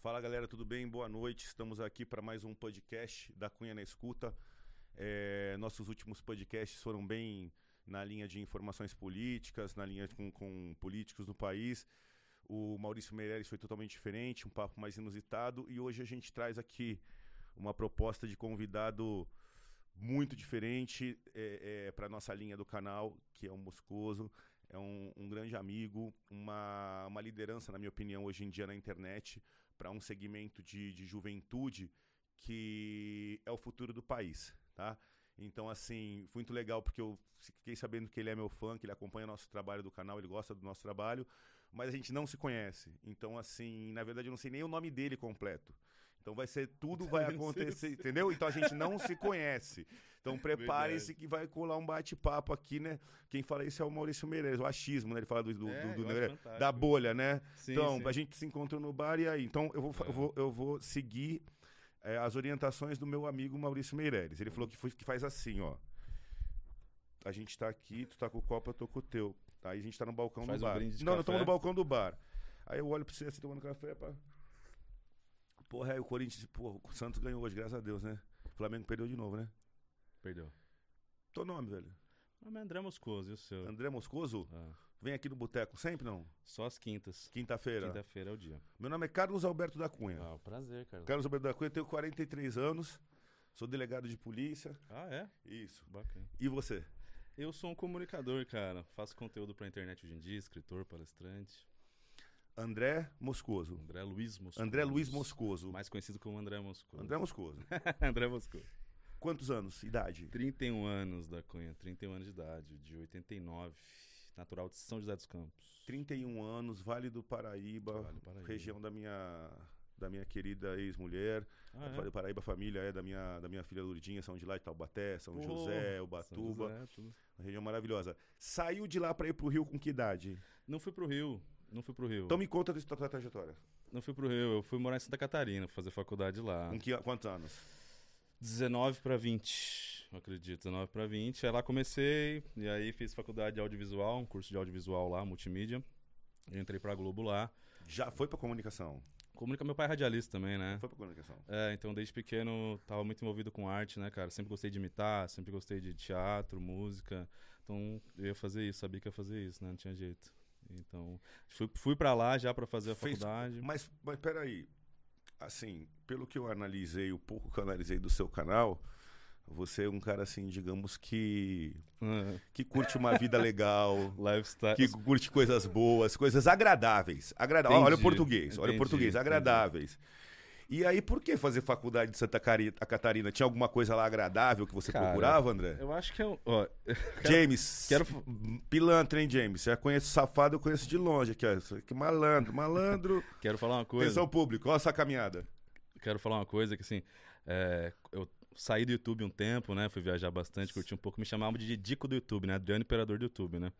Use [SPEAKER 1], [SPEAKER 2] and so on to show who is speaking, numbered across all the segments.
[SPEAKER 1] Fala galera, tudo bem? Boa noite. Estamos aqui para mais um podcast da Cunha na Escuta. É, nossos últimos podcasts foram bem na linha de informações políticas, na linha com, com políticos do país. O Maurício Meireles foi totalmente diferente, um papo mais inusitado. E hoje a gente traz aqui uma proposta de convidado muito diferente é, é, para nossa linha do canal, que é o Moscoso. É um, um grande amigo, uma, uma liderança, na minha opinião, hoje em dia na internet para um segmento de, de juventude que é o futuro do país, tá? Então, assim, foi muito legal porque eu fiquei sabendo que ele é meu fã, que ele acompanha o nosso trabalho do canal, ele gosta do nosso trabalho, mas a gente não se conhece. Então, assim, na verdade, eu não sei nem o nome dele completo. Então vai ser tudo vai acontecer, entendeu? Então a gente não se conhece. Então prepare-se que vai colar um bate-papo aqui, né? Quem fala isso é o Maurício Meirelles, o achismo, né? Ele fala do, do, é, do, do da bolha, né? Sim, então, sim. a gente se encontrou no bar e aí. Então eu vou, é. eu vou, eu vou seguir é, as orientações do meu amigo Maurício Meirelles. Ele falou que, foi, que faz assim, ó. A gente tá aqui, tu tá com o copo, eu tô com o teu. Aí a gente tá no balcão faz do bar. Um não, não estamos no balcão do bar. Aí eu olho pra você assim, tomando café, pá. Porra, é o Corinthians, porra, o Santos ganhou hoje, graças a Deus, né? O Flamengo perdeu de novo, né?
[SPEAKER 2] Perdeu.
[SPEAKER 1] Teu nome, velho?
[SPEAKER 2] Meu nome é André Moscoso, e o seu?
[SPEAKER 1] André Moscoso? Ah. Vem aqui no Boteco sempre, não?
[SPEAKER 2] Só às quintas.
[SPEAKER 1] Quinta-feira?
[SPEAKER 2] Quinta-feira é o dia.
[SPEAKER 1] Meu nome é Carlos Alberto da Cunha.
[SPEAKER 2] Ah, prazer, Carlos.
[SPEAKER 1] Carlos Alberto da Cunha, tenho 43 anos, sou delegado de polícia.
[SPEAKER 2] Ah, é?
[SPEAKER 1] Isso.
[SPEAKER 2] Bacana.
[SPEAKER 1] E você?
[SPEAKER 2] Eu sou um comunicador, cara. Faço conteúdo pra internet hoje em dia, escritor, palestrante.
[SPEAKER 1] André Moscoso.
[SPEAKER 2] André Luiz Moscoso.
[SPEAKER 1] André Luiz Moscoso.
[SPEAKER 2] Mais conhecido como André Moscoso.
[SPEAKER 1] André Moscoso.
[SPEAKER 2] André Moscoso.
[SPEAKER 1] Quantos anos? Idade?
[SPEAKER 2] 31 anos da Cunha, 31 anos de idade, de 89. Natural de São José dos Campos.
[SPEAKER 1] 31 anos, Vale do Paraíba, vale Paraíba. região da minha da minha querida ex-mulher. Ah, é? Vale do Paraíba, família é da minha, da minha filha Lourdinha, são de lá de Taubaté, São José, Ubatuba. São José, uma região maravilhosa. Saiu de lá para ir pro Rio com que idade?
[SPEAKER 2] Não fui pro Rio. Não fui pro Rio.
[SPEAKER 1] Então me conta da tua trajetória.
[SPEAKER 2] Não fui pro Rio, eu fui morar em Santa Catarina, fazer faculdade lá.
[SPEAKER 1] Com que, quantos anos?
[SPEAKER 2] 19 para 20, acredito, 19 para 20. Aí lá comecei, e aí fiz faculdade de audiovisual, um curso de audiovisual lá, multimídia. entrei pra Globo lá.
[SPEAKER 1] Já foi pra comunicação?
[SPEAKER 2] Comunica meu pai é radialista também, né?
[SPEAKER 1] Foi pra comunicação.
[SPEAKER 2] É, então desde pequeno tava muito envolvido com arte, né, cara? Sempre gostei de imitar, sempre gostei de teatro, música. Então eu ia fazer isso, sabia que ia fazer isso, né? Não tinha jeito. Então, fui, fui para lá já para fazer a Fez, faculdade.
[SPEAKER 1] Mas, mas peraí, assim, pelo que eu analisei, o pouco que eu analisei do seu canal, você é um cara assim, digamos que uhum. que curte uma vida legal,
[SPEAKER 2] lifestyle,
[SPEAKER 1] que curte coisas boas, coisas agradáveis, agradáveis. Olha o português, entendi, olha o português, agradáveis. Entendi. E aí, por que fazer faculdade de Santa Catarina? Tinha alguma coisa lá agradável que você Cara, procurava, André?
[SPEAKER 2] Eu acho que eu. Ó,
[SPEAKER 1] James. Quero... Pilantra, hein, James? Você conhece safado, eu conheço de longe aqui, ó. Que malandro, malandro.
[SPEAKER 2] Quero falar uma coisa.
[SPEAKER 1] Atenção público, olha essa caminhada.
[SPEAKER 2] Quero falar uma coisa que, assim, é, eu saí do YouTube um tempo, né? Fui viajar bastante, curti um pouco. Me chamavam de Dico do YouTube, né? Adriano Imperador do YouTube, né?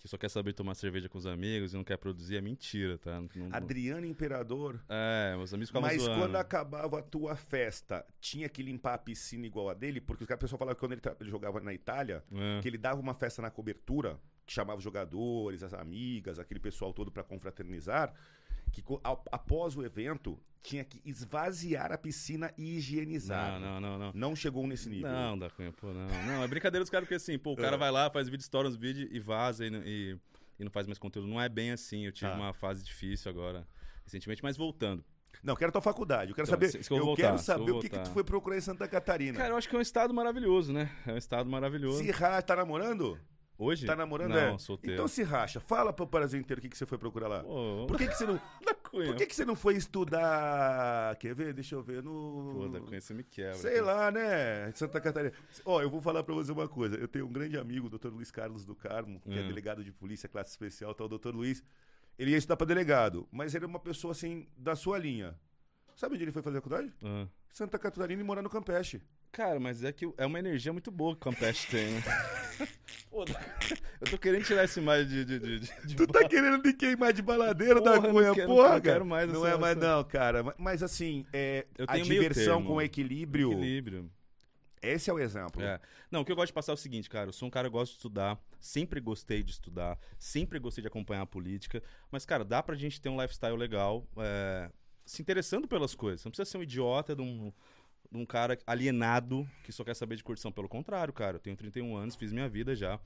[SPEAKER 2] Que só quer saber tomar cerveja com os amigos e não quer produzir, é mentira, tá? Não,
[SPEAKER 1] Adriano Imperador?
[SPEAKER 2] É, meus amigos ficavam
[SPEAKER 1] Mas
[SPEAKER 2] zoando.
[SPEAKER 1] quando acabava a tua festa, tinha que limpar a piscina igual a dele? Porque o pessoal falava que quando ele, ele jogava na Itália, é. que ele dava uma festa na cobertura, que chamava os jogadores, as amigas, aquele pessoal todo para confraternizar, que após o evento tinha que esvaziar a piscina e higienizar.
[SPEAKER 2] Não, não, não, não.
[SPEAKER 1] Não chegou nesse nível.
[SPEAKER 2] Não, da Cunha, pô, não. Não, é brincadeira dos caras, porque assim, pô, o cara é. vai lá, faz vídeo, estoura uns vídeos e vaza e, e, e, não faz mais conteúdo. Não é bem assim. Eu tive ah. uma fase difícil agora, recentemente, mas voltando.
[SPEAKER 1] Não, quero a tua faculdade. Eu quero então, saber, eu, eu voltar, quero saber o que, que tu foi procurar em Santa Catarina.
[SPEAKER 2] Cara, eu acho que é um estado maravilhoso, né? É um estado maravilhoso.
[SPEAKER 1] Se tá namorando?
[SPEAKER 2] Hoje?
[SPEAKER 1] Tá namorando?
[SPEAKER 2] Não,
[SPEAKER 1] é?
[SPEAKER 2] solteiro.
[SPEAKER 1] Então se racha. Fala pro Brasil inteiro o que, que você foi procurar lá. Pô. Por que, que você não. Por que, que você não foi estudar. Quer ver? Deixa eu ver. No...
[SPEAKER 2] Pô, da Cunha você me quebra.
[SPEAKER 1] Sei cara. lá, né? Santa Catarina. Ó, eu vou falar pra você uma coisa. Eu tenho um grande amigo, o doutor Luiz Carlos do Carmo, que hum. é delegado de polícia, classe especial, tá? O doutor Luiz. Ele ia estudar pra delegado, mas ele é uma pessoa assim, da sua linha. Sabe onde ele foi fazer a faculdade?
[SPEAKER 2] Hum.
[SPEAKER 1] Santa Catarina e morar no Campeche.
[SPEAKER 2] Cara, mas é que é uma energia muito boa que o Campeche tem, né? Pô, eu tô querendo tirar essa imagem de. de, de, de
[SPEAKER 1] tu tá querendo me queimar de baladeiro porra, da Cunha,
[SPEAKER 2] quero,
[SPEAKER 1] porra?
[SPEAKER 2] Não quero mais
[SPEAKER 1] Não é mais, não, cara. Mas assim, é, a diversão com equilíbrio.
[SPEAKER 2] Equilíbrio.
[SPEAKER 1] Esse é o exemplo.
[SPEAKER 2] É. Não, o que eu gosto de passar é o seguinte, cara. Eu sou um cara que gosta de estudar, sempre gostei de estudar, sempre gostei de acompanhar a política. Mas, cara, dá pra gente ter um lifestyle legal. É, se interessando pelas coisas. Não precisa ser um idiota de um, de um cara alienado que só quer saber de curtição. Pelo contrário, cara, eu tenho 31 anos, fiz minha vida já.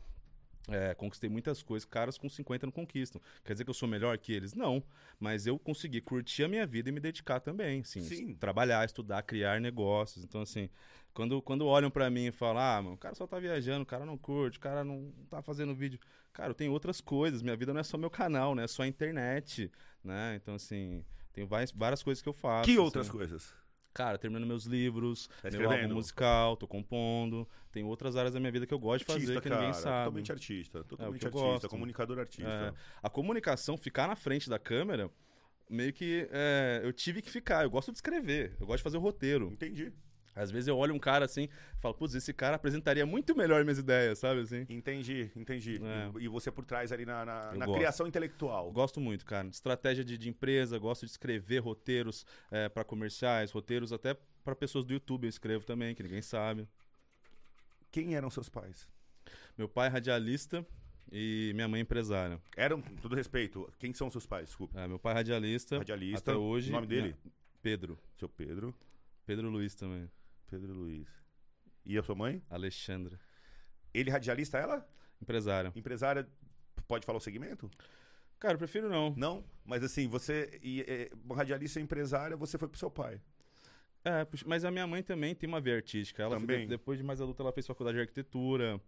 [SPEAKER 2] É, conquistei muitas coisas, caras com 50 não conquistam. Quer dizer que eu sou melhor que eles? Não. Mas eu consegui curtir a minha vida e me dedicar também. Assim,
[SPEAKER 1] Sim.
[SPEAKER 2] Trabalhar, estudar, criar negócios. Então, assim, quando, quando olham pra mim e falam, ah, mano, o cara só tá viajando, o cara não curte, o cara não tá fazendo vídeo. Cara, eu tenho outras coisas. Minha vida não é só meu canal, né? É só a internet, né? Então, assim, tem várias, várias coisas que eu faço.
[SPEAKER 1] Que
[SPEAKER 2] assim.
[SPEAKER 1] outras coisas?
[SPEAKER 2] Cara, terminando meus livros,
[SPEAKER 1] Tá
[SPEAKER 2] meu álbum musical, tô compondo. Tem outras áreas da minha vida que eu gosto de fazer que ninguém sabe. É,
[SPEAKER 1] Totalmente artista. Totalmente
[SPEAKER 2] que eu
[SPEAKER 1] artista.
[SPEAKER 2] gosto.
[SPEAKER 1] Comunicador artista.
[SPEAKER 2] É, a comunicação, ficar na frente da câmera, meio que é, eu tive que ficar. Eu gosto de escrever, eu gosto de fazer o roteiro.
[SPEAKER 1] Entendi.
[SPEAKER 2] Às vezes eu olho um cara assim e falo, putz, esse cara apresentaria muito melhor minhas ideias, sabe assim?
[SPEAKER 1] Entendi, entendi.
[SPEAKER 2] É.
[SPEAKER 1] E, e você por trás ali na, na, na criação intelectual.
[SPEAKER 2] Gosto muito, cara. Estratégia de, de empresa, gosto de escrever roteiros é, para comerciais, roteiros até para pessoas do YouTube eu escrevo também, que ninguém sabe.
[SPEAKER 1] Quem eram seus pais?
[SPEAKER 2] Meu pai é radialista e minha mãe é empresária.
[SPEAKER 1] Eram, com todo respeito, quem são seus pais? Desculpa.
[SPEAKER 2] É, meu pai é radialista.
[SPEAKER 1] Radialista.
[SPEAKER 2] Até hoje.
[SPEAKER 1] O nome dele?
[SPEAKER 2] Pedro.
[SPEAKER 1] Seu Pedro.
[SPEAKER 2] Pedro Luiz também.
[SPEAKER 1] Pedro Luiz. E a sua mãe?
[SPEAKER 2] Alexandra.
[SPEAKER 1] Ele radialista, ela?
[SPEAKER 2] Empresária.
[SPEAKER 1] Empresária, pode falar o segmento?
[SPEAKER 2] Cara, eu prefiro não.
[SPEAKER 1] Não, mas assim, você, e, é, radialista e empresária, você foi pro seu pai.
[SPEAKER 2] É, mas a minha mãe também tem uma veia artística. Ela
[SPEAKER 1] Também?
[SPEAKER 2] de- depois de mais adulta, ela fez faculdade de arquitetura.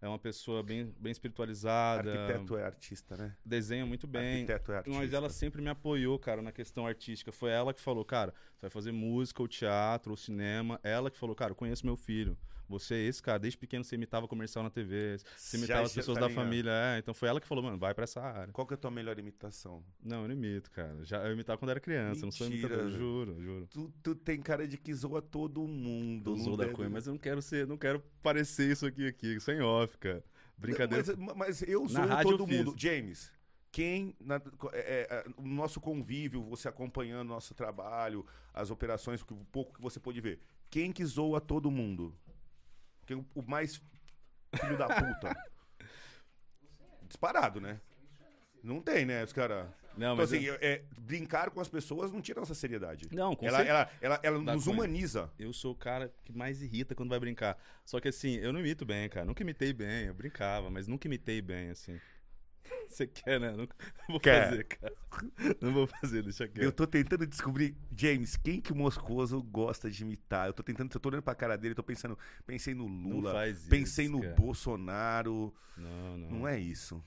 [SPEAKER 2] É uma pessoa bem, bem espiritualizada.
[SPEAKER 1] Arquiteto é artista, né?
[SPEAKER 2] Desenha muito bem.
[SPEAKER 1] Arquiteto é artista.
[SPEAKER 2] Mas ela sempre me apoiou, cara, na questão artística. Foi ela que falou, cara, você vai fazer música, ou teatro, ou cinema. Ela que falou, cara, eu conheço meu filho. Você é esse cara, desde pequeno você imitava comercial na TV, você
[SPEAKER 1] Já
[SPEAKER 2] imitava as
[SPEAKER 1] essa
[SPEAKER 2] pessoas da
[SPEAKER 1] linha.
[SPEAKER 2] família. É, então foi ela que falou, mano, vai pra essa área.
[SPEAKER 1] Qual que é a tua melhor imitação?
[SPEAKER 2] Não, eu não imito, cara. Já, eu imitava quando era criança, eu não sou
[SPEAKER 1] Mentira,
[SPEAKER 2] imitador, juro, juro.
[SPEAKER 1] Tu, tu tem cara de que zoa todo mundo.
[SPEAKER 2] Sou da
[SPEAKER 1] deve-
[SPEAKER 2] Cunha, mas eu não quero ser, não quero parecer isso aqui, aqui, isso é off, cara. Brincadeira.
[SPEAKER 1] Mas, mas eu sou
[SPEAKER 2] rádio
[SPEAKER 1] todo mundo. James, quem, na, é, é, o nosso convívio, você acompanhando nosso trabalho, as operações, o pouco que você pôde ver, quem que zoa todo mundo? Quem, o- o mais filho da puta? Disparado, né? Não tem, né, os caras...
[SPEAKER 2] Não,
[SPEAKER 1] Então,
[SPEAKER 2] mas
[SPEAKER 1] assim,
[SPEAKER 2] eu,
[SPEAKER 1] é, brincar com as pessoas não tira nossa seriedade.
[SPEAKER 2] não, com
[SPEAKER 1] Ela,
[SPEAKER 2] certeza.
[SPEAKER 1] ela, ela, ela nos humaniza.
[SPEAKER 2] Eu sou o cara que mais irrita quando vai brincar. Só que assim, eu não imito bem, cara. Nunca imitei bem, eu brincava, mas nunca imitei bem, assim. Você quer, né? Nunca vou
[SPEAKER 1] Quer.
[SPEAKER 2] fazer, cara. Não vou fazer, deixa quieto.
[SPEAKER 1] Eu tô tentando descobrir, James, quem que o Moscoso gosta de imitar? Eu tô tentando, eu tô olhando pra cara dele, tô pensando, pensei no
[SPEAKER 2] Não
[SPEAKER 1] Lula,
[SPEAKER 2] faz isso,
[SPEAKER 1] pensei no
[SPEAKER 2] cara.
[SPEAKER 1] Bolsonaro.
[SPEAKER 2] Não, não.
[SPEAKER 1] Não é isso.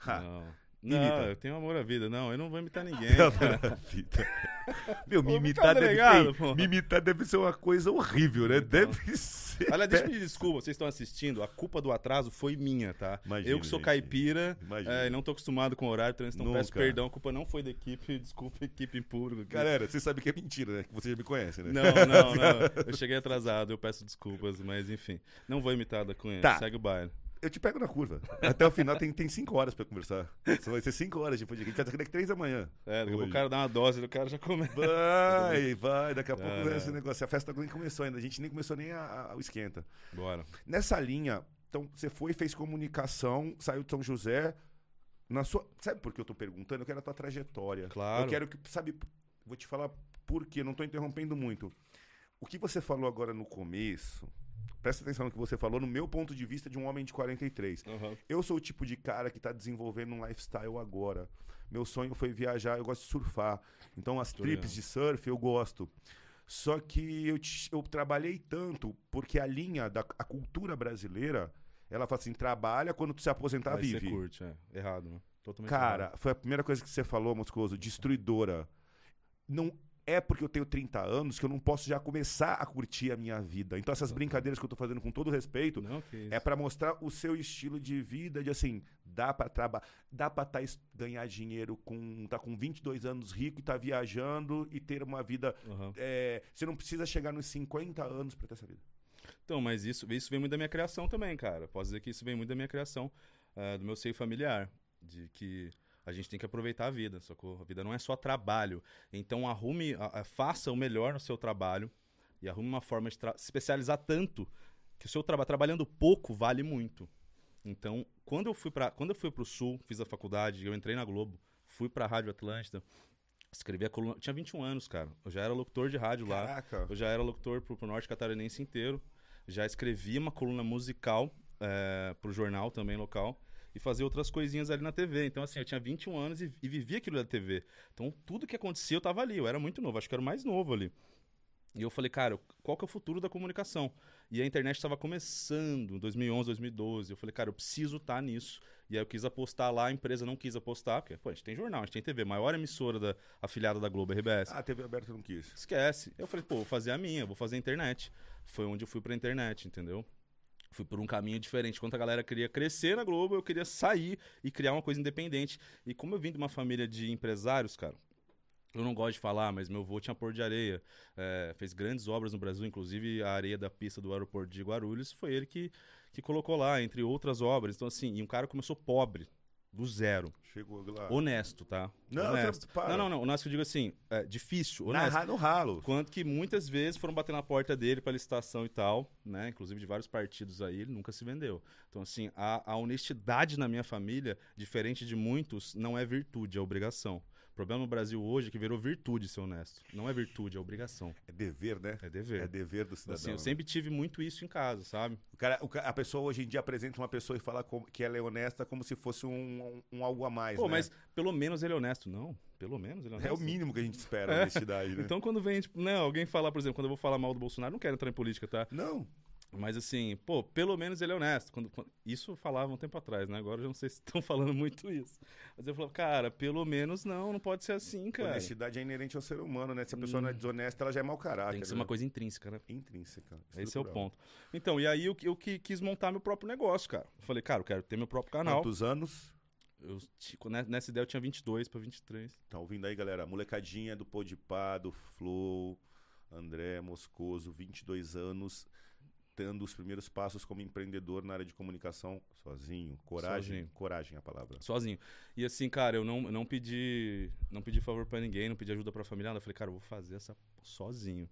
[SPEAKER 1] Ha.
[SPEAKER 2] Não.
[SPEAKER 1] Imita.
[SPEAKER 2] Não, eu tenho amor à vida. Não, eu não vou imitar ninguém.
[SPEAKER 1] Meu, me imitar,
[SPEAKER 2] tá
[SPEAKER 1] deve,
[SPEAKER 2] pô?
[SPEAKER 1] me imitar deve ser uma coisa horrível, né?
[SPEAKER 2] Então.
[SPEAKER 1] Deve ser.
[SPEAKER 2] Olha, deixa eu pedir desculpa, vocês estão assistindo. A culpa do atraso foi minha, tá?
[SPEAKER 1] Imagino,
[SPEAKER 2] eu que sou caipira
[SPEAKER 1] Imagina.
[SPEAKER 2] é, não tô acostumado com o horário, então então peço
[SPEAKER 1] Nunca.
[SPEAKER 2] perdão. A culpa não foi da equipe, desculpa, equipe em público. aqui.
[SPEAKER 1] Galera, você sabe que é mentira, né? Que você já me conhece, né?
[SPEAKER 2] Não, não, não. Eu cheguei atrasado, eu peço desculpas, mas enfim. Não vou imitar da Cunha.
[SPEAKER 1] Tá.
[SPEAKER 2] Segue o baile.
[SPEAKER 1] Eu te pego na curva. Até o final tem, tem cinco horas pra conversar. Vai ser cinco horas de A gente vai daqui três da manhã.
[SPEAKER 2] É, daqui o cara dá uma dose, o cara já começa.
[SPEAKER 1] Vai, vai, daqui a pouco
[SPEAKER 2] Ah,
[SPEAKER 1] esse negócio. A festa nem começou ainda, a gente nem começou nem a, a- o esquenta.
[SPEAKER 2] Bora.
[SPEAKER 1] Nessa linha, então você foi, fez comunicação, saiu de São José. Na sua, sabe por que eu tô perguntando? Eu quero a tua trajetória.
[SPEAKER 2] Claro.
[SPEAKER 1] Eu quero que, sabe, vou te falar por quê, não tô interrompendo muito. O que você falou agora no começo, presta atenção no que você falou, no meu ponto de vista de um homem de 43. Eu sou o tipo de cara que tá desenvolvendo um lifestyle agora. Meu sonho foi viajar, eu gosto de surfar. Então as
[SPEAKER 2] Tô
[SPEAKER 1] trips de surf eu gosto. Só que eu, eu trabalhei tanto, porque a linha da a cultura brasileira, ela fala assim, trabalha, quando tu se aposentar,
[SPEAKER 2] Aí você
[SPEAKER 1] vive.
[SPEAKER 2] curte, é. Errado, né? Totalmente
[SPEAKER 1] Cara,
[SPEAKER 2] errado.
[SPEAKER 1] foi a primeira coisa que você falou, Moscoso, destruidora. Não é porque eu tenho 30 anos que eu não posso já começar a curtir a minha vida. Então essas brincadeiras que eu tô fazendo com todo respeito,
[SPEAKER 2] Não,
[SPEAKER 1] é pra mostrar o seu estilo de vida, de assim, dá pra trabalhar, dá pra tá ganhar dinheiro com tá com 22 anos rico e tá viajando e ter uma vida
[SPEAKER 2] Aham.
[SPEAKER 1] é, você não precisa chegar nos 50 anos pra ter essa vida.
[SPEAKER 2] Então, mas isso, isso vem muito da minha criação também, cara. Posso dizer que isso vem muito da minha criação, eh, do meu seio familiar. De que a gente tem que aproveitar a vida, sacou? A vida não é só trabalho. Então, arrume, a- a- faça o melhor no seu trabalho e arrume uma forma de se especializar tanto que o seu trabalho, trabalhando pouco, vale muito. Então, quando eu fui para quando eu fui pro Sul, fiz a faculdade, eu entrei na Globo, fui pra Rádio Atlântida, Escrevia coluna. Tinha 21 anos, cara. Eu já era locutor de rádio lá.
[SPEAKER 1] Caraca.
[SPEAKER 2] Eu já era locutor pro, pro Norte Catarinense inteiro. Já escrevia uma coluna musical é, pro jornal também local. E fazia outras coisinhas ali na TV. Então, assim, eu tinha 21 anos e, e vivia aquilo da TV. Então, tudo que acontecia eu tava ali. Eu era muito novo, acho que eu era o mais novo ali. E eu falei, cara, qual que é o futuro da comunicação? E a internet estava começando, 2011, 2012. Eu falei, cara, eu preciso estar tá nisso. E aí eu quis apostar lá, a empresa não quis apostar, porque, pô, a gente tem jornal, a gente tem TV, maior emissora da afiliada da Globo, RBS.
[SPEAKER 1] Ah, a TV aberta não quis.
[SPEAKER 2] Esquece. Eu falei, pô, vou fazer a minha, vou fazer a internet. Foi onde eu fui pra internet, entendeu? Fui por um caminho diferente. Quando a galera queria crescer na Globo, eu queria sair e criar uma coisa independente. E como eu vim de uma família de empresários, cara, eu não gosto de falar, mas meu avô tinha Porto de Areia. É, fez grandes obras no Brasil, inclusive a areia da pista do aeroporto de Guarulhos. Foi ele que, que colocou lá, entre outras obras. Então, assim, e um cara começou pobre, do zero.
[SPEAKER 1] Chegou lá.
[SPEAKER 2] Honesto, tá?
[SPEAKER 1] Não,
[SPEAKER 2] honesto.
[SPEAKER 1] Para.
[SPEAKER 2] Não, não, não. Honesto eu digo assim, é difícil, honesto.
[SPEAKER 1] Na, no ralo.
[SPEAKER 2] Quanto que muitas vezes foram bater na porta dele para licitação e tal, né? Inclusive de vários partidos aí, ele nunca se vendeu. Então, assim, a, a honestidade na minha família, diferente de muitos, não é virtude, é obrigação. O problema no Brasil hoje é que virou virtude ser honesto. Não é virtude, é obrigação.
[SPEAKER 1] É dever, né?
[SPEAKER 2] É dever.
[SPEAKER 1] É dever do cidadão.
[SPEAKER 2] Assim, eu sempre tive muito isso em casa, sabe?
[SPEAKER 1] O cara, o, a pessoa hoje em dia apresenta uma pessoa e fala como, que ela é honesta como se fosse um, um, um algo a mais.
[SPEAKER 2] Pô,
[SPEAKER 1] né?
[SPEAKER 2] mas pelo menos ele é honesto. Não, pelo menos ele é honesto.
[SPEAKER 1] É o mínimo que a gente espera, é. honestidade, né?
[SPEAKER 2] Então quando vem, tipo, não, alguém falar, por exemplo, quando eu vou falar mal do Bolsonaro, não quero entrar em política, tá?
[SPEAKER 1] Não.
[SPEAKER 2] Mas assim, pô, pelo menos ele é honesto. Quando, quando... Isso falava um tempo atrás, né? Agora eu não sei se estão falando muito isso. Mas eu falava, cara, pelo menos não, não pode ser assim, cara.
[SPEAKER 1] Honestidade é inerente ao ser humano, né? Se a pessoa hum. não é desonesta, ela já é mau caráter.
[SPEAKER 2] Tem que ser
[SPEAKER 1] né?
[SPEAKER 2] uma coisa intrínseca, né?
[SPEAKER 1] Intrínseca.
[SPEAKER 2] Esse é o ponto. Então, e aí eu, eu, eu quis montar meu próprio negócio, cara. Eu falei, cara, eu quero ter meu próprio canal.
[SPEAKER 1] Quantos anos?
[SPEAKER 2] Eu, nessa ideia eu tinha 22 para 23.
[SPEAKER 1] Tá ouvindo aí, galera? Molecadinha do Podpah, do Flow, André Moscoso, 22 anos dando os primeiros passos como empreendedor na área de comunicação sozinho. Coragem, sozinho. coragem é a palavra.
[SPEAKER 2] Sozinho. E assim, cara, eu não, não pedi não pedi favor para ninguém, não pedi ajuda para a família, nada. Eu falei, cara, eu vou fazer essa sozinho.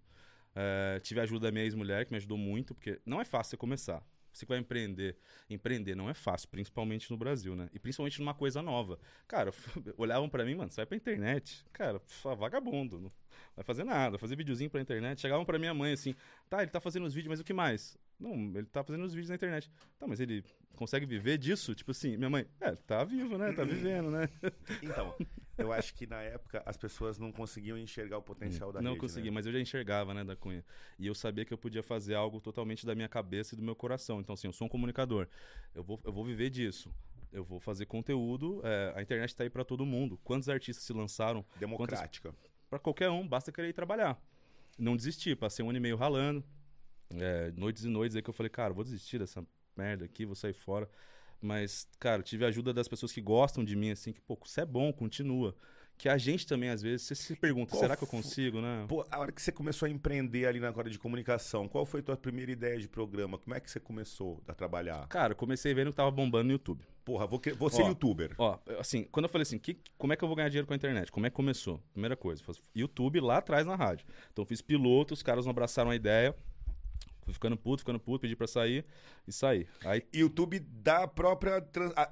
[SPEAKER 2] É, tive a ajuda da minha ex-mulher, que me ajudou muito, porque não é fácil você começar. Você que vai empreender, empreender não é fácil, principalmente no Brasil, né? E principalmente numa coisa nova. Cara, olhavam para mim, mano, sai pra internet. Cara, vagabundo, não vai fazer nada, fazer videozinho pra internet. Chegavam pra minha mãe assim, tá, ele tá fazendo os vídeos, mas o que mais? Não, ele tá fazendo os vídeos na internet. Tá, mas ele consegue viver disso? Tipo assim, minha mãe, é, tá vivo, né? Tá vivendo, né?
[SPEAKER 1] Então, eu acho que na época as pessoas não conseguiam enxergar o potencial da
[SPEAKER 2] Não
[SPEAKER 1] rede,
[SPEAKER 2] conseguia,
[SPEAKER 1] né?
[SPEAKER 2] mas eu já enxergava, né, da Cunha. E eu sabia que eu podia fazer algo totalmente da minha cabeça e do meu coração. Então, assim, eu sou um comunicador. Eu vou, eu vou viver disso eu vou fazer conteúdo. É, a internet está aí para todo mundo. Quantos artistas se lançaram?
[SPEAKER 1] Democrática.
[SPEAKER 2] Para qualquer um, basta querer ir trabalhar. Não desistir, passei um ano e meio ralando. É, noites e noites aí que eu falei, cara, vou desistir dessa merda aqui, vou sair fora. Mas, cara, tive a ajuda das pessoas que gostam de mim, assim, que, pô, você é bom, continua. Que a gente também, às vezes, você se pergunta, qual será que eu consigo, né?
[SPEAKER 1] Pô, a hora que você começou a empreender ali na área de comunicação, qual foi a tua primeira ideia de programa? Como é que você começou a trabalhar?
[SPEAKER 2] Cara, comecei vendo que tava bombando no YouTube.
[SPEAKER 1] Porra, vou, vou ser ó, youtuber.
[SPEAKER 2] Ó, assim, quando eu falei assim, que, como é que eu vou ganhar dinheiro com a internet? Como é que começou? Primeira coisa, YouTube lá atrás na rádio. Então fiz piloto, os caras não abraçaram a ideia. Fui ficando puto, ficando puto, pedi pra sair e saí. Aí...
[SPEAKER 1] YouTube da própria.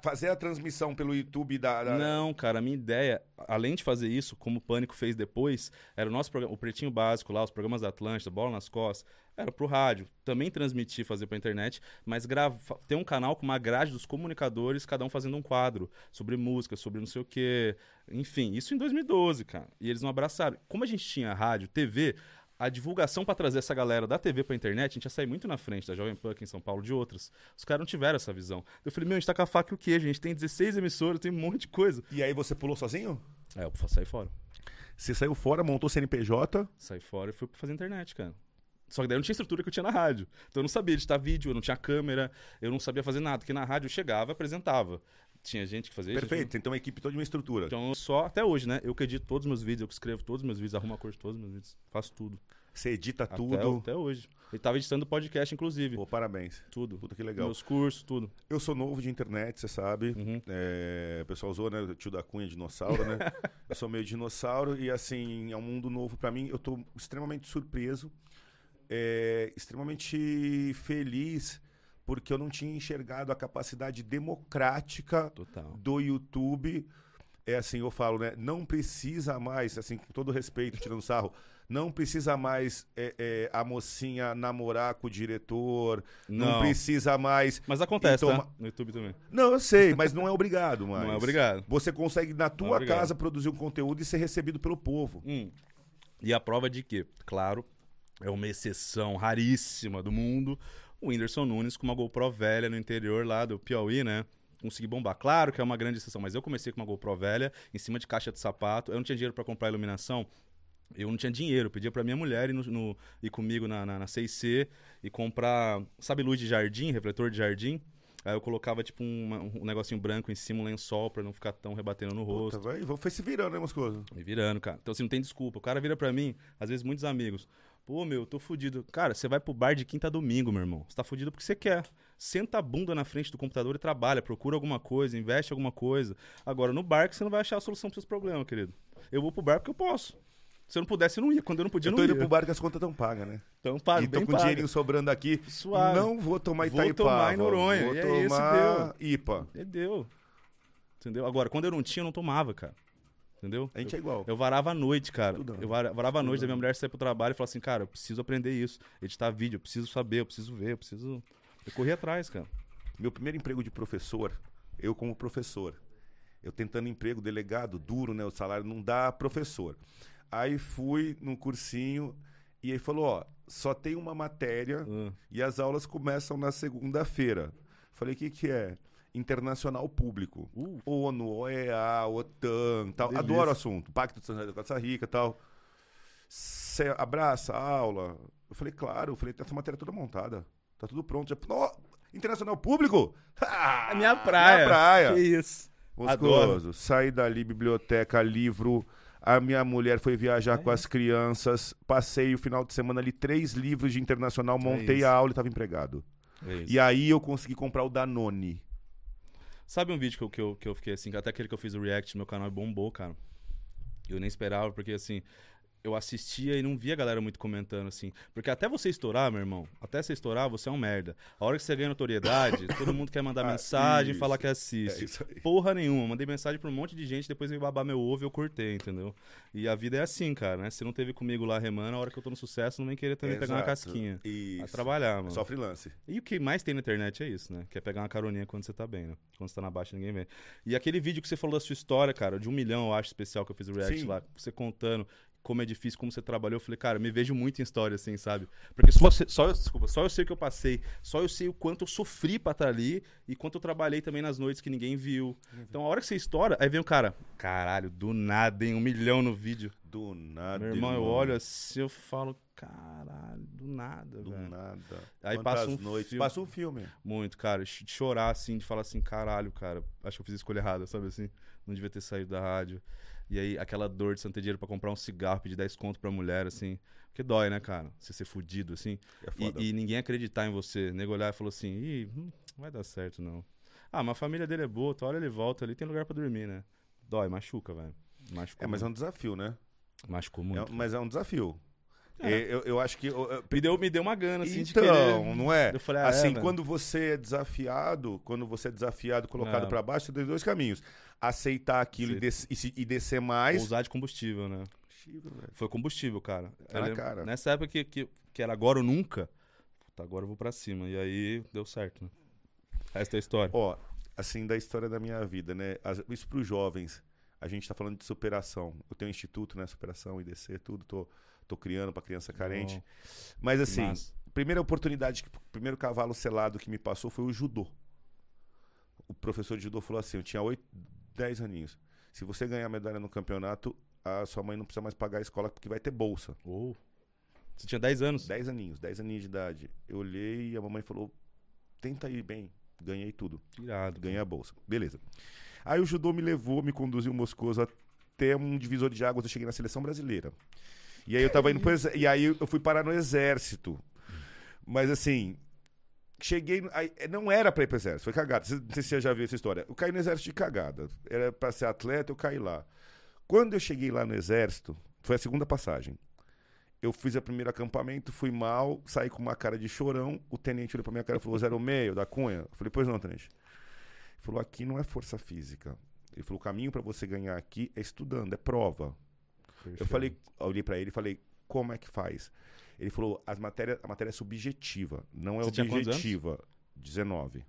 [SPEAKER 1] fazer a transmissão pelo YouTube da, da,
[SPEAKER 2] Não, cara, a minha ideia, além de fazer isso, como o Pânico fez depois, era o nosso programa, o Pretinho Básico lá, os programas da Atlântida, Bola nas Costas, era pro rádio. Também transmitir, fazer pra internet, mas grava, ter um canal com uma grade dos comunicadores, cada um fazendo um quadro sobre música, sobre não sei o quê. Enfim, isso em 2012, cara. E eles não abraçaram. Como a gente tinha rádio, TV, a divulgação para trazer essa galera da TV pra internet, a gente ia sair muito na frente da Jovem Pan aqui em São Paulo, de outras. Os caras não tiveram essa visão. Eu falei, meu, a gente tá com a faca e o quê, gente? Tem 16 emissoras, tem um monte de coisa.
[SPEAKER 1] E aí você pulou sozinho?
[SPEAKER 2] É, eu saí fora.
[SPEAKER 1] Você saiu fora, montou CNPJ?
[SPEAKER 2] Saí fora e fui fazer internet, cara. Só que daí eu não tinha estrutura que eu tinha na rádio. Então eu não sabia editar vídeo, eu não tinha câmera, eu não sabia fazer nada. Porque na rádio eu chegava e apresentava. Tinha gente que fazia
[SPEAKER 1] Perfeito, isso. Perfeito, então uma equipe toda de uma estrutura.
[SPEAKER 2] Então só, até hoje, né? Eu que edito todos os meus vídeos, eu que escrevo todos os meus vídeos, arrumo a cor de todos os meus vídeos, faço tudo.
[SPEAKER 1] Você edita
[SPEAKER 2] até,
[SPEAKER 1] tudo.
[SPEAKER 2] Até hoje. Ele tava editando podcast, inclusive.
[SPEAKER 1] Pô, parabéns.
[SPEAKER 2] Tudo.
[SPEAKER 1] Puta que legal.
[SPEAKER 2] Meus cursos, tudo.
[SPEAKER 1] Eu sou novo de internet, você sabe.
[SPEAKER 2] Uhum.
[SPEAKER 1] É, o pessoal usou, né? O tio da Cunha, dinossauro, né? eu sou meio dinossauro e, assim, é um mundo novo para mim. Eu tô extremamente surpreso, é, extremamente feliz, porque eu não tinha enxergado a capacidade democrática
[SPEAKER 2] Total.
[SPEAKER 1] do YouTube é assim, eu falo, né? Não precisa mais, assim, com todo respeito, tirando sarro, não precisa mais é, é, a mocinha namorar com o diretor, não,
[SPEAKER 2] Não.
[SPEAKER 1] precisa mais.
[SPEAKER 2] Mas acontece,
[SPEAKER 1] E toma-
[SPEAKER 2] tá? No YouTube também.
[SPEAKER 1] Não, eu sei, mas não é obrigado, mais.
[SPEAKER 2] Não é obrigado.
[SPEAKER 1] Você consegue, na tua
[SPEAKER 2] obrigado.
[SPEAKER 1] casa, produzir um conteúdo e ser recebido pelo povo.
[SPEAKER 2] Hum. E a prova de que, claro, é uma exceção raríssima do mundo, o Whindersson Nunes com uma GoPro velha no interior lá do Piauí, né? Consegui bombar. Claro que é uma grande exceção, mas eu comecei com uma GoPro velha, em cima de caixa de sapato. Eu não tinha dinheiro pra comprar iluminação. Eu não tinha dinheiro, pedia pra minha mulher ir, no, no- ir comigo na, na, na 6C e comprar, sabe, luz de jardim, refletor de jardim? Aí eu colocava, tipo, um, um negocinho branco em cima, um lençol, pra não ficar tão rebatendo no rosto.
[SPEAKER 1] Puta, vai, foi se virando, né, umas coisas.
[SPEAKER 2] Me virando, cara. Então, assim, não tem desculpa. O cara vira pra mim, às vezes muitos amigos. Pô, meu, tô fudido. Cara, você vai pro bar de quinta a domingo, meu irmão. Você tá fudido porque você quer. Senta a bunda na frente do computador e trabalha. Procura alguma coisa, investe alguma coisa. Agora, no bar que você não vai achar a solução pros seus problemas, querido. Eu vou pro bar porque eu posso. Se eu não pudesse, eu não ia. Quando eu não podia,
[SPEAKER 1] Eu
[SPEAKER 2] eu
[SPEAKER 1] tô
[SPEAKER 2] não
[SPEAKER 1] indo
[SPEAKER 2] ia.
[SPEAKER 1] pro bar que as contas estão pagas, né?
[SPEAKER 2] Então, paga,
[SPEAKER 1] e tô com
[SPEAKER 2] paga.
[SPEAKER 1] dinheirinho sobrando aqui.
[SPEAKER 2] Suave.
[SPEAKER 1] Não vou tomar
[SPEAKER 2] Vou
[SPEAKER 1] Itaipava.
[SPEAKER 2] tomar em Noronha,
[SPEAKER 1] Vou
[SPEAKER 2] e é isso,
[SPEAKER 1] tomar IPA.
[SPEAKER 2] E deu. Entendeu? Agora, quando eu não tinha, eu não tomava, cara. Entendeu?
[SPEAKER 1] A gente é igual.
[SPEAKER 2] Eu varava a noite, cara.
[SPEAKER 1] Estudando.
[SPEAKER 2] Eu vara- varava a noite da minha mulher sair pro trabalho e falava assim, cara, eu preciso aprender isso. Editar vídeo, eu preciso saber, eu preciso ver, eu preciso. Eu corri atrás, cara.
[SPEAKER 1] Meu primeiro emprego de professor, eu como professor. Eu tentando emprego, delegado, duro, né? O salário não dá professor. Aí fui num cursinho e aí falou, ó, só tem uma matéria
[SPEAKER 2] Ah,
[SPEAKER 1] e as aulas começam na segunda-feira. Falei, o que que é? Internacional Público.
[SPEAKER 2] Uh.
[SPEAKER 1] ONU, OEA, OTAN, tal.
[SPEAKER 2] Delícia.
[SPEAKER 1] Adoro o assunto. Pacto de São José da Costa Rica, tal. Cê abraça a aula. Eu falei, claro. Eu falei, essa matéria é toda montada. Tá tudo pronto. Já, Ó, Internacional Público? Ah,
[SPEAKER 2] É minha praia.
[SPEAKER 1] Minha praia.
[SPEAKER 2] Que isso.
[SPEAKER 1] Moscoso. Saí dali, biblioteca, livro. A minha mulher foi viajar com as crianças. Passei o final de semana ali, três livros de internacional. Montei
[SPEAKER 2] isso.
[SPEAKER 1] a aula e estava empregado.
[SPEAKER 2] É.
[SPEAKER 1] E aí eu consegui comprar o Danone.
[SPEAKER 2] Sabe um vídeo que eu, que, eu, que eu fiquei assim, até aquele que eu fiz o react meu canal bombou, cara. Eu nem esperava, porque assim, eu assistia e não via a galera muito comentando assim. Porque até você estourar, meu irmão, até você estourar, você é um merda. A hora que você ganha notoriedade, todo mundo quer mandar
[SPEAKER 1] Ah,
[SPEAKER 2] mensagem e falar que
[SPEAKER 1] É
[SPEAKER 2] assiste.
[SPEAKER 1] aí.
[SPEAKER 2] Porra nenhuma, mandei mensagem pra um monte de gente, depois veio babar meu ovo e eu cortei, entendeu? E a vida é assim, cara, né? Se não teve comigo lá remando, a hora que eu tô no sucesso, não vem querer também pegar uma
[SPEAKER 1] Exato.
[SPEAKER 2] casquinha.
[SPEAKER 1] Isso.
[SPEAKER 2] Vai trabalhar, mano.
[SPEAKER 1] Só freelance.
[SPEAKER 2] E o que mais tem na internet é isso, né? Que é pegar uma caroninha quando você tá bem, né? Quando você tá na baixa, ninguém vê. E aquele vídeo que você falou da sua história, cara, de um milhão, eu acho, especial que eu fiz o react
[SPEAKER 1] Sim.
[SPEAKER 2] lá, você contando como é difícil, como você trabalhou, eu falei, cara, eu me vejo muito em história, assim, sabe? Porque só, só, eu- desculpa, só eu sei o que eu passei, só eu sei o quanto eu sofri pra estar ali e quanto eu trabalhei também nas noites que ninguém viu. Então, a hora que você estoura, aí vem o cara, caralho, do nada, hein? Um milhão no vídeo.
[SPEAKER 1] Do nada.
[SPEAKER 2] Meu irmão, eu olho assim, eu falo, caralho, do nada,
[SPEAKER 1] Do
[SPEAKER 2] velho.
[SPEAKER 1] nada.
[SPEAKER 2] Aí
[SPEAKER 1] Quantas
[SPEAKER 2] passa um
[SPEAKER 1] noites.
[SPEAKER 2] filme.
[SPEAKER 1] Passa um filme.
[SPEAKER 2] Muito, cara. De chorar, assim, de falar assim, caralho, cara, acho que eu fiz a escolha errada, sabe assim? Não devia ter saído da rádio. E aí, aquela dor de você não ter dinheiro pra comprar um cigarro, pedir 10 conto pra mulher, assim. Porque dói, né, cara? Você ser fudido, assim.
[SPEAKER 1] É.
[SPEAKER 2] E, e ninguém acreditar em você. Nego olhar e falou assim, ih, hum, não vai dar certo, não. Ah, mas a família dele é boa, tu olha ele volta ali, tem lugar pra dormir, né? Dói, machuca, velho. Machucou
[SPEAKER 1] É, mas é
[SPEAKER 2] muito.
[SPEAKER 1] um desafio, né?
[SPEAKER 2] Machucou
[SPEAKER 1] É
[SPEAKER 2] muito.
[SPEAKER 1] um- mas é um desafio.
[SPEAKER 2] É.
[SPEAKER 1] É, Eu, eu acho que. eu-
[SPEAKER 2] Me, deu, me deu uma gana, assim, de
[SPEAKER 1] então,
[SPEAKER 2] querer...
[SPEAKER 1] não é?
[SPEAKER 2] Eu falei, ah, é,
[SPEAKER 1] assim,
[SPEAKER 2] velho.
[SPEAKER 1] quando você é desafiado, quando você é desafiado, colocado
[SPEAKER 2] É.
[SPEAKER 1] pra baixo, você tem dois caminhos. Aceitar aquilo e, des- e e descer mais.
[SPEAKER 2] Usar de combustível, né? Foi combustível, cara.
[SPEAKER 1] Tá
[SPEAKER 2] lembro-
[SPEAKER 1] cara.
[SPEAKER 2] Nessa época que, que, que era agora ou nunca, puta, agora eu vou pra cima. E aí deu certo, né? Essa é a história.
[SPEAKER 1] Ó, assim, da história da minha vida, né? As- Isso pros jovens. A gente tá falando de superação. Eu tenho um instituto, né? Superação, IDC, tudo. Tô, tô criando pra criança carente. Mas assim,
[SPEAKER 2] massa.
[SPEAKER 1] primeira oportunidade, primeiro cavalo selado que me passou foi o judô. O professor de judô falou assim: eu tinha 8, 10 aninhos. Se você ganhar medalha no campeonato, a sua mãe não precisa mais pagar a escola porque vai ter bolsa.
[SPEAKER 2] Oh. Você tinha 10 anos?
[SPEAKER 1] 10 aninhos, 10 aninhos de idade. Eu olhei e a mamãe falou: tenta ir bem. Ganhei tudo.
[SPEAKER 2] Irado.
[SPEAKER 1] Ganhei a bolsa. Beleza. Aí o judô me levou, me conduziu Moscoso até um divisor de águas. Eu cheguei na seleção brasileira. E aí eu tava indo pro exé- E aí eu fui parar no exército. Mas assim. Cheguei. aí, não era pra ir pro exército, foi cagada. Não sei se você já viu essa história. Eu caí no exército de cagada. Era pra ser atleta, eu caí lá. Quando eu cheguei lá no exército, foi a segunda passagem. Eu fiz o primeiro acampamento, fui mal, saí com uma cara de chorão. O tenente olhou pra minha cara e falou: 06 da Cunha. Eu falei: Pois não, tenente. Ele falou: Aqui não é força física. Ele falou: o caminho para você ganhar aqui é estudando, é prova. Eu falei, olhei para ele e falei: como é que faz? Ele falou: as matérias, a matéria é subjetiva, não é
[SPEAKER 2] Você
[SPEAKER 1] objetiva. 19.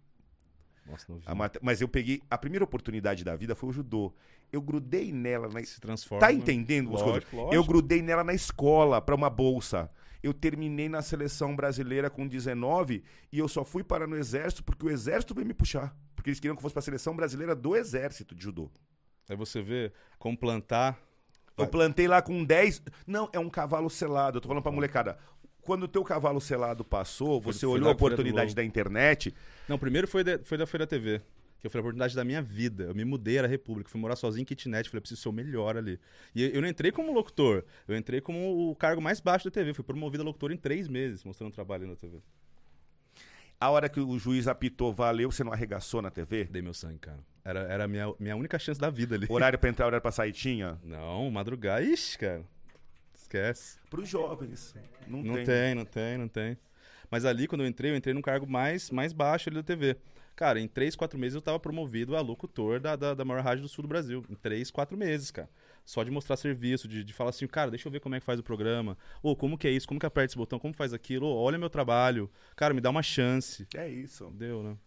[SPEAKER 2] Nossa, não
[SPEAKER 1] mate- Mas eu peguei. A primeira oportunidade da vida foi o judô. Eu grudei nela na.
[SPEAKER 2] Se transforma.
[SPEAKER 1] Tá entendendo?
[SPEAKER 2] Lógico, lógico.
[SPEAKER 1] Eu grudei nela na escola para uma bolsa. Eu terminei na seleção brasileira com 19 e eu só fui parar no exército porque o exército veio me puxar. Porque eles queriam que eu fosse pra seleção brasileira do exército de judô.
[SPEAKER 2] Aí você vê como plantar.
[SPEAKER 1] Eu plantei lá com 10. Não, é um cavalo selado. Eu tô falando pra molecada. Quando o teu cavalo selado passou, você olhou a oportunidade da internet.
[SPEAKER 2] Não, primeiro foi, da- foi da Feira TV. Que foi a oportunidade da minha vida. Eu me mudei, era República. Fui morar sozinho em kitnet. Falei, preciso ser o melhor ali. E eu não entrei como locutor. Eu entrei como o cargo mais baixo da TV. Fui promovido a locutor em três meses, mostrando trabalho na TV.
[SPEAKER 1] A hora que o juiz apitou, valeu, você não arregaçou na TV?
[SPEAKER 2] Dei meu sangue, cara. Era, era a minha, minha única chance da vida ali.
[SPEAKER 1] Horário pra entrar, horário pra sair tinha?
[SPEAKER 2] Não, madrugar. Ixi, cara. Esquece.
[SPEAKER 1] Pros jovens. Não,
[SPEAKER 2] Não
[SPEAKER 1] tem.
[SPEAKER 2] tem. não tem, não tem. Mas ali, quando eu entrei, eu entrei num cargo mais, mais baixo ali da TV. Cara, em três, quatro meses eu tava promovido a locutor da, da, da maior rádio do sul do Brasil. Em três, quatro meses, cara. Só de mostrar serviço, de, de falar assim, cara, deixa eu ver como é que faz o programa. Ô, como que é isso? Como que aperta esse botão? Como faz aquilo? Ô, olha meu trabalho. Cara, me dá uma chance.
[SPEAKER 1] É isso.
[SPEAKER 2] Deu, né?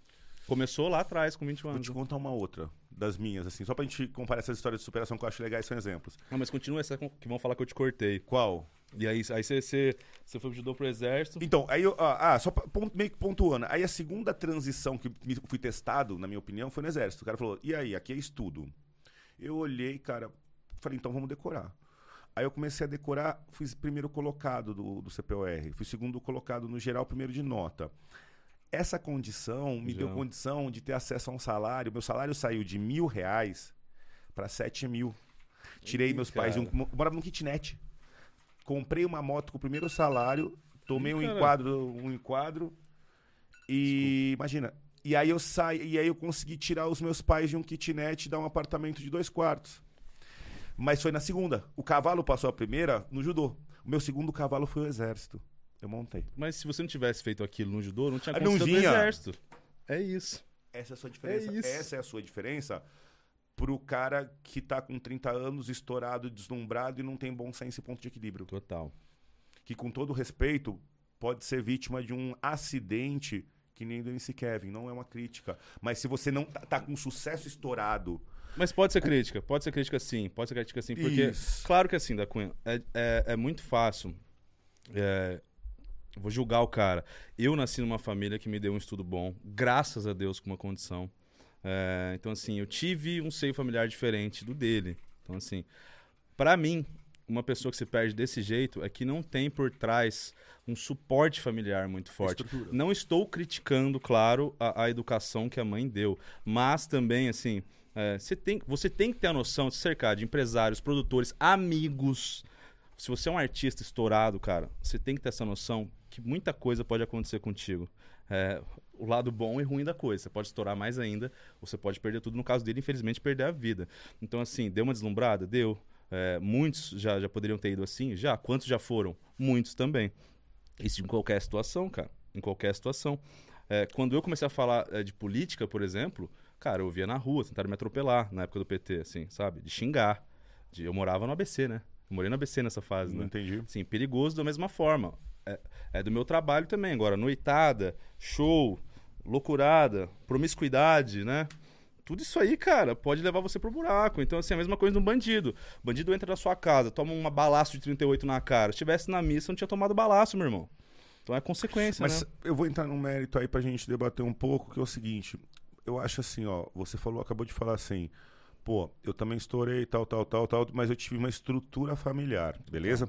[SPEAKER 2] Começou lá atrás, com 21
[SPEAKER 1] Vou
[SPEAKER 2] anos.
[SPEAKER 1] te contar uma outra das minhas, assim, só pra gente comparar essas histórias de superação que eu acho legais, são exemplos.
[SPEAKER 2] Não, mas continua essa que vão falar que eu te cortei.
[SPEAKER 1] Qual?
[SPEAKER 2] E aí, aí você, você, você foi judô pro exército.
[SPEAKER 1] Então, aí eu. Ah, só pra- pon- meio que pontuando. Aí a segunda transição que fui testado, na minha opinião, foi no exército. O cara falou: e aí, aqui é estudo. Eu olhei, cara, falei: então vamos decorar. Aí eu comecei a decorar, fui primeiro colocado do, do CPOR, fui segundo colocado no geral, primeiro de nota. Essa condição me deu
[SPEAKER 2] Já.
[SPEAKER 1] condição de ter acesso a um salário. Meu salário saiu de mil reais para sete mil. Tirei
[SPEAKER 2] Ih,
[SPEAKER 1] meus pais de um.
[SPEAKER 2] cara.
[SPEAKER 1] Morava num kitnet. Comprei uma moto com o primeiro salário, tomei
[SPEAKER 2] Ih,
[SPEAKER 1] um
[SPEAKER 2] cara.
[SPEAKER 1] enquadro, um enquadro e imagina. E aí eu saí, e aí eu consegui tirar os meus pais de um kitnet e dar um apartamento de dois quartos. Mas foi na segunda. O cavalo passou a primeira no judô. O meu segundo cavalo foi o exército. Eu montei.
[SPEAKER 2] Mas se você não tivesse feito aquilo no judô, não tinha
[SPEAKER 1] Ah,
[SPEAKER 2] acontecido no
[SPEAKER 1] vinha.
[SPEAKER 2] exército. É isso.
[SPEAKER 1] Essa é a sua diferença.
[SPEAKER 2] isso.
[SPEAKER 1] Essa é a sua diferença pro cara que tá com 30 anos, estourado, deslumbrado e não tem bom senso e ponto de equilíbrio.
[SPEAKER 2] Total.
[SPEAKER 1] que com todo respeito pode ser vítima de um acidente que nem do MC Kevin, não é uma crítica. Mas se você não tá, tá com sucesso estourado,
[SPEAKER 2] Mas pode ser crítica, pode ser crítica sim, pode ser crítica sim, porque,
[SPEAKER 1] Isso.
[SPEAKER 2] claro que assim, da Cunha, é, é, é muito fácil, é, vou julgar o cara. Eu nasci numa família que me deu um estudo bom, graças a Deus com uma condição. É, então assim, eu tive um seio familiar diferente do dele. Então assim, pra mim, uma pessoa que se perde desse jeito é que não tem por trás um suporte familiar muito forte.
[SPEAKER 1] Estrutura.
[SPEAKER 2] Não estou criticando, claro, a, a educação que a mãe deu, mas também, assim, é, você, tem, você tem que ter a noção de cercar de empresários, produtores, amigos. Se você é um artista estourado, cara, você tem que ter essa noção que muita coisa pode acontecer contigo. É, o lado bom e ruim da coisa. Você pode estourar mais ainda, você pode perder tudo. No caso dele, infelizmente, perder a vida. Então, assim, deu uma deslumbrada? Deu. É, muitos já, já poderiam ter ido assim? Já. Quantos já foram? Muitos também. Isso em qualquer situação, cara. Em qualquer situação. É, quando eu comecei a falar é, de política, por exemplo, cara, eu via na rua, tentaram me atropelar na época do PT, assim, sabe? De xingar. De, eu morava no ABC, né? Eu morei no ABC nessa fase,
[SPEAKER 1] não
[SPEAKER 2] né?
[SPEAKER 1] entendi.
[SPEAKER 2] Sim, perigoso da mesma forma. É, é do meu trabalho também. Agora, noitada, show, loucurada, promiscuidade, né? Tudo isso aí, cara, pode levar você pro buraco. Então, assim, é a mesma coisa de um bandido. O bandido entra na sua casa, toma uma balaço de 38 na cara. Se tivesse na missa, não tinha tomado balaço, meu irmão. Então é consequência,
[SPEAKER 1] Mas
[SPEAKER 2] né?
[SPEAKER 1] eu vou entrar num mérito aí pra gente debater um pouco, que é o seguinte. Eu acho assim, ó, você falou, acabou de falar assim, pô, eu também estourei, tal, tal, tal, tal, mas eu tive uma estrutura familiar, beleza?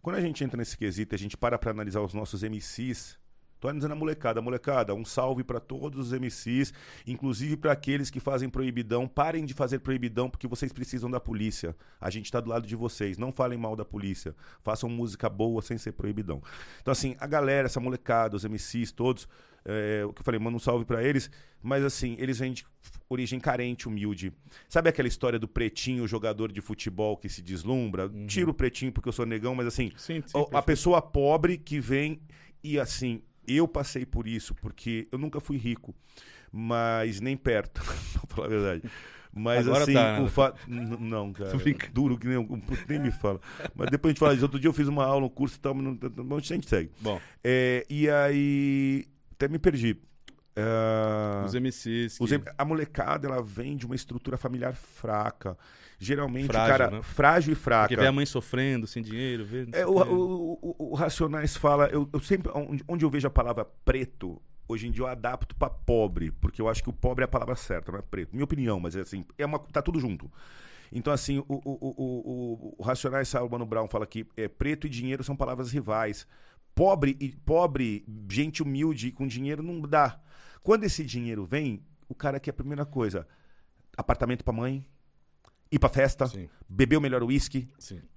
[SPEAKER 1] Quando a gente entra nesse quesito, a gente para pra analisar os nossos MCs, tô analisando a molecada, molecada, um salve pra todos os MCs, inclusive pra aqueles que fazem proibidão, parem de fazer proibidão porque vocês precisam da polícia. A gente tá do lado de vocês, não falem mal da polícia, façam música boa sem ser proibidão. Então assim, a galera, essa molecada, os MCs todos, é, o que eu falei, manda um salve pra eles, mas assim, eles vêm de origem carente, humilde. Sabe aquela história do pretinho, jogador de futebol que se deslumbra? Tira o pretinho porque eu sou negão, mas assim,
[SPEAKER 2] Sim, sim,
[SPEAKER 1] o- a
[SPEAKER 2] perfeito.
[SPEAKER 1] pessoa pobre que vem e assim, eu passei por isso, porque eu nunca fui rico, mas nem perto, pra falar a verdade. Mas
[SPEAKER 2] Agora
[SPEAKER 1] assim,
[SPEAKER 2] tá,
[SPEAKER 1] o
[SPEAKER 2] né?
[SPEAKER 1] fato. Não, cara. Duro que nem, um- nem me fala. Mas depois a gente fala disso. Outro dia eu fiz uma aula, um curso e tal, mas não, a gente segue.
[SPEAKER 2] Bom,
[SPEAKER 1] É, e aí. Até me perdi. É,
[SPEAKER 2] os MCs. que-
[SPEAKER 1] os a molecada, ela vem de uma estrutura familiar fraca. Geralmente,
[SPEAKER 2] Frágil,
[SPEAKER 1] o cara
[SPEAKER 2] né?
[SPEAKER 1] frágil e fraca.
[SPEAKER 2] Porque vê a mãe sofrendo, sem dinheiro, vê.
[SPEAKER 1] É,
[SPEAKER 2] o
[SPEAKER 1] o, o, o- Racionais fala, eu, eu sempre, onde, onde eu vejo a palavra preto, hoje em dia eu adapto pra pobre, porque eu acho que o pobre é a palavra certa, não é preto. Minha opinião, mas é assim, é uma, tá tudo junto. Então, assim, o, o, o, o, o Racionais, o Mano Brown fala que é, preto e dinheiro são palavras rivais. Pobre e pobre, gente humilde com dinheiro não dá. Quando esse dinheiro vem, o cara quer a primeira coisa: apartamento pra mãe, ir pra festa,
[SPEAKER 2] Sim,
[SPEAKER 1] beber o melhor uísque,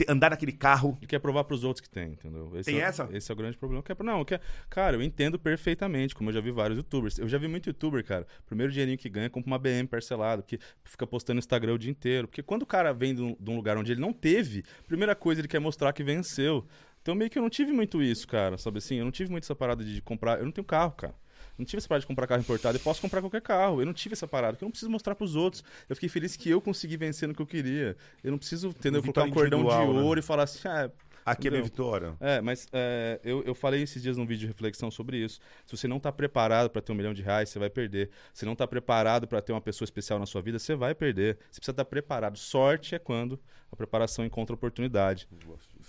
[SPEAKER 1] andar naquele carro.
[SPEAKER 2] E quer provar pros outros que tem, entendeu? Esse
[SPEAKER 1] Tem
[SPEAKER 2] é,
[SPEAKER 1] essa?
[SPEAKER 2] Esse é o grande problema. Quer, não, quer, cara, eu entendo perfeitamente, como eu já vi vários youtubers. Eu já vi muito youtuber, cara. Primeiro dinheirinho que ganha, compra uma BM parcelado, que fica postando no Instagram o dia inteiro. Porque quando o cara vem de um, de um lugar onde ele não teve, primeira coisa ele quer mostrar que venceu. Então meio que eu não tive muito isso, cara, sabe assim? Eu não tive muito essa parada de comprar. Eu não tenho carro, cara. Não tive essa parada de comprar carro importado. Eu posso comprar qualquer carro. Eu não tive essa parada, porque eu não preciso mostrar pros outros. Eu fiquei feliz que eu consegui vencer no que eu queria. Eu não preciso, entendeu? Colocar um
[SPEAKER 1] Vitória
[SPEAKER 2] cordão de
[SPEAKER 1] né?
[SPEAKER 2] ouro e falar assim, ah,
[SPEAKER 1] Aqui é
[SPEAKER 2] Entendeu?
[SPEAKER 1] vitória.
[SPEAKER 2] é, mas é, eu, eu falei esses dias num vídeo de reflexão sobre isso. Se você não tá preparado para ter um milhão de reais, você vai perder. Se não tá preparado para ter uma pessoa especial na sua vida, você vai perder. Você precisa estar preparado. Sorte é quando a preparação encontra oportunidade.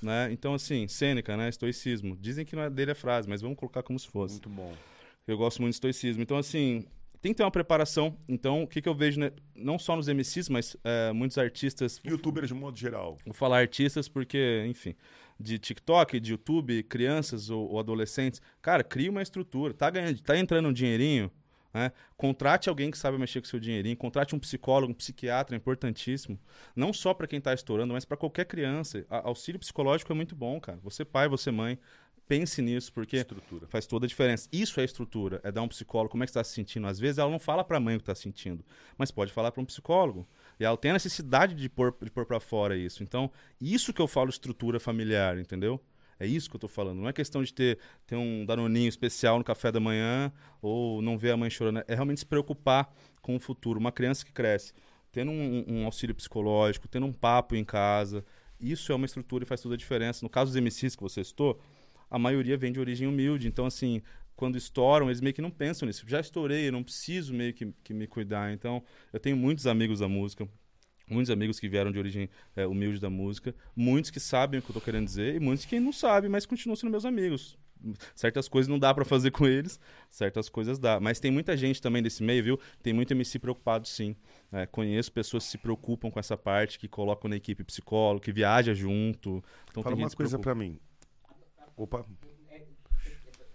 [SPEAKER 2] Né? Então, assim, Sêneca, né? Estoicismo. Dizem que não é dele a frase, mas vamos colocar como se fosse.
[SPEAKER 1] Muito bom.
[SPEAKER 2] Eu gosto muito de estoicismo. Então, assim, tem que ter uma preparação. Então, o que, que eu vejo, né? não só nos MCs, mas é, muitos artistas.
[SPEAKER 1] Youtubers de modo geral.
[SPEAKER 2] Vou falar artistas porque, enfim, de TikTok, de YouTube, crianças ou, ou adolescentes, cara, cria uma estrutura. Tá ganhando, tá entrando um dinheirinho, né? Contrate alguém que sabe mexer com seu dinheirinho, contrate um psicólogo, um psiquiatra, é importantíssimo. Não só para quem tá estourando, mas para qualquer criança. A- auxílio psicológico é muito bom, cara. Você pai, você mãe, pense nisso, porque
[SPEAKER 1] Estrutura.
[SPEAKER 2] faz toda a diferença. Isso é estrutura, é dar um psicólogo, como é que está se sentindo. Às vezes ela não fala para a mãe o que está sentindo, mas pode falar para um psicólogo. E ela tem a necessidade de pôr, de pôr para fora isso. Então, isso que eu falo estrutura familiar, entendeu? É isso que eu tô falando. Não é questão de ter, ter um danoninho especial no café da manhã ou não ver a mãe chorando. É realmente se preocupar com o futuro. Uma criança que cresce tendo um, um auxílio psicológico, tendo um papo em casa. Isso é uma estrutura e faz toda a diferença. No caso dos MCs que você citou, a maioria vem de origem humilde. Então, assim, quando estouram, eles meio que não pensam nisso. Já estourei, eu não preciso meio que, que me cuidar. Então, eu tenho muitos amigos da música, muitos amigos que vieram de origem é, humilde da música, muitos que sabem o que eu tô querendo dizer e muitos que não sabem, mas continuam sendo meus amigos. Certas coisas não dá pra fazer com eles, certas coisas dá. Mas tem muita gente também desse meio, viu? Tem muito MC preocupado, sim. É, conheço pessoas que se preocupam com essa parte, que colocam na equipe psicólogo, que viaja junto. Então
[SPEAKER 1] Fala uma coisa pra mim. Opa,
[SPEAKER 3] É,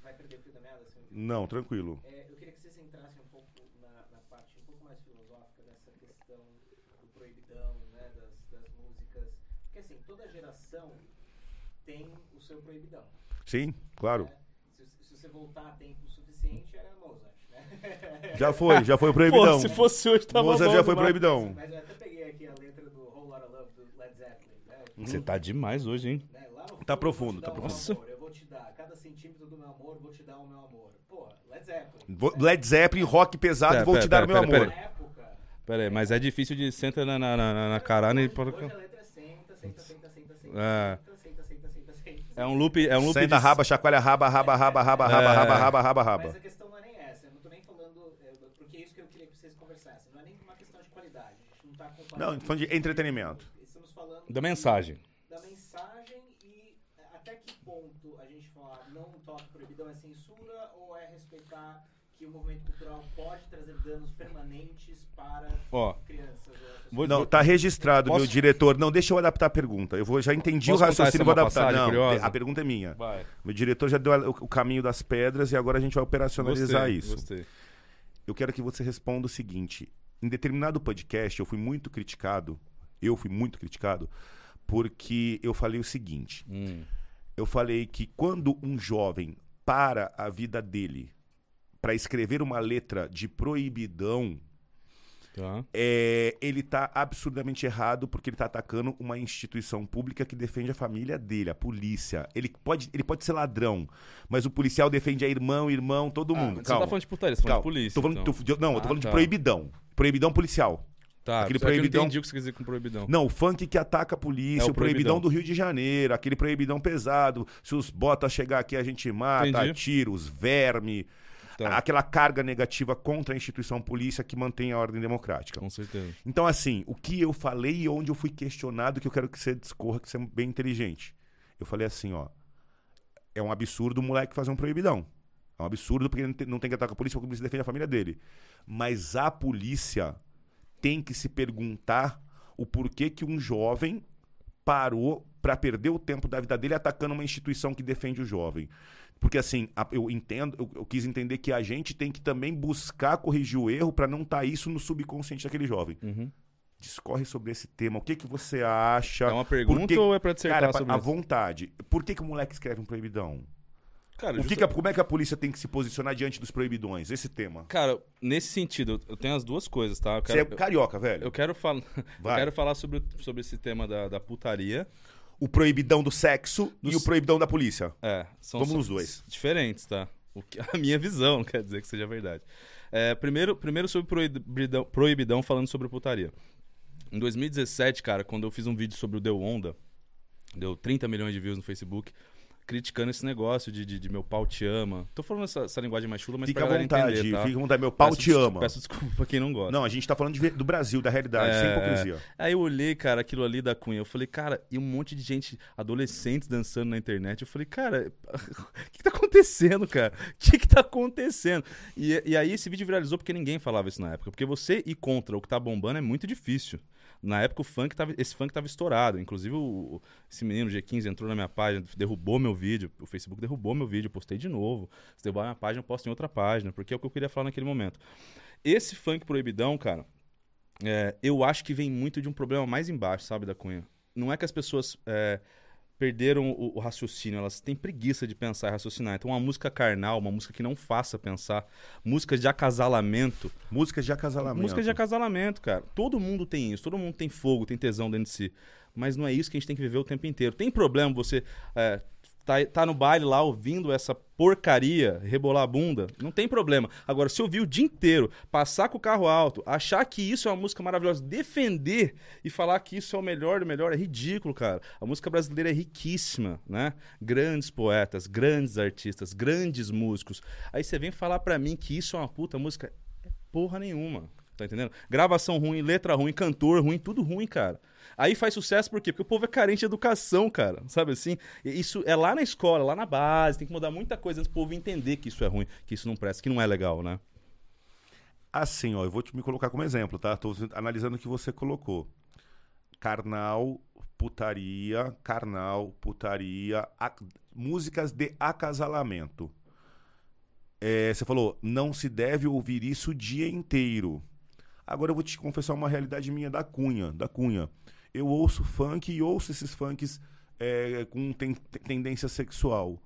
[SPEAKER 3] vai perder o fio da meada? Assim,
[SPEAKER 1] não, tranquilo.
[SPEAKER 3] É, eu queria que vocês entrassem um pouco na, na parte um pouco mais filosófica dessa questão do proibidão, né, das, das músicas. Porque assim, toda geração tem o seu proibidão.
[SPEAKER 1] Sim, claro.
[SPEAKER 3] né? Se, se você voltar a tempo suficiente, era Mozart, né?
[SPEAKER 1] Já foi, já foi o proibidão.
[SPEAKER 2] Pô, se fosse hoje, tava
[SPEAKER 1] Mozart
[SPEAKER 2] bom
[SPEAKER 1] já foi
[SPEAKER 2] demais.
[SPEAKER 1] proibidão.
[SPEAKER 3] Mas eu até peguei aqui a letra do Whole Lotta Love do Led Zeppelin, né?
[SPEAKER 2] Você tá demais hoje, hein?
[SPEAKER 3] Né? Lá no
[SPEAKER 1] Tá
[SPEAKER 3] fundo,
[SPEAKER 1] profundo, tá
[SPEAKER 3] dar o meu
[SPEAKER 2] profundo.
[SPEAKER 3] amor, eu vou te dar cada centímetro do meu amor, vou te dar o meu amor. Pô, Led Zeppelin.
[SPEAKER 1] Led Zeppelin, rock pesado,
[SPEAKER 2] Pera,
[SPEAKER 1] vou
[SPEAKER 2] pera,
[SPEAKER 1] te dar o meu
[SPEAKER 2] pera, pera,
[SPEAKER 1] amor.
[SPEAKER 3] Época,
[SPEAKER 2] Pera aí, mas é difícil de senta na, na, na, na caralho e...
[SPEAKER 3] Hoje a letra é senta, senta, senta, senta, senta,
[SPEAKER 2] É.
[SPEAKER 3] senta, senta, senta, senta, senta.
[SPEAKER 2] É um loop, é um loop
[SPEAKER 1] Senta,
[SPEAKER 2] de...
[SPEAKER 1] raba, chacoalha, raba, raba, raba, raba, raba,
[SPEAKER 2] É.
[SPEAKER 1] raba, raba, raba, raba.
[SPEAKER 3] Mas a questão não é nem essa, eu não tô nem falando, é, porque é isso que eu queria que vocês conversassem, não é nem uma questão de qualidade, a gente não tá comparando.
[SPEAKER 1] Não, falando de entretenimento.
[SPEAKER 3] Estamos falando
[SPEAKER 2] Da mensagem.
[SPEAKER 3] da mensagem e é, até que ponto a gente fala não toque proibidão é censura ou que o movimento cultural pode trazer danos permanentes para
[SPEAKER 2] Ó,
[SPEAKER 3] crianças
[SPEAKER 2] vou,
[SPEAKER 1] Não, tá registrado,
[SPEAKER 2] Posso-
[SPEAKER 1] meu diretor. Não, deixa eu adaptar a pergunta. Eu vou, já entendi
[SPEAKER 2] Posso
[SPEAKER 1] o raciocínio, vou adaptar.
[SPEAKER 2] passagem
[SPEAKER 1] Não,
[SPEAKER 2] curiosa?
[SPEAKER 1] a pergunta é minha.
[SPEAKER 2] Vai.
[SPEAKER 1] Meu diretor já deu o caminho das pedras e agora a gente vai operacionalizar
[SPEAKER 2] Gostei,
[SPEAKER 1] isso.
[SPEAKER 2] Gostei.
[SPEAKER 1] Eu quero que você responda o seguinte: em determinado podcast eu fui muito criticado, eu fui muito criticado, porque eu falei o seguinte:
[SPEAKER 2] Hum,
[SPEAKER 1] eu falei que quando um jovem para a vida dele para escrever uma letra de proibidão,
[SPEAKER 2] tá.
[SPEAKER 1] é, ele tá absurdamente errado porque ele tá atacando uma instituição pública que defende a família dele, a polícia. Ele pode, ele pode ser ladrão, mas o policial defende a irmão, irmão, todo
[SPEAKER 2] Ah,
[SPEAKER 1] mundo.
[SPEAKER 2] Você
[SPEAKER 1] Calma.
[SPEAKER 2] tá falando de putaria, você tá falando
[SPEAKER 1] Calma.
[SPEAKER 2] de polícia.
[SPEAKER 1] Tô falando,
[SPEAKER 2] então.
[SPEAKER 1] tô- não, eu tô
[SPEAKER 2] Ah,
[SPEAKER 1] falando
[SPEAKER 2] tá.
[SPEAKER 1] de proibidão. Proibidão policial.
[SPEAKER 2] Tá,
[SPEAKER 1] Aquele
[SPEAKER 2] só que eu
[SPEAKER 1] proibidão-
[SPEAKER 2] não entendi o que você quer dizer com proibidão.
[SPEAKER 1] Não, o funk que ataca a polícia,
[SPEAKER 2] É o
[SPEAKER 1] proibidão.
[SPEAKER 2] proibidão.
[SPEAKER 1] do Rio de Janeiro, aquele proibidão pesado. Se os botas chegar aqui, a gente mata,
[SPEAKER 2] Entendi.
[SPEAKER 1] tiros, verme.
[SPEAKER 2] Tá.
[SPEAKER 1] Aquela carga negativa contra a instituição polícia que mantém a ordem democrática.
[SPEAKER 2] Com certeza.
[SPEAKER 1] Então, assim, o que eu falei e onde eu fui questionado, que eu quero que você discorra, que você é bem inteligente. Eu falei assim, ó. É um absurdo o moleque fazer um proibidão. É um absurdo porque não tem, não tem que atacar a polícia, porque a polícia defende a família dele. Mas a polícia tem que se perguntar o porquê que um jovem parou pra perder o tempo da vida dele atacando uma instituição que defende o jovem. Porque assim, a- eu entendo, eu, eu quis entender que a gente tem que também buscar corrigir o erro pra não estar isso no subconsciente daquele jovem.
[SPEAKER 2] Uhum.
[SPEAKER 1] Discorre sobre esse tema. O que, que você acha?
[SPEAKER 2] É uma pergunta
[SPEAKER 1] Por que-
[SPEAKER 2] ou é pra dissertar
[SPEAKER 1] Cara,
[SPEAKER 2] sobre
[SPEAKER 1] à
[SPEAKER 2] isso?
[SPEAKER 1] vontade. Por que, que o moleque escreve um proibidão?
[SPEAKER 2] Cara,
[SPEAKER 1] O que que a- como é que a polícia tem que se posicionar diante dos proibidões? Esse tema.
[SPEAKER 2] Cara, nesse sentido, eu tenho as duas coisas, tá? Eu
[SPEAKER 1] Você
[SPEAKER 2] quero,
[SPEAKER 1] é carioca, velho.
[SPEAKER 2] eu quero, fal... eu quero falar sobre, sobre esse tema da, da putaria.
[SPEAKER 1] O proibidão do sexo
[SPEAKER 2] Do
[SPEAKER 1] e o proibidão da polícia.
[SPEAKER 2] É, são
[SPEAKER 1] Vamos nos dois.
[SPEAKER 2] diferentes, tá? Que, a minha visão, não quer dizer que seja verdade. É, primeiro, primeiro sobre proibidão, proibidão, falando sobre putaria. Em 2017, cara, quando eu fiz um vídeo sobre o Deu Onda, deu 30 milhões de views no Facebook, criticando esse negócio de, de, de meu pau te ama. Tô falando essa, essa linguagem mais chula, mas
[SPEAKER 1] Fica
[SPEAKER 2] pra galera
[SPEAKER 1] vontade,
[SPEAKER 2] entender, tá?
[SPEAKER 1] fica à vontade. Meu pau
[SPEAKER 2] Peço
[SPEAKER 1] te ama.
[SPEAKER 2] Peço desculpa pra quem não gosta.
[SPEAKER 1] Não, a gente tá falando de do Brasil, da realidade, sem
[SPEAKER 2] É,
[SPEAKER 1] hipocrisia.
[SPEAKER 2] Aí eu olhei, cara, aquilo ali da Cunha. Eu falei, cara, e um monte de gente, adolescentes dançando na internet. Eu falei, cara, o que, que tá acontecendo, cara? O que, que tá acontecendo? E, e aí esse vídeo viralizou porque ninguém falava isso na época. Porque você ir contra o que tá bombando é muito difícil. Na época o funk tava, esse funk tava estourado. Inclusive o, esse menino G15 entrou na minha página, derrubou meu vídeo. O Facebook derrubou meu vídeo, postei de novo. Se derrubar minha página, eu posto em outra página, porque é o que eu queria falar naquele momento. Esse funk proibidão, cara, é, eu acho que vem muito de um problema mais embaixo, sabe, da Cunha. Não é que as pessoas é, perderam o, o raciocínio, elas têm preguiça de pensar e raciocinar. Então, uma música carnal, uma música que não faça pensar, músicas de acasalamento.
[SPEAKER 1] Músicas de acasalamento.
[SPEAKER 2] Músicas de acasalamento, cara. Todo mundo tem isso, todo mundo tem fogo, tem tesão dentro de si. Mas não é isso que a gente tem que viver o tempo inteiro. Tem problema você é, tá, tá no baile lá ouvindo essa porcaria, rebolar a bunda? Não tem problema. Agora, se ouvir o dia inteiro, passar com o carro alto, achar que isso é uma música maravilhosa, defender e falar que isso é o melhor do melhor, é ridículo, cara. A música brasileira é riquíssima, né? Grandes poetas, grandes artistas, grandes músicos. Aí você vem falar pra mim que isso é uma puta música. É porra nenhuma. Tá entendendo? Gravação ruim, letra ruim, cantor ruim, tudo ruim, cara. Aí faz sucesso por quê? Porque o povo é carente de educação, cara. Sabe assim? Isso é lá na escola, lá na base, tem que mudar muita coisa antes do povo entender que isso é ruim, que isso não presta, que não é legal, né?
[SPEAKER 1] Assim, ó, eu vou te me colocar como exemplo, tá? Tô analisando o que você colocou. Carnal, putaria, carnal, putaria, a- músicas de acasalamento. É, você falou, não se deve ouvir isso o dia inteiro. Agora eu vou te confessar uma realidade minha da Cunha, da Cunha. Eu ouço funk e ouço esses funks é, com ten- tendência sexual.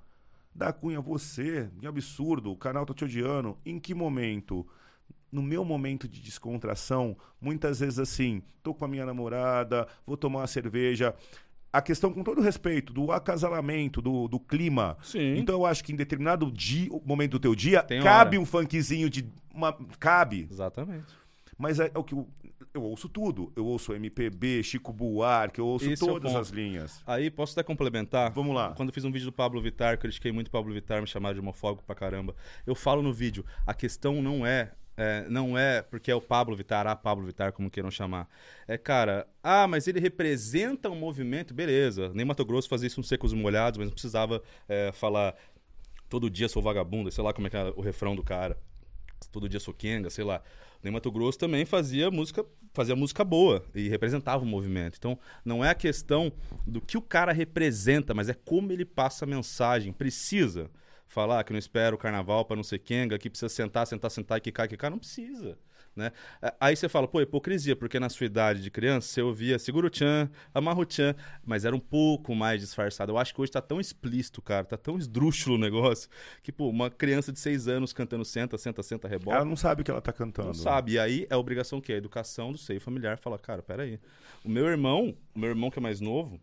[SPEAKER 1] Da Cunha, você, que absurdo, o canal tá te odiando. Em que momento? No meu momento de descontração, muitas vezes assim, tô com a minha namorada, vou tomar uma cerveja. A questão, com todo respeito, do acasalamento, do, do clima.
[SPEAKER 2] Sim.
[SPEAKER 1] Então eu acho que em determinado dia, momento do teu dia,
[SPEAKER 2] Tem
[SPEAKER 1] cabe
[SPEAKER 2] hora.
[SPEAKER 1] um funkzinho de. Uma, cabe.
[SPEAKER 2] Exatamente.
[SPEAKER 1] Mas é, é o que eu, ouço tudo. Eu ouço MPB, Chico Buarque, eu ouço
[SPEAKER 2] Esse é
[SPEAKER 1] todas
[SPEAKER 2] ponto.
[SPEAKER 1] as linhas.
[SPEAKER 2] Aí, posso até complementar?
[SPEAKER 1] Vamos lá.
[SPEAKER 2] Quando eu fiz um vídeo do Pablo Vittar, critiquei muito o Pablo Vittar, me chamaram de homofóbico pra caramba. Eu falo no vídeo, a questão não é, é, não é porque é o Pablo Vittar, a Pablo Vittar, como queiram chamar. É, cara, ah, mas ele representa um movimento, beleza. Nem Mato Grosso fazia isso nos secos e molhados, mas não precisava é, falar todo dia sou vagabundo, sei lá como é que é o refrão do cara. Todo dia sou Kenga, sei lá. Nem Mato Grosso também fazia música, fazia música boa e representava o movimento. Então, não é a questão do que o cara representa, mas é como ele passa a mensagem. Precisa falar que não espera o carnaval para não ser Kenga, que precisa sentar, sentar, sentar e quicar, quicar. Não precisa. Né? Aí você fala, pô, hipocrisia, porque na sua idade de criança você ouvia Seguro Chan, Amarro Chan, mas era um pouco mais disfarçado. Eu acho que hoje tá tão explícito, cara, tá tão esdrúxulo o negócio, que, pô, uma criança de seis anos cantando senta, senta, senta, rebola.
[SPEAKER 1] Ela não sabe o que ela tá cantando.
[SPEAKER 2] Não sabe. E aí é a obrigação que é a educação do seio familiar. Fala, cara, peraí. O meu irmão, o meu irmão que é mais novo,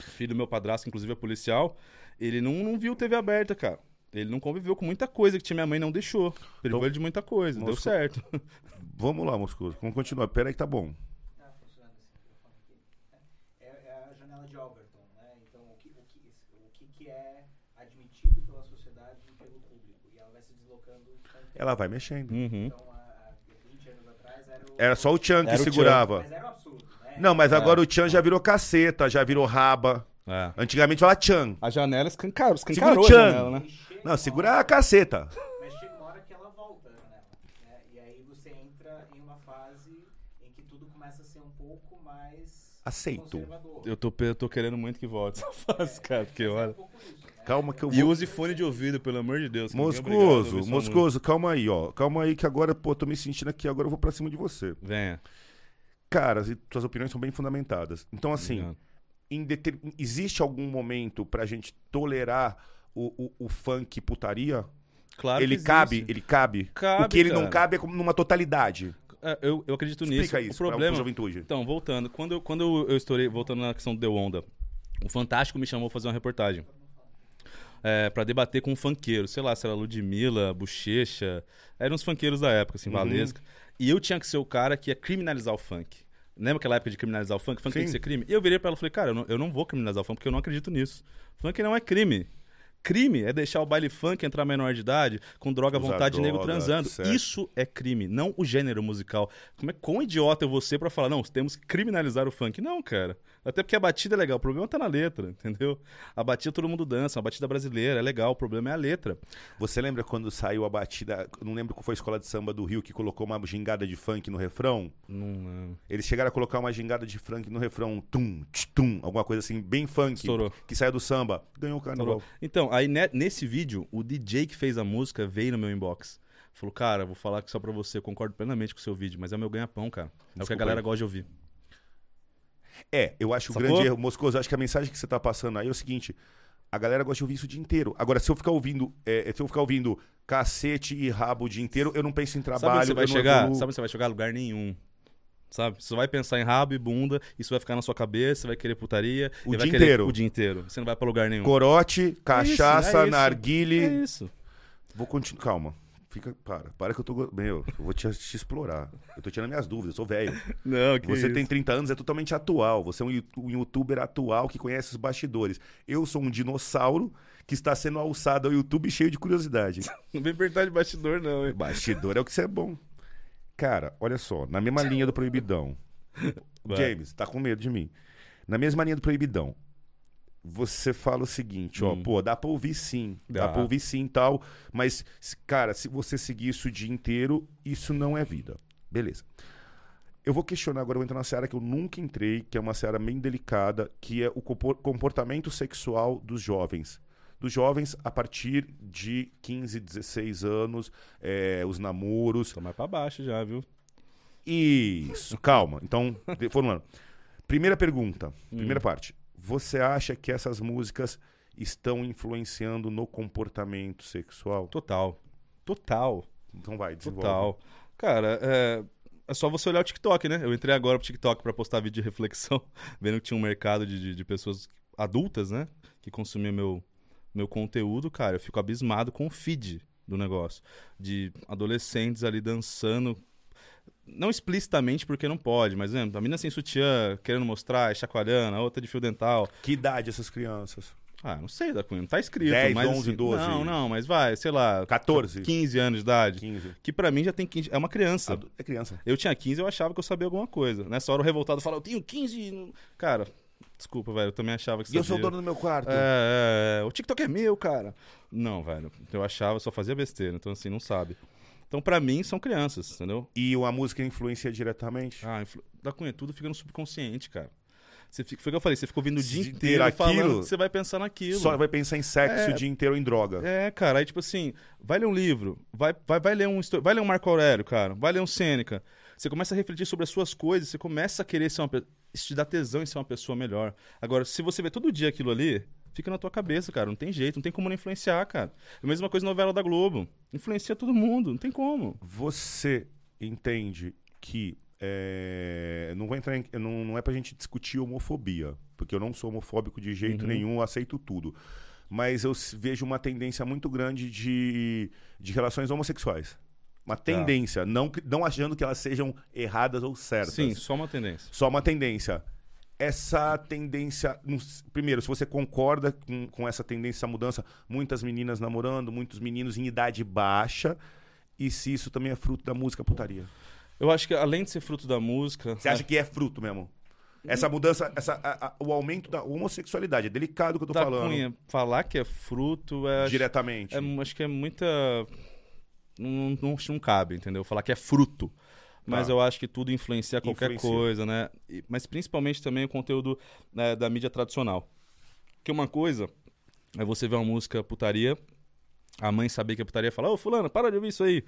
[SPEAKER 2] filho do meu padrasto, inclusive é policial, ele não, não viu TV aberta, cara. Ele não conviveu com muita coisa que tinha minha mãe não deixou. Privou
[SPEAKER 1] Então,
[SPEAKER 2] ele de muita coisa. Deu certo.
[SPEAKER 1] Vamos lá, Moscoso. Vamos continuar. Pera aí que tá bom.
[SPEAKER 3] é, é a janela de Overton, né? Então, o que, o que, o que, que é admitido pela sociedade e pelo público. E ela vai se deslocando o.
[SPEAKER 1] Ela vai mexendo.
[SPEAKER 2] Uhum.
[SPEAKER 3] Então, há, há 20 anos atrás era o...
[SPEAKER 1] Era só o Chan que
[SPEAKER 2] Era o Chan.
[SPEAKER 1] segurava.
[SPEAKER 3] Mas era um absurdo, né?
[SPEAKER 1] Não, mas
[SPEAKER 2] É.
[SPEAKER 1] agora o Chan já virou caceta, já virou raba.
[SPEAKER 2] É.
[SPEAKER 1] Antigamente falava Chan.
[SPEAKER 2] A janela escancarou,
[SPEAKER 1] Segura
[SPEAKER 2] escancarou
[SPEAKER 1] o
[SPEAKER 2] a
[SPEAKER 1] Chan.
[SPEAKER 2] janela, né?
[SPEAKER 1] Não, segura a caceta.
[SPEAKER 3] Mas chega uma hora que ela volta a janela. Né? E aí você entra em uma fase em que tudo começa a ser um pouco mais
[SPEAKER 1] Aceito.
[SPEAKER 2] Eu tô, eu tô querendo muito que volte essa fase, cara, porque
[SPEAKER 3] é
[SPEAKER 2] olha...
[SPEAKER 3] né?
[SPEAKER 1] Calma que eu
[SPEAKER 2] E
[SPEAKER 1] vou.
[SPEAKER 2] use fone de ouvido, pelo amor de Deus. é obrigado
[SPEAKER 1] Moscoso,
[SPEAKER 2] sua
[SPEAKER 1] Moscoso, calma aí, ó. Calma aí que agora, pô, tô me sentindo aqui, agora eu vou pra cima de você.
[SPEAKER 2] Venha.
[SPEAKER 1] Cara, e suas opiniões são bem fundamentadas. Então, assim,
[SPEAKER 2] Obrigado.
[SPEAKER 1] em deter- existe algum momento pra gente tolerar o, o, o funk putaria?
[SPEAKER 2] Claro
[SPEAKER 1] ele
[SPEAKER 2] que
[SPEAKER 1] cabe, ele cabe.
[SPEAKER 2] Cabe,
[SPEAKER 1] o que ele não
[SPEAKER 2] cara.
[SPEAKER 1] cabe é como numa totalidade.
[SPEAKER 2] É, eu, eu acredito nisso.
[SPEAKER 1] Explica isso
[SPEAKER 2] o
[SPEAKER 1] pra
[SPEAKER 2] problema...
[SPEAKER 1] juventude.
[SPEAKER 2] Então, voltando. Quando, eu- quando eu, eu estourei, voltando na questão do Deu Onda, o Fantástico me chamou pra fazer uma reportagem. É, pra debater com um funkeiro, sei lá, se era Ludmilla, Bochecha, eram uns funkeiros da época, assim,
[SPEAKER 1] Uhum.
[SPEAKER 2] Valesca. E eu tinha que ser o cara que ia criminalizar o funk. Lembra aquela época de criminalizar o funk? Funk tem que
[SPEAKER 1] Sim.
[SPEAKER 2] ser crime? E eu virei pra ela e falei, cara, eu não, eu não vou criminalizar o funk porque eu não acredito nisso. Funk não é crime. Crime é deixar o baile funk entrar menor de idade com droga à vontade de nego
[SPEAKER 1] droga,
[SPEAKER 2] transando.
[SPEAKER 1] certo.
[SPEAKER 2] Isso é crime, não o gênero musical. Como é quão idiota eu vou ser pra falar, não, temos que criminalizar o funk? Não, cara. Até porque a batida é legal, o problema tá na letra, entendeu? A batida todo mundo dança, a batida brasileira é legal, o problema é a letra.
[SPEAKER 1] Você lembra quando saiu a batida, não lembro qual foi a escola de samba do Rio que colocou uma gingada de funk no refrão?
[SPEAKER 2] Não, não.
[SPEAKER 1] Eles chegaram a colocar uma gingada de funk no refrão, tum, tum, alguma coisa assim, bem funk,
[SPEAKER 2] Estourou.
[SPEAKER 1] que saia do samba. Ganhou o carnaval.
[SPEAKER 2] Então, aí ne- nesse vídeo, o DJ que fez a música veio no meu inbox. Falou, cara, vou falar aqui só pra você, eu concordo plenamente com o seu vídeo, mas é o meu ganha-pão, cara. É o que a galera
[SPEAKER 1] aí.
[SPEAKER 2] gosta de ouvir.
[SPEAKER 1] É, eu acho o
[SPEAKER 2] Sacou?
[SPEAKER 1] grande erro, Moscoso, acho que a mensagem que você tá passando aí é o seguinte, a galera gosta de ouvir isso o dia inteiro. Agora, se eu ficar ouvindo, é, se eu ficar ouvindo cacete e rabo o dia inteiro, eu não penso em
[SPEAKER 2] Sabe
[SPEAKER 1] trabalho,
[SPEAKER 2] onde você vai chegar?
[SPEAKER 1] evoluo.
[SPEAKER 2] Sabe onde você vai chegar? Lugar nenhum. Sabe? Você vai pensar em rabo e bunda, isso vai ficar na sua cabeça, você vai querer putaria.
[SPEAKER 1] O dia inteiro.
[SPEAKER 2] O dia inteiro. Você não vai pra lugar nenhum.
[SPEAKER 1] Corote, cachaça,
[SPEAKER 2] é isso.
[SPEAKER 1] narguile.
[SPEAKER 2] É isso.
[SPEAKER 1] Vou continuar. Calma. Fica, para. Para que eu tô. Meu, eu vou te, te explorar. Eu tô tirando minhas dúvidas, eu sou velho.
[SPEAKER 2] Não, que
[SPEAKER 1] Você
[SPEAKER 2] isso.
[SPEAKER 1] tem 30 anos, é totalmente atual. Você é um you- um youtuber atual que conhece os bastidores. Eu sou um dinossauro que está sendo alçado ao YouTube cheio de curiosidade.
[SPEAKER 2] Não vem apertar de bastidor, não, hein?
[SPEAKER 1] Bastidor é o que você é bom. Cara, olha só, na mesma linha do Proibidão. James, tá com medo de mim. Na mesma linha do Proibidão. Você fala o seguinte, ó,
[SPEAKER 2] Hum.
[SPEAKER 1] pô, dá pra ouvir sim, dá
[SPEAKER 2] Dá.
[SPEAKER 1] pra ouvir sim e tal, mas, cara, se você seguir isso o dia inteiro, isso não é vida. Beleza. Eu vou questionar agora, eu vou entrar na seara que eu nunca entrei, que é uma seara bem delicada, que é o compor- comportamento sexual dos jovens. Dos jovens a partir de 15, 16 anos, é, os namoros,
[SPEAKER 2] Tô mais pra baixo já, viu?
[SPEAKER 1] isso, calma. Então, formulando. Primeira pergunta, primeira
[SPEAKER 2] Hum.
[SPEAKER 1] parte. Você acha que essas músicas estão influenciando no comportamento sexual?
[SPEAKER 2] Total. Total.
[SPEAKER 1] Então vai, desenvolve.
[SPEAKER 2] Total. Cara, é, é só você olhar o TikTok, né? Eu entrei agora pro TikTok pra postar vídeo de reflexão, vendo que tinha um mercado de, de, de pessoas adultas, né? Que consumiam meu, meu conteúdo, cara. Eu fico abismado com o feed do negócio. De adolescentes ali dançando. Não explicitamente porque não pode, mas né, a menina sem sutiã, querendo mostrar, chacoalhando, a outra de fio dental.
[SPEAKER 1] Que idade essas crianças?
[SPEAKER 2] Ah, não sei da Cunha, não tá escrito.
[SPEAKER 1] 10,
[SPEAKER 2] mas,
[SPEAKER 1] 11,
[SPEAKER 2] assim,
[SPEAKER 1] 12.
[SPEAKER 2] Não, não, mas vai, sei lá.
[SPEAKER 1] 14?
[SPEAKER 2] 15 anos de idade.
[SPEAKER 1] 15.
[SPEAKER 2] Que pra mim já tem 15. É uma criança.
[SPEAKER 1] É criança.
[SPEAKER 2] Eu tinha 15 eu achava que eu sabia alguma coisa. Nessa hora o revoltado fala, eu tenho 15. Cara, desculpa, velho. Eu também achava que
[SPEAKER 1] E eu sou o dono do meu quarto.
[SPEAKER 2] É, é, é, o TikTok é meu, cara. Não, velho. Eu achava, só fazia besteira. Então, assim, não sabe. Então, pra mim, são crianças, entendeu?
[SPEAKER 1] E a música influencia diretamente?
[SPEAKER 2] Ah, influ... da Cunha, tudo fica no subconsciente, cara. Você fica... Foi o que eu falei, você fica ouvindo o dia inteiro
[SPEAKER 1] aquilo,
[SPEAKER 2] falando, você vai pensar naquilo.
[SPEAKER 1] Só vai pensar em sexo
[SPEAKER 2] É.
[SPEAKER 1] o dia inteiro ou em droga.
[SPEAKER 2] É, cara, aí tipo assim, vai ler um livro, vai, vai, vai ler um vai ler um Marco Aurélio, cara, vai ler um Sêneca. Você começa a refletir sobre as suas coisas, você começa a querer ser uma pessoa. Isso te dá tesão em ser uma pessoa melhor. Agora, se você vê todo dia aquilo ali, fica na tua cabeça, cara. Não tem jeito, não tem como não influenciar, cara. É a mesma coisa novela da Globo. Influencia todo mundo, não tem como.
[SPEAKER 1] Você entende que é, não vou entrar em, não, não é pra gente discutir homofobia, porque eu não sou homofóbico de jeito
[SPEAKER 2] Uhum.
[SPEAKER 1] nenhum, aceito tudo. Mas eu vejo uma tendência muito grande de, de relações homossexuais. Uma tendência, não, não achando que elas sejam erradas ou certas.
[SPEAKER 2] Sim, só uma tendência.
[SPEAKER 1] Só uma tendência. essa tendência. primeiro, se você concorda com, com essa tendência, essa mudança, muitas meninas namorando, muitos meninos em idade baixa, e se isso também é fruto da música putaria.
[SPEAKER 2] Eu acho que além de ser fruto da música.
[SPEAKER 1] Você acha que é fruto mesmo? Essa mudança, essa, a- a- o aumento da homossexualidade, é delicado o que eu tô
[SPEAKER 2] da
[SPEAKER 1] falando.
[SPEAKER 2] Cunha, falar que é fruto é.
[SPEAKER 1] Diretamente.
[SPEAKER 2] é acho que é muita. Não, não, não cabe, entendeu? Falar que é fruto. Mas
[SPEAKER 1] Tá.
[SPEAKER 2] eu acho que tudo influencia qualquer
[SPEAKER 1] Influencia.
[SPEAKER 2] coisa, né? E- mas principalmente também o conteúdo né, da mídia tradicional. Que uma coisa é você ver uma música putaria, a mãe saber que é putaria e falar, ô fulano, para de ouvir isso aí.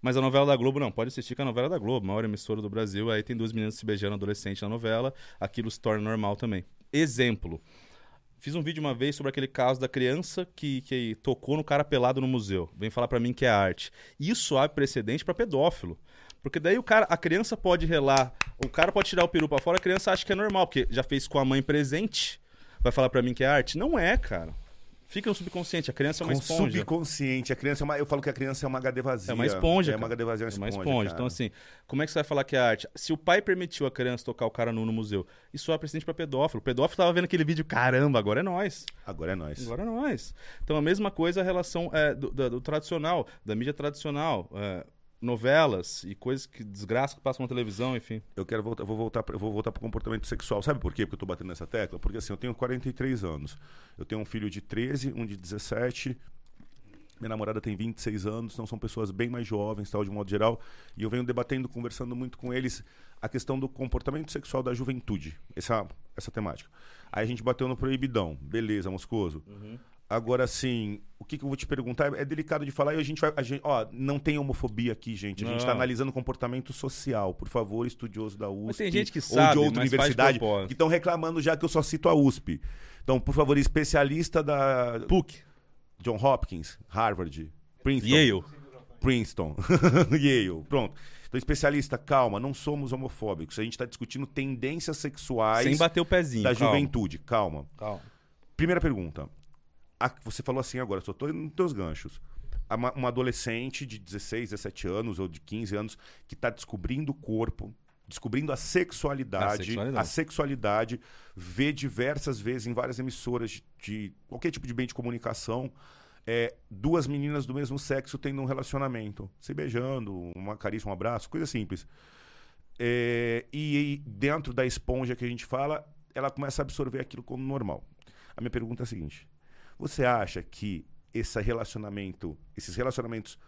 [SPEAKER 2] Mas a novela da Globo, não, pode assistir que é a novela da Globo, maior emissora do Brasil, aí tem duas meninas se beijando adolescente na novela, aquilo se torna normal também. Exemplo. Fiz um vídeo uma vez sobre aquele caso da criança que, que tocou no cara pelado no museu. Vem falar pra mim que é arte. Isso abre precedente pra pedófilo. Porque daí o cara, a criança pode relar, o cara pode tirar o peru pra fora, a criança acha que é normal, porque já fez com a mãe presente. Vai falar pra mim que é arte? Não é, cara. Fica no subconsciente, a criança é uma
[SPEAKER 1] Com
[SPEAKER 2] esponja.
[SPEAKER 1] subconsciente. A criança é uma, eu falo que a criança é uma HD vazia.
[SPEAKER 2] É uma esponja,
[SPEAKER 1] É uma. HD vazia, é
[SPEAKER 2] É
[SPEAKER 1] uma
[SPEAKER 2] uma
[SPEAKER 1] esponja.
[SPEAKER 2] esponja.
[SPEAKER 1] cara.
[SPEAKER 2] Então, assim, como é que você vai falar que é arte? Se o pai permitiu a criança tocar o cara nu no museu, isso é precedente pra pedófilo. O pedófilo tava vendo aquele vídeo, caramba, agora é nós.
[SPEAKER 1] Agora é nós.
[SPEAKER 2] Agora é nós. Então, a mesma coisa a relação é, do, da- do tradicional, da mídia tradicional. é, novelas e coisas que desgraça que passam na televisão, enfim.
[SPEAKER 1] Eu quero voltar, vou voltar, eu vou voltar pro comportamento sexual. Sabe por quê? Porque eu tô batendo nessa tecla? Porque assim, eu tenho 43 anos. Eu tenho um filho de 13, um de 17. Minha namorada tem 26 anos, então são pessoas bem mais jovens, tal, de modo geral. E eu venho debatendo, conversando muito com eles a questão do comportamento sexual da juventude, essa, essa temática. Aí a gente bateu no proibidão. Beleza, Moscoso. Agora, assim, o que, que eu vou te perguntar é delicado de falar e a gente vai. A gente, ó, não tem homofobia aqui, gente. A gente
[SPEAKER 2] Não.
[SPEAKER 1] está analisando comportamento social. Por favor, estudioso da USP.
[SPEAKER 2] Mas tem gente que
[SPEAKER 1] ou
[SPEAKER 2] sabe,
[SPEAKER 1] de outra universidade que estão reclamando já que eu só cito a USP. Então, por favor, especialista da
[SPEAKER 2] PUC.
[SPEAKER 1] John Hopkins, Harvard, Princeton.
[SPEAKER 2] Yale.
[SPEAKER 1] Princeton, Yale, pronto. Então, especialista, calma, não somos homofóbicos. A gente está discutindo tendências sexuais
[SPEAKER 2] Sem bater o pezinho.
[SPEAKER 1] da
[SPEAKER 2] calma.
[SPEAKER 1] juventude. Calma.
[SPEAKER 2] Calma.
[SPEAKER 1] Primeira pergunta. A- você falou assim agora, só tô nos teus ganchos. A ma- Uma adolescente de 16, 17 anos ou de 15 anos que está descobrindo o corpo, descobrindo a sexualidade,
[SPEAKER 2] A sexualidade.
[SPEAKER 1] a sexualidade, vê diversas vezes em várias emissoras de, de qualquer tipo de bem de comunicação é, duas meninas do mesmo sexo tendo um relacionamento, se beijando, uma carícia, um abraço, coisa simples. É, e, e dentro da esponja que a gente fala, ela começa a absorver aquilo como normal. A minha pergunta é a seguinte: você acha que esse relacionamento, esses relacionamentos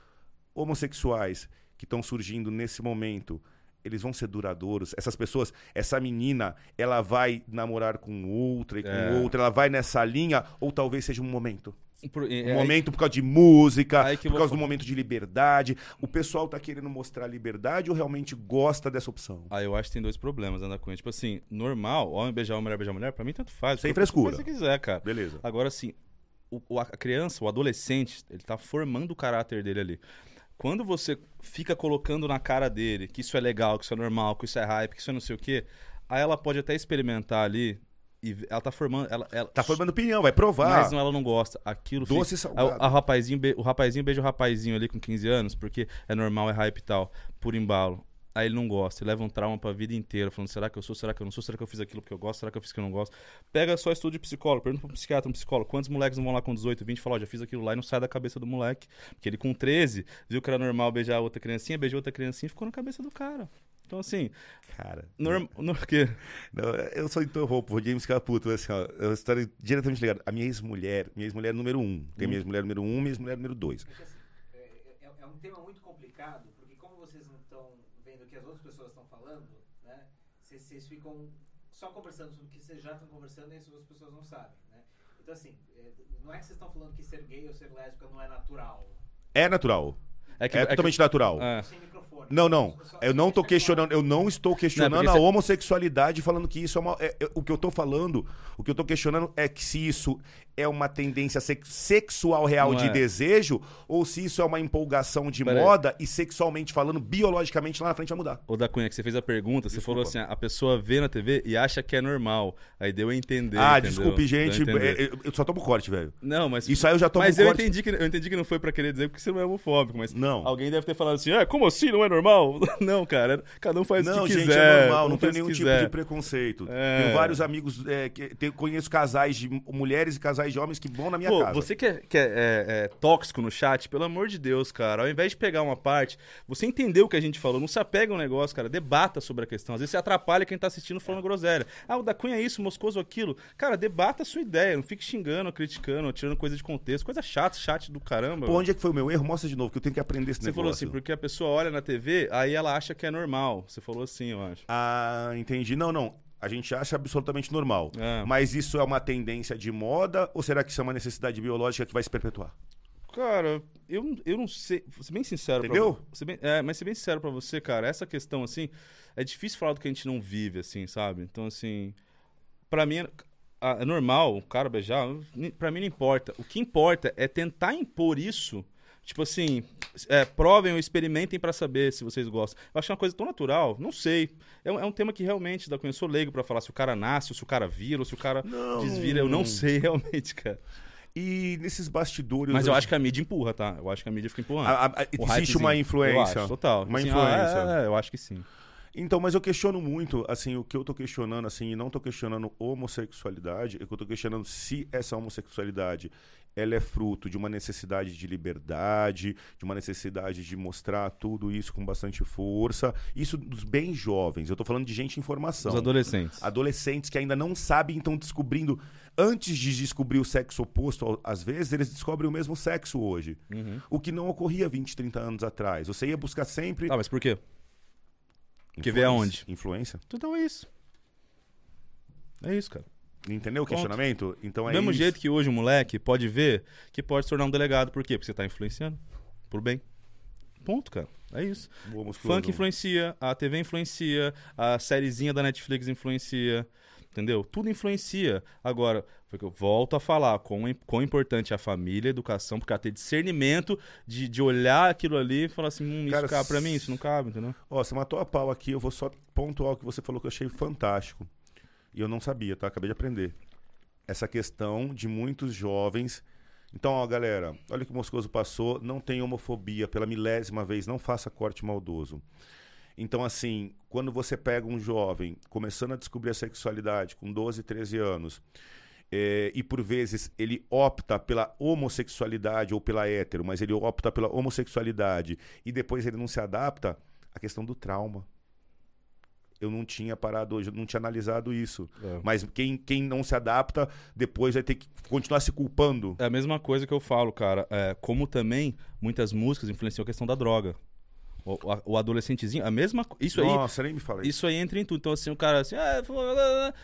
[SPEAKER 1] homossexuais que estão surgindo nesse momento, eles vão ser duradouros? Essas pessoas, essa menina, ela vai namorar com outra e com
[SPEAKER 2] É.
[SPEAKER 1] outra, ela vai nessa linha, ou talvez seja um momento?
[SPEAKER 2] Por-
[SPEAKER 1] Um
[SPEAKER 2] é-
[SPEAKER 1] momento por causa de música, por
[SPEAKER 2] vou
[SPEAKER 1] causa do
[SPEAKER 2] fa-
[SPEAKER 1] momento de liberdade. O pessoal tá querendo mostrar liberdade ou realmente gosta dessa opção?
[SPEAKER 2] Ah, eu acho que tem dois problemas, Ana Cunha. Tipo assim, normal, homem beijar homem, mulher beijar mulher, pra mim tanto faz.
[SPEAKER 1] Sem frescura.
[SPEAKER 2] você quiser, cara.
[SPEAKER 1] Beleza.
[SPEAKER 2] Agora, assim, o, a criança, o adolescente, ele tá formando o caráter dele ali. Quando você fica colocando na cara dele que isso é legal, que isso é normal, que isso é hype, que isso é não sei o quê, aí ela pode até experimentar ali e ela tá formando. Ela, ela-
[SPEAKER 1] Tá formando opinião, vai provar.
[SPEAKER 2] Mas não, ela não gosta. Aquilo
[SPEAKER 1] Doce
[SPEAKER 2] fica-
[SPEAKER 1] salgado.
[SPEAKER 2] a- a rapazinho o rapazinho beija o rapazinho ali com 15 anos, porque é normal, é hype e tal, por embalo. Aí ele não gosta, ele leva um trauma pra vida inteira, falando: será que eu sou, será que eu não sou, será que eu fiz aquilo que eu gosto, será que eu fiz que eu não gosto? Pega só estudo de psicólogo, pergunta pra um psiquiatra, um psicólogo, quantos moleques não vão lá com 18, 20 e falam: ó, já fiz aquilo lá e não sai da cabeça do moleque. Porque ele com 13 viu que era normal beijar outra criancinha, beijou outra criancinha e ficou na cabeça do cara. Então, assim,
[SPEAKER 1] Cara,
[SPEAKER 2] norm... no... quê?
[SPEAKER 1] não, eu só interrompo, o James Caputo, assim, ó, é uma história diretamente ligada. A minha ex-mulher, minha ex-mulher número um. Tem minha ex-mulher número um, minha ex-mulher número dois.
[SPEAKER 3] Porque, assim, é, é- é um tema muito complicado, porque como vocês não estão vendo o que as outras pessoas estão falando, né? Vocês, vocês ficam só conversando sobre o que vocês já estão conversando e as outras pessoas não sabem, né? Então assim, é, não é que vocês estão falando que ser gay ou ser lésbica não é natural.
[SPEAKER 1] É natural.
[SPEAKER 2] É
[SPEAKER 1] É, totalmente natural.
[SPEAKER 2] É.
[SPEAKER 3] Sem microfone.
[SPEAKER 1] Não, não. Eu não tô questionando, eu não estou questionando
[SPEAKER 2] Não,
[SPEAKER 1] a homossexualidade falando que isso é uma. é- é- o que eu tô falando, o que eu tô questionando é que se isso é uma tendência sex- sexual real
[SPEAKER 2] Não
[SPEAKER 1] de
[SPEAKER 2] é.
[SPEAKER 1] desejo ou se isso é uma empolgação de
[SPEAKER 2] Pera aí.
[SPEAKER 1] moda e sexualmente falando, biologicamente lá na frente vai mudar.
[SPEAKER 2] Ô, da Cunha, que você fez a pergunta, você
[SPEAKER 1] Desculpa.
[SPEAKER 2] falou assim, a pessoa vê na TV e acha que é normal. Aí deu a entender,
[SPEAKER 1] ah,
[SPEAKER 2] entendeu?
[SPEAKER 1] desculpe, gente, é, eu, eu só tomo corte, velho.
[SPEAKER 2] Não, mas...
[SPEAKER 1] Isso aí eu já tomo
[SPEAKER 2] Mas eu
[SPEAKER 1] corte.
[SPEAKER 2] entendi, que, eu entendi que não foi pra querer dizer porque você não é homofóbico, mas
[SPEAKER 1] Não.
[SPEAKER 2] alguém deve ter falado assim, ah, como assim, não é normal? Não, cara, cada um faz
[SPEAKER 1] Não,
[SPEAKER 2] o que
[SPEAKER 1] gente,
[SPEAKER 2] quiser.
[SPEAKER 1] é normal,
[SPEAKER 2] um
[SPEAKER 1] não tem nenhum
[SPEAKER 2] que
[SPEAKER 1] tipo
[SPEAKER 2] quiser.
[SPEAKER 1] de preconceito.
[SPEAKER 2] É.
[SPEAKER 1] Tenho vários amigos, é, que, tenho- conheço casais de mulheres e casais de homens que vão na minha
[SPEAKER 2] Pô,
[SPEAKER 1] casa.
[SPEAKER 2] você que, é, que é, é, é tóxico no chat, pelo amor de Deus, cara, ao invés de pegar uma parte, você entendeu o que a gente falou, não se apega ao negócio, cara, debata sobre a questão. Às vezes você atrapalha quem tá assistindo falando groselha. Ah, o da Cunha é isso, o Moscoso aquilo. Cara, debata a sua ideia, não fique xingando, criticando, tirando coisa de contexto. Coisa chata, chat do caramba.
[SPEAKER 1] Pô, onde é que foi o meu erro? Mostra de novo, que eu tenho que aprender esse
[SPEAKER 2] Você
[SPEAKER 1] negócio.
[SPEAKER 2] falou assim, porque a pessoa olha na TV, aí ela acha que é normal. Você falou assim, eu acho.
[SPEAKER 1] Ah, entendi. Não, não. A gente acha absolutamente normal.
[SPEAKER 2] É.
[SPEAKER 1] Mas isso é uma tendência de moda ou será que isso é uma necessidade biológica que vai se perpetuar?
[SPEAKER 2] Cara, eu, eu não sei. Vou ser bem sincero
[SPEAKER 1] Entendeu?
[SPEAKER 2] pra você. Bem, é, mas ser bem sincero pra você, cara, essa questão, assim, é difícil falar do que a gente não vive, assim, sabe? Então, assim, pra mim é, normal o cara beijar, pra mim não importa. O que importa é tentar impor isso. Tipo assim, é, provem ou experimentem pra saber se vocês gostam. Eu acho uma coisa tão natural, não sei. É um, é um tema que realmente, da eu sou leigo pra falar se o cara nasce, ou se o cara vira, ou se o cara
[SPEAKER 1] Não,
[SPEAKER 2] desvira. Eu não sei realmente, cara.
[SPEAKER 1] E nesses bastidores.
[SPEAKER 2] Mas eu
[SPEAKER 1] hoje-
[SPEAKER 2] acho que a mídia empurra, tá? Eu acho que a mídia fica empurrando.
[SPEAKER 1] a- a- existe uma influência.
[SPEAKER 2] acho, total.
[SPEAKER 1] Uma
[SPEAKER 2] Assim,
[SPEAKER 1] influência.
[SPEAKER 2] ah, é, eu acho que sim.
[SPEAKER 1] Então, mas eu questiono muito, assim, o que eu tô questionando, assim, e não tô questionando homossexualidade, é que eu tô questionando se essa homossexualidade ela é fruto de uma necessidade de liberdade, de uma necessidade de mostrar tudo isso com bastante força. Isso dos bem jovens. Eu tô falando de gente em formação.
[SPEAKER 2] Os adolescentes.
[SPEAKER 1] Adolescentes que ainda não sabem, estão descobrindo. Antes de descobrir o sexo oposto, às vezes, eles descobrem o mesmo sexo hoje.
[SPEAKER 2] Uhum.
[SPEAKER 1] O que não ocorria 20, 30 anos atrás. Você ia buscar sempre.
[SPEAKER 2] Ah, mas por quê? que vê
[SPEAKER 1] influência.
[SPEAKER 2] aonde?
[SPEAKER 1] Influência.
[SPEAKER 2] Então é isso. É isso, cara.
[SPEAKER 1] Entendeu o
[SPEAKER 2] Ponto.
[SPEAKER 1] questionamento? Então é
[SPEAKER 2] Do mesmo
[SPEAKER 1] isso.
[SPEAKER 2] jeito que hoje o moleque pode ver que pode se tornar um delegado. Por quê? Porque você tá influenciando. Por bem. Ponto, cara. É isso.
[SPEAKER 1] Musculoso.
[SPEAKER 2] Funk influencia, a TV influencia, a sériezinha da Netflix influencia. Entendeu? Tudo influencia. Agora, foi que eu volto a falar quão, quão importante é a família, a educação, porque ela ter discernimento de, de olhar aquilo ali e falar assim: hum, isso
[SPEAKER 1] Cara,
[SPEAKER 2] cabe pra mim, isso não cabe, entendeu?
[SPEAKER 1] Ó, você matou a pau aqui, eu vou só pontuar o que você falou que eu achei fantástico. E eu não sabia, tá? Acabei de aprender. Essa questão de muitos jovens. Então, ó, galera, olha o que o Moscoso passou. Não tem homofobia pela milésima vez, não faça corte maldoso. Então, assim, quando você pega um jovem começando a descobrir a sexualidade com 12, 13 anos, é, e por vezes ele opta pela homossexualidade ou pela hétero, mas ele opta pela homossexualidade e depois ele não se adapta, a questão do trauma. Eu não tinha parado hoje, eu não tinha analisado isso. Mas quem, quem não se adapta, depois vai ter que continuar se culpando.
[SPEAKER 2] É a mesma coisa que eu falo, cara. É, como também muitas músicas influenciam a questão da droga. O, o adolescentezinho, a mesma Isso aí
[SPEAKER 1] Nossa, nem me fala isso.
[SPEAKER 2] Isso aí entra em tudo. Então, assim, o cara assim, ah,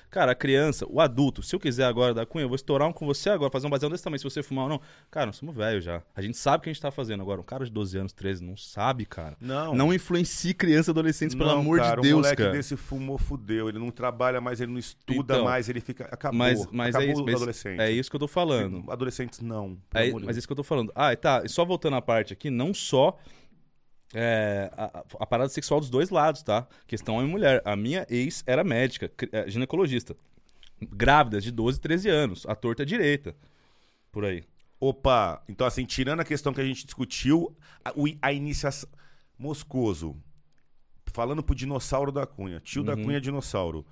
[SPEAKER 2] cara, a criança, o adulto, se eu quiser agora dar cunha, eu vou estourar um com você agora, fazer um baseado desse tamanho, se você fumar ou não. Cara, nós somos velhos já. A gente sabe o que a gente tá fazendo agora. Um cara de 12 anos, 13, não sabe, cara.
[SPEAKER 1] Não.
[SPEAKER 2] Não influencie crianças e adolescentes, pelo
[SPEAKER 1] Não,
[SPEAKER 2] amor
[SPEAKER 1] cara,
[SPEAKER 2] de Deus,
[SPEAKER 1] o moleque
[SPEAKER 2] cara.
[SPEAKER 1] desse fumou, fudeu. Ele não trabalha mais, ele não estuda
[SPEAKER 2] Então,
[SPEAKER 1] mais, ele fica. Acabou.
[SPEAKER 2] Mas, mas é
[SPEAKER 1] acabou
[SPEAKER 2] isso,
[SPEAKER 1] o
[SPEAKER 2] mas
[SPEAKER 1] adolescente.
[SPEAKER 2] é isso que eu tô falando.
[SPEAKER 1] Adolescentes não.
[SPEAKER 2] É, mas é isso que eu tô falando. Ah, e tá. E só voltando à parte aqui, não só é, a, a- parada sexual dos dois lados, tá? Questão homem e mulher. A minha ex era médica, é, ginecologista. Grávidas de 12, 13 anos. A torta direita. Por aí.
[SPEAKER 1] Opa, então assim, tirando a questão que a gente discutiu, a, a iniciação. Moscoso, falando pro dinossauro da Cunha, tio da
[SPEAKER 2] Uhum.
[SPEAKER 1] Cunha dinossauro.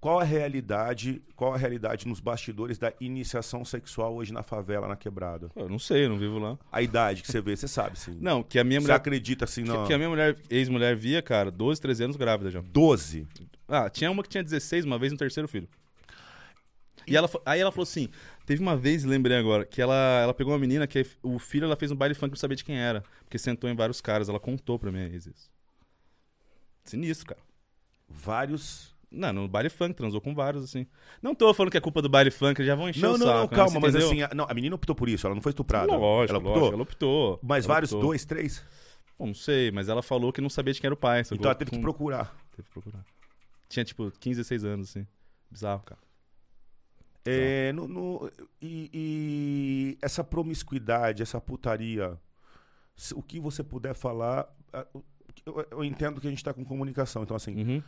[SPEAKER 1] Qual a realidade, qual a realidade nos bastidores da iniciação sexual hoje na favela, na quebrada?
[SPEAKER 2] Eu não sei, eu não vivo lá.
[SPEAKER 1] A idade que você vê, você sabe, sim.
[SPEAKER 2] Não, que a minha
[SPEAKER 1] Você
[SPEAKER 2] mulher.
[SPEAKER 1] acredita assim, não?
[SPEAKER 2] que a minha mulher, ex-mulher, via, cara, 12, 13 anos grávida já.
[SPEAKER 1] 12.
[SPEAKER 2] Ah, tinha uma que tinha 16, uma vez no terceiro filho. E ela, aí ela falou assim: teve uma vez, lembrei agora, que ela, ela pegou uma menina que o filho ela fez um baile funk não sabia de quem era. Porque sentou em vários caras. Ela contou pra mim ex isso. Sinistro, cara.
[SPEAKER 1] Vários.
[SPEAKER 2] Não, no baile funk, transou com vários, assim. Não tô falando que é culpa do baile funk, já vão encher
[SPEAKER 1] Não,
[SPEAKER 2] o
[SPEAKER 1] não,
[SPEAKER 2] saco.
[SPEAKER 1] não,
[SPEAKER 2] né?
[SPEAKER 1] calma,
[SPEAKER 2] Você
[SPEAKER 1] mas
[SPEAKER 2] entendeu?
[SPEAKER 1] assim, a, não, a menina optou por isso, ela não foi estuprada.
[SPEAKER 2] Lógico,
[SPEAKER 1] ela optou.
[SPEAKER 2] lógico, ela optou.
[SPEAKER 1] Mas
[SPEAKER 2] Ela
[SPEAKER 1] vários,
[SPEAKER 2] optou.
[SPEAKER 1] dois, três.
[SPEAKER 2] Bom, não sei, mas ela falou que não sabia de quem era o pai.
[SPEAKER 1] Então ela teve que procurar.
[SPEAKER 2] Teve que procurar. Tinha, tipo, 15, 16 anos, assim. Bizarro, cara.
[SPEAKER 1] É, no- no- e, e essa promiscuidade, essa putaria, o que você puder falar, eu, eu entendo que a gente está com comunicação. Então, assim,
[SPEAKER 2] Uhum.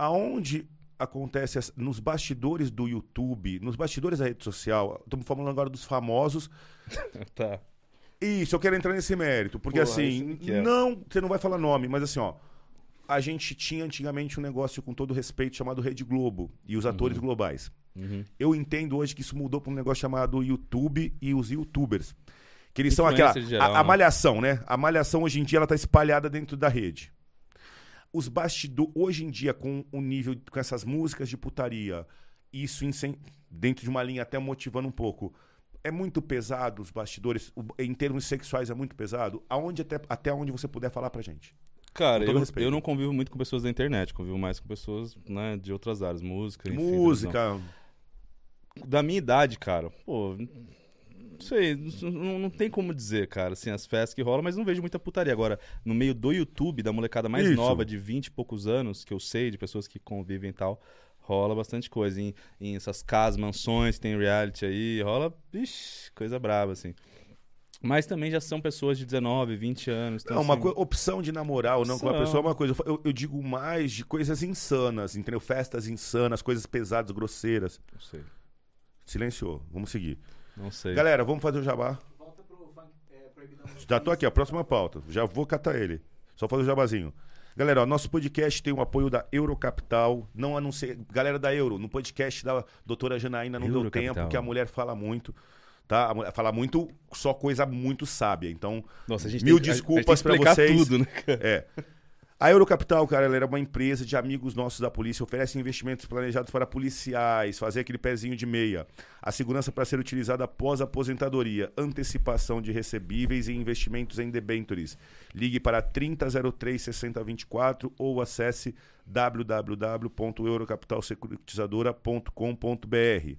[SPEAKER 1] Aonde acontece essa- nos bastidores do YouTube, nos bastidores da rede social, estamos falando agora dos famosos.
[SPEAKER 2] Tá.
[SPEAKER 1] Isso, eu quero entrar nesse mérito, porque
[SPEAKER 2] Porra,
[SPEAKER 1] assim,
[SPEAKER 2] é.
[SPEAKER 1] não, você não vai falar nome, mas assim, ó, a gente tinha antigamente um negócio com todo respeito chamado Rede Globo e os atores globais.
[SPEAKER 2] Uhum.
[SPEAKER 1] Eu entendo hoje que isso mudou para um negócio chamado YouTube e os YouTubers. Que eles são aquela.
[SPEAKER 2] Geral,
[SPEAKER 1] a, a
[SPEAKER 2] né?
[SPEAKER 1] malhação, né? A malhação hoje em dia ela tá espalhada dentro da rede. Os bastidores, hoje em dia, com o nível, com essas músicas de putaria, isso dentro de uma linha até motivando um pouco. É muito pesado os bastidores, em termos sexuais é muito pesado. Aonde até, até onde você puder falar pra gente.
[SPEAKER 2] Cara, eu,
[SPEAKER 1] respeito.
[SPEAKER 2] eu não convivo muito com pessoas da internet, convivo mais com pessoas né, de outras áreas, música, enfim.
[SPEAKER 1] Música.
[SPEAKER 2] Da minha idade, cara, pô, não sei, não, não tem como dizer, cara, assim, as festas que rolam, mas não vejo muita putaria. Agora, no meio do YouTube, da molecada mais
[SPEAKER 1] Isso.
[SPEAKER 2] nova, de 20 e poucos anos, que eu sei, de pessoas que convivem e tal, rola bastante coisa. Em, em essas casas, mansões, tem reality aí, rola, ixi, coisa braba, assim. Mas também já são pessoas de 19, 20 anos. Então,
[SPEAKER 1] Não, uma
[SPEAKER 2] assim,
[SPEAKER 1] coi- opção de namorar ou não com uma
[SPEAKER 2] Opção.
[SPEAKER 1] pessoa é uma coisa. Eu, eu digo mais de coisas insanas, entendeu? Festas insanas, coisas pesadas, grosseiras.
[SPEAKER 2] Não sei,
[SPEAKER 1] Silenciou. Vamos seguir.
[SPEAKER 2] Não sei.
[SPEAKER 1] Galera, vamos fazer o jabá.
[SPEAKER 3] Volta pro funk é, proibidão.
[SPEAKER 1] Já tô aqui, a próxima pauta. Já vou catar ele. Só fazer o jabazinho. Galera, ó, nosso podcast tem o apoio da Eurocapital. Não anunciei. Galera da Euro, no podcast da doutora Janaína não deu
[SPEAKER 2] Eurocapital.
[SPEAKER 1] tempo, porque a mulher fala muito. Tá? A mulher fala muito, só coisa muito sábia. Então,
[SPEAKER 2] Nossa, a gente
[SPEAKER 1] Mil
[SPEAKER 2] tem, a- a gente tem que
[SPEAKER 1] desculpas pra
[SPEAKER 2] explicar
[SPEAKER 1] vocês.
[SPEAKER 2] tudo, né, cara?
[SPEAKER 1] É. A Eurocapital, cara, ela era uma empresa de amigos nossos da polícia, oferece investimentos planejados para policiais, fazer aquele pezinho de meia, a segurança para ser utilizada após a aposentadoria, antecipação de recebíveis e investimentos em debentures. Ligue para 3003 6024 ou acesse www.eurocapitalsecuritizadora.com.br.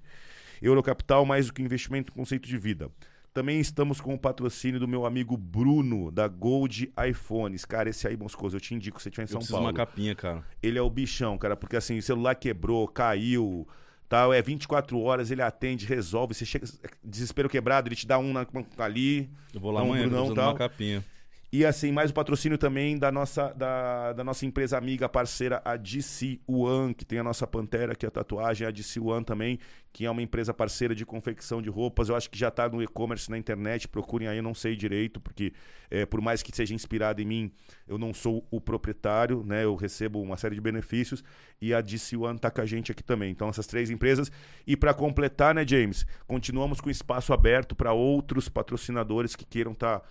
[SPEAKER 1] Eurocapital, mais do que investimento, conceito de vida. Também estamos com o patrocínio do meu amigo Bruno, da Gold iPhones. Cara, esse aí, Moscoso, eu te indico se você estiver em
[SPEAKER 2] Eu
[SPEAKER 1] São Paulo.
[SPEAKER 2] uma capinha, cara.
[SPEAKER 1] Ele é o bichão, cara, porque assim, o celular quebrou, caiu, tal, é 24 horas, ele atende, resolve. Você chega, desespero quebrado, ele te dá um na, ali.
[SPEAKER 2] Eu vou lá
[SPEAKER 1] Então,
[SPEAKER 2] amanhã,
[SPEAKER 1] Brunão,
[SPEAKER 2] de uma
[SPEAKER 1] tal.
[SPEAKER 2] capinha.
[SPEAKER 1] E assim, mais o patrocínio também da nossa, da, da nossa empresa amiga, parceira, a DC One, que tem a nossa Pantera, que é a tatuagem, a DC One também, que é uma empresa parceira de confecção de roupas. Eu acho que já está no e-commerce na internet, procurem aí, eu não sei direito, porque é, por mais que seja inspirado em mim, eu não sou o proprietário, né? Eu recebo uma série de benefícios e a DC One tá com a gente aqui também. Então, essas três empresas. E para completar, né, James, continuamos com espaço aberto para outros patrocinadores que queiram estar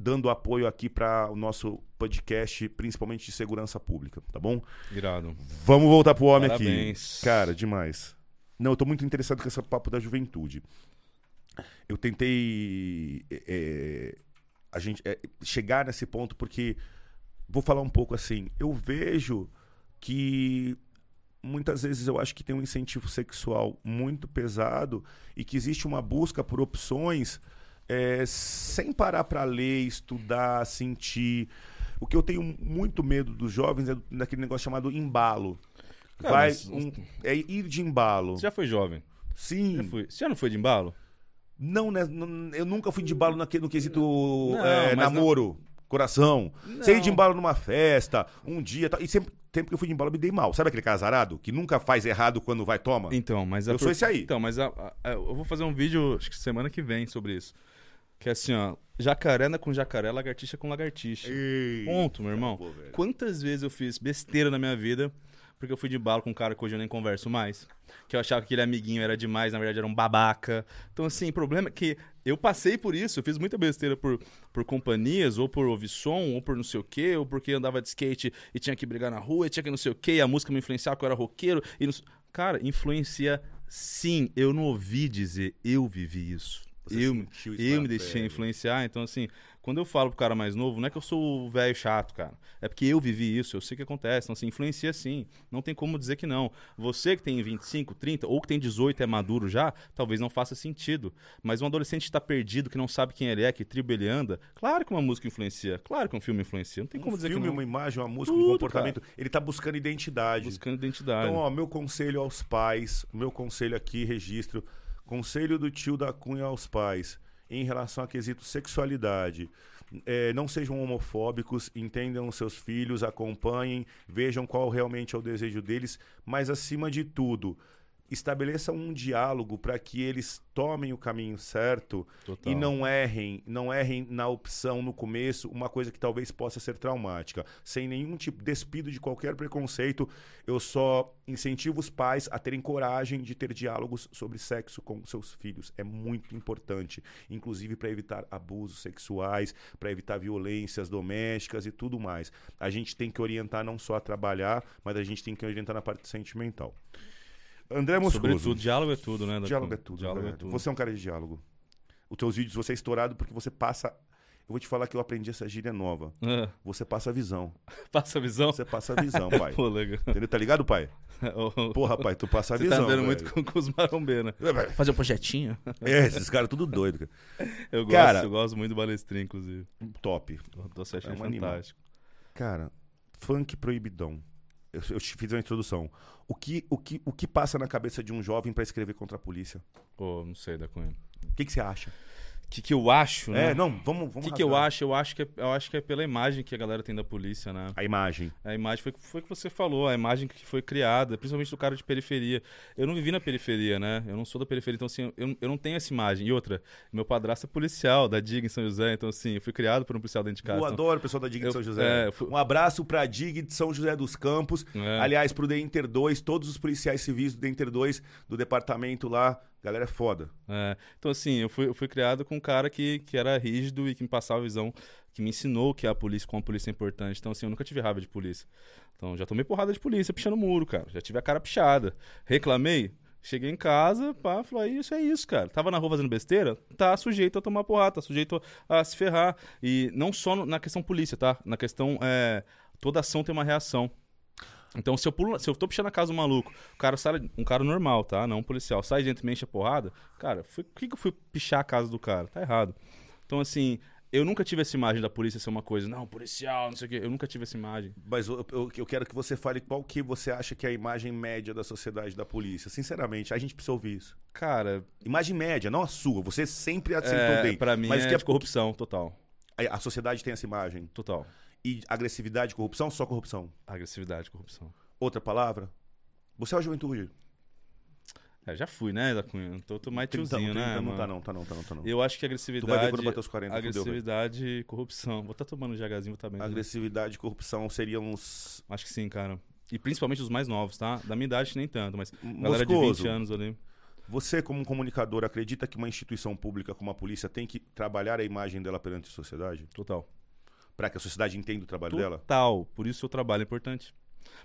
[SPEAKER 1] dando apoio aqui para o nosso podcast, principalmente de segurança pública, tá bom?
[SPEAKER 2] Irado.
[SPEAKER 1] Vamos voltar pro homem
[SPEAKER 2] Parabéns.
[SPEAKER 1] aqui. Cara, demais. Não, eu tô muito interessado com esse papo da juventude. Eu tentei é, é, a gente é, chegar nesse ponto porque vou falar um pouco assim. Eu vejo que muitas vezes eu acho que tem um incentivo sexual muito pesado e que existe uma busca por opções é, sem parar para ler, estudar, sentir. O que eu tenho muito medo dos jovens é daquele negócio chamado embalo.
[SPEAKER 2] Cara,
[SPEAKER 1] Vai
[SPEAKER 2] mas-
[SPEAKER 1] um- é ir de embalo.
[SPEAKER 2] Você já foi jovem?
[SPEAKER 1] Sim.
[SPEAKER 2] Já foi. Você já não foi de embalo?
[SPEAKER 1] Não, né? não- eu nunca fui de embalo no quesito
[SPEAKER 2] Não,
[SPEAKER 1] é, namoro, coração.
[SPEAKER 2] Não.
[SPEAKER 1] Sei de embalo numa festa, um dia. E sempre, sempre que eu fui de embalo, eu me dei mal. Sabe aquele casarado que nunca faz errado quando vai toma?
[SPEAKER 2] Então, mas a
[SPEAKER 1] Eu sou esse aí.
[SPEAKER 2] Então, mas a- a- eu vou fazer um vídeo, acho que semana que vem, sobre isso. Que é assim, ó. Jacaré com jacaré, lagartixa com lagartixa.
[SPEAKER 1] Ei.
[SPEAKER 2] Ponto, meu irmão.
[SPEAKER 1] Velho.
[SPEAKER 2] Quantas vezes eu fiz besteira na minha vida porque eu fui de balo com um cara que hoje eu nem converso mais? Que eu achava que aquele amiguinho era demais, na verdade era um babaca. Então, assim, o problema é que eu passei por isso. Eu fiz muita besteira por, por companhias, ou por ouvir som, ou por não sei o quê, ou porque andava de skate e tinha que brigar na rua, e tinha que não sei o quê, e a música me influenciava, porque eu era roqueiro. E não... Cara, influencia sim. Eu não ouvi dizer, eu vivi isso.
[SPEAKER 1] Você
[SPEAKER 2] eu eu me deixei influenciar, então assim, quando eu falo pro cara mais novo, não é que eu sou o velho chato, cara. É porque eu vivi isso, eu sei o que acontece. Então, assim, influencia sim. Não tem como dizer que não. Você que tem 25, 30, ou que tem 18 é maduro já, talvez não faça sentido. Mas um adolescente que tá perdido, que não sabe quem ele é, que tribo ele anda, claro que uma música influencia. Claro que um filme influencia. Não tem como
[SPEAKER 1] um
[SPEAKER 2] dizer
[SPEAKER 1] filme,
[SPEAKER 2] que não.
[SPEAKER 1] uma imagem, uma música,
[SPEAKER 2] Tudo,
[SPEAKER 1] um comportamento. Ele tá buscando identidade.
[SPEAKER 2] Buscando identidade.
[SPEAKER 1] Então, ó, meu conselho aos pais, meu conselho aqui, registro. Conselho do tio da Cunha aos pais, em relação a quesito sexualidade. É, não sejam homofóbicos, entendam os seus filhos, acompanhem, vejam qual realmente é o desejo deles, mas acima de tudo, estabeleçam um diálogo para que eles tomem o caminho certo
[SPEAKER 2] Total.
[SPEAKER 1] e não errem, não errem na opção no começo, uma coisa que talvez possa ser traumática. Sem nenhum tipo despido de qualquer preconceito, eu só incentivo os pais a terem coragem de ter diálogos sobre sexo com seus filhos. É muito importante, inclusive para evitar abusos sexuais, para evitar violências domésticas e tudo mais. A gente tem que orientar não só a trabalhar, mas a gente tem que orientar na parte sentimental. André Moscoso.
[SPEAKER 2] Sobretudo, diálogo é tudo, né?
[SPEAKER 1] Diálogo é tudo.
[SPEAKER 2] Diálogo é tudo.
[SPEAKER 1] Você é um cara de diálogo. Os teus vídeos, você é estourado porque você passa. Eu vou te falar que eu aprendi essa gíria nova.
[SPEAKER 2] Ah,
[SPEAKER 1] Você passa a visão.
[SPEAKER 2] passa a visão?
[SPEAKER 1] Você passa a visão, pai.
[SPEAKER 2] Pô, legal.
[SPEAKER 1] Entendeu? Tá ligado, pai? Porra, pai, tu passa a
[SPEAKER 2] Você
[SPEAKER 1] visão.
[SPEAKER 2] tá andando
[SPEAKER 1] velho.
[SPEAKER 2] muito com, com os marombê, né?
[SPEAKER 1] É.
[SPEAKER 2] Fazer um projetinho?
[SPEAKER 1] É, esses caras tudo doido, cara.
[SPEAKER 2] Eu gosto,
[SPEAKER 1] Cara-
[SPEAKER 2] eu gosto muito do Balestrinho, inclusive.
[SPEAKER 1] Top.
[SPEAKER 2] Eu tô achando
[SPEAKER 1] É um animal.
[SPEAKER 2] fantástico.
[SPEAKER 1] Cara, funk proibidão. Eu, eu te fiz uma introdução. O que, o, que, o que passa na cabeça de um jovem pra escrever contra a polícia?
[SPEAKER 2] Pô, não sei da Cunha.
[SPEAKER 1] O que, que você acha?
[SPEAKER 2] O que, que eu acho, né?
[SPEAKER 1] É, não, vamos.
[SPEAKER 2] O
[SPEAKER 1] vamos
[SPEAKER 2] que, que eu acho? Eu acho que, é, eu acho que é pela imagem que a galera tem da polícia, né?
[SPEAKER 1] A imagem.
[SPEAKER 2] A imagem foi foi o que você falou, a imagem que foi criada, principalmente do cara de periferia. Eu não vivi na periferia, né? Eu não sou da periferia, então assim, eu, eu não tenho essa imagem. E outra, meu padrasto é policial da DIG em São José, então assim, eu fui criado por um policial dentro de casa.
[SPEAKER 1] Eu
[SPEAKER 2] então-
[SPEAKER 1] adoro o pessoal da DIG de São José.
[SPEAKER 2] é, fui-
[SPEAKER 1] Um abraço pra DIG de São José dos Campos.
[SPEAKER 2] É.
[SPEAKER 1] Aliás, pro The Inter 2, todos os policiais civis do The Inter 2, do departamento lá. Galera é foda.
[SPEAKER 2] É, então, assim, eu fui, eu fui criado com um cara que, que era rígido e que me passava a visão, que me ensinou que a polícia, como a polícia é importante. Então, assim, eu nunca tive raiva de polícia. Então, já tomei porrada de polícia pichando muro, cara. Já tive a cara pichada. Reclamei. Cheguei em casa, pá, "Ah, isso é isso, cara. Tava na rua fazendo besteira? Tá sujeito a tomar porrada, tá sujeito a se ferrar. E não só na questão polícia, tá? Na questão, é, toda ação tem uma reação. Então, se eu, pulo, se eu tô pichando a casa do maluco, o cara sai, um cara normal, tá? Não um policial, sai dentro e me enche a porrada, cara, por que, que eu fui pichar a casa do cara? Tá errado. Então, assim, eu nunca tive essa imagem da polícia ser uma coisa, não, policial, não sei o quê. Eu nunca tive essa imagem.
[SPEAKER 1] Mas eu, eu- eu quero que você fale qual que você acha que é a imagem média da sociedade da polícia. Sinceramente, a gente precisa ouvir isso.
[SPEAKER 2] Cara,
[SPEAKER 1] Imagem média, não a sua. Você sempre acertou
[SPEAKER 2] é,
[SPEAKER 1] bem.
[SPEAKER 2] pra mim
[SPEAKER 1] Mas
[SPEAKER 2] é
[SPEAKER 1] que é-
[SPEAKER 2] corrupção, total.
[SPEAKER 1] A, a sociedade tem essa imagem.
[SPEAKER 2] Total.
[SPEAKER 1] E agressividade, corrupção, só corrupção.
[SPEAKER 2] Agressividade, corrupção.
[SPEAKER 1] Outra palavra? Você é a juventude.
[SPEAKER 2] É, já fui, né, da Cunha? Tô, tô mais tiozinho, né,
[SPEAKER 1] não
[SPEAKER 2] mano?
[SPEAKER 1] tá não, tá não, tá não, tá não.
[SPEAKER 2] Eu acho que
[SPEAKER 1] Tu vai ver
[SPEAKER 2] agressividade...
[SPEAKER 1] quando bater os 40, fudeu, velho.
[SPEAKER 2] agressividade e corrupção. Vou estar tomando um GHzinho, vou tá bem. né?
[SPEAKER 1] Agressividade e corrupção seriam os...
[SPEAKER 2] Acho que sim, cara. E principalmente os mais novos, tá? Da minha idade nem tanto, mas galera de
[SPEAKER 1] Moscoso,
[SPEAKER 2] 20 anos ali.
[SPEAKER 1] Você, como um comunicador, acredita que uma instituição pública como a polícia tem que trabalhar a imagem dela perante a sociedade?
[SPEAKER 2] Total.
[SPEAKER 1] Para que a sociedade entenda o trabalho dela?
[SPEAKER 2] Total. Por isso o seu trabalho é importante.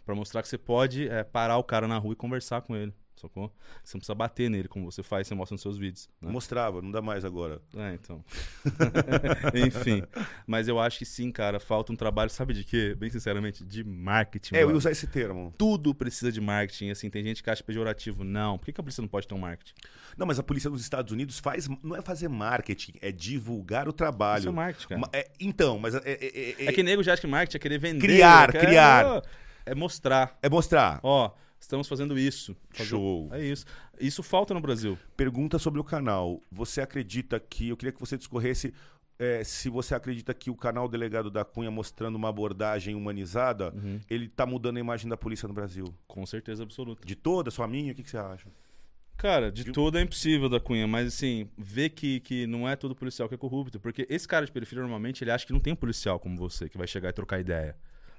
[SPEAKER 2] Pra mostrar que você pode é, parar o cara na rua e conversar com ele. Sacou? Você não precisa bater nele, como você faz, você mostra nos seus vídeos. Né?
[SPEAKER 1] Mostrava, não dá mais agora.
[SPEAKER 2] É, então. Enfim. Mas eu acho que sim, cara. Falta um trabalho, sabe de quê? Bem sinceramente, de marketing.
[SPEAKER 1] É, eu ia
[SPEAKER 2] mano.
[SPEAKER 1] usar esse termo.
[SPEAKER 2] Tudo precisa de marketing. Assim, tem gente que acha pejorativo. Não. Por que, que a polícia não pode ter um marketing?
[SPEAKER 1] Não, mas a polícia dos Estados Unidos faz. Não é fazer marketing, é divulgar o trabalho.
[SPEAKER 2] Isso é marketing, cara.
[SPEAKER 1] É, então, mas é, é- é-
[SPEAKER 2] É que nego já acha que marketing é querer vender.
[SPEAKER 1] Criar,
[SPEAKER 2] quer-
[SPEAKER 1] criar.
[SPEAKER 2] É mostrar.
[SPEAKER 1] é mostrar.
[SPEAKER 2] Ó, estamos fazendo isso. Fazer-
[SPEAKER 1] Show.
[SPEAKER 2] É isso. Isso falta no Brasil.
[SPEAKER 1] Pergunta sobre o canal. Você acredita que. Eu queria que você discorresse é, se você acredita que o canal Delegado da Cunha mostrando uma abordagem humanizada,
[SPEAKER 2] Uhum.
[SPEAKER 1] ele tá mudando a imagem da polícia no Brasil.
[SPEAKER 2] Com certeza absoluta.
[SPEAKER 1] De toda, sua minha, o que, que você acha?
[SPEAKER 2] Cara, de
[SPEAKER 1] De-
[SPEAKER 2] todo é impossível da Cunha, mas assim, ver que, que não é todo policial que é corrupto. Porque esse cara de periferia, normalmente, ele acha que não tem um policial como você, que vai chegar e trocar ideia.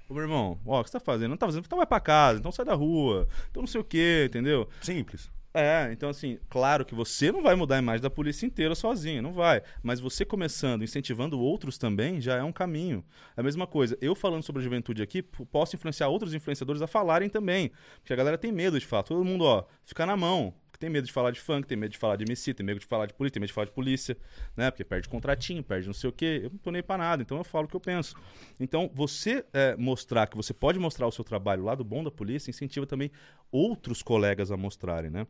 [SPEAKER 2] Ô, meu irmão, ó, o que você tá fazendo? Não tá fazendo, então vai pra casa, então sai da rua, então não sei o quê, entendeu?
[SPEAKER 1] Simples.
[SPEAKER 2] É, então assim, claro que você não vai mudar a imagem da polícia inteira sozinho, não vai. Mas você começando, incentivando outros também, já é um caminho. É a mesma coisa. Eu falando sobre a juventude aqui, posso influenciar outros influenciadores a falarem também. Porque a galera tem medo de falar. Todo mundo, ó, fica na mão. Porque tem medo de falar de funk, tem medo de falar de MC, tem medo de falar de polícia, tem medo de falar de polícia, né? Porque perde contratinho, perde não sei o quê. Eu não tô nem pra nada, então eu falo o que eu penso. Então, você é, mostrar que você pode mostrar o seu trabalho lá do bom da polícia, incentiva também outros colegas a mostrarem, né?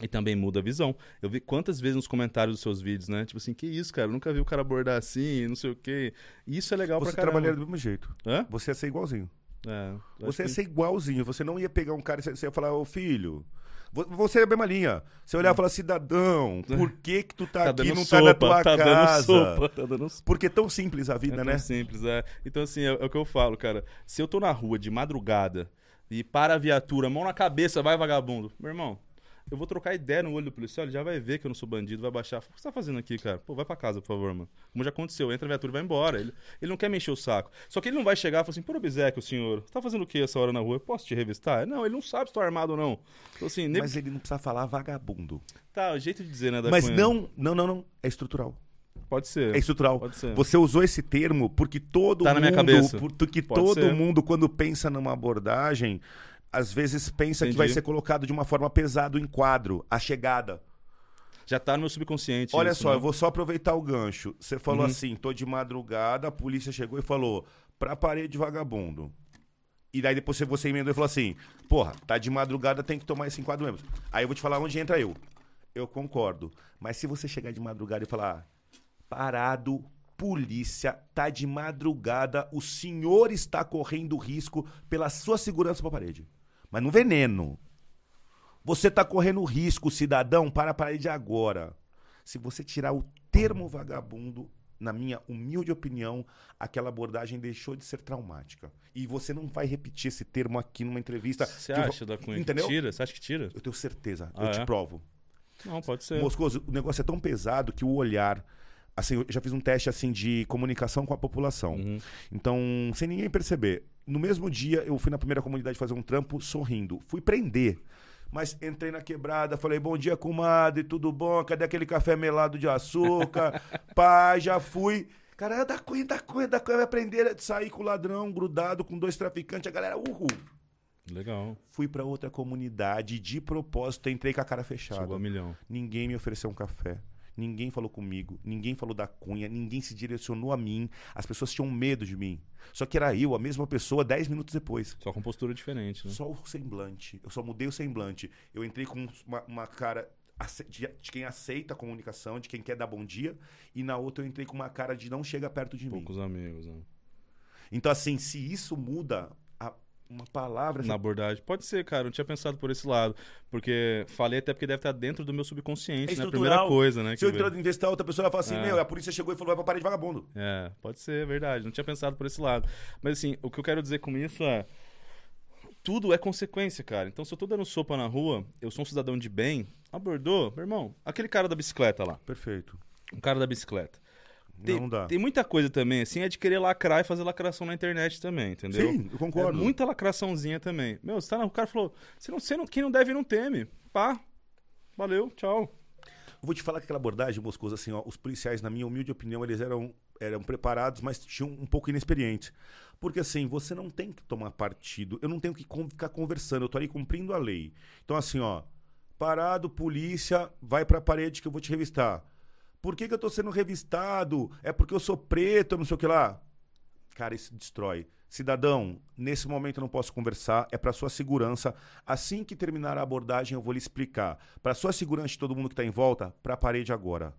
[SPEAKER 2] E também muda a visão. Eu vi quantas vezes nos comentários dos seus vídeos, né? Tipo assim, que isso, cara? Eu nunca vi o cara abordar assim, não sei o quê. Isso é legal
[SPEAKER 1] Você
[SPEAKER 2] pra caramba.
[SPEAKER 1] trabalharia do mesmo jeito.
[SPEAKER 2] Hã?
[SPEAKER 1] Você ia ser igualzinho.
[SPEAKER 2] É,
[SPEAKER 1] Você ia
[SPEAKER 2] acho que-
[SPEAKER 1] ser igualzinho. Você não ia pegar um cara e você ia falar, ô filho. Vo- Você é a mesma linha. Você olhar e falar, cidadão, por que que tu tá,
[SPEAKER 2] Tá
[SPEAKER 1] aqui e não
[SPEAKER 2] sopa,
[SPEAKER 1] tá na tua
[SPEAKER 2] tá
[SPEAKER 1] casa?
[SPEAKER 2] dando sopa, tá dando sopa.
[SPEAKER 1] Porque é tão simples a
[SPEAKER 2] É
[SPEAKER 1] vida,
[SPEAKER 2] tão
[SPEAKER 1] né?
[SPEAKER 2] simples, é. Então, assim, é, é o que eu falo, cara. Se eu tô na rua de madrugada e para a viatura, mão na cabeça, vai vagabundo. Meu irmão, eu vou trocar ideia no olho do policial, ele já vai ver que eu não sou bandido, vai baixar. O que você tá fazendo aqui, cara? Pô, vai pra casa, por favor, mano. Como já aconteceu, entra a viatura e vai embora. Ele, ele não quer me encher o saco. Só que ele não vai chegar e falar assim, pô, Obsequio, senhor, você tá fazendo o que essa hora na rua? Eu posso te revistar? Não, ele não sabe se tô armado ou não. Então, assim, nego-
[SPEAKER 1] Mas ele não precisa falar vagabundo.
[SPEAKER 2] tá, o jeito de dizer, né, da
[SPEAKER 1] Mas
[SPEAKER 2] Cunha?
[SPEAKER 1] não, não, não, não. É estrutural.
[SPEAKER 2] Pode ser.
[SPEAKER 1] É estrutural.
[SPEAKER 2] Pode ser.
[SPEAKER 1] Você usou esse termo porque todo
[SPEAKER 2] Tá na
[SPEAKER 1] mundo,
[SPEAKER 2] minha cabeça.
[SPEAKER 1] porque
[SPEAKER 2] Pode
[SPEAKER 1] todo
[SPEAKER 2] ser.
[SPEAKER 1] mundo quando pensa numa abordagem, às vezes pensa que
[SPEAKER 2] Entendi.
[SPEAKER 1] vai ser colocado de uma forma pesada em quadro, a chegada.
[SPEAKER 2] Já tá no meu subconsciente.
[SPEAKER 1] Olha
[SPEAKER 2] isso,
[SPEAKER 1] só,
[SPEAKER 2] né?
[SPEAKER 1] eu vou só aproveitar o gancho. Você falou
[SPEAKER 2] Uhum.
[SPEAKER 1] assim, tô de madrugada, a polícia chegou e falou, pra parede vagabundo. E daí depois você- você emendou e falou assim, porra, tá de madrugada, tem que tomar esse enquadro mesmo. Aí eu vou te falar onde entra eu. Eu concordo. Mas se você chegar de madrugada e falar, parado, polícia, tá de madrugada, o senhor está correndo risco pela sua segurança pra parede. Mas no veneno. Você tá correndo risco, cidadão, para a parede agora. Se você tirar o termo vagabundo, na minha humilde opinião, aquela abordagem deixou de ser traumática. E você não vai repetir esse termo aqui numa entrevista.
[SPEAKER 2] Você
[SPEAKER 1] que
[SPEAKER 2] acha, da Cunha, que
[SPEAKER 1] Entendeu?
[SPEAKER 2] tira? Você acha que tira?
[SPEAKER 1] Eu tenho certeza,
[SPEAKER 2] Ah,
[SPEAKER 1] eu te
[SPEAKER 2] é?
[SPEAKER 1] provo.
[SPEAKER 2] Não, pode ser.
[SPEAKER 1] Moscoso, o negócio é tão pesado que o olhar. Assim, eu já fiz um teste assim de comunicação com a população.
[SPEAKER 2] Uhum.
[SPEAKER 1] Então, sem ninguém perceber. No mesmo dia, eu fui na primeira comunidade fazer um trampo sorrindo. Fui prender. Mas entrei na quebrada, falei, bom dia, comadre, tudo bom? Cadê aquele café melado de açúcar? Pai, já fui. Cara, é da cunha, da cunha, da cunha, vai aprender a sair com o ladrão, grudado com dois traficantes. A galera, uhul.
[SPEAKER 2] Legal.
[SPEAKER 1] Fui pra outra comunidade, de propósito, entrei com a cara fechada.
[SPEAKER 2] Chegou a milhão.
[SPEAKER 1] Ninguém me ofereceu um café. Ninguém falou comigo. Ninguém falou da cunha. Ninguém se direcionou a mim. As pessoas tinham medo de mim. Só que era eu, a mesma pessoa, dez minutos depois.
[SPEAKER 2] Só com postura diferente, né?
[SPEAKER 1] Só o semblante. Eu só mudei o semblante. Eu entrei com uma, uma cara de, quem aceita a comunicação, de quem quer dar bom dia. E na outra eu entrei com uma cara de não chega perto de mim.
[SPEAKER 2] Poucos amigos, né?
[SPEAKER 1] Então, assim, se isso muda uma palavra.
[SPEAKER 2] Na abordagem. Pode ser, cara. Eu não tinha pensado por esse lado. Porque falei até porque deve estar dentro do meu subconsciente,
[SPEAKER 1] É
[SPEAKER 2] né? A primeira coisa, né?
[SPEAKER 1] se eu entrar investir outra pessoa, ela fala assim:
[SPEAKER 2] É.
[SPEAKER 1] Meu, a polícia chegou e falou: vai pra parede vagabundo.
[SPEAKER 2] É, pode ser, é verdade. Não tinha pensado por esse lado. Mas assim, o que eu quero dizer com isso é. Tudo é consequência, cara. Então, se eu tô dando sopa na rua, eu sou um cidadão de bem, abordou, meu irmão, aquele cara da bicicleta lá.
[SPEAKER 1] Perfeito.
[SPEAKER 2] Um cara da bicicleta. Tem,
[SPEAKER 1] não dá.
[SPEAKER 2] tem muita coisa também, assim, é de querer lacrar e fazer lacração na internet também, entendeu?
[SPEAKER 1] Sim, eu concordo.
[SPEAKER 2] É muita lacraçãozinha também. Meu, você tá na... o cara falou, você não, você não, quem não deve não teme. Pá. Valeu, tchau.
[SPEAKER 1] Eu vou te falar que aquela abordagem, Moscoso, assim, ó, os policiais, na minha humilde opinião, eles eram, eram preparados, mas tinham um pouco inexperientes. Porque, assim, você não tem que tomar partido. Eu não tenho que con- ficar conversando. Eu tô ali cumprindo a lei. Então, assim, ó, parado, polícia, vai pra parede que eu vou te revistar. Por que, que eu tô sendo revistado? É porque eu sou preto, não sei o que lá. Cara, isso destrói. Cidadão, nesse momento eu não posso conversar, é para sua segurança. Assim que terminar a abordagem, eu vou lhe explicar. Para sua segurança de todo mundo que tá em volta, para a parede agora.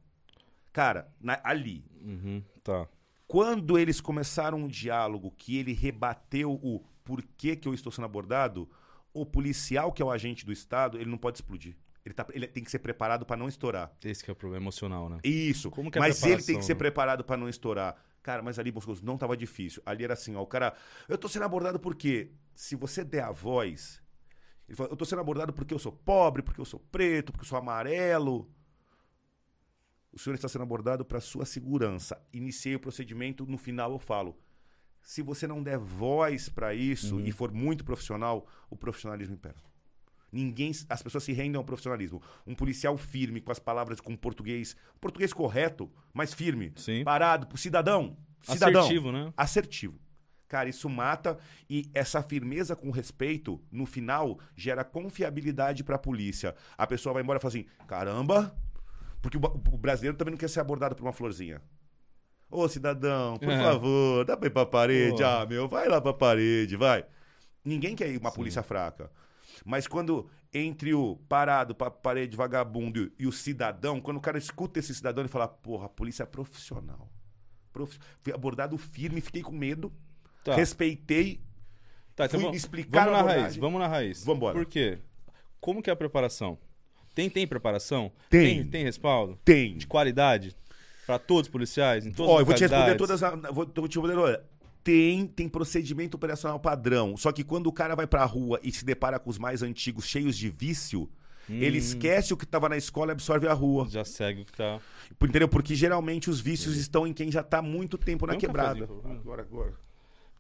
[SPEAKER 1] Cara, na- ali,
[SPEAKER 2] Uhum, tá.
[SPEAKER 1] quando eles começaram um diálogo que ele rebateu o porquê que eu estou sendo abordado, o policial, que é o agente do Estado, ele não pode explodir. Ele, tá- ele tem que ser preparado para não estourar.
[SPEAKER 2] Esse que é o problema emocional, né?
[SPEAKER 1] Isso.
[SPEAKER 2] Como que é
[SPEAKER 1] mas ele tem que ser
[SPEAKER 2] né?
[SPEAKER 1] preparado pra não estourar. Cara, mas ali, Boscoso, não tava difícil. Ali era assim, ó, o cara. Eu tô sendo abordado porque se você der a voz. Ele fala, eu tô sendo abordado porque eu sou pobre, porque eu sou preto, porque eu sou amarelo. O senhor está sendo abordado para sua segurança. Iniciei o procedimento, no final eu falo. Se você não der voz para isso
[SPEAKER 2] Uhum.
[SPEAKER 1] e for muito profissional, o profissionalismo impera. Ninguém, as pessoas se rendem ao profissionalismo. Um policial firme com as palavras com português, português correto, mas firme,
[SPEAKER 2] Sim.
[SPEAKER 1] parado, cidadão, cidadão,
[SPEAKER 2] Assertivo, né?
[SPEAKER 1] assertivo. Cara, isso mata e essa firmeza com respeito, no final, gera confiabilidade pra polícia. A pessoa vai embora e fala assim: caramba, porque o, o brasileiro também não quer ser abordado por uma florzinha. Ô, cidadão, por
[SPEAKER 2] É.
[SPEAKER 1] favor, dá pra ir pra parede. Ah, meu, vai lá pra parede, vai. Ninguém quer ir uma
[SPEAKER 2] Sim.
[SPEAKER 1] polícia fraca. Mas quando entre o parado pra parede vagabundo e o cidadão, quando o cara escuta esse cidadão, ele fala: porra, a polícia é profissional. Profi- Fui abordado firme, fiquei com medo,
[SPEAKER 2] Tá.
[SPEAKER 1] respeitei.
[SPEAKER 2] Tá, então
[SPEAKER 1] Fui
[SPEAKER 2] vamos,
[SPEAKER 1] explicar
[SPEAKER 2] vamos na
[SPEAKER 1] abordagem.
[SPEAKER 2] raiz, vamos na raiz.
[SPEAKER 1] Vambora.
[SPEAKER 2] Por quê? Como que é a preparação? Tem, tem preparação?
[SPEAKER 1] Tem.
[SPEAKER 2] Tem, tem respaldo?
[SPEAKER 1] Tem.
[SPEAKER 2] De qualidade? Pra todos os policiais? Em todas
[SPEAKER 1] Ó,
[SPEAKER 2] as
[SPEAKER 1] eu vou te responder todas. a- Vou, vou te responder. Tem, tem procedimento operacional padrão. Só que quando o cara vai pra rua e se depara com os mais antigos cheios de vício, ele
[SPEAKER 2] Hum,
[SPEAKER 1] esquece o que tava na escola e absorve a rua.
[SPEAKER 2] Já segue o que tá...
[SPEAKER 1] Entendeu? Porque geralmente os vícios estão em quem já tá há muito tempo na
[SPEAKER 2] um
[SPEAKER 1] quebrada.
[SPEAKER 2] favor.
[SPEAKER 1] Agora, agora.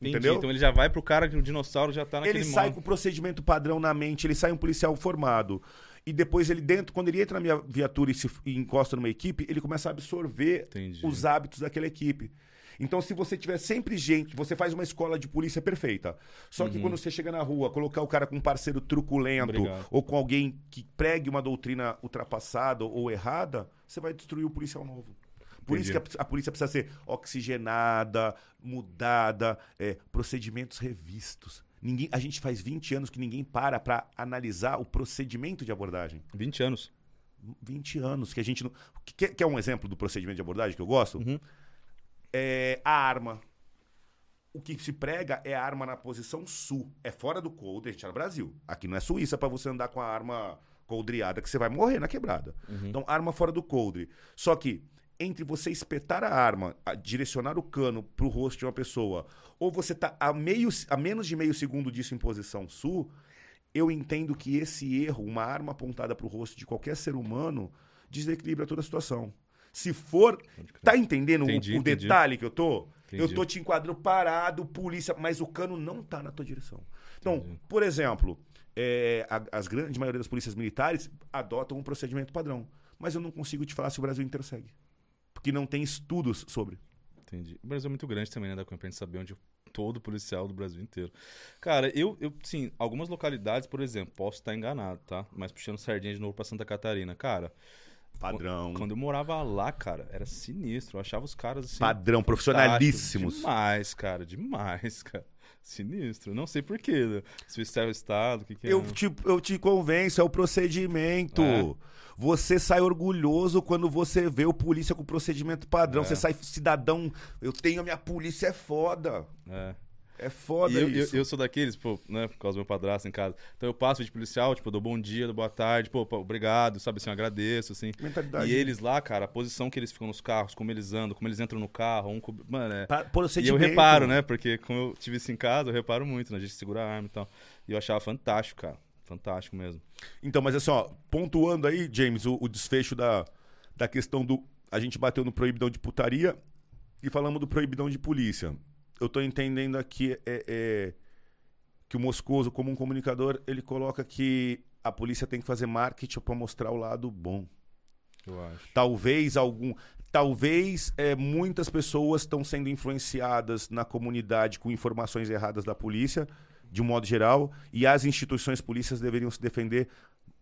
[SPEAKER 2] Entendi.
[SPEAKER 1] Entendeu?
[SPEAKER 2] Então ele já vai pro cara que o dinossauro já tá naquele
[SPEAKER 1] ele sai
[SPEAKER 2] modo.
[SPEAKER 1] com o procedimento padrão na mente, ele sai um policial formado. E depois ele dentro, quando ele entra na minha viatura e se e encosta numa equipe, ele começa a absorver
[SPEAKER 2] Entendi.
[SPEAKER 1] os hábitos daquela equipe. Então, se você tiver sempre gente, você faz uma escola de polícia perfeita. Só que
[SPEAKER 2] Uhum.
[SPEAKER 1] quando você chega na rua, colocar o cara com um parceiro truculento
[SPEAKER 2] Obrigado.
[SPEAKER 1] ou com alguém que pregue uma doutrina ultrapassada ou errada, você vai destruir o policial novo. Por isso que
[SPEAKER 2] Entendi.
[SPEAKER 1] a, a polícia precisa ser oxigenada, mudada, é, procedimentos revistos. Ninguém, a gente faz 20 anos que ninguém para para analisar o procedimento de abordagem.
[SPEAKER 2] 20 anos.
[SPEAKER 1] 20 anos que a gente não. Quer, quer um exemplo do procedimento de abordagem que eu gosto?
[SPEAKER 2] Uhum.
[SPEAKER 1] É a arma. O que se prega é a arma na posição sul. É fora do coldre, a gente é no Brasil. Aqui não é Suíça para você andar com a arma coldreada que você vai morrer na quebrada.
[SPEAKER 2] Uhum.
[SPEAKER 1] Então, arma fora do coldre. Só que entre você espetar a arma, a- direcionar o cano pro rosto de uma pessoa, ou você tá a, meio, a menos de meio segundo disso em posição sul, eu entendo que esse erro, uma arma apontada pro rosto de qualquer ser humano, desequilibra toda a situação. Se for. Tá entendendo o-
[SPEAKER 2] Entendi,
[SPEAKER 1] o,
[SPEAKER 2] entendi.
[SPEAKER 1] detalhe que eu tô? Eu
[SPEAKER 2] Entendi.
[SPEAKER 1] tô te enquadrando parado, polícia, mas o cano não tá na tua direção. Então, por exemplo, é, a, as grandes maioria das polícias militares adotam um procedimento padrão. Mas eu não consigo te falar se o Brasil inteiro segue. Porque não tem estudos sobre.
[SPEAKER 2] Entendi. O Brasil é muito grande também, né, Cunha, pra gente saber onde todo policial do Brasil inteiro. Cara, eu, eu, sim, algumas localidades, por exemplo, posso estar enganado, tá? Mas puxando sardinha de novo pra Santa Catarina. Cara,
[SPEAKER 1] Padrão.
[SPEAKER 2] quando eu morava lá, cara, era sinistro. Eu achava os caras assim.
[SPEAKER 1] Padrão, profissionalíssimos.
[SPEAKER 2] Demais, cara, demais, cara. Sinistro. Não sei porquê. né? Se isso é o Estado, o que, que é.
[SPEAKER 1] Eu te, eu te convenço, é o procedimento.
[SPEAKER 2] É.
[SPEAKER 1] Você sai orgulhoso quando você vê o polícia com procedimento padrão.
[SPEAKER 2] É.
[SPEAKER 1] Você sai cidadão. Eu tenho a minha polícia, é foda.
[SPEAKER 2] É.
[SPEAKER 1] É foda
[SPEAKER 2] eu, eu,
[SPEAKER 1] isso.
[SPEAKER 2] eu sou daqueles, pô, né, por causa do meu padrasto em casa. Então eu passo de policial, tipo, eu dou bom dia, dou boa tarde, pô, pô, obrigado, sabe assim, eu agradeço, assim.
[SPEAKER 1] Mentalidade.
[SPEAKER 2] E eles lá, cara, a posição que eles ficam nos carros, como eles andam, como eles entram no carro, um. Mano, é.
[SPEAKER 1] Pa-
[SPEAKER 2] E eu reparo, né? Porque como eu tive isso em casa, eu reparo muito, né? A gente segura a arma e tal. E eu achava fantástico, cara. Fantástico mesmo.
[SPEAKER 1] Então, mas assim, ó, pontuando aí, James, o, o desfecho da, da questão do. A gente bateu no proibidão de putaria e falamos do proibidão de polícia. Eu tô entendendo aqui é, é, que o Moscoso, como um comunicador, ele coloca que a polícia tem que fazer marketing para mostrar o lado bom.
[SPEAKER 2] Eu acho.
[SPEAKER 1] Talvez algum. Talvez é, muitas pessoas estão sendo influenciadas na comunidade com informações erradas da polícia, de um modo geral, e as instituições polícias deveriam se defender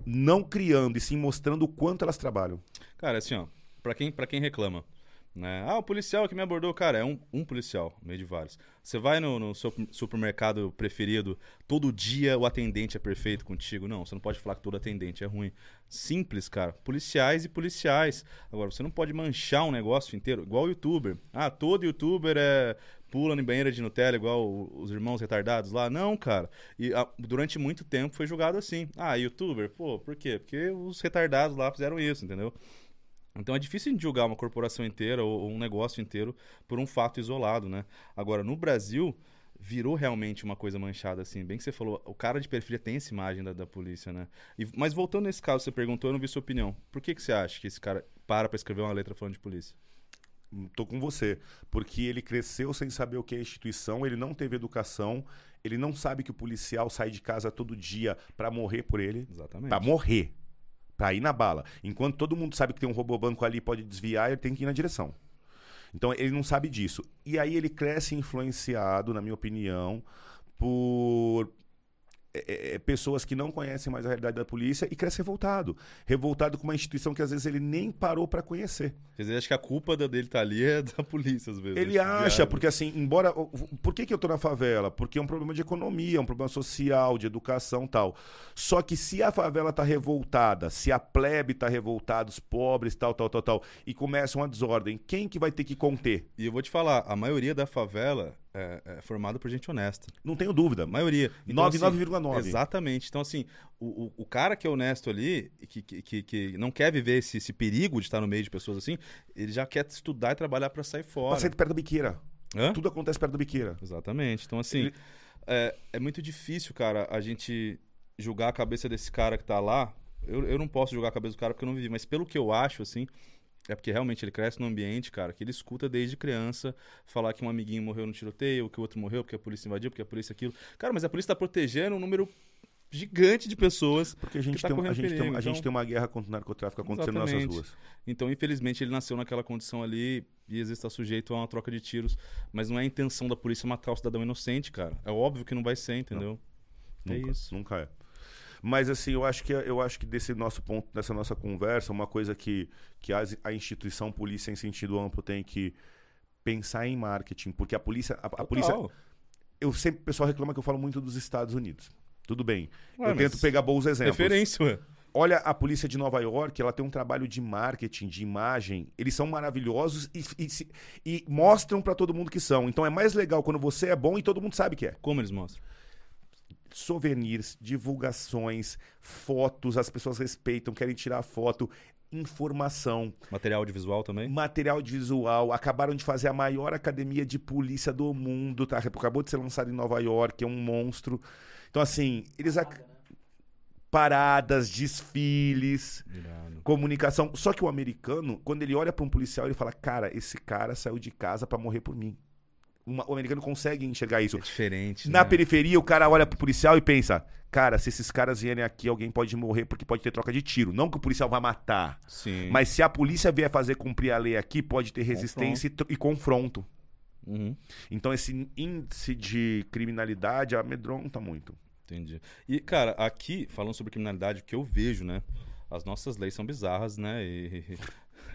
[SPEAKER 1] não criando e sim mostrando o quanto elas trabalham.
[SPEAKER 2] Cara, assim, ó, pra quem, pra quem reclama, né? Ah, o policial que me abordou, cara, é um, um policial, meio de vários. Você vai no, no seu supermercado preferido, todo dia o atendente é perfeito contigo. Não, você não pode falar que todo atendente é ruim. Simples, cara. Policiais e policiais. Agora, você não pode manchar um negócio inteiro, igual youtuber. Ah, todo youtuber é pula em banheira de Nutella, igual os irmãos retardados lá. Não, cara. E ah, durante muito tempo foi julgado assim. Ah, youtuber, pô, por quê? Porque os retardados lá fizeram isso, entendeu? Então é difícil julgar uma corporação inteira ou, ou um negócio inteiro por um fato isolado, né? Agora, no Brasil, virou realmente uma coisa manchada, assim. Bem que você falou, o cara de periferia tem essa imagem da, da polícia, né? E- mas voltando nesse caso, você perguntou, eu não vi sua opinião. Por que, que você acha que esse cara para pra escrever uma letra falando de polícia?
[SPEAKER 1] Tô com você. Porque ele cresceu sem saber o que é instituição, ele não teve educação, ele não sabe que o policial sai de casa todo dia pra morrer por ele.
[SPEAKER 2] Exatamente.
[SPEAKER 1] Pra morrer. Pra ir na bala. Enquanto todo mundo sabe que tem um robô banco ali pode desviar, ele tem que ir na direção. Então ele não sabe disso. E aí ele cresce influenciado, na minha opinião, por é, é, pessoas que não conhecem mais a realidade da polícia e cresce revoltado. Revoltado com uma instituição que às vezes ele nem parou para conhecer.
[SPEAKER 2] Quer dizer, acho que a culpa dele tá ali é da polícia, às vezes.
[SPEAKER 1] Ele acha, porque assim, embora. Por que, que eu tô na favela? Porque é um problema de economia, é um problema social, de educação tal. Só que se a favela tá revoltada, se a plebe tá revoltada, os pobres, tal, tal, tal, tal, e começa uma desordem, quem que vai ter que conter?
[SPEAKER 2] E eu vou te falar, a maioria da favela é, é formada por gente honesta.
[SPEAKER 1] Não tenho dúvida. A
[SPEAKER 2] maioria.
[SPEAKER 1] Então, 99,9.
[SPEAKER 2] Assim, exatamente. Então, assim, o, o, o, cara que é honesto ali, que, que, que não quer viver esse, esse perigo de estar no meio de pessoas assim, ele já quer estudar e trabalhar para sair fora. Pra
[SPEAKER 1] sair perto da biqueira. Hã? Tudo acontece perto da biqueira.
[SPEAKER 2] Exatamente. Então, assim, ele... é, é muito difícil, cara, a gente julgar a cabeça desse cara que tá lá. Eu, eu não posso julgar a cabeça do cara porque eu não vivi, mas pelo que eu acho, assim, é porque realmente ele cresce num ambiente, cara, que ele escuta desde criança falar que um amiguinho morreu no tiroteio, que o outro morreu porque a polícia invadiu, porque a polícia aquilo. Cara, mas a polícia está protegendo um número gigante de pessoas.
[SPEAKER 1] Porque a gente, tá tem, a, gente perigo, tem, a gente então tem uma guerra contra o narcotráfico acontecendo Exatamente. nas nossas ruas.
[SPEAKER 2] Então, infelizmente, ele nasceu naquela condição ali e às vezes está sujeito a uma troca de tiros. Mas não é a intenção da polícia matar o cidadão inocente, cara. É óbvio que não vai ser, entendeu?
[SPEAKER 1] Não. É nunca, isso. Nunca é. Mas assim, eu acho que eu acho que desse nosso ponto, dessa nossa conversa, uma coisa que, que a, a instituição polícia em sentido amplo tem que pensar em marketing, porque a polícia a, a polícia eu sempre o pessoal reclama que eu falo muito dos Estados Unidos. Tudo bem. Ué, eu tento pegar bons exemplos.
[SPEAKER 2] Referência, ué.
[SPEAKER 1] Olha a polícia de Nova York, ela tem um trabalho de marketing, de imagem. Eles são maravilhosos e, e, e mostram para todo mundo que são. Então é mais legal quando você é bom e todo mundo sabe que é.
[SPEAKER 2] Como eles mostram?
[SPEAKER 1] Souvenirs, divulgações, fotos, as pessoas respeitam, querem tirar foto, informação.
[SPEAKER 2] Material audiovisual também?
[SPEAKER 1] Material audiovisual. Acabaram de fazer a maior academia de polícia do mundo, tá? Acabou de ser lançado em Nova York, é um monstro. Então, assim, eles. Ac... Paradas, desfiles, Irado. comunicação. Só que o americano, quando ele olha para um policial, ele fala: Cara, esse cara saiu de casa para morrer por mim uma, o americano consegue enxergar isso. É
[SPEAKER 2] diferente.
[SPEAKER 1] Na né? periferia, o cara olha pro policial e pensa: cara, se esses caras vierem aqui, alguém pode morrer porque pode ter troca de tiro. Não que o policial vá matar.
[SPEAKER 2] Sim.
[SPEAKER 1] Mas se a polícia vier fazer cumprir a lei aqui, pode ter resistência confronto. E, e, confronto.
[SPEAKER 2] Uhum.
[SPEAKER 1] Então esse índice de criminalidade amedronta muito.
[SPEAKER 2] Entendi. E, cara, aqui, falando sobre criminalidade, o que eu vejo, né? As nossas leis são bizarras, né? E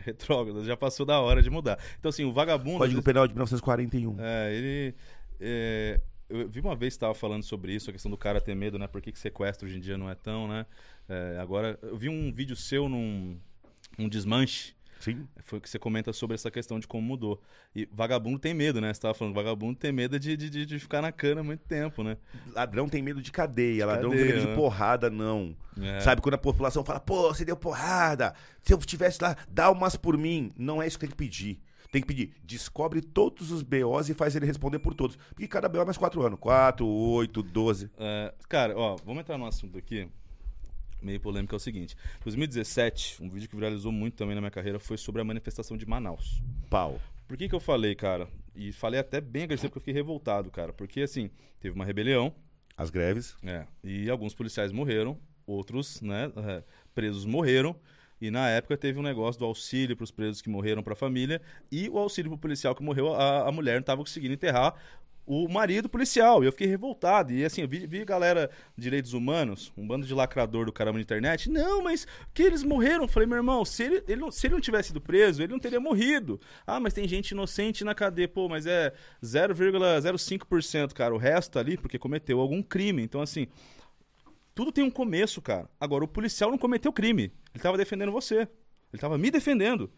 [SPEAKER 2] retrógrada, já passou da hora de mudar. Então, assim, o vagabundo.
[SPEAKER 1] Código vezes, Penal de 1941.
[SPEAKER 2] É, ele. É, eu vi uma vez estava falando sobre isso, a questão do cara ter medo, né? Por que, que sequestro hoje em dia não é tão, né? É, agora, eu vi um vídeo seu num um desmanche
[SPEAKER 1] Sim.
[SPEAKER 2] Foi o que você comenta sobre essa questão de como mudou. E vagabundo tem medo, né? Você tava falando, vagabundo tem medo de, de, de ficar na cana muito tempo, né?
[SPEAKER 1] Ladrão tem medo de cadeia, ladrão cadeia, tem medo né? de porrada, não. É. Sabe, quando a população fala, pô, você deu porrada, se eu estivesse lá, dá umas por mim. Não é isso que tem que pedir. Tem que pedir, descobre todos os BOs e faz ele responder por todos. Porque cada BO é mais quatro anos. Quatro, oito, doze.
[SPEAKER 2] É, cara, ó, vamos entrar no assunto aqui meio polêmica é o seguinte. Em 2017, um vídeo que viralizou muito também na minha carreira foi sobre a manifestação de Manaus.
[SPEAKER 1] Pau.
[SPEAKER 2] Por que que eu falei, cara? E falei até bem agressivo porque eu fiquei revoltado, cara. Porque, assim, teve uma rebelião.
[SPEAKER 1] As greves.
[SPEAKER 2] É. E alguns policiais morreram, outros, né, é, presos morreram. E na época teve um negócio do auxílio para os presos que morreram para a família e o auxílio para o policial que morreu, a, a mulher não estava conseguindo enterrar o marido policial. E eu fiquei revoltado. E assim, eu vi, vi galera de direitos humanos, um bando de lacrador do caramba na internet. Não, mas que eles morreram. Falei, meu irmão, se ele, ele, não, se ele não tivesse sido preso, ele não teria morrido. Ah, mas tem gente inocente na cadeia. Pô, mas é 0,05%, cara. O resto tá ali porque cometeu algum crime. Então, assim, tudo tem um começo, cara. Agora, o policial não cometeu crime. Ele tava defendendo você. Ele tava me defendendo.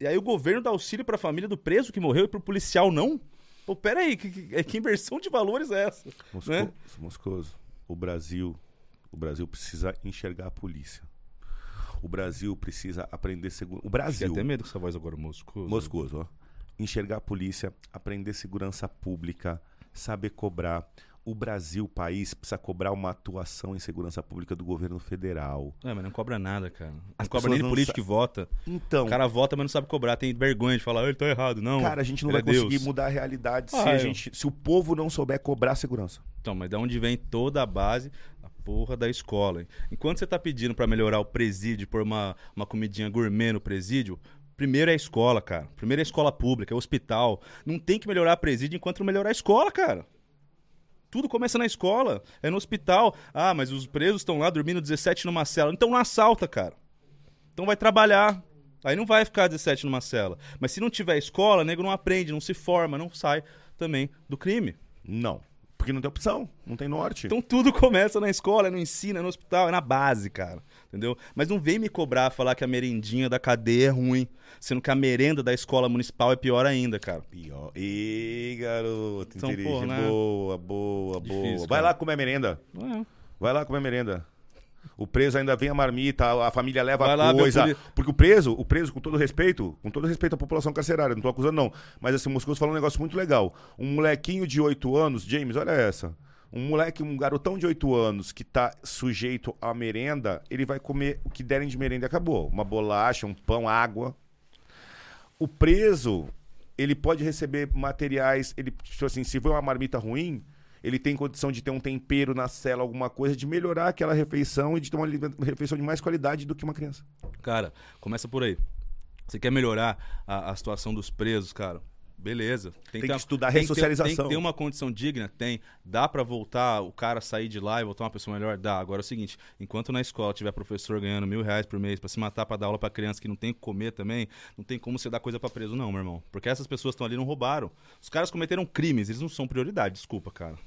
[SPEAKER 2] E aí o governo dá auxílio para a família do preso que morreu e pro policial não? Pô, peraí, que, que, que inversão de valores é essa?
[SPEAKER 1] Mosco,
[SPEAKER 2] né?
[SPEAKER 1] Moscoso, o Brasil, o Brasil precisa enxergar a polícia. O Brasil precisa aprender segurança. O Brasil.
[SPEAKER 2] Fiquei até medo com essa voz agora, Moscoso.
[SPEAKER 1] Moscoso, ó. Enxergar a polícia, aprender segurança pública, saber cobrar, o Brasil, o país, precisa cobrar uma atuação em segurança pública do governo federal.
[SPEAKER 2] É, mas não cobra nada, cara. Não As cobra nem político sa... que vota.
[SPEAKER 1] Então.
[SPEAKER 2] O cara vota, mas não sabe cobrar. Tem vergonha de falar, ah, ele tá errado. Não.
[SPEAKER 1] Cara, a gente não vai é conseguir Deus. mudar a realidade ah, se, a gente, se o povo não souber cobrar segurança.
[SPEAKER 2] Então, mas de onde vem toda a base? A porra da escola. Enquanto você tá pedindo para melhorar o presídio, por uma, uma comidinha gourmet no presídio, Primeiro é a escola, cara. Primeiro é a escola pública, é o hospital. Não tem que melhorar a presídio enquanto não melhorar a escola, cara. Tudo começa na escola, é no hospital. Ah, mas os presos estão lá dormindo 17 numa cela. Então não assalta, cara. Então vai trabalhar. Aí não vai ficar 17 numa cela. Mas se não tiver escola, nego não aprende, não se forma, não sai também do crime.
[SPEAKER 1] Não. Porque não tem opção, não tem norte.
[SPEAKER 2] Então tudo começa na escola, é no ensino, é no hospital, é na base, cara. Entendeu? Mas não vem me cobrar falar que a merendinha da cadeia é ruim, sendo que a merenda da escola municipal é pior ainda, cara.
[SPEAKER 1] Pior. Ih, garoto,
[SPEAKER 2] Então,
[SPEAKER 1] inteligente.
[SPEAKER 2] pô, né?
[SPEAKER 1] Boa, boa,
[SPEAKER 2] Difícil,
[SPEAKER 1] boa.
[SPEAKER 2] cara.
[SPEAKER 1] Vai lá comer merenda.
[SPEAKER 2] É.
[SPEAKER 1] Vai lá comer merenda. O preso ainda vem a marmita, a família leva
[SPEAKER 2] Vai lá, meu
[SPEAKER 1] coisa.
[SPEAKER 2] poli-
[SPEAKER 1] Porque o preso, o preso, com todo respeito, com todo respeito à população carcerária, não tô acusando, não. Mas assim, o Moscoso falou um negócio muito legal. Um molequinho de 8 anos, James, olha essa. Um moleque, um garotão de 8 anos que tá sujeito à merenda, ele vai comer o que derem de merenda e acabou. Uma bolacha, um pão, água. O preso, ele pode receber materiais, ele, tipo assim, se for uma marmita ruim, ele tem condição de ter um tempero na cela, alguma coisa, de melhorar aquela refeição e de ter uma refeição de mais qualidade do que uma criança.
[SPEAKER 2] Cara, começa por aí. Você quer melhorar a, a situação dos presos, cara? Beleza.
[SPEAKER 1] Tem
[SPEAKER 2] ter
[SPEAKER 1] que estudar
[SPEAKER 2] tem que ter-
[SPEAKER 1] ressocialização.
[SPEAKER 2] Tem que ter uma condição digna? Tem. Dá pra voltar, o cara sair de lá e voltar uma pessoa melhor? Dá. Agora é o seguinte: enquanto na escola tiver professor ganhando mil reais por mês pra se matar pra dar aula pra criança que não tem o que comer também, não tem como você dar coisa pra preso, não, meu irmão. Porque essas pessoas estão ali não roubaram. Os caras cometeram crimes, eles não são prioridade, desculpa, cara.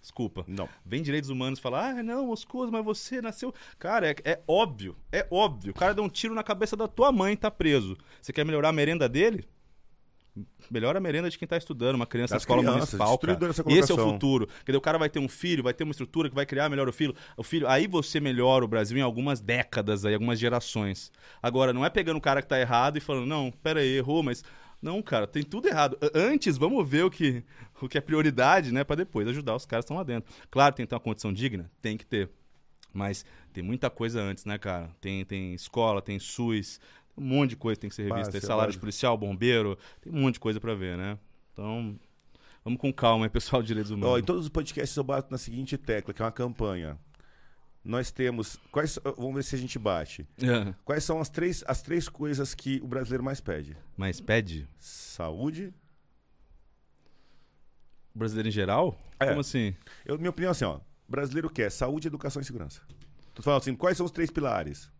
[SPEAKER 2] Desculpa.
[SPEAKER 1] Não.
[SPEAKER 2] Vem direitos humanos falar, ah, não, Moscoso, mas você nasceu. Cara, é, é óbvio, é óbvio. O cara deu um tiro na cabeça da tua mãe e tá preso. Você quer melhorar a merenda dele? Melhora a merenda de quem tá estudando, uma criança na escola
[SPEAKER 1] crianças,
[SPEAKER 2] municipal, cara. Esse é o futuro. Quer dizer, o cara vai ter um filho, vai ter uma estrutura que vai criar melhor o filho. O filho, aí você melhora o Brasil em algumas décadas aí, algumas gerações. Agora, não é pegando o cara que tá errado e falando, não, pera aí, errou, mas não, cara, tem tudo errado. Antes, vamos ver o que, o que é prioridade, né, Pra depois ajudar os caras que estão lá dentro. Claro, tem que ter uma condição digna, tem que ter. Mas tem muita coisa antes, né, cara? Tem, tem escola, tem SUS, um monte de coisa tem que ser revista.
[SPEAKER 1] Base,
[SPEAKER 2] Tem salário de policial, bombeiro, tem um monte de coisa pra ver, né? Então, vamos com calma aí, pessoal de direitos humanos.
[SPEAKER 1] em todos os podcasts eu bato na seguinte tecla, que é uma campanha. Nós temos. Quais, vamos ver se a gente bate.
[SPEAKER 2] É.
[SPEAKER 1] Quais são as três, as três coisas que o brasileiro mais pede?
[SPEAKER 2] Mas pede?
[SPEAKER 1] Saúde.
[SPEAKER 2] O brasileiro em geral?
[SPEAKER 1] É.
[SPEAKER 2] Como assim?
[SPEAKER 1] Eu, minha opinião é assim, ó. Brasileiro quer saúde, educação e segurança. Tu fala assim, quais são os três pilares?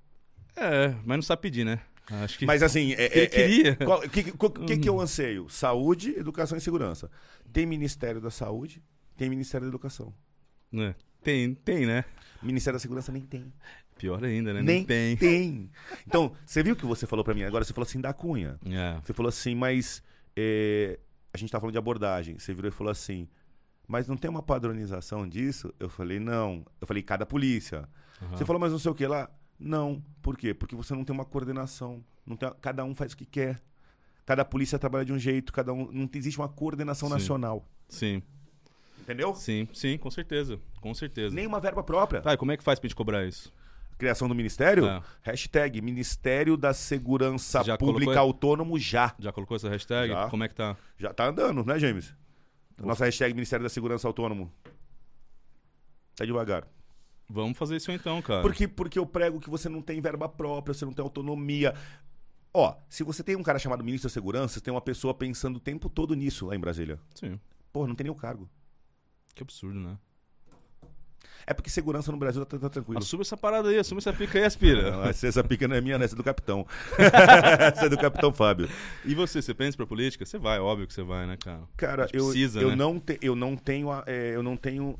[SPEAKER 2] É, mas não sabe pedir, né? Acho que.
[SPEAKER 1] Mas assim, é,
[SPEAKER 2] Ele
[SPEAKER 1] é- é-
[SPEAKER 2] queria.
[SPEAKER 1] O que, que, qual- que que eu anseio? Saúde, educação e segurança. Tem Ministério da Saúde, tem Ministério da Educação.
[SPEAKER 2] né? Tem, tem, né?
[SPEAKER 1] Ministério da Segurança nem tem.
[SPEAKER 2] Pior ainda, né?
[SPEAKER 1] Nem
[SPEAKER 2] tem.
[SPEAKER 1] tem. Então, você viu o que você falou pra mim agora? Você falou assim da Cunha.
[SPEAKER 2] É.
[SPEAKER 1] Você falou assim, mas é, a gente tá falando de abordagem. Você virou e falou assim, mas não tem uma padronização disso? Eu falei, não. Eu falei, cada polícia.
[SPEAKER 2] Aham.
[SPEAKER 1] Você falou, mas não sei o que lá? Não. Por quê? Porque você não tem uma coordenação. Não tem, cada um faz o que quer. Cada polícia trabalha de um jeito, cada um. Não existe uma coordenação
[SPEAKER 2] Sim.
[SPEAKER 1] nacional.
[SPEAKER 2] Sim,
[SPEAKER 1] Entendeu?
[SPEAKER 2] sim, sim, com certeza. Com certeza.
[SPEAKER 1] Nem uma verba própria.
[SPEAKER 2] Tá, e como é que faz pra gente cobrar isso?
[SPEAKER 1] Criação do ministério?
[SPEAKER 2] É.
[SPEAKER 1] Hashtag Ministério da Segurança
[SPEAKER 2] Já
[SPEAKER 1] Pública
[SPEAKER 2] colocou-
[SPEAKER 1] Autônomo já.
[SPEAKER 2] Já colocou essa hashtag?
[SPEAKER 1] Já.
[SPEAKER 2] Como é que tá?
[SPEAKER 1] Já tá andando, né, James? Nossa hashtag Ministério da Segurança Autônomo. Tá devagar.
[SPEAKER 2] Vamos fazer isso então, cara.
[SPEAKER 1] Porque, porque eu prego que você não tem verba própria, você não tem autonomia. Ó, se você tem um cara chamado ministro da Segurança, você tem uma pessoa pensando o tempo todo nisso lá em Brasília.
[SPEAKER 2] Sim.
[SPEAKER 1] Pô, não tem nem o cargo.
[SPEAKER 2] Que absurdo, né?
[SPEAKER 1] É porque segurança no Brasil tá, tá tranquilo.
[SPEAKER 2] Assume essa parada aí, assume essa pica aí, aspira.
[SPEAKER 1] Não, essa, essa pica não é minha, né? Essa é do capitão. essa é do capitão Fábio.
[SPEAKER 2] E você, você pensa pra política? Você vai, óbvio que você vai, né, cara?
[SPEAKER 1] Cara, eu,
[SPEAKER 2] precisa,
[SPEAKER 1] eu,
[SPEAKER 2] né?
[SPEAKER 1] não te- eu não tenho é, eu não tenho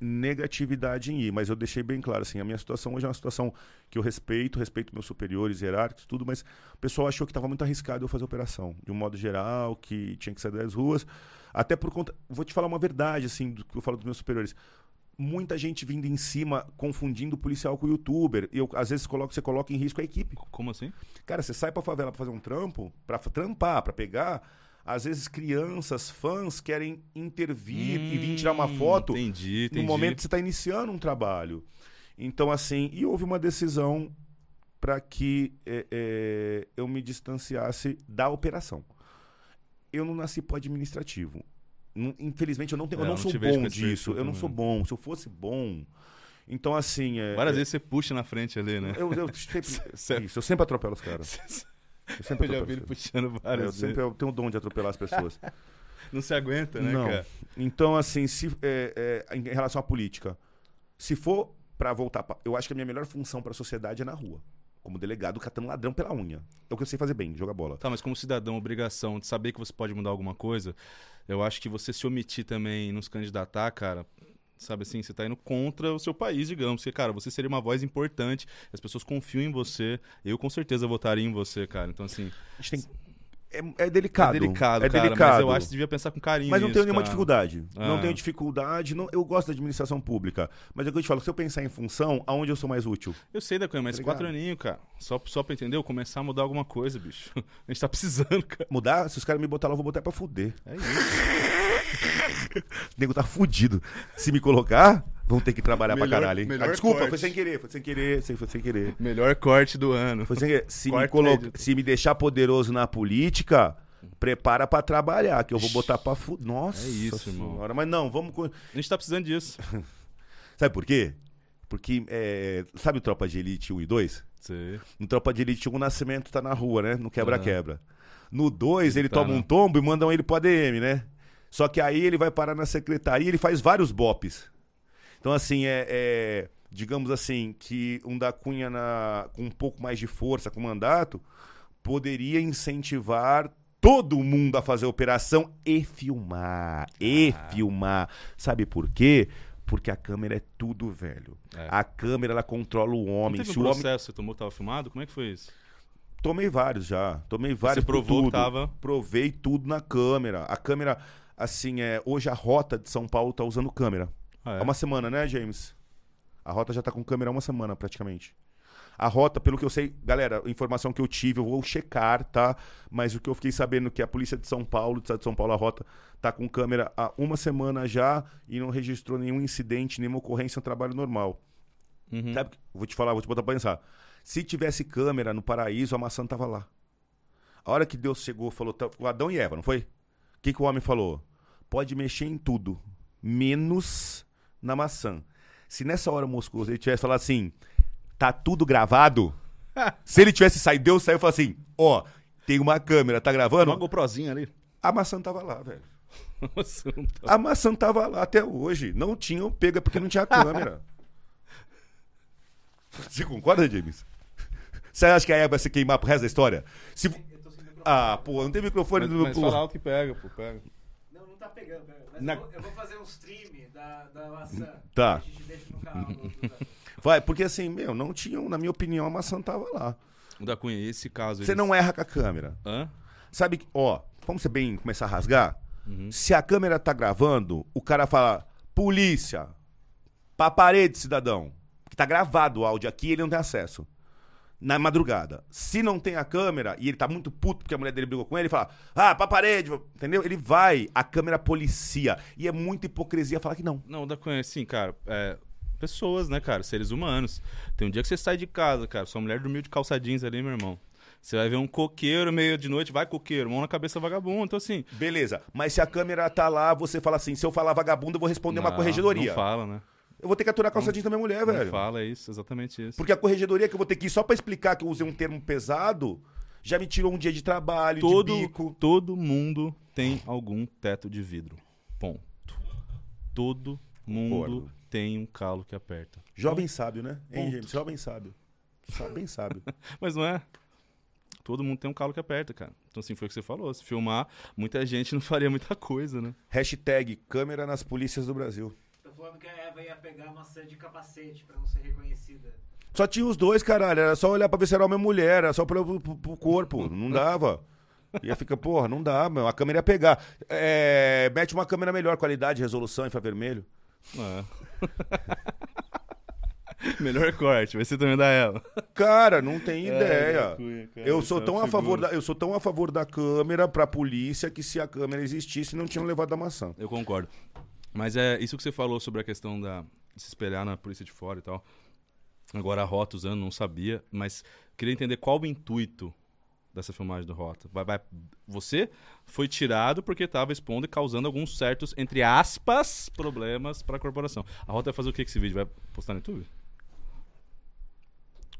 [SPEAKER 1] negatividade em ir, mas eu deixei bem claro assim, a minha situação hoje é uma situação que eu respeito, respeito meus superiores, hierárquicos, tudo, mas o pessoal achou que estava muito arriscado eu fazer operação, de um modo geral, que tinha que sair das ruas, até por conta, vou te falar uma verdade assim, do que eu falo dos meus superiores. Muita gente vindo em cima, confundindo o policial com o youtuber. E eu, às vezes, coloco, você coloca em risco a equipe.
[SPEAKER 2] Como assim?
[SPEAKER 1] Cara, você sai pra favela pra fazer um trampo, pra trampar, pra pegar. Às vezes crianças, fãs querem intervir e vir tirar uma
[SPEAKER 2] Hum,
[SPEAKER 1] foto
[SPEAKER 2] Entendi, entendi.
[SPEAKER 1] no momento que você está iniciando um trabalho. Então, assim, e houve uma decisão para que é, é, eu me distanciasse da operação. Eu não nasci para administrativo. Infelizmente, eu não, tenho,
[SPEAKER 2] É,
[SPEAKER 1] eu não
[SPEAKER 2] não
[SPEAKER 1] sou bom disso. Eu não sou bom. Se eu fosse bom. Então, assim. É,
[SPEAKER 2] Várias
[SPEAKER 1] é,
[SPEAKER 2] vezes você puxa na frente ali, né?
[SPEAKER 1] eu, eu sempre, isso, eu sempre atropelo os caras. Eu sempre
[SPEAKER 2] Eu já vi ele puxando
[SPEAKER 1] É,
[SPEAKER 2] várias
[SPEAKER 1] eu sempre eu tenho o dom de atropelar as pessoas.
[SPEAKER 2] Não se aguenta, né,
[SPEAKER 1] Não.
[SPEAKER 2] cara?
[SPEAKER 1] Então, assim, se, é, é, em relação à política, se for pra voltar, pra, eu acho que a minha melhor função pra sociedade é na rua. Como delegado, catando ladrão pela unha. É o que eu sei fazer bem, jogar bola.
[SPEAKER 2] Tá, mas como cidadão, obrigação de saber que você pode mudar alguma coisa, eu acho que você se omitir também não se candidatar, cara, sabe assim, você tá indo contra o seu país, digamos. Porque, cara, você seria uma voz importante, as pessoas confiam em você, eu com certeza votaria em você, cara. Então, assim,
[SPEAKER 1] A gente tem. É, é delicado.
[SPEAKER 2] é delicado,
[SPEAKER 1] é
[SPEAKER 2] cara,
[SPEAKER 1] delicado.
[SPEAKER 2] mas eu acho que devia pensar com carinho
[SPEAKER 1] Mas não tenho nenhuma
[SPEAKER 2] cara.
[SPEAKER 1] dificuldade. Não
[SPEAKER 2] É.
[SPEAKER 1] tenho dificuldade. Não, eu gosto da administração pública. Mas é o que eu te falo, se eu pensar em função, aonde eu sou mais útil?
[SPEAKER 2] Eu sei da coisa, mas
[SPEAKER 1] Tá
[SPEAKER 2] quatro aninhos, cara. Só, só pra entender, começar a mudar alguma coisa, bicho. A gente tá precisando, cara.
[SPEAKER 1] Mudar, se os caras me botar lá, eu vou botar pra fuder.
[SPEAKER 2] É isso.
[SPEAKER 1] O nego tá fudido. Se me colocar, vão ter que trabalhar pra
[SPEAKER 2] Melhor-
[SPEAKER 1] caralho, hein? Ah, desculpa,
[SPEAKER 2] corte.
[SPEAKER 1] foi sem querer, foi sem querer, foi sem querer.
[SPEAKER 2] Melhor corte do ano.
[SPEAKER 1] Foi sem querer. Se, me colo... se me deixar poderoso na política, prepara pra trabalhar, que eu vou botar pra fuder. Nossa
[SPEAKER 2] É isso, irmão.
[SPEAKER 1] senhora. Mas não, vamos...
[SPEAKER 2] A gente tá precisando disso.
[SPEAKER 1] Sabe por quê? Porque, é, sabe o Tropa de Elite 1 e 2?
[SPEAKER 2] Sei.
[SPEAKER 1] No Tropa de Elite 1, o Nascimento tá na rua, né? No quebra-quebra. No 2,
[SPEAKER 2] Ele
[SPEAKER 1] ele,
[SPEAKER 2] tá
[SPEAKER 1] toma
[SPEAKER 2] na-
[SPEAKER 1] um tombo e mandam ele pro ADM, né? Só que aí ele vai parar na secretaria e ele faz vários bopes. Então, assim, é, é- digamos assim, que um da Cunha na, com um pouco mais de força, com mandato, poderia incentivar todo mundo a fazer operação e filmar. E
[SPEAKER 2] Ah.
[SPEAKER 1] filmar. Sabe por quê? Porque a câmera é tudo, velho.
[SPEAKER 2] É.
[SPEAKER 1] A câmera, ela controla o
[SPEAKER 2] Não
[SPEAKER 1] homem.
[SPEAKER 2] teve
[SPEAKER 1] Se
[SPEAKER 2] um
[SPEAKER 1] o homem...
[SPEAKER 2] processo, você tomou que tava filmado? Como é que foi isso?
[SPEAKER 1] Tomei vários já. Tomei vários
[SPEAKER 2] você provou
[SPEAKER 1] tudo.
[SPEAKER 2] que tava...
[SPEAKER 1] Provei tudo na câmera. A câmera, assim, é. Hoje a rota de São Paulo tá usando câmera.
[SPEAKER 2] Ah,
[SPEAKER 1] Há
[SPEAKER 2] é?
[SPEAKER 1] uma semana, né, James? A rota já tá com câmera há uma semana, praticamente. A rota, pelo que eu sei, galera, informação que eu tive, eu vou checar, tá? Mas o que eu fiquei sabendo é que a polícia de São Paulo, do estado de São Paulo, a rota, tá com câmera há uma semana já e não registrou nenhum incidente, nenhuma ocorrência, um trabalho normal.
[SPEAKER 2] Uhum.
[SPEAKER 1] Sabe? Vou te falar, vou te botar pra pensar. Se tivesse câmera no paraíso, a maçã tava lá. A hora que Deus chegou, falou, tá- o Adão e Eva, não foi? O que, que o homem falou? Pode mexer em tudo, menos na maçã. Se nessa hora Moscoso ele tivesse falado assim, tá tudo gravado, se ele tivesse saído, Deus saiu e falou assim, ó, tem uma câmera, tá gravando?
[SPEAKER 2] Uma GoProzinha ali.
[SPEAKER 1] A maçã tava lá, velho.
[SPEAKER 2] Tá-
[SPEAKER 1] A maçã tava lá até hoje. Não tinham pega porque não tinha câmera. Você concorda, James? Você acha que a Eva vai se queimar pro resto da história? Se... Ah, pô, não tem microfone
[SPEAKER 2] Mas,
[SPEAKER 1] do.
[SPEAKER 2] mas
[SPEAKER 1] pô.
[SPEAKER 2] fala alto que pega, pô, pega.
[SPEAKER 3] Não, não tá pegando. pega. Mas
[SPEAKER 1] Na-
[SPEAKER 3] eu, vou, eu vou fazer um stream da, da maçã.
[SPEAKER 1] Tá.
[SPEAKER 3] A gente deixa no canal.
[SPEAKER 1] Vai, porque assim, meu, não tinham, na minha opinião, a maçã tava lá.
[SPEAKER 2] O da Cunha, esse caso...
[SPEAKER 1] Você
[SPEAKER 2] eles-
[SPEAKER 1] não erra com a câmera.
[SPEAKER 2] Hã?
[SPEAKER 1] Sabe, que- ó, vamos ser bem, começar a rasgar?
[SPEAKER 2] Uhum.
[SPEAKER 1] Se a câmera tá gravando, o cara fala, polícia, pra parede, cidadão. Que tá gravado o áudio aqui, ele não tem acesso. Na madrugada. Se não tem a câmera e ele tá muito puto porque a mulher dele brigou com ele, ele fala, ah, pra parede, entendeu? Ele vai, a câmera policia. E é muita hipocrisia falar que não.
[SPEAKER 2] Não, da Cunha, assim, cara, é, pessoas, né, cara, seres humanos. Tem um dia que você sai de casa, cara, sua mulher dormiu de calça jeans ali, meu irmão. Você vai ver um coqueiro meio de noite, vai coqueiro, mão na cabeça vagabundo, então assim...
[SPEAKER 1] Beleza, mas se a câmera tá lá, você fala assim, se eu falar vagabundo, eu vou responder uma
[SPEAKER 2] não,
[SPEAKER 1] corregedoria.
[SPEAKER 2] Não fala, né?
[SPEAKER 1] Eu vou ter que aturar a calça jeans da minha mulher, velho.
[SPEAKER 2] fala isso, exatamente isso.
[SPEAKER 1] Porque a corregedoria que eu vou ter que ir só pra explicar que eu usei um termo pesado, já me tirou um dia de trabalho,
[SPEAKER 2] todo,
[SPEAKER 1] de bico.
[SPEAKER 2] todo mundo tem algum teto de vidro. Ponto. Todo mundo
[SPEAKER 1] Concordo.
[SPEAKER 2] tem um calo que aperta.
[SPEAKER 1] Jovem sábio, né? Hein,
[SPEAKER 2] Ponto.
[SPEAKER 1] James? Jovem sábio. Bem sábio.
[SPEAKER 2] Mas não é. Todo mundo tem um calo que aperta, cara. Então, assim, foi o que você falou. Se filmar, muita gente não faria muita coisa, né?
[SPEAKER 1] Hashtag câmera nas polícias do Brasil.
[SPEAKER 3] Falando que a Eva ia pegar a maçã de capacete pra não ser reconhecida.
[SPEAKER 1] Só tinha os dois, caralho. Era só olhar pra ver se era homem ou mulher. Era só pro, pro- pro corpo. Não dava. Ia ficar, porra, não dá, meu. A câmera ia pegar. É, mete uma câmera melhor qualidade, resolução, infravermelho.
[SPEAKER 2] É. Melhor corte, vai ser também da ela.
[SPEAKER 1] Cara, não tem
[SPEAKER 2] É,
[SPEAKER 1] ideia.
[SPEAKER 2] Cunha, cara,
[SPEAKER 1] Eu sou
[SPEAKER 2] essa
[SPEAKER 1] tão a favor da, eu sou tão a favor da câmera pra polícia que se a câmera existisse não tinham levado a maçã.
[SPEAKER 2] Eu concordo. Mas é isso que você falou sobre a questão da de se espelhar na polícia de fora e tal. Agora a Rota usando, não sabia, mas queria entender qual o intuito dessa filmagem do Rota. Vai, vai- você foi tirado porque estava expondo e causando alguns certos, entre aspas, problemas para a corporação. A Rota vai fazer o que com esse vídeo? Vai postar no YouTube?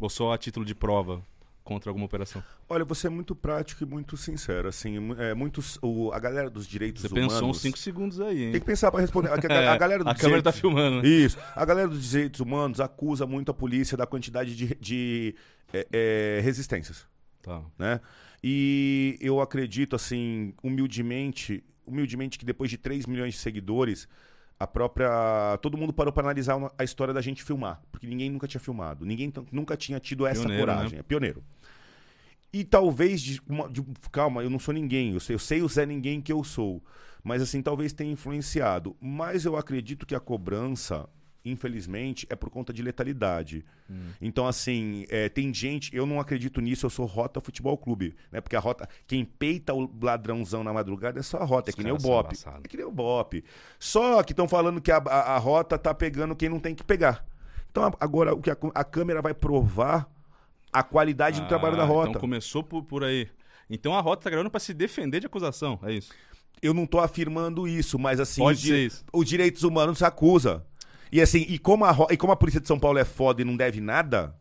[SPEAKER 2] Ou só a título de prova? Contra alguma operação?
[SPEAKER 1] Olha, você é muito prático e muito sincero. Assim, é, muitos, o, a galera dos direitos
[SPEAKER 2] Você
[SPEAKER 1] humanos.
[SPEAKER 2] pensou uns 5 segundos aí, hein?
[SPEAKER 1] Tem que pensar para responder. A, a-
[SPEAKER 2] É,
[SPEAKER 1] a galera dos
[SPEAKER 2] a câmera tá
[SPEAKER 1] direitos-
[SPEAKER 2] filmando. né?
[SPEAKER 1] Isso. A galera dos direitos humanos acusa muito a polícia da quantidade de, de é, é, resistências.
[SPEAKER 2] Tá.
[SPEAKER 1] né? E eu acredito, assim, humildemente, humildemente que depois de 3 milhões de seguidores, a própria. Todo mundo parou para analisar a história da gente filmar. Porque ninguém nunca tinha filmado. Ninguém nunca tinha tido essa
[SPEAKER 2] Pioneiro,
[SPEAKER 1] coragem.
[SPEAKER 2] né?
[SPEAKER 1] É pioneiro. E talvez. De uma- de- calma, eu não sou ninguém. Eu sei, eu sei o Zé Ninguém que eu sou. Mas, assim, talvez tenha influenciado. Mas eu acredito que a cobrança. Infelizmente, é por conta de letalidade.
[SPEAKER 2] Hum.
[SPEAKER 1] Então, assim, é, tem gente, eu não acredito nisso, eu sou Rota Futebol Clube, né? Porque a Rota, quem peita o ladrãozão na madrugada é só a Rota, é que nem o Bop. É que nem o Bop. Só que estão falando que a, a- a Rota tá pegando quem não tem que pegar. Então, a- agora, o que a, a câmera vai provar a qualidade do trabalho da
[SPEAKER 2] Ah,
[SPEAKER 1] Rota.
[SPEAKER 2] Então começou por, por aí. Então a Rota tá gravando pra se defender de acusação, é isso?
[SPEAKER 1] Eu não tô afirmando isso, mas assim,
[SPEAKER 2] Pode
[SPEAKER 1] os,
[SPEAKER 2] ser isso.
[SPEAKER 1] os direitos humanos se acusa. E assim, e como, a, e como a polícia de São Paulo é foda e não deve nada,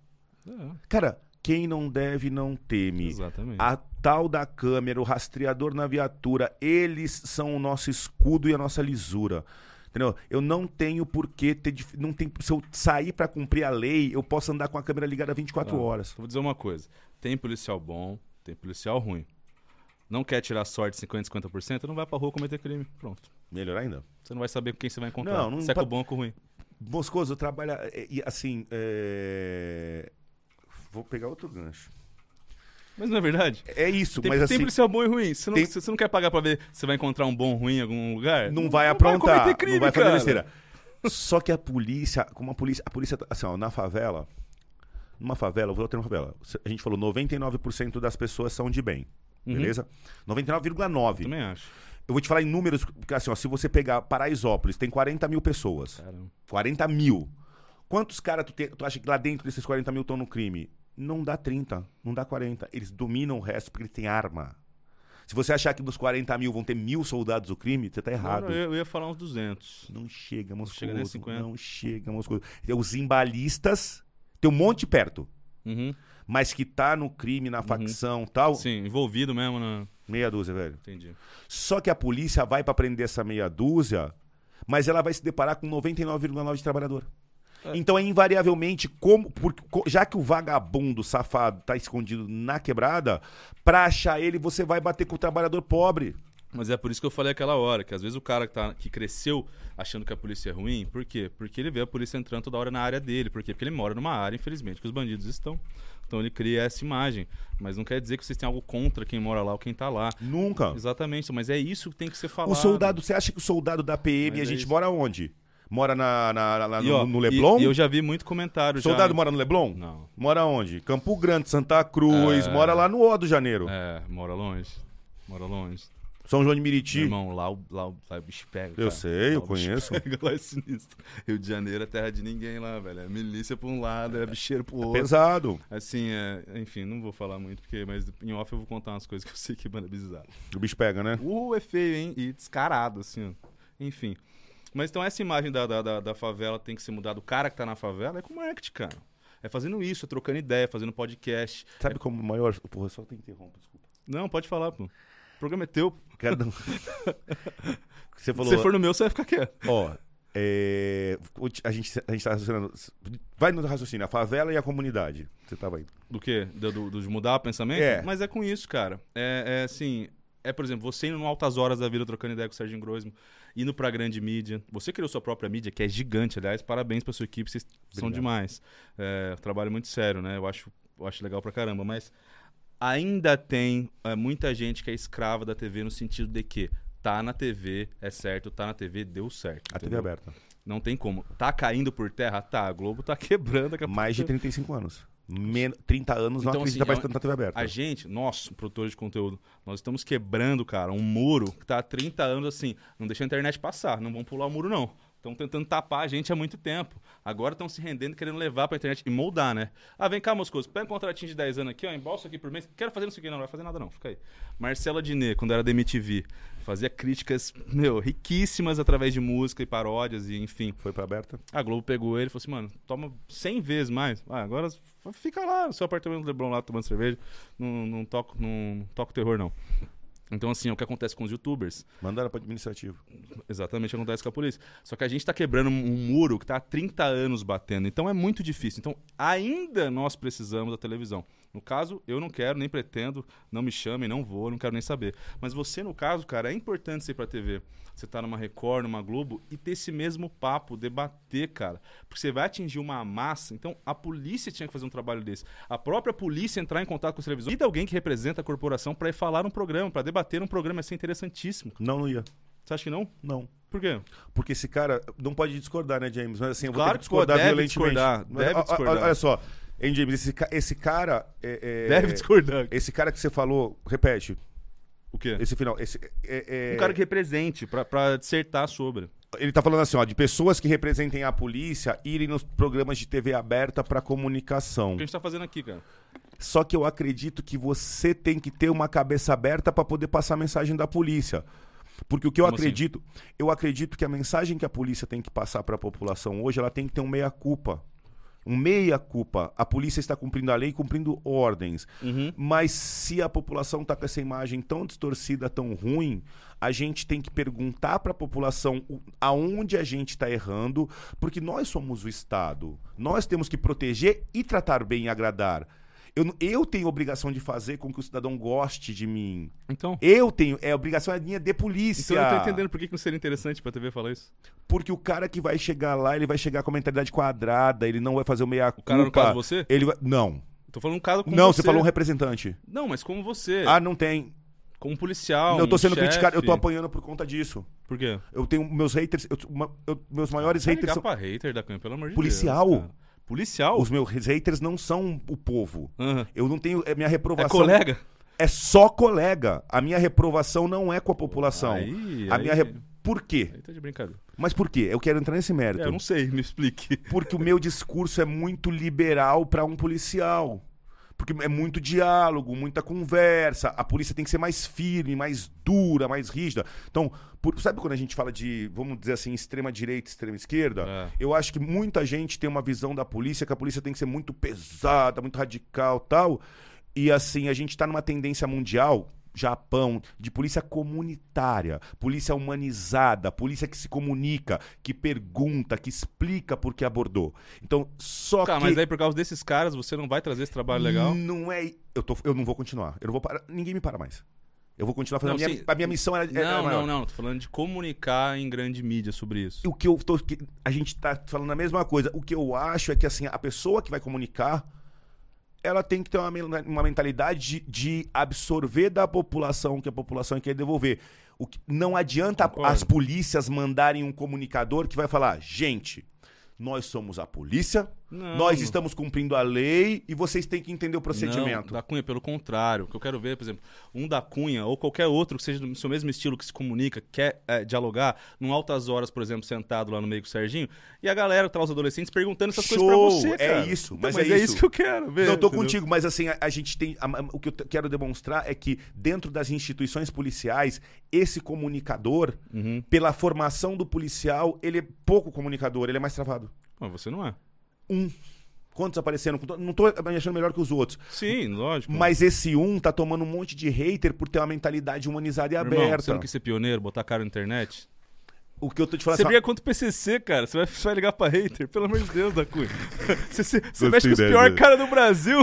[SPEAKER 2] É,
[SPEAKER 1] cara, quem não deve não teme.
[SPEAKER 2] exatamente.
[SPEAKER 1] A tal da câmera, o rastreador na viatura, eles são o nosso escudo e a nossa lisura. Entendeu? Eu não tenho por que ter. Não tem, se eu sair pra cumprir a lei, eu posso andar com a câmera ligada 24
[SPEAKER 2] Ah,
[SPEAKER 1] horas.
[SPEAKER 2] Vou dizer uma coisa. Tem policial bom, tem policial ruim. Não quer tirar sorte 50, 50%, não vai pra rua cometer crime. Pronto.
[SPEAKER 1] Melhor ainda.
[SPEAKER 2] Você não vai saber com quem você vai encontrar.
[SPEAKER 1] Não, não
[SPEAKER 2] se é com o bom ou com o ruim.
[SPEAKER 1] Moscoso trabalha. é, E assim. é, Vou pegar outro gancho.
[SPEAKER 2] Mas não é verdade?
[SPEAKER 1] É isso,
[SPEAKER 2] Tem,
[SPEAKER 1] mas
[SPEAKER 2] tem
[SPEAKER 1] assim.
[SPEAKER 2] policial bom e ruim. Você não,
[SPEAKER 1] tem-
[SPEAKER 2] você não quer pagar pra ver se vai encontrar um bom ruim em algum lugar?
[SPEAKER 1] Não vai aprontar,
[SPEAKER 2] cometer crime,
[SPEAKER 1] não vai fazer
[SPEAKER 2] cara.
[SPEAKER 1] besteira. Só que a polícia, como a polícia, a polícia, assim, ó, na favela, numa favela, eu vou ter uma favela. A gente falou 99% das pessoas são de bem,
[SPEAKER 2] Uhum.
[SPEAKER 1] beleza? 99,9.
[SPEAKER 2] Também acho.
[SPEAKER 1] Eu vou te falar em números, porque assim, ó, se você pegar Paraisópolis, tem 40 mil pessoas.
[SPEAKER 2] Caramba.
[SPEAKER 1] 40 mil. Quantos caras tu, te- tu acha que lá dentro desses 40 mil estão no crime? Não dá 30, não dá 40. Eles dominam o resto porque eles têm arma. Se você achar que dos 40 mil vão ter mil soldados do crime, você tá errado.
[SPEAKER 2] Não, eu, eu ia falar uns 200.
[SPEAKER 1] Não chega, Moscoso.
[SPEAKER 2] chega nem 50.
[SPEAKER 1] Não chega, Moscoso. Os zimbalistas, tem um monte perto.
[SPEAKER 2] Uhum.
[SPEAKER 1] Mas que tá no crime, na facção tal,
[SPEAKER 2] Sim, envolvido mesmo na.
[SPEAKER 1] Meia dúzia, velho.
[SPEAKER 2] Entendi.
[SPEAKER 1] Só que a polícia vai pra prender essa meia dúzia, mas ela vai se deparar com 99,9 de trabalhador.
[SPEAKER 2] É.
[SPEAKER 1] Então é invariavelmente como, porque, já que o vagabundo safado tá escondido na quebrada, pra achar ele você vai bater com o trabalhador pobre.
[SPEAKER 2] Mas é por isso que eu falei aquela hora, que às vezes o cara que, tá, que cresceu achando que a polícia é ruim, por quê? Porque ele vê a polícia entrando toda hora na área dele. Por quê? Porque ele mora numa área, infelizmente, que os bandidos estão. Então ele cria essa imagem. Mas não quer dizer que vocês têm algo contra quem mora lá ou quem tá lá.
[SPEAKER 1] Nunca.
[SPEAKER 2] Exatamente, mas é isso que tem que ser falado.
[SPEAKER 1] O soldado, você acha que o soldado da PM,
[SPEAKER 2] Mas
[SPEAKER 1] a
[SPEAKER 2] é
[SPEAKER 1] gente
[SPEAKER 2] isso.
[SPEAKER 1] mora onde? Mora na, na- na-
[SPEAKER 2] E,
[SPEAKER 1] no,
[SPEAKER 2] ó,
[SPEAKER 1] no
[SPEAKER 2] e-
[SPEAKER 1] Leblon?
[SPEAKER 2] E, eu já vi muito comentário. já-
[SPEAKER 1] Soldado mora no Leblon?
[SPEAKER 2] Não.
[SPEAKER 1] Mora onde? Campo Grande, Santa Cruz,
[SPEAKER 2] É.
[SPEAKER 1] mora lá no O do Janeiro.
[SPEAKER 2] É, mora longe. Mora longe.
[SPEAKER 1] São João de
[SPEAKER 2] Meu
[SPEAKER 1] Meriti.
[SPEAKER 2] irmão, lá, o- lá, o- lá o bicho pega.
[SPEAKER 1] Eu
[SPEAKER 2] cara.
[SPEAKER 1] sei, eu
[SPEAKER 2] Lá o bicho
[SPEAKER 1] conheço.
[SPEAKER 2] pega, lá é sinistro. Rio de Janeiro é terra de ninguém lá, velho. É milícia pra um lado, é bicheiro pro outro.
[SPEAKER 1] Pesado.
[SPEAKER 2] Assim, é, enfim, não vou falar muito, porque, mas em off eu vou contar umas coisas que eu sei que, mano, é bizarro.
[SPEAKER 1] O bicho pega, né?
[SPEAKER 2] Uh, é feio, hein? E descarado, assim, ó. Enfim. Mas então essa imagem da, da, da, da favela tem que ser mudada. O cara que tá na favela é com marketing, cara. É fazendo isso, é trocando ideia, fazendo podcast.
[SPEAKER 1] Sabe como o maior. Porra, só te interrompo, desculpa.
[SPEAKER 2] Não, pode falar, pô. O programa é teu.
[SPEAKER 1] Cada um- Você
[SPEAKER 2] Se
[SPEAKER 1] falou.
[SPEAKER 2] você for no meu, você vai ficar quieto.
[SPEAKER 1] Ó, é, a, gente, a gente tá raciocinando. Vai no raciocínio, a favela e a comunidade. Você tava aí.
[SPEAKER 2] Do quê? Do, do- de mudar o pensamento?
[SPEAKER 1] É.
[SPEAKER 2] Mas é com isso, cara. É, é assim. É, por exemplo, você indo no Altas Horas da Vida trocando ideia com o Serginho Grosmo, indo pra grande mídia. Você criou sua própria mídia, que é gigante, aliás. Parabéns pra sua equipe, vocês são
[SPEAKER 1] Obrigado.
[SPEAKER 2] demais. É, trabalho muito sério, né? Eu acho, eu acho legal pra caramba. Mas ainda tem é, muita gente que é escrava da TV no sentido de que tá na TV, é certo, tá na TV, deu certo.
[SPEAKER 1] A TV
[SPEAKER 2] entendeu?
[SPEAKER 1] aberta.
[SPEAKER 2] Não tem como. Tá caindo por terra? Tá. A Globo tá quebrando. a
[SPEAKER 1] Mais de
[SPEAKER 2] pouco-
[SPEAKER 1] 35 anos. Men 30 anos não
[SPEAKER 2] Então,
[SPEAKER 1] acredita
[SPEAKER 2] assim,
[SPEAKER 1] mais tanto na TV aberta.
[SPEAKER 2] A gente, nós, produtores de conteúdo, nós estamos quebrando, cara, um muro que tá há 30 anos assim. Não deixa a internet passar. Não vamos pular o muro, não. Estão tentando tapar a gente há muito tempo. Agora estão se rendendo, querendo levar pra internet e moldar, né? Ah, vem cá, Moscoso, pega um contratinho de 10 anos aqui, ó, embolsa aqui por mês. Quero fazer isso aqui, não, não vai fazer nada não, fica aí. Marcela Diné, quando era da MTV, fazia críticas, meu, riquíssimas através de música e paródias e enfim.
[SPEAKER 1] Foi pra aberta?
[SPEAKER 2] A Globo pegou ele e falou assim, mano, toma 100 vezes mais. Ah, agora fica lá no seu apartamento do Leblon lá tomando cerveja. Não, não, toco, não, não toco terror, não. Então, assim, é o que acontece com os youtubers.
[SPEAKER 1] Mandaram para administrativo.
[SPEAKER 2] Exatamente o que acontece com a polícia. Só que a gente está quebrando um muro que está há 30 anos batendo. Então é muito difícil. Então, ainda nós precisamos da televisão. No caso, eu não quero, nem pretendo, não me chamem, não vou, não quero nem saber. Mas você, no caso, cara, é importante você ir pra TV. Você tá numa Record, numa Globo e ter esse mesmo papo, debater, cara. Porque você vai atingir uma massa. Então, a polícia tinha que fazer um trabalho desse. A própria polícia entrar em contato com a televisão e de alguém que representa a corporação para ir falar um programa, para debater um programa. Ser interessantíssimo.
[SPEAKER 1] Não, não ia.
[SPEAKER 2] Você acha que não?
[SPEAKER 1] Não.
[SPEAKER 2] Por quê?
[SPEAKER 1] Porque esse cara não pode discordar, né, James? Mas assim, eu vou
[SPEAKER 2] Claro
[SPEAKER 1] ter que discordar
[SPEAKER 2] deve
[SPEAKER 1] violentemente.
[SPEAKER 2] discordar, deve discordar.
[SPEAKER 1] Olha só, hein, James, esse, esse cara. é- é-
[SPEAKER 2] Deve discordar.
[SPEAKER 1] Esse cara que você falou, repete.
[SPEAKER 2] O quê?
[SPEAKER 1] Esse final. Esse, é- é-
[SPEAKER 2] Um cara que represente, pra, pra dissertar sobre.
[SPEAKER 1] Ele tá falando assim, ó, de pessoas que representem a polícia irem nos programas de TV aberta pra comunicação.
[SPEAKER 2] O que a gente tá fazendo aqui, cara?
[SPEAKER 1] Só que eu acredito que você tem que ter uma cabeça aberta pra poder passar a mensagem da polícia. Porque o que eu
[SPEAKER 2] Como assim?
[SPEAKER 1] acredito, eu acredito que a mensagem que a polícia tem que passar pra população hoje, ela tem que ter um meia culpa. Um meia culpa. A polícia está cumprindo a lei, cumprindo ordens.
[SPEAKER 2] Uhum.
[SPEAKER 1] Mas se a população tá com essa imagem tão distorcida, tão ruim, a gente tem que perguntar para a população aonde a gente está errando, porque nós somos o Estado. Nós temos que proteger e tratar bem e agradar. Eu, não- eu tenho obrigação de fazer com que o cidadão goste de mim.
[SPEAKER 2] Então.
[SPEAKER 1] Eu tenho, é obrigação é minha de polícia.
[SPEAKER 2] Então eu não tô entendendo por que que não seria interessante pra TV falar isso.
[SPEAKER 1] Porque o cara que vai chegar lá, ele vai chegar com a mentalidade quadrada, ele não vai fazer o meia culpa.
[SPEAKER 2] O cara, no caso, você?
[SPEAKER 1] Ele vai... Não.
[SPEAKER 2] Tô falando um caso como
[SPEAKER 1] não,
[SPEAKER 2] você.
[SPEAKER 1] você falou um representante.
[SPEAKER 2] Não, mas como você.
[SPEAKER 1] Ah, não tem.
[SPEAKER 2] Como um policial.
[SPEAKER 1] eu tô
[SPEAKER 2] um
[SPEAKER 1] sendo
[SPEAKER 2] chefe.
[SPEAKER 1] criticado, eu tô apanhando por conta disso.
[SPEAKER 2] Por quê?
[SPEAKER 1] Eu tenho meus haters, eu- uma- eu- meus maiores haters
[SPEAKER 2] ligar
[SPEAKER 1] são.
[SPEAKER 2] pra hater da Cunha, pelo amor de
[SPEAKER 1] Policial?
[SPEAKER 2] Deus. cara. Policial?
[SPEAKER 1] Os meus haters não são o povo.
[SPEAKER 2] Aham.
[SPEAKER 1] Eu não tenho. É minha
[SPEAKER 2] É
[SPEAKER 1] reprovação.
[SPEAKER 2] colega?
[SPEAKER 1] É só colega. A minha reprovação não é com a população.
[SPEAKER 2] Aí,
[SPEAKER 1] a
[SPEAKER 2] aí-
[SPEAKER 1] minha re- Por quê?
[SPEAKER 2] Aí tá de brincadeira.
[SPEAKER 1] Mas por quê? Eu quero entrar nesse mérito.
[SPEAKER 2] É, eu não sei, me explique.
[SPEAKER 1] Porque o meu discurso é muito liberal para um policial. Porque é muito diálogo, muita conversa. A polícia tem que ser mais firme, mais dura, mais rígida. Então, por- sabe quando a gente fala de, vamos dizer assim, extrema direita, extrema esquerda?
[SPEAKER 2] É.
[SPEAKER 1] Eu acho que muita gente tem uma visão da polícia que a polícia tem que ser muito pesada, muito radical, tal. E assim, a gente tá numa tendência mundial, Japão, de polícia comunitária, polícia humanizada, polícia que se comunica, que pergunta, que explica por que abordou. Então, só
[SPEAKER 2] Cara,
[SPEAKER 1] que
[SPEAKER 2] mas aí por causa desses caras, você não vai trazer esse trabalho legal?
[SPEAKER 1] não é, eu tô, eu não vou continuar. Eu não vou parar, ninguém me para mais. Eu vou continuar fazendo
[SPEAKER 2] Não,
[SPEAKER 1] a minha, a minha missão era, era
[SPEAKER 2] Não,
[SPEAKER 1] maior.
[SPEAKER 2] não, não. Tô falando de comunicar em grande mídia sobre isso.
[SPEAKER 1] o que eu tô. a gente tá falando a mesma coisa. O que eu acho é que assim, a pessoa que vai comunicar, ela tem que ter uma, uma mentalidade de, de absorver da população o que a população quer devolver. O que, não adianta
[SPEAKER 2] Concordo.
[SPEAKER 1] as polícias mandarem um comunicador que vai falar, gente. Nós somos a polícia,
[SPEAKER 2] Não,
[SPEAKER 1] nós estamos cumprindo a lei e vocês têm que entender o procedimento.
[SPEAKER 2] Não, da Cunha, pelo contrário. O que eu quero ver, por exemplo, um da Cunha ou qualquer outro que seja do seu mesmo estilo, que se comunica, quer é, dialogar, num altas horas, por exemplo, sentado lá no meio com o Serginho, e a galera, tá, os adolescentes, perguntando essas coisas pra
[SPEAKER 1] Show!
[SPEAKER 2] você,
[SPEAKER 1] É
[SPEAKER 2] cara.
[SPEAKER 1] isso,
[SPEAKER 2] Então,
[SPEAKER 1] mas
[SPEAKER 2] mas
[SPEAKER 1] é
[SPEAKER 2] é
[SPEAKER 1] isso.
[SPEAKER 2] que eu quero ver.
[SPEAKER 1] Não, eu tô
[SPEAKER 2] entendeu?
[SPEAKER 1] contigo, mas assim, a, a gente tem. a- o que eu quero demonstrar é que dentro das instituições policiais, esse comunicador,
[SPEAKER 2] Uhum.
[SPEAKER 1] pela formação do policial, ele é pouco comunicador, ele é mais travado.
[SPEAKER 2] Mas você não é.
[SPEAKER 1] Um. Quantos apareceram? Não tô me achando melhor que os outros.
[SPEAKER 2] Sim, lógico.
[SPEAKER 1] Mas esse um tá tomando um monte de hater por ter uma mentalidade humanizada e
[SPEAKER 2] irmão,
[SPEAKER 1] aberta.
[SPEAKER 2] você não quis ser pioneiro, botar cara na internet?
[SPEAKER 1] O que eu tô te falando
[SPEAKER 2] Você
[SPEAKER 1] ó,
[SPEAKER 2] briga contra o PCC, cara. Você vai, você vai ligar pra hater. Pelo amor de Deus, da Cunha. Você, você, você mexe com os piores caras do Brasil.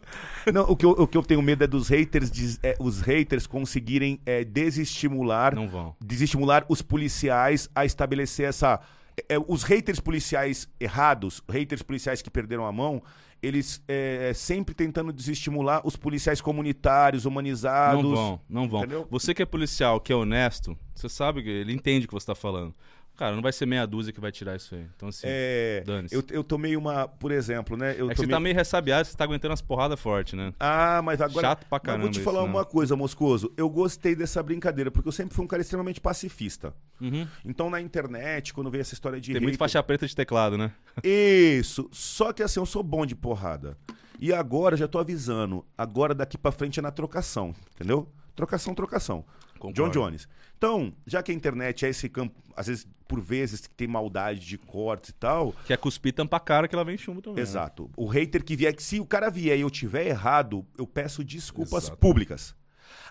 [SPEAKER 1] Não, o que, eu, o que eu tenho medo é dos haters, de- é, os haters conseguirem é, desestimular
[SPEAKER 2] Não vão.
[SPEAKER 1] desestimular os policiais a estabelecer essa. É, os haters policiais errados, haters policiais que perderam a mão, eles é, sempre tentando desestimular os policiais comunitários, humanizados.
[SPEAKER 2] Não vão, não vão.
[SPEAKER 1] Entendeu?
[SPEAKER 2] Você que é policial, que é honesto, você sabe que ele entende o que você tá falando. Cara, não vai ser meia dúzia que vai tirar isso aí. Então, assim,
[SPEAKER 1] É, eu, eu tomei uma, por exemplo, né? Eu
[SPEAKER 2] É que você
[SPEAKER 1] tomei...
[SPEAKER 2] tá meio ressabiado, você tá aguentando as porradas fortes, né?
[SPEAKER 1] Ah, mas agora.
[SPEAKER 2] Chato pra
[SPEAKER 1] Mas
[SPEAKER 2] caramba
[SPEAKER 1] vou te
[SPEAKER 2] isso,
[SPEAKER 1] falar
[SPEAKER 2] né?
[SPEAKER 1] uma coisa, Moscoso. Eu gostei dessa brincadeira, porque eu sempre fui um cara extremamente pacifista.
[SPEAKER 2] Uhum.
[SPEAKER 1] Então na internet, quando veio essa história de.
[SPEAKER 2] Tem muito faixa preta de teclado, né?
[SPEAKER 1] Isso. Só que assim, eu sou bom de porrada. E agora, já tô avisando. Agora daqui pra frente é na trocação, entendeu? Trocação, trocação. John
[SPEAKER 2] Concordo.
[SPEAKER 1] Jones. Então, já que a internet é esse campo, às vezes, por vezes, que tem maldade de cortes e tal.
[SPEAKER 2] Que é cuspir tampa a cara que ela vem chumbo também. né?
[SPEAKER 1] Exato. O hater que vier, que se o cara vier e eu tiver errado, eu peço desculpas
[SPEAKER 2] Exato.
[SPEAKER 1] públicas.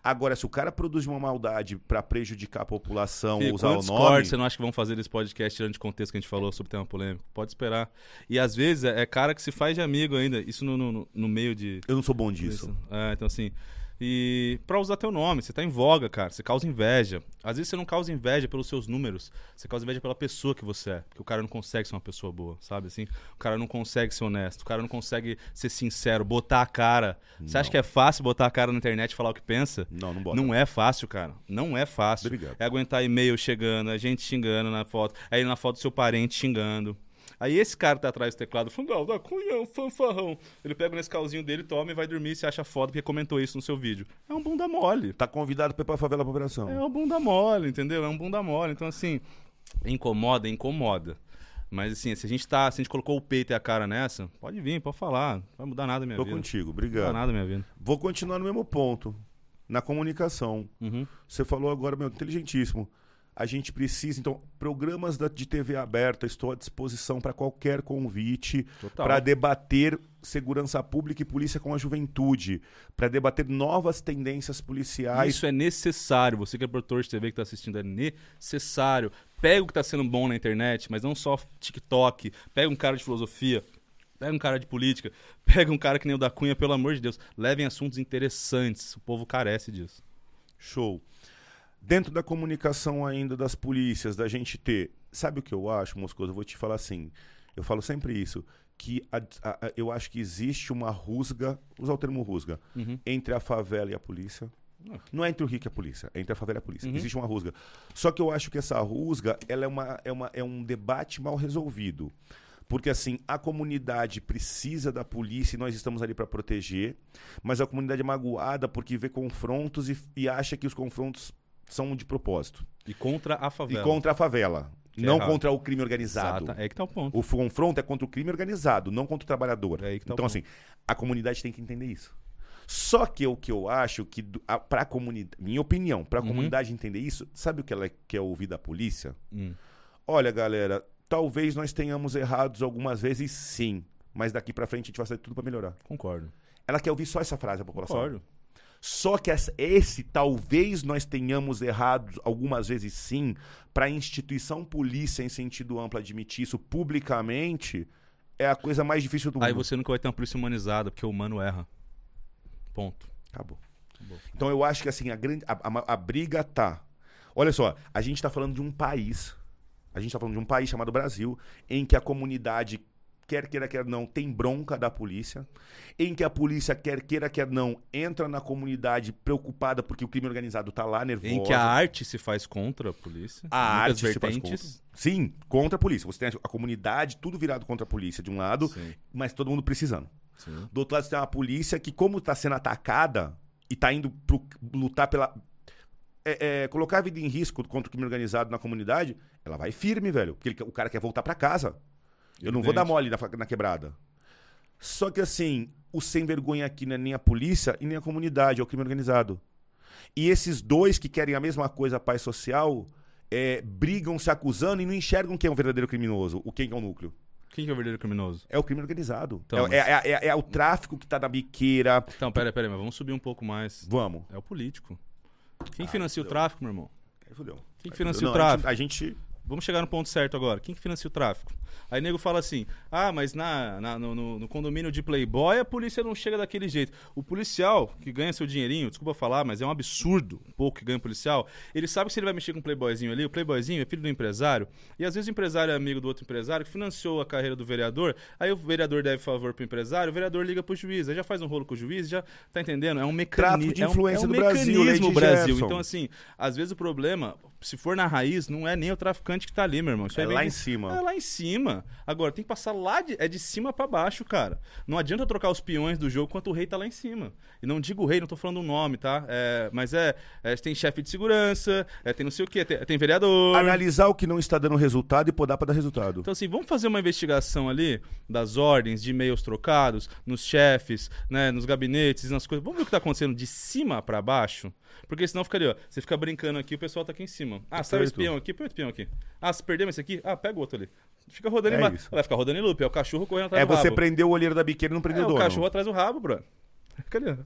[SPEAKER 1] Agora, se o cara produz uma maldade pra prejudicar a população, usar o nome.
[SPEAKER 2] você não acha que vão fazer desse podcast tirando de contexto que a gente falou sobre tema polêmico? Pode esperar. E às vezes é, é cara que se faz de amigo ainda. Isso no, no, no meio de.
[SPEAKER 1] Eu não sou bom disso.
[SPEAKER 2] Isso. É, então assim. E pra usar teu nome, você tá em voga, cara. Você causa inveja. Às vezes você não causa inveja pelos seus números. Você causa inveja pela pessoa que você é. Porque o cara não consegue ser uma pessoa boa, sabe? Assim, o cara não consegue ser honesto. O cara não consegue ser sincero, botar a cara. Você acha
[SPEAKER 1] Não.
[SPEAKER 2] que é fácil botar a cara na internet e falar o que pensa?
[SPEAKER 1] Não, não bota.
[SPEAKER 2] Não é fácil, cara. Não é fácil.
[SPEAKER 1] Obrigado.
[SPEAKER 2] É aguentar e-mail chegando, a gente xingando na foto, aí na foto do seu parente xingando. Aí esse cara tá atrás do teclado, falando, da Cunha, um fanfarrão. Ele pega o Nescauzinho dele, toma e vai dormir e se acha foda porque comentou isso no seu vídeo. É um bunda mole.
[SPEAKER 1] Tá convidado pra ir pra favela pra operação.
[SPEAKER 2] É um bunda mole, entendeu? É um bunda mole. Então, assim, incomoda, incomoda. Mas, assim, se a gente tá, se a gente colocou o peito e a cara nessa, pode vir, pode falar. Não vai mudar nada na minha
[SPEAKER 1] Tô
[SPEAKER 2] vida.
[SPEAKER 1] contigo,
[SPEAKER 2] Não vai
[SPEAKER 1] obrigado.
[SPEAKER 2] mudar nada na minha vida.
[SPEAKER 1] Vou continuar no mesmo ponto. Na comunicação.
[SPEAKER 2] Uhum.
[SPEAKER 1] Você falou agora, meu, inteligentíssimo. A gente precisa, então, programas da- de TV aberta, estou à disposição para qualquer convite, para debater segurança pública e polícia com a juventude, para debater novas tendências policiais.
[SPEAKER 2] Isso é necessário. Você que é produtor de TV que tá assistindo, é necessário. Pega o que tá sendo bom na internet, mas não só TikTok. Pega um cara de filosofia. Pega um cara de política. Pega um cara que nem o da Cunha, pelo amor de Deus. Levem assuntos interessantes. O povo carece disso.
[SPEAKER 1] Show. Dentro da comunicação ainda das polícias, da gente ter. Sabe o que eu acho, Moscoso? Eu vou te falar assim. Eu falo sempre isso. Que a- a- a- eu acho que existe uma rusga, usar o termo rusga,
[SPEAKER 2] Uhum.
[SPEAKER 1] entre a favela e a polícia.
[SPEAKER 2] Ah.
[SPEAKER 1] Não é entre o rico e a polícia, é entre a favela e a polícia.
[SPEAKER 2] Uhum.
[SPEAKER 1] Existe uma rusga. Só que eu acho que essa rusga ela é, uma, é, uma, é um debate mal resolvido. Porque, assim, a comunidade precisa da polícia e nós estamos ali para proteger, mas a comunidade é magoada porque vê confrontos e, e acha que os confrontos são de propósito.
[SPEAKER 2] E contra a favela.
[SPEAKER 1] E contra a favela,
[SPEAKER 2] Que é
[SPEAKER 1] não
[SPEAKER 2] errado.
[SPEAKER 1] contra o crime organizado.
[SPEAKER 2] Exata. É que tá o ponto.
[SPEAKER 1] O confronto é contra o crime organizado, não contra o trabalhador.
[SPEAKER 2] É tá o
[SPEAKER 1] então, assim, a comunidade tem que entender isso. Só que o que eu acho que, do- a- pra comunidade, minha opinião, pra
[SPEAKER 2] Uhum.
[SPEAKER 1] comunidade entender isso, sabe o que ela quer ouvir da polícia?
[SPEAKER 2] Hum.
[SPEAKER 1] Olha, galera, talvez nós tenhamos errados algumas vezes, sim. Mas daqui pra frente a gente vai fazer tudo pra melhorar.
[SPEAKER 2] Concordo.
[SPEAKER 1] Ela quer ouvir só essa frase, a população.
[SPEAKER 2] Concordo.
[SPEAKER 1] Só que esse talvez nós tenhamos errado algumas vezes sim, para a instituição polícia em sentido amplo admitir isso publicamente, é a coisa mais difícil do mundo.
[SPEAKER 2] Aí você nunca vai ter uma polícia humanizada, porque o humano erra. Ponto.
[SPEAKER 1] Acabou.
[SPEAKER 2] Acabou.
[SPEAKER 1] Então eu acho que assim, a, grande, a, a- a briga tá. Olha só, a gente tá falando de um país. A gente tá falando de um país chamado Brasil, em que a comunidade, quer queira, quer não, tem bronca da polícia. Em que a polícia, quer queira, quer não, entra na comunidade preocupada porque o crime organizado tá lá, nervoso.
[SPEAKER 2] Em que a arte se faz contra a polícia.
[SPEAKER 1] A arte se faz
[SPEAKER 2] vertentes.
[SPEAKER 1] Sim, contra a polícia. Você tem a comunidade, tudo virado contra a polícia de um lado,
[SPEAKER 2] Sim,
[SPEAKER 1] mas todo mundo precisando.
[SPEAKER 2] sim.
[SPEAKER 1] Do outro lado, você tem uma polícia que, como está sendo atacada e está indo pro, lutar pela. é, é, colocar a vida em risco contra o crime organizado na comunidade, ela vai firme, velho. Porque ele- o cara quer voltar para casa. Eu não vou dar mole na, na quebrada. Só que assim, o sem vergonha aqui não é nem a polícia e nem a comunidade, é o crime organizado. E esses dois que querem a mesma coisa, a paz social, é, brigam se acusando e não enxergam quem é o verdadeiro criminoso, o quem é o núcleo.
[SPEAKER 2] Quem que é o verdadeiro criminoso?
[SPEAKER 1] É o crime organizado.
[SPEAKER 2] Então,
[SPEAKER 1] é, é- é- é o tráfico que tá na biqueira.
[SPEAKER 2] Então, pera, pera, mas vamos subir um pouco mais.
[SPEAKER 1] Vamos.
[SPEAKER 2] É o político. Quem
[SPEAKER 1] Ah,
[SPEAKER 2] financia o
[SPEAKER 1] fudeu.
[SPEAKER 2] tráfico, meu irmão?
[SPEAKER 1] Aí fudeu.
[SPEAKER 2] Quem que
[SPEAKER 1] Aí
[SPEAKER 2] financia
[SPEAKER 1] fudeu.
[SPEAKER 2] o
[SPEAKER 1] Não,
[SPEAKER 2] tráfico?
[SPEAKER 1] A gente, a gente-
[SPEAKER 2] Vamos chegar no ponto certo agora. Quem que financia o tráfico? Aí nego fala assim: ah, mas na, na- no, no- no condomínio de Playboy a polícia não chega daquele jeito. O policial que ganha seu dinheirinho, desculpa falar, mas é um absurdo o pouco que ganha o policial. Ele sabe que se ele vai mexer com um Playboyzinho ali, o Playboyzinho é filho do empresário, e às vezes o empresário é amigo do outro empresário que financiou a carreira do vereador, aí o vereador deve favor pro empresário, o vereador liga pro juiz, aí já faz um rolo com o juiz, já tá entendendo? É um mecanismo.
[SPEAKER 1] De
[SPEAKER 2] é um-
[SPEAKER 1] influência
[SPEAKER 2] é um
[SPEAKER 1] do Brasil,
[SPEAKER 2] mecanismo Brasil.
[SPEAKER 1] Gerson.
[SPEAKER 2] Então, assim, às vezes o problema, se for na raiz, não é nem o traficante traficante que tá ali, meu irmão. Isso
[SPEAKER 1] É
[SPEAKER 2] vem
[SPEAKER 1] lá
[SPEAKER 2] de-
[SPEAKER 1] em cima.
[SPEAKER 2] É lá em cima. Agora, tem que passar lá, de, é de cima pra baixo, cara. Não adianta trocar os peões do jogo enquanto o rei tá lá em cima. E não digo rei, não tô falando o nome, tá? É, mas é, é, tem chefe de segurança, é, tem não sei o quê, tem, tem vereador.
[SPEAKER 1] Analisar o que não está dando resultado e podar pra dar resultado.
[SPEAKER 2] Então, assim, vamos fazer uma investigação ali das ordens de e-mails trocados, nos chefes, né, nos gabinetes, nas coisas. Vamos ver o que tá acontecendo de cima pra baixo? Porque senão fica ali, ó. Você fica brincando aqui, o pessoal tá aqui em cima. Ah, saiu o espião aqui, põe o espião aqui. Ah, se perdemos esse aqui, ah, pega o outro ali. Fica rodando
[SPEAKER 1] É
[SPEAKER 2] embaixo.
[SPEAKER 1] isso.
[SPEAKER 2] Vai ficar rodando em loop. É o cachorro correndo atrás
[SPEAKER 1] É
[SPEAKER 2] do
[SPEAKER 1] você
[SPEAKER 2] rabo.
[SPEAKER 1] prender o olheiro da biqueira e não prender
[SPEAKER 2] É
[SPEAKER 1] o
[SPEAKER 2] o
[SPEAKER 1] dono.
[SPEAKER 2] cachorro atrás do rabo, bro. Ó.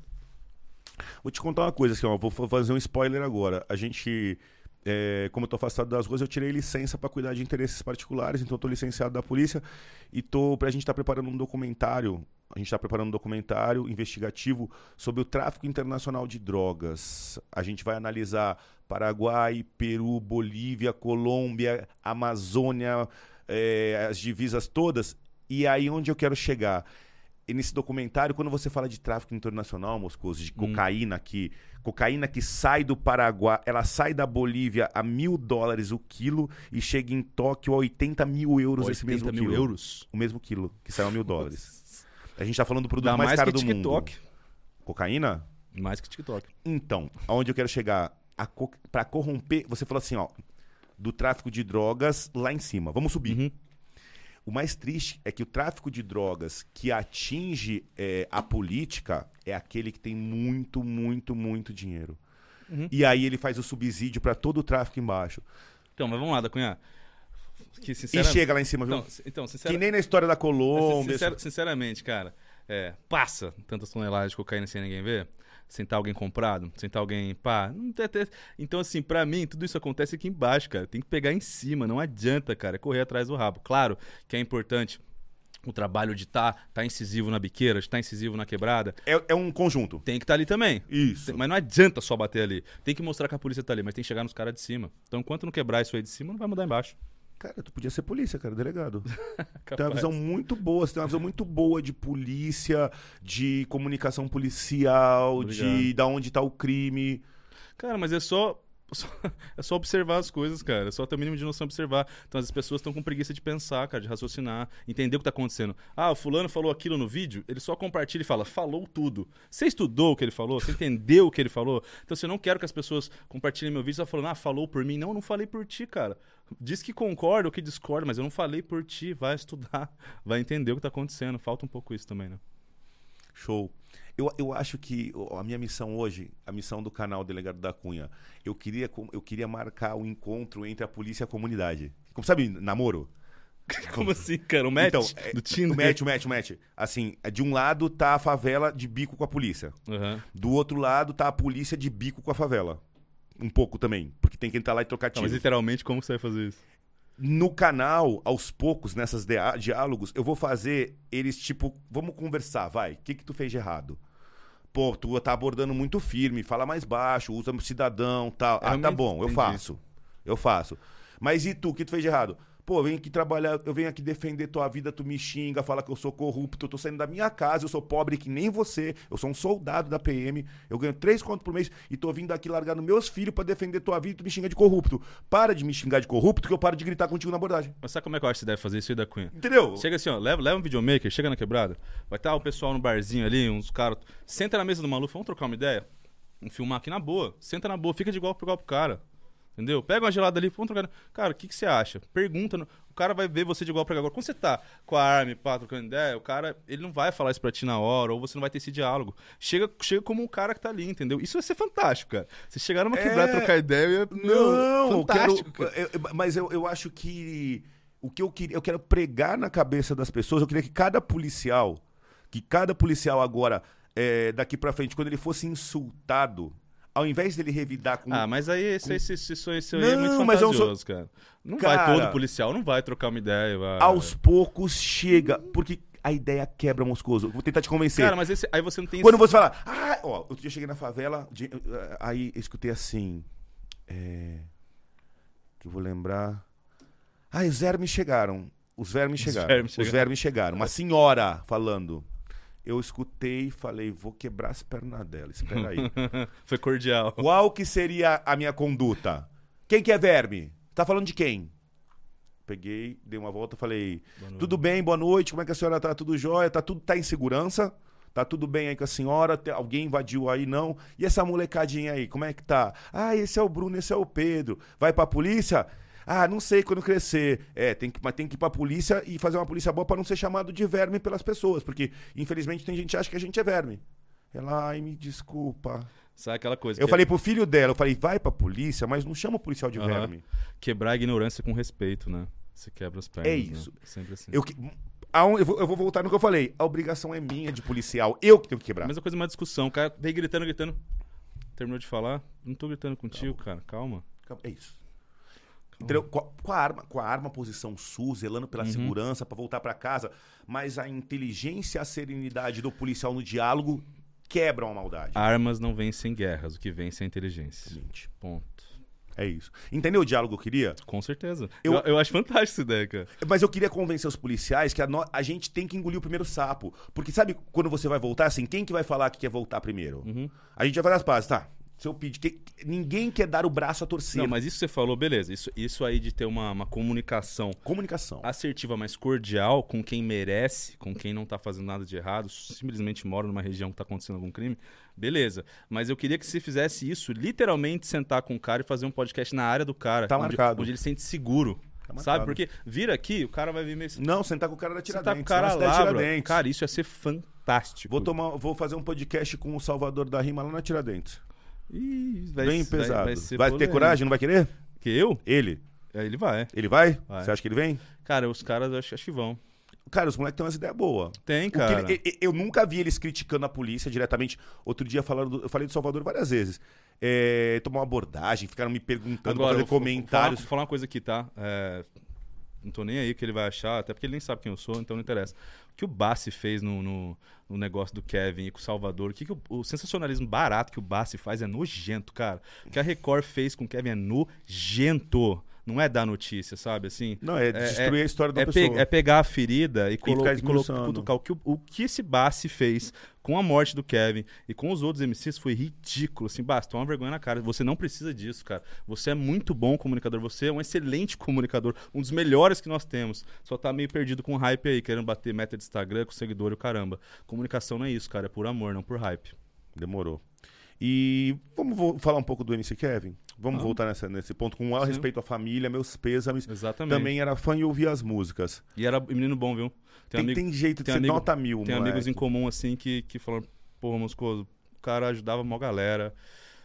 [SPEAKER 1] Vou te contar uma coisa, assim, ó, vou fa- fazer um spoiler agora. A gente, é, como eu tô afastado das ruas, eu tirei licença pra cuidar de interesses particulares, então eu tô licenciado da polícia e tô, a gente tá preparando um documentário, a gente tá preparando um documentário investigativo sobre o tráfico internacional de drogas. A gente vai analisar Paraguai, Peru, Bolívia, Colômbia, Amazônia, é, as divisas todas. E aí onde eu quero chegar? E nesse documentário, quando você fala de tráfico internacional, Moscoso, de
[SPEAKER 2] Hum.
[SPEAKER 1] cocaína que cocaína que sai do Paraguai, ela sai da Bolívia a mil dólares o quilo e chega em Tóquio a 80 mil euros esse
[SPEAKER 2] 80
[SPEAKER 1] mesmo
[SPEAKER 2] mil
[SPEAKER 1] quilo.
[SPEAKER 2] euros.
[SPEAKER 1] O mesmo quilo, que saiu a mil dólares. A gente tá falando do produto
[SPEAKER 2] Dá
[SPEAKER 1] mais,
[SPEAKER 2] mais,
[SPEAKER 1] caro
[SPEAKER 2] que
[SPEAKER 1] do
[SPEAKER 2] TikTok.
[SPEAKER 1] mundo. Cocaína?
[SPEAKER 2] Mais que TikTok.
[SPEAKER 1] Então, aonde eu quero chegar? Co... Pra corromper, você falou assim, ó, do tráfico de drogas lá em cima. Vamos subir.
[SPEAKER 2] Uhum.
[SPEAKER 1] O mais triste é que o tráfico de drogas que atinge é, a política é aquele que tem muito, muito, muito dinheiro.
[SPEAKER 2] Uhum.
[SPEAKER 1] E aí ele faz o subsídio pra todo o tráfico embaixo.
[SPEAKER 2] Então, mas vamos lá, da Cunha. Que
[SPEAKER 1] E
[SPEAKER 2] sinceramente.
[SPEAKER 1] chega lá em cima, viu?
[SPEAKER 2] Então, então
[SPEAKER 1] que nem na história da Colômbia.
[SPEAKER 2] Sincer- sinceramente, cara, é, passa tantas toneladas de cocaína sem ninguém ver? Sem estar alguém comprado? Sem estar alguém pá? Então, assim, pra mim, tudo isso acontece aqui embaixo, cara. Tem que pegar em cima, não adianta, cara, é correr atrás do rabo. Claro que é importante o trabalho de estar tá, tá incisivo na biqueira, de estar incisivo na quebrada.
[SPEAKER 1] É, é um conjunto.
[SPEAKER 2] Tem que estar ali também.
[SPEAKER 1] Isso.
[SPEAKER 2] Tem- Mas não adianta só bater ali. Tem que mostrar que a polícia tá ali, mas tem que chegar nos caras de cima. Então, enquanto não quebrar isso aí de cima, não vai mudar embaixo.
[SPEAKER 1] Cara, tu podia ser polícia, cara, delegado. Tem uma visão muito boa, você tem uma visão muito boa de polícia, de comunicação policial, de
[SPEAKER 2] Obrigado.
[SPEAKER 1] da onde tá o crime.
[SPEAKER 2] Cara, mas é só, só- É só observar as coisas, cara. É só ter o mínimo de noção observar. Então as pessoas estão com preguiça de pensar, cara, de raciocinar, entender o que tá acontecendo. Ah, o fulano falou aquilo no vídeo, ele só compartilha e fala, falou tudo. Você estudou o que ele falou? Você entendeu o que ele falou? Então, se eu não quero que as pessoas compartilhem meu vídeo só falando, ah, falou por mim. Não, eu não falei por ti, cara. Diz que concorda ou que discorda, mas eu não falei por ti. Vai estudar, vai entender o que tá acontecendo. Falta um pouco isso também, né?
[SPEAKER 1] Show. Eu, eu acho que a minha missão hoje, a missão do canal Delegado da Cunha, eu queria, eu queria marcar o encontro entre a polícia e a comunidade. Como sabe, namoro?
[SPEAKER 2] Como assim, cara? O match
[SPEAKER 1] Então, é,
[SPEAKER 2] do Tinder?
[SPEAKER 1] O match, o match, o match. Assim, de um lado tá a favela de bico com a polícia.
[SPEAKER 2] Aham.
[SPEAKER 1] Do outro lado tá a polícia de bico com a favela. Um pouco também, porque tem que entrar lá e trocar
[SPEAKER 2] Tá, mas
[SPEAKER 1] tiro.
[SPEAKER 2] literalmente, como você vai fazer isso?
[SPEAKER 1] No canal, aos poucos, nessas diálogos, eu vou fazer eles, tipo, vamos conversar, vai. O que que tu fez de errado? Pô, tu tá abordando muito firme, fala mais baixo, usa cidadão, tal.
[SPEAKER 2] É,
[SPEAKER 1] ah, tá bom, eu
[SPEAKER 2] entendi.
[SPEAKER 1] faço. Eu faço. Mas e tu, o que tu fez de errado? Pô, venho aqui trabalhar, eu venho aqui defender tua vida, tu me xinga, fala que eu sou corrupto, eu tô saindo da minha casa, eu sou pobre que nem você, eu sou um soldado da PM, eu ganho três contos por mês e tô vindo aqui largar nos meus filhos pra defender tua vida e tu me xinga de corrupto. Para de me xingar de corrupto que eu paro de gritar contigo na abordagem.
[SPEAKER 2] Mas sabe como é que eu acho que você deve fazer isso aí da Cunha?
[SPEAKER 1] Entendeu?
[SPEAKER 2] Chega assim, ó, leva, leva um videomaker, chega na quebrada, vai estar o pessoal no barzinho ali, uns caras. Senta na mesa do maluco, vamos trocar uma ideia? Vamos filmar aqui na boa. Senta na boa, fica de igual pro igual pro cara. Entendeu? Pega uma gelada ali, vamos trocar. Cara, o que, que você acha? Pergunta. no- O cara vai ver você de igual pra igual. Agora, quando você tá com a arma, e pá, trocando ideia, o cara, ele não vai falar isso pra ti na hora, ou você não vai ter esse diálogo. Chega, chega como um cara que tá ali, entendeu? Isso vai ser fantástico, cara. Você chegar numa
[SPEAKER 1] É.
[SPEAKER 2] quebrada, trocar ideia, meu,
[SPEAKER 1] Não,
[SPEAKER 2] fantástico,
[SPEAKER 1] quero, eu- eu- mas eu, eu acho que o que eu queria, eu quero pregar na cabeça das pessoas. Eu queria que cada policial, que cada policial agora, é, daqui pra frente, quando ele fosse insultado, ao invés dele revidar com
[SPEAKER 2] Ah, mas aí esse, esse, esse, esse, esse aí é
[SPEAKER 1] Não,
[SPEAKER 2] muito
[SPEAKER 1] mas eu
[SPEAKER 2] fantasioso,
[SPEAKER 1] sou-
[SPEAKER 2] cara. Não
[SPEAKER 1] Cara-
[SPEAKER 2] vai todo policial, não vai trocar uma ideia. Vai...
[SPEAKER 1] aos poucos chega, porque a ideia quebra moscoso. Vou tentar te convencer.
[SPEAKER 2] Cara, mas esse, aí você não tem...
[SPEAKER 1] Quando você fala, ah, ó, outro dia eu cheguei na favela, de- aí eu escutei assim, é, que eu vou lembrar, ah, os vermes chegaram, os vermes
[SPEAKER 2] Os
[SPEAKER 1] chegaram,
[SPEAKER 2] vermes
[SPEAKER 1] os
[SPEAKER 2] chegaram.
[SPEAKER 1] vermes chegaram, uma senhora falando, eu escutei e falei, vou quebrar as pernas dela, espera aí.
[SPEAKER 2] Foi cordial.
[SPEAKER 1] Qual que seria a minha conduta? Quem que é verme? Tá falando de quem? Peguei, dei uma volta, falei. Tudo bem, boa noite, como é que a senhora tá? Tudo jóia? Tá tudo tá em segurança? Tá tudo bem aí com a senhora? Tem- Alguém invadiu aí, não? E essa molecadinha aí, como é que tá? Ah, esse é o Bruno, esse é o Pedro. Vai pra polícia? Ah, não sei quando crescer. É, tem que, mas tem que ir pra polícia e fazer uma polícia boa pra não ser chamado de verme pelas pessoas. Porque, infelizmente, tem gente que acha que a gente é verme. Ela, ai, me desculpa.
[SPEAKER 2] Sabe aquela coisa?
[SPEAKER 1] Eu
[SPEAKER 2] que-
[SPEAKER 1] falei pro filho dela, eu falei, vai pra polícia, mas não chama o policial de
[SPEAKER 2] Aham.
[SPEAKER 1] verme.
[SPEAKER 2] Quebrar a ignorância com respeito, né? Você quebra as pernas.
[SPEAKER 1] É
[SPEAKER 2] né?
[SPEAKER 1] isso.
[SPEAKER 2] Sempre assim.
[SPEAKER 1] Eu, que- eu, vou, eu vou voltar no que eu falei. A obrigação é minha de policial. Eu que tenho que quebrar.
[SPEAKER 2] A mesma coisa, uma discussão. O cara veio gritando, gritando. Terminou de falar. Não tô gritando contigo, cara. Calma.
[SPEAKER 1] É isso. Entendeu? Com, a, com a arma, com a arma posição sul, zelando pela
[SPEAKER 2] Uhum.
[SPEAKER 1] segurança pra voltar pra casa, mas a inteligência e a serenidade do policial no diálogo quebram a maldade.
[SPEAKER 2] Armas não vencem guerras. O que vence é a inteligência.
[SPEAKER 1] Gente,
[SPEAKER 2] Ponto.
[SPEAKER 1] É isso. Entendeu o diálogo que eu queria?
[SPEAKER 2] Com certeza.
[SPEAKER 1] Eu-
[SPEAKER 2] Eu, eu acho fantástica essa ideia, cara.
[SPEAKER 1] Mas eu queria convencer os policiais que a, no- a gente tem que engolir o primeiro sapo. Porque sabe quando você vai voltar, assim, quem que vai falar que quer voltar primeiro?
[SPEAKER 2] Uhum.
[SPEAKER 1] A gente vai fazer as pazes, tá? Se eu pedir, que- ninguém quer dar o braço a torcer.
[SPEAKER 2] Não, mas isso que você falou, beleza. Isso, isso aí de ter uma, uma comunicação
[SPEAKER 1] Comunicação.
[SPEAKER 2] assertiva, mas cordial com quem merece, com quem não tá fazendo nada de errado, simplesmente mora numa região que tá acontecendo algum crime, beleza. Mas eu queria que você fizesse isso, literalmente sentar com o cara e fazer um podcast na área do cara.
[SPEAKER 1] Tá
[SPEAKER 2] onde,
[SPEAKER 1] marcado.
[SPEAKER 2] Onde ele se sente seguro.
[SPEAKER 1] Tá
[SPEAKER 2] sabe? Porque vira aqui, o cara vai vir meio.
[SPEAKER 1] Não, sentar com o cara da Tiradentes.
[SPEAKER 2] tá com o cara lá, bro. Cara, isso ia ser fantástico.
[SPEAKER 1] Vou, tomar, vou fazer um podcast com o Salvador da Rima lá na Tiradentes.
[SPEAKER 2] Ih, vai,
[SPEAKER 1] Bem
[SPEAKER 2] vai-
[SPEAKER 1] pesado.
[SPEAKER 2] Vai,
[SPEAKER 1] Vai,
[SPEAKER 2] ser
[SPEAKER 1] ter
[SPEAKER 2] polêmico.
[SPEAKER 1] coragem? Não vai querer?
[SPEAKER 2] Que eu?
[SPEAKER 1] Ele.
[SPEAKER 2] É, Ele vai.
[SPEAKER 1] Ele vai?
[SPEAKER 2] Vai.
[SPEAKER 1] Você acha que ele vem?
[SPEAKER 2] Cara, os caras acho, acho que vão.
[SPEAKER 1] Cara, os moleques têm umas ideias boas.
[SPEAKER 2] Tem, cara.
[SPEAKER 1] ele- e- eu nunca vi eles criticando a polícia diretamente. Outro dia falando do- eu falei do Salvador várias vezes. É, tomar uma abordagem, ficaram me perguntando,
[SPEAKER 2] Agora, eu vou-
[SPEAKER 1] comentários.
[SPEAKER 2] Vou falar, vou falar uma coisa aqui, tá? É, não tô nem aí que ele vai achar, até porque ele nem sabe quem eu sou, então não interessa. O que o Bassi fez no, no, no negócio do Kevin e com o Salvador, o, que que o, o sensacionalismo barato que o Bassi faz é nojento, cara. O que a Record fez com o Kevin é nojento. Não é dar notícia, sabe? Assim,
[SPEAKER 1] Não, é, destruir a história da
[SPEAKER 2] é,
[SPEAKER 1] pessoa.
[SPEAKER 2] pe- é pegar a ferida e, colo e colo-
[SPEAKER 1] esmiuçando.
[SPEAKER 2] cutucar. O que, o, que esse Bassi fez com a morte do Kevin e com os outros MCs foi ridículo. Assim, Bassi, toma vergonha na cara. Você não precisa disso, cara. Você é muito bom comunicador. Você é um excelente comunicador. Um dos melhores que nós temos. Só tá meio perdido com hype aí, querendo bater meta de Instagram com seguidor e o caramba. Comunicação não é isso, cara. É por amor, não por hype.
[SPEAKER 1] Demorou. E vamos falar um pouco do MC Kevin? Vamos
[SPEAKER 2] Vamos.
[SPEAKER 1] voltar nessa, nesse ponto. Com o maior
[SPEAKER 2] Sim.
[SPEAKER 1] respeito à família, meus pêsames.
[SPEAKER 2] Exatamente.
[SPEAKER 1] Também era fã e ouvia as músicas.
[SPEAKER 2] E era menino bom, viu?
[SPEAKER 1] Tem,
[SPEAKER 2] amigo-
[SPEAKER 1] tem jeito de
[SPEAKER 2] tem
[SPEAKER 1] ser
[SPEAKER 2] amigo-
[SPEAKER 1] nota mil,
[SPEAKER 2] Tem
[SPEAKER 1] moleque.
[SPEAKER 2] amigos em comum, assim, que, que falam, porra, Moscoso, o cara ajudava mó galera,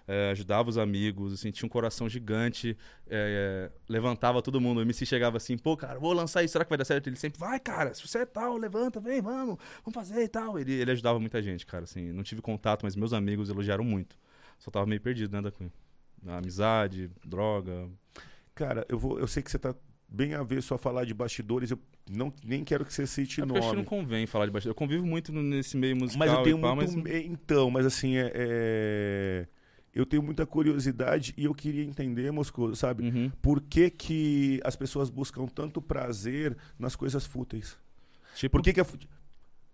[SPEAKER 2] é, ajudava os amigos, assim, tinha um coração gigante, é, é, levantava todo mundo. O MC chegava assim, pô, cara, vou lançar isso, será que vai dar certo? Ele sempre, vai, cara, se você é tal, levanta, vem, vamos, vamos fazer e tal. Ele, ele ajudava muita gente, cara, assim, não tive contato, mas meus amigos elogiaram muito. Só tava meio perdido, né, da Cunha? Na amizade, droga.
[SPEAKER 1] Cara, eu, vou, eu sei que você tá bem a falar de bastidores. Eu não, nem quero que você cite
[SPEAKER 2] É porque acho que não
[SPEAKER 1] nome.
[SPEAKER 2] convem falar de bastidor. Eu convivo muito nesse meio musical
[SPEAKER 1] Mas eu tenho
[SPEAKER 2] pá,
[SPEAKER 1] muito.
[SPEAKER 2] mas
[SPEAKER 1] Então, mas assim, é, é, eu tenho muita curiosidade e eu queria entender, Moscou, sabe?
[SPEAKER 2] Uhum.
[SPEAKER 1] Por que, que as pessoas buscam tanto prazer nas coisas fúteis?
[SPEAKER 2] Tipo,
[SPEAKER 1] Por que, que é, fu-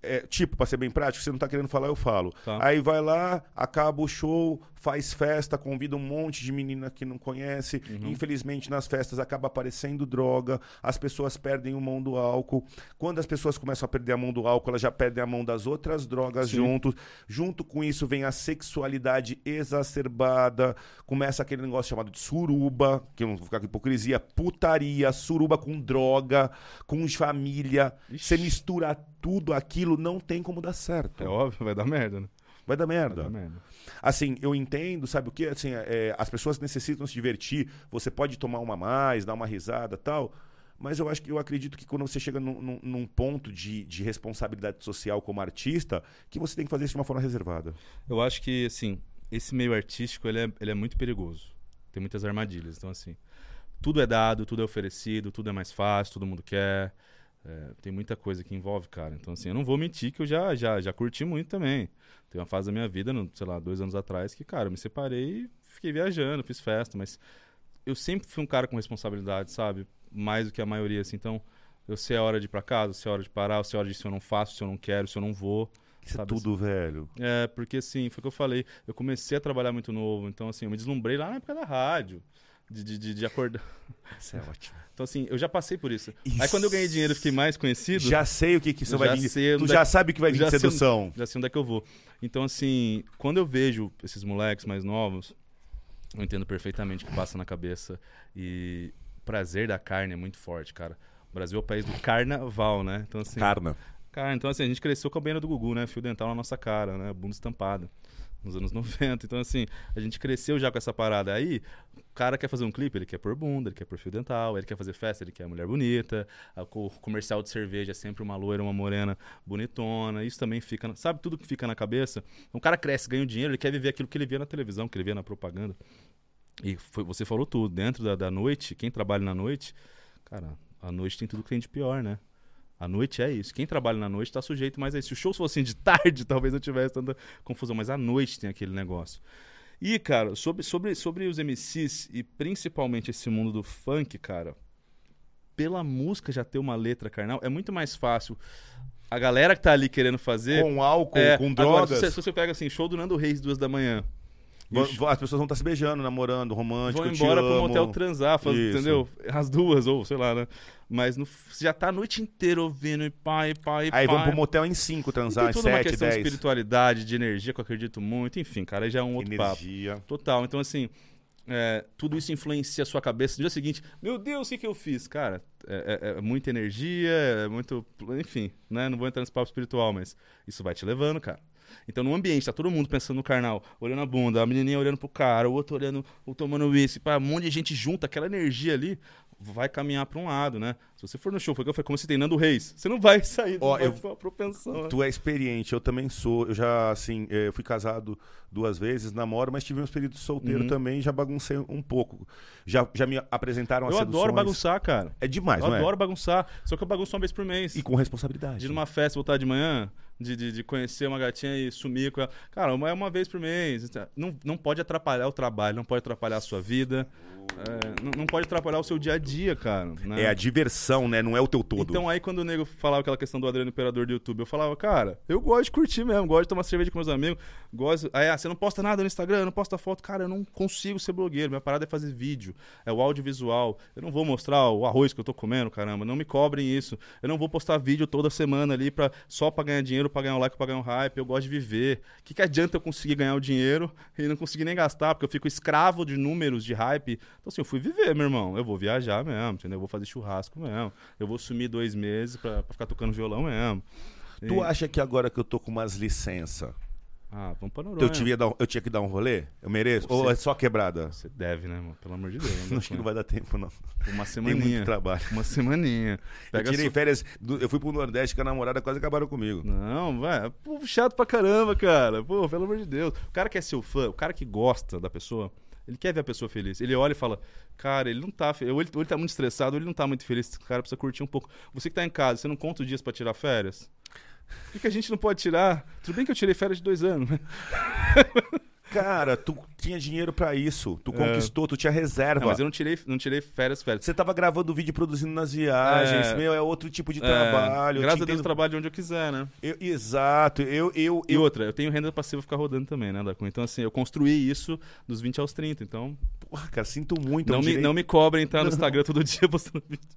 [SPEAKER 1] é, tipo, pra ser bem prático, você não tá querendo falar, eu falo.
[SPEAKER 2] Tá.
[SPEAKER 1] Aí vai lá, acaba o show, faz festa, convida um monte de menina que não conhece.
[SPEAKER 2] Uhum.
[SPEAKER 1] Infelizmente, nas festas acaba aparecendo droga, as pessoas perdem o mão do álcool. Quando as pessoas começam a perder a mão do álcool, elas já perdem a mão das outras drogas
[SPEAKER 2] Sim.
[SPEAKER 1] junto. Junto com isso vem a sexualidade exacerbada, começa aquele negócio chamado de suruba, que eu não vou ficar com hipocrisia, putaria, suruba com droga, com família.
[SPEAKER 2] Ixi.
[SPEAKER 1] Você mistura tudo aquilo, não tem como dar certo.
[SPEAKER 2] é óbvio, vai dar merda, né?
[SPEAKER 1] Vai dar
[SPEAKER 2] Vai
[SPEAKER 1] merda.
[SPEAKER 2] dar merda.
[SPEAKER 1] Assim, eu entendo, sabe o que? Assim, é, as pessoas necessitam se divertir. Você pode tomar uma mais, dar uma risada tal. Mas eu acho que eu acredito que quando você chega num, num- num ponto de, de responsabilidade social como artista, que você tem que fazer isso de uma forma reservada.
[SPEAKER 2] Eu acho que, assim, esse meio artístico, ele é, ele é muito perigoso. Tem muitas armadilhas. Então, assim, tudo é dado, tudo é oferecido, tudo é mais fácil, todo mundo quer. É, tem muita coisa que envolve, cara. Então, assim, eu não vou mentir que eu já, já, já curti muito também. Tem uma fase da minha vida, no, sei lá, dois anos atrás, que, cara, eu me separei e fiquei viajando, fiz festa, mas eu sempre fui um cara com responsabilidade, sabe? Mais do que a maioria, assim. Então, eu sei a hora de ir pra casa, eu sei a hora de parar, eu sei a hora de se eu não faço, se eu não quero, se eu não vou.
[SPEAKER 1] Isso
[SPEAKER 2] Sabe
[SPEAKER 1] é tudo, velho.
[SPEAKER 2] É, porque assim, foi o que eu falei. Eu comecei a trabalhar muito novo, então assim, eu me deslumbrei lá na época da rádio. De, de, de, de acordar.
[SPEAKER 1] Isso é ótimo.
[SPEAKER 2] Então, assim, eu já passei por isso.
[SPEAKER 1] Isso.
[SPEAKER 2] Aí quando eu ganhei dinheiro fiquei mais conhecido,
[SPEAKER 1] Já sei o que, que isso vai vir.
[SPEAKER 2] sei
[SPEAKER 1] Tu
[SPEAKER 2] onde
[SPEAKER 1] já
[SPEAKER 2] é-
[SPEAKER 1] sabe que vai vir
[SPEAKER 2] sei
[SPEAKER 1] sedução.
[SPEAKER 2] já sei onde é que eu vou. Então, assim, quando eu vejo esses moleques mais novos, eu entendo perfeitamente o que passa na cabeça. E o prazer da carne é muito forte, cara. O Brasil é o país do carnaval, né? Então, assim,
[SPEAKER 1] Carna.
[SPEAKER 2] Cara, então assim, a gente cresceu com a banheira do Gugu, né? Fio dental na nossa cara, né? Bunda estampada. Nos anos 90. Então, assim, a gente cresceu já com essa parada. Aí, o cara quer fazer um clipe, ele quer pôr bunda, ele quer pôr fio dental, ele quer fazer festa, ele quer mulher bonita. O comercial de cerveja é sempre uma loira, uma morena bonitona. Isso também fica. Sabe tudo que fica na cabeça? O cara cresce, ganha um dinheiro, ele quer viver aquilo que ele vê na televisão, que ele vê na propaganda. E foi- você falou tudo. Dentro da, da noite, quem trabalha na noite, cara, a noite tem tudo que tem de pior, né? A noite é isso. Quem trabalha na noite tá sujeito mais a isso. Se os shows fossem de tarde, talvez não tivesse tanta confusão, mas à noite tem aquele negócio. E, cara, sobre, sobre, sobre os MCs e principalmente esse mundo do funk, cara, pela música já ter uma letra carnal, é muito mais fácil. A galera que tá ali querendo fazer.
[SPEAKER 1] Com álcool,
[SPEAKER 2] é,
[SPEAKER 1] com
[SPEAKER 2] agora,
[SPEAKER 1] drogas.
[SPEAKER 2] se, você, se você pega assim, show do Nando Reis, duas da manhã.
[SPEAKER 1] As pessoas vão estar se beijando, namorando, romântico.
[SPEAKER 2] vão embora pro motel transar, faz- entendeu? As duas, ou sei lá, né? Mas no, você já tá a noite inteira ouvindo e pai, pai,
[SPEAKER 1] Aí
[SPEAKER 2] pai.
[SPEAKER 1] vão pro motel em cinco transar,
[SPEAKER 2] tem
[SPEAKER 1] em
[SPEAKER 2] toda uma
[SPEAKER 1] sete,
[SPEAKER 2] questão de
[SPEAKER 1] dez.
[SPEAKER 2] espiritualidade, de energia, que eu acredito muito. Enfim, cara, aí já é um outro papo.
[SPEAKER 1] Energia.
[SPEAKER 2] Total. Então, assim, é, tudo isso influencia a sua cabeça. No dia seguinte, meu Deus, o que, que eu fiz? Cara, é, é- é muita energia, é muito. Enfim, né? Não vou entrar nesse papo espiritual, mas isso vai te levando, cara. Então, no ambiente, tá todo mundo pensando no carnal, olhando a bunda, a menininha olhando pro cara, o outro olhando, ou tomando uísque, pá, um monte de gente junta, aquela energia ali vai caminhar pra um lado, né? Se você for no show, foi que eu falei, como você tem Nando Reis, você não vai sair,
[SPEAKER 1] Ó, eu-
[SPEAKER 2] uma propensão. né?
[SPEAKER 1] Tu é experiente, eu também sou. Eu já, assim, eh, eu fui casado duas vezes, namoro, mas tive uns períodos solteiro
[SPEAKER 2] Uhum.
[SPEAKER 1] também, já baguncei um pouco. Já, já me apresentaram as
[SPEAKER 2] Eu adoro bagunçar, cara.
[SPEAKER 1] É demais,
[SPEAKER 2] eu
[SPEAKER 1] não é?
[SPEAKER 2] adoro bagunçar. Só que eu bagunço uma vez por mês.
[SPEAKER 1] E com responsabilidade.
[SPEAKER 2] De ir numa festa, voltar de manhã, de, de, de conhecer uma gatinha e sumir com ela. Cara, uma é uma vez por mês. Não, não pode atrapalhar o trabalho, não pode atrapalhar a sua vida. é, não, não pode atrapalhar o seu dia a dia, cara. né?
[SPEAKER 1] É a diversão, né? Não é o teu todo.
[SPEAKER 2] Então aí quando o nego falava aquela questão do Adriano Imperador do YouTube, eu falava, cara, eu gosto de curtir mesmo, gosto de tomar cerveja com meus amigos, gosto. Aí, ah, você não posta nada no Instagram, não posta foto, cara, eu não consigo ser blogueiro. Minha parada é fazer vídeo, é o audiovisual. Eu não vou mostrar o arroz que eu tô comendo, caramba. Não me cobrem isso. Eu não vou postar vídeo toda semana ali pra, só pra ganhar dinheiro, pra ganhar um like, pra ganhar um hype. Eu gosto de viver. O que, que adianta eu conseguir ganhar o dinheiro e não conseguir nem gastar, porque eu fico escravo de números, de hype. Então, assim, eu fui viver, meu irmão. Eu vou viajar mesmo, entendeu? Eu vou fazer churrasco mesmo. Eu vou sumir dois meses pra, pra ficar tocando violão mesmo.
[SPEAKER 1] Tu
[SPEAKER 2] E-
[SPEAKER 1] acha que agora que eu tô com umas licença,
[SPEAKER 2] Ah, vamos pra Noronha.
[SPEAKER 1] eu, tive, eu tinha que dar um rolê? Eu mereço?
[SPEAKER 2] Você-
[SPEAKER 1] Ou é só quebrada?
[SPEAKER 2] Você deve, né, mano? Pelo amor de Deus.
[SPEAKER 1] Não, acho que não vai dar tempo, não.
[SPEAKER 2] Uma
[SPEAKER 1] Tem muito
[SPEAKER 2] semaninha.
[SPEAKER 1] trabalho.
[SPEAKER 2] Uma semaninha.
[SPEAKER 1] Eu
[SPEAKER 2] Pega
[SPEAKER 1] tirei
[SPEAKER 2] a sua-
[SPEAKER 1] férias, do- eu fui pro Nordeste com a namorada, quase acabaram comigo.
[SPEAKER 2] Não, vai. Pô, chato pra caramba, cara. Pô, pelo amor de Deus. O cara que é seu fã, o cara que gosta da pessoa, ele quer ver a pessoa feliz. Ele olha e fala, cara, ele não tá. Ou ele, ou ele tá muito estressado, ou ele não tá muito feliz. Esse cara precisa curtir um pouco. Você que tá em casa, você não conta os dias pra tirar férias? Por que, que a gente não pode tirar? Tudo bem que eu tirei férias de dois anos, né?
[SPEAKER 1] Cara, tu tinha dinheiro pra isso. Tu
[SPEAKER 2] É.
[SPEAKER 1] conquistou, tu tinha reserva.
[SPEAKER 2] Não, mas eu não tirei, não tirei férias, férias.
[SPEAKER 1] Você tava gravando vídeo produzindo nas viagens.
[SPEAKER 2] É.
[SPEAKER 1] Meu, é outro tipo de
[SPEAKER 2] É,
[SPEAKER 1] trabalho.
[SPEAKER 2] graças a Deus eu trabalho de onde eu quiser, né?
[SPEAKER 1] Eu- exato. Eu, eu,
[SPEAKER 2] E
[SPEAKER 1] eu,
[SPEAKER 2] outra, eu tenho renda passiva ficar rodando também, né, Dacu? Então, assim, eu construí isso dos 20 aos 30. Então,
[SPEAKER 1] Porra, cara, sinto muito. é
[SPEAKER 2] não, me,
[SPEAKER 1] direito-
[SPEAKER 2] não me cobrem entrar no Instagram todo dia postando vídeo.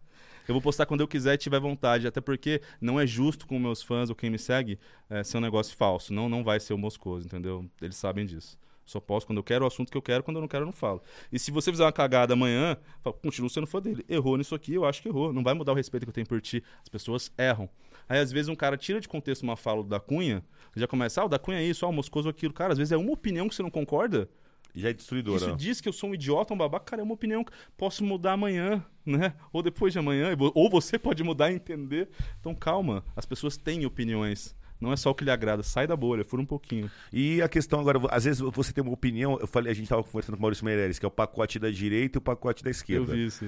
[SPEAKER 2] Eu vou postar quando eu quiser e tiver vontade. Até porque não é justo com meus fãs ou quem me segue é, ser um negócio falso. Não, não vai ser o Moscoso, entendeu? Eles sabem disso. Só posto quando eu quero o assunto que eu quero, quando eu não quero, eu não falo. E se você fizer uma cagada amanhã, fala, continuo sendo fã dele. Errou nisso aqui, eu acho que errou. Não vai mudar o respeito que eu tenho por ti. As pessoas erram. Aí, às vezes, um cara tira de contexto uma fala da Cunha, já começa, ah, o da Cunha é isso, ah, o Moscoso é aquilo. Cara, às vezes é uma opinião que você não concorda.
[SPEAKER 1] Já é destruidora.
[SPEAKER 2] Isso diz que eu sou um idiota, um babaca, cara, é uma opinião que posso mudar amanhã, né? Ou depois de amanhã, ou você pode mudar e entender. Então calma, as pessoas têm opiniões. Não é só o que lhe agrada, sai da bolha, fura um pouquinho.
[SPEAKER 1] E a questão agora, às vezes você tem uma opinião, eu falei, a gente tava conversando com o Maurício Meirelles, que é o pacote da direita e o pacote da
[SPEAKER 2] Eu
[SPEAKER 1] esquerda.
[SPEAKER 2] vi isso.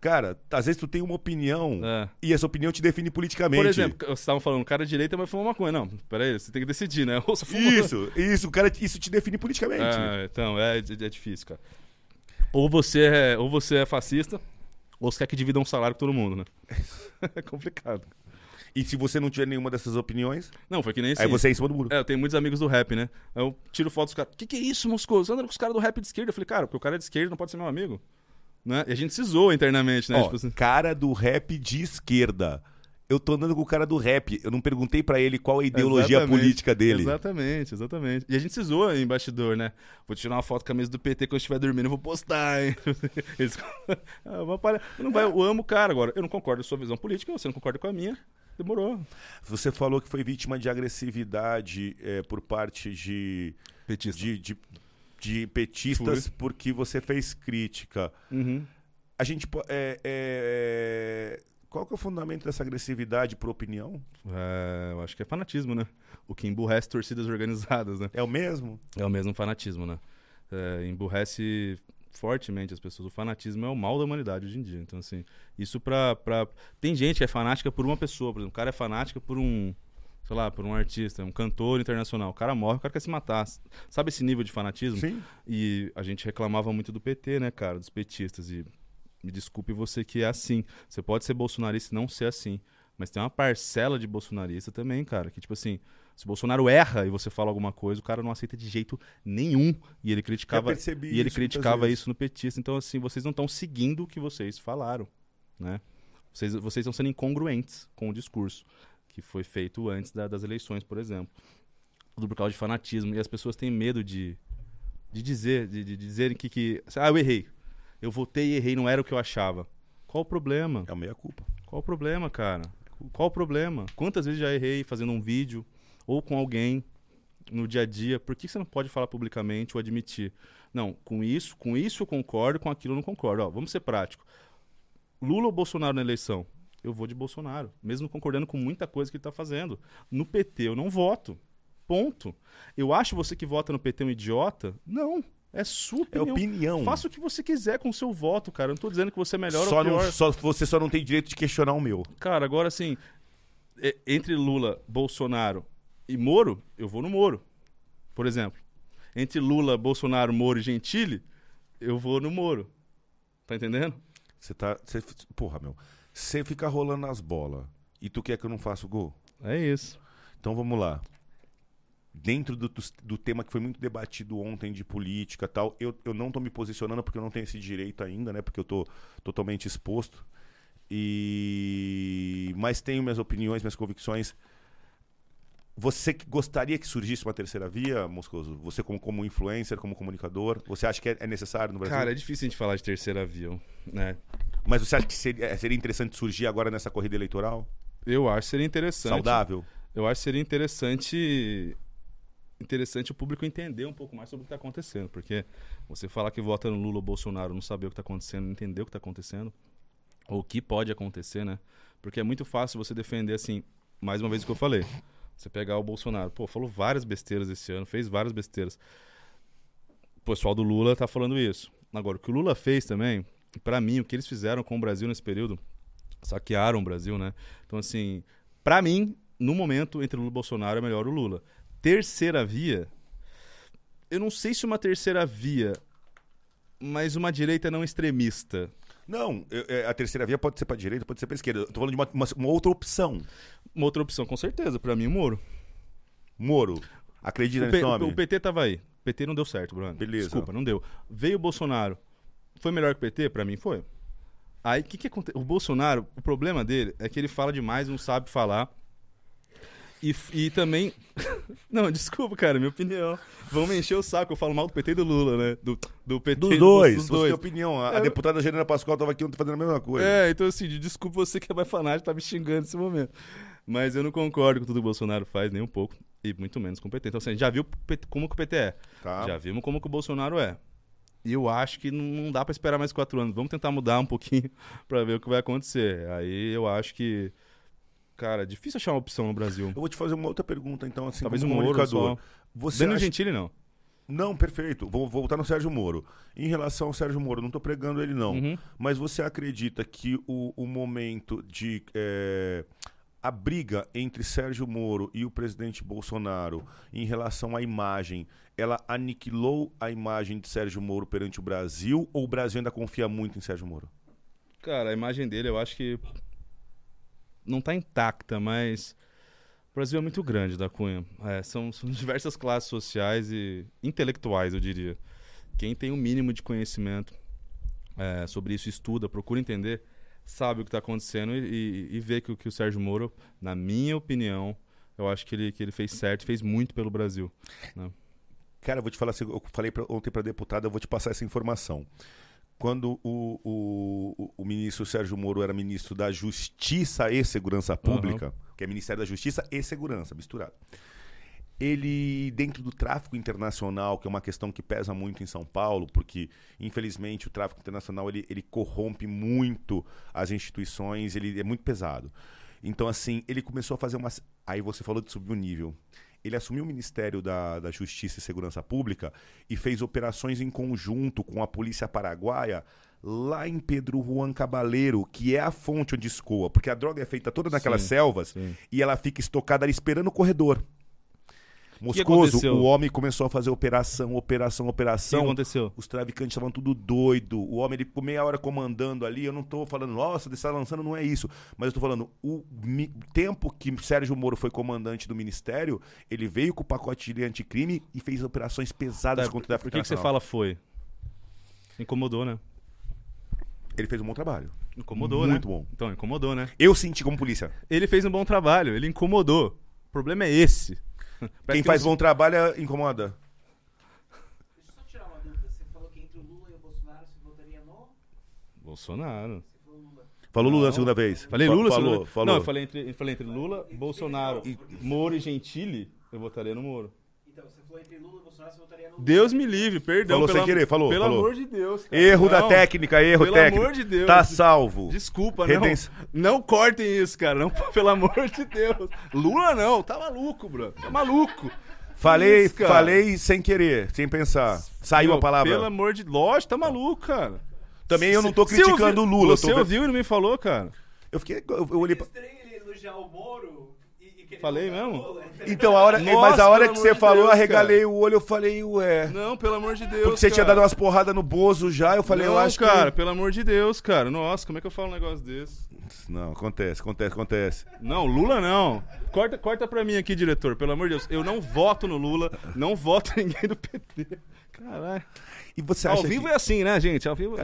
[SPEAKER 1] Cara, às vezes tu tem uma opinião
[SPEAKER 2] É.
[SPEAKER 1] e essa opinião te define politicamente.
[SPEAKER 2] Por exemplo, vocês estavam falando, o cara é direita, mas fuma maconha. Não, peraí, você tem que decidir, né? Ou
[SPEAKER 1] Isso, isso, cara, isso te define politicamente.
[SPEAKER 2] É, então, é, é difícil, cara. Ou você é, ou você é fascista, ou você quer que divida um salário com todo mundo, né? é complicado.
[SPEAKER 1] E se você não tiver nenhuma dessas opiniões,
[SPEAKER 2] Não, foi que nem
[SPEAKER 1] aí
[SPEAKER 2] assim.
[SPEAKER 1] você é em cima do muro.
[SPEAKER 2] É, eu tenho muitos amigos do rap, né? Aí Eu tiro fotos dos caras. Que que é isso, Moscoso? Você anda com os caras do rap de esquerda? Eu falei, cara, porque o cara é de esquerda não pode ser meu amigo. Né? E a gente se zoa internamente, né?
[SPEAKER 1] Ó,
[SPEAKER 2] Tipo assim,
[SPEAKER 1] cara do rap de esquerda. Eu tô andando com o cara do rap. Eu não perguntei pra ele qual é a ideologia
[SPEAKER 2] Exatamente.
[SPEAKER 1] política dele.
[SPEAKER 2] Exatamente, exatamente. E a gente se zoa em bastidor, né? Vou tirar uma foto com a mesa do PT quando eu estiver dormindo, eu vou postar, hein? Eles... Ah, palha- não vai, eu amo o cara agora. Eu não concordo com a sua visão política, você não concorda com a minha. Demorou.
[SPEAKER 1] Você falou que foi vítima de agressividade é, por parte de,
[SPEAKER 2] Petista.
[SPEAKER 1] de, de, de petistas porque você fez crítica.
[SPEAKER 2] Uhum.
[SPEAKER 1] A gente. po- É, é, qual que é o fundamento dessa agressividade por opinião?
[SPEAKER 2] É, eu acho que é fanatismo, né? O que emburrece torcidas organizadas, né?
[SPEAKER 1] É o mesmo?
[SPEAKER 2] É o mesmo fanatismo, né? É, emburrece fortemente as pessoas. O fanatismo é o mal da humanidade hoje em dia. Então, assim, isso pra, pra... Tem gente que é fanática por uma pessoa, por exemplo. O cara é fanática por um, sei lá, por um artista, um cantor internacional. O cara morre, o cara quer se matar. Sabe esse nível de fanatismo?
[SPEAKER 1] Sim.
[SPEAKER 2] E a gente reclamava muito do PT, né, cara? Dos petistas. E me desculpe você que é assim. Você pode ser bolsonarista e não ser assim. Mas tem uma parcela de bolsonarista também, cara, que tipo assim, se o Bolsonaro erra e você fala alguma coisa, o cara não aceita de jeito nenhum. E ele criticava, e ele
[SPEAKER 1] isso
[SPEAKER 2] criticava isso no petista. Então, assim, vocês não estão seguindo o que vocês falaram, né? Vocês, vocês estão sendo incongruentes com o discurso que foi feito antes da- das eleições, por exemplo. Tudo por causa de fanatismo. E as pessoas têm medo de, de dizer, de, de dizerem que, que. Ah, eu errei. Eu votei e errei, não era o que eu achava. Qual o problema?
[SPEAKER 1] É a meia culpa.
[SPEAKER 2] Qual o problema, cara? Qual o problema? Quantas vezes já errei fazendo um vídeo ou com alguém no dia a dia? Por que você não pode falar publicamente ou admitir? Não, com isso, com isso eu concordo, com aquilo eu não concordo. Ó, vamos ser prático. Lula ou Bolsonaro na eleição? Eu vou de Bolsonaro, mesmo concordando com muita coisa que ele está fazendo. No PT eu não voto. Ponto. Eu acho você que vota no PT um idiota? Não. É sua
[SPEAKER 1] É
[SPEAKER 2] opinião.
[SPEAKER 1] opinião.
[SPEAKER 2] Faça o que você quiser com o seu voto, cara. Eu não tô dizendo que você é melhor
[SPEAKER 1] só
[SPEAKER 2] ou pior.
[SPEAKER 1] não, só, você só não tem direito de questionar o meu.
[SPEAKER 2] Cara, agora assim, entre Lula, Bolsonaro e Moro, eu vou no Moro. Por exemplo. Entre Lula, Bolsonaro, Moro e Gentili, eu vou no Moro. Tá entendendo?
[SPEAKER 1] Você tá. Você, porra, meu. Você fica rolando as bolas e tu quer que eu não faça o gol?
[SPEAKER 2] É isso.
[SPEAKER 1] Então vamos lá. Dentro do, do, tema que foi muito debatido ontem de política e tal, eu, eu não tô me posicionando porque eu não tenho esse direito ainda, né? Porque eu tô totalmente exposto. E mas tenho minhas opiniões, minhas convicções. Você que gostaria que surgisse uma terceira via, Moscoso? Você como, como influencer, como comunicador, você acha que é, é necessário no Brasil?
[SPEAKER 2] Cara, é difícil a gente falar de terceira via, né?
[SPEAKER 1] Mas você acha que seria, é, seria interessante surgir agora nessa corrida eleitoral?
[SPEAKER 2] Eu acho que seria interessante.
[SPEAKER 1] Saudável?
[SPEAKER 2] Eu acho que seria interessante interessante o público entender um pouco mais sobre o que está acontecendo, porque você falar que vota no Lula ou Bolsonaro, não saber o que está acontecendo, não entender o que está acontecendo, ou o que pode acontecer, né? Porque é muito fácil você defender assim, mais uma vez o que eu falei. Você pegar o Bolsonaro, pô, falou várias besteiras esse ano, fez várias besteiras. O pessoal do Lula tá falando isso. Agora, o que o Lula fez também, pra mim, o que eles fizeram com o Brasil nesse período, saquearam o Brasil, né? Então, assim, pra mim, no momento, entre Lula e Bolsonaro, é melhor o Lula. Terceira via, eu não sei se uma terceira via, mas uma direita não extremista.
[SPEAKER 1] Não, é, a terceira via pode ser pra direita, pode ser pra esquerda. Eu tô falando de uma, uma- uma outra opção.
[SPEAKER 2] Uma outra opção, com certeza, pra mim, o Moro.
[SPEAKER 1] Moro. Acredita
[SPEAKER 2] O,
[SPEAKER 1] nesse
[SPEAKER 2] P-
[SPEAKER 1] nome?
[SPEAKER 2] o PT tava aí. O PT não deu certo, Bruno.
[SPEAKER 1] Beleza.
[SPEAKER 2] Desculpa, não deu. Veio o Bolsonaro. Foi melhor que o PT? Pra mim foi. Aí o que, que aconteceu? O Bolsonaro, o problema dele é que ele fala demais, não sabe falar. E, e também. não, desculpa, cara, minha opinião. Vão me encher o saco, eu falo mal do PT e do Lula, né? Do, do PT
[SPEAKER 1] Dos
[SPEAKER 2] do-
[SPEAKER 1] dois.
[SPEAKER 2] Dos
[SPEAKER 1] tem
[SPEAKER 2] dois.
[SPEAKER 1] opinião. A, a
[SPEAKER 2] Eu-
[SPEAKER 1] deputada Janina Pascoal tava aqui ontem fazendo a mesma coisa.
[SPEAKER 2] É, então assim, de- desculpa você que é mais fanático, tá me xingando nesse momento. Mas eu não concordo com tudo que o Bolsonaro faz, nem um pouco. E muito menos com o PT. Então, assim, a já viu como que o PT é.
[SPEAKER 1] Tá.
[SPEAKER 2] Já vimos como que o Bolsonaro é. E eu acho que não- dá pra esperar mais quatro anos. Vamos tentar mudar um pouquinho pra ver o que vai acontecer. Aí eu acho que. Cara, é difícil achar uma opção no Brasil.
[SPEAKER 1] Eu vou te fazer uma outra pergunta, então, assim,
[SPEAKER 2] Talvez
[SPEAKER 1] como
[SPEAKER 2] um
[SPEAKER 1] comunicador.
[SPEAKER 2] só.
[SPEAKER 1] Você
[SPEAKER 2] Danilo
[SPEAKER 1] acha...
[SPEAKER 2] Gentili, não.
[SPEAKER 1] Não, perfeito. Vou voltar no Sérgio Moro. Em relação ao Sérgio Moro, não tô pregando ele, não.
[SPEAKER 2] Uhum.
[SPEAKER 1] Mas você acredita que o, o momento de. é, a briga entre Sérgio Moro e o presidente Bolsonaro em relação à imagem, ela aniquilou a imagem de Sérgio Moro perante o Brasil ou o Brasil ainda confia muito em Sérgio Moro?
[SPEAKER 2] Cara, a imagem dele eu acho que não tá intacta, mas o Brasil é muito grande, da Cunha. É, são, são diversas classes sociais e intelectuais, eu diria. Quem tem o mínimo de conhecimento é, sobre isso, estuda, procura entender, sabe o que está acontecendo e, e, e vê que, que o Sérgio Moro, na minha opinião, eu acho que ele, que ele fez certo, fez muito pelo Brasil.
[SPEAKER 1] Cara, eu vou te falar eu falei pra- ontem para deputada, eu vou te passar essa informação. Quando o, o, o- ministro Sérgio Moro era ministro da Justiça e Segurança Pública, que é Ministério da Justiça e Segurança, misturado. Ele, dentro do tráfico internacional, que é uma questão que pesa muito em São Paulo, porque, infelizmente, o tráfico internacional ele, ele corrompe muito as instituições, ele é muito pesado. Então, assim, ele começou a fazer uma. Aí você falou de subir o nível. Ele assumiu o Ministério da, da Justiça e Segurança Pública e fez operações em conjunto com a Polícia Paraguaia lá em Pedro Juan Cabaleiro, que é a fonte onde escoa, porque a droga é feita toda naquelas
[SPEAKER 2] Sim,
[SPEAKER 1] selvas
[SPEAKER 2] sim.
[SPEAKER 1] e ela fica estocada ali esperando o corredor. Moscoso, o homem começou a fazer operação, operação,
[SPEAKER 2] O que
[SPEAKER 1] operação.
[SPEAKER 2] aconteceu?
[SPEAKER 1] Os traficantes estavam tudo doido. O homem, ele ficou meia hora comandando ali. Eu não tô falando, nossa, está lançando, não é isso. Mas eu tô falando, o tempo que Sérgio Moro foi comandante do ministério, ele veio com o pacote de anticrime e fez operações pesadas
[SPEAKER 2] Tá,
[SPEAKER 1] contra o tráfico
[SPEAKER 2] Por que, que você fala foi? Incomodou, né?
[SPEAKER 1] Ele fez um bom trabalho.
[SPEAKER 2] Incomodou, né?
[SPEAKER 1] Muito bom.
[SPEAKER 2] Então, incomodou, né?
[SPEAKER 1] Eu senti como polícia.
[SPEAKER 2] Ele fez um bom trabalho, ele incomodou. O problema é esse.
[SPEAKER 1] Quem
[SPEAKER 2] que
[SPEAKER 1] faz bom trabalho é- incomoda.
[SPEAKER 3] Deixa eu só tirar uma dúvida. Você falou que entre o Lula e o Bolsonaro você votaria no.
[SPEAKER 2] Bolsonaro.
[SPEAKER 3] Você falou Lula.
[SPEAKER 1] Falou Lula
[SPEAKER 2] Não.
[SPEAKER 1] a segunda vez.
[SPEAKER 2] Falei
[SPEAKER 1] Fa-
[SPEAKER 2] Lula,
[SPEAKER 1] falou,
[SPEAKER 2] segunda-
[SPEAKER 1] falou.
[SPEAKER 2] Não, eu falei entre, eu falei entre Lula, Bolsonaro, Moro e Gentili, eu votaria no Moro.
[SPEAKER 3] Você falou entre Lula e Bolsonaro, você votaria no Lula.
[SPEAKER 2] Deus me livre, perdão.
[SPEAKER 1] Falou sem
[SPEAKER 2] pela-
[SPEAKER 1] querer, falou,
[SPEAKER 2] Pelo
[SPEAKER 1] falou.
[SPEAKER 2] amor de Deus. cara.
[SPEAKER 1] Erro da
[SPEAKER 2] Não,
[SPEAKER 1] técnica, erro
[SPEAKER 2] pelo
[SPEAKER 1] técnico.
[SPEAKER 2] amor de Deus.
[SPEAKER 1] Tá salvo.
[SPEAKER 2] Desculpa,
[SPEAKER 1] Redenção.
[SPEAKER 2] não. Não cortem isso, cara. Não, pelo amor de Deus. Lula não, tá maluco, bro. Tá maluco.
[SPEAKER 1] Falei,
[SPEAKER 2] Isso,
[SPEAKER 1] falei sem querer, sem pensar. Saiu
[SPEAKER 2] Meu,
[SPEAKER 1] a palavra.
[SPEAKER 2] Pelo amor de Lógico, tá maluco, cara.
[SPEAKER 1] Também eu não tô criticando o Lula.
[SPEAKER 2] Você
[SPEAKER 1] tô
[SPEAKER 2] ouviu e não me falou, cara.
[SPEAKER 1] Eu fiquei. Eu, eu olhei
[SPEAKER 3] É
[SPEAKER 1] pra...
[SPEAKER 3] estranho ele elogiar o Moro
[SPEAKER 2] Falei mesmo?
[SPEAKER 1] Então, a hora,
[SPEAKER 2] Nossa,
[SPEAKER 1] mas a hora que você
[SPEAKER 2] de
[SPEAKER 1] falou, eu
[SPEAKER 2] Deus,
[SPEAKER 1] arregalei o olho, eu falei, ué.
[SPEAKER 2] Não, pelo amor de Deus.
[SPEAKER 1] Porque você tinha
[SPEAKER 2] cara.
[SPEAKER 1] dado umas porradas no Bozo já, eu falei,
[SPEAKER 2] não,
[SPEAKER 1] eu acho
[SPEAKER 2] cara,
[SPEAKER 1] que.
[SPEAKER 2] pelo amor de Deus, cara. Nossa, como é que eu falo um negócio desse?
[SPEAKER 1] Não, acontece, acontece, acontece.
[SPEAKER 2] Não, Lula não. Corta, corta pra mim aqui, diretor, pelo amor de Deus. Eu não voto no Lula, não voto ninguém do PT. Caralho.
[SPEAKER 1] E você
[SPEAKER 2] Ao
[SPEAKER 1] acha
[SPEAKER 2] vivo
[SPEAKER 1] que...
[SPEAKER 2] é assim, né, gente? Ao vivo.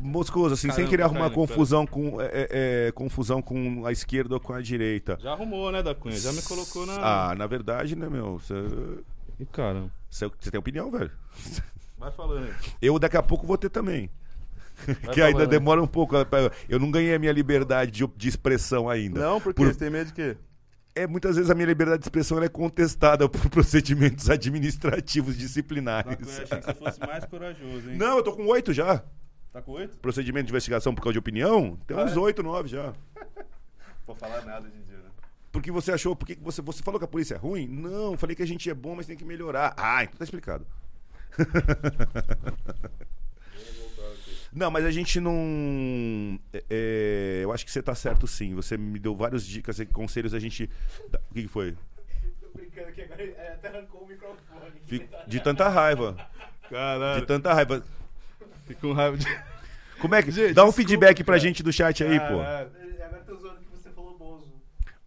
[SPEAKER 1] Moscoso, assim, sem
[SPEAKER 2] Caramba,
[SPEAKER 1] querer arrumar confusão com, é, é, é, confusão com a esquerda ou com a direita.
[SPEAKER 2] Já arrumou, né, da Cunha? Já me colocou na.
[SPEAKER 1] Ah, na verdade, né, meu? Você
[SPEAKER 2] Ih, caramba.
[SPEAKER 1] você- você tem opinião, velho?
[SPEAKER 2] Vai falando aí.
[SPEAKER 1] Eu daqui a pouco vou ter também.
[SPEAKER 2] Vai
[SPEAKER 1] que ainda
[SPEAKER 2] falando
[SPEAKER 1] demora um pouco. Eu não ganhei a minha liberdade de, de expressão ainda.
[SPEAKER 2] Não, porque
[SPEAKER 1] Por-
[SPEAKER 2] você tem medo de quê?
[SPEAKER 1] É, muitas vezes a minha liberdade de expressão é contestada por procedimentos administrativos disciplinares.
[SPEAKER 2] Cunha, achei que você fosse mais corajoso, hein?
[SPEAKER 1] Não, eu tô com oito já.
[SPEAKER 2] Tá com oito?
[SPEAKER 1] Procedimento de investigação por causa de opinião, tem uns
[SPEAKER 2] Ah, é?
[SPEAKER 1] oito, nove já.
[SPEAKER 2] Vou falar nada hoje em dia, né?
[SPEAKER 1] Porque você achou, porque você, você falou que a polícia é ruim? Não, falei que a gente é bom, mas tem que melhorar. Ah, então tá explicado. Não, mas a gente não. é, é, eu acho que você tá certo sim. Você me deu várias dicas e conselhos. A gente. O que, que foi?
[SPEAKER 3] Tô brincando que agora ele até arrancou o microfone.
[SPEAKER 1] De tanta raiva.
[SPEAKER 2] Caralho.
[SPEAKER 1] De tanta raiva.
[SPEAKER 2] Fico com raiva de.
[SPEAKER 1] Como é que.
[SPEAKER 2] Gente,
[SPEAKER 1] Dá um
[SPEAKER 2] desculpa,
[SPEAKER 1] feedback pra
[SPEAKER 2] cara.
[SPEAKER 1] gente do chat aí, pô.
[SPEAKER 2] Caralho.
[SPEAKER 3] Agora tô zoando que você falou Bozo.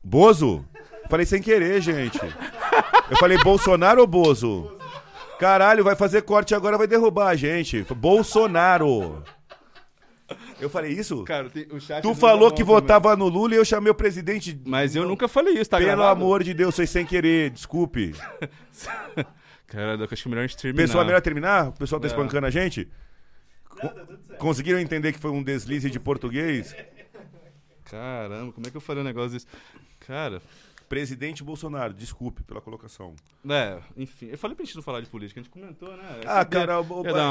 [SPEAKER 1] Bozo? Falei sem querer, gente. Eu falei Bolsonaro ou Bozo? Caralho, vai fazer corte agora, vai derrubar a gente. Bolsonaro. Eu falei isso?
[SPEAKER 2] Cara, tem- o chat
[SPEAKER 1] Tu
[SPEAKER 2] é
[SPEAKER 1] falou que votava no Lula e eu chamei o presidente.
[SPEAKER 2] Mas eu nunca falei isso, tá
[SPEAKER 1] Pelo
[SPEAKER 2] gravado?
[SPEAKER 1] amor de Deus, foi sem querer, desculpe.
[SPEAKER 2] Cara, eu acho que é melhor a gente terminar.
[SPEAKER 1] Pessoal, melhor terminar? O pessoal tá
[SPEAKER 2] Não.
[SPEAKER 1] espancando a gente? Conseguiram entender que foi um deslize de português?
[SPEAKER 2] Caramba, como é que eu falei um negócio desse? Cara,
[SPEAKER 1] Presidente Bolsonaro, desculpe pela colocação.
[SPEAKER 2] é, enfim. Eu falei pra gente não falar de política, a gente comentou, né? Essa
[SPEAKER 1] Ah, cara,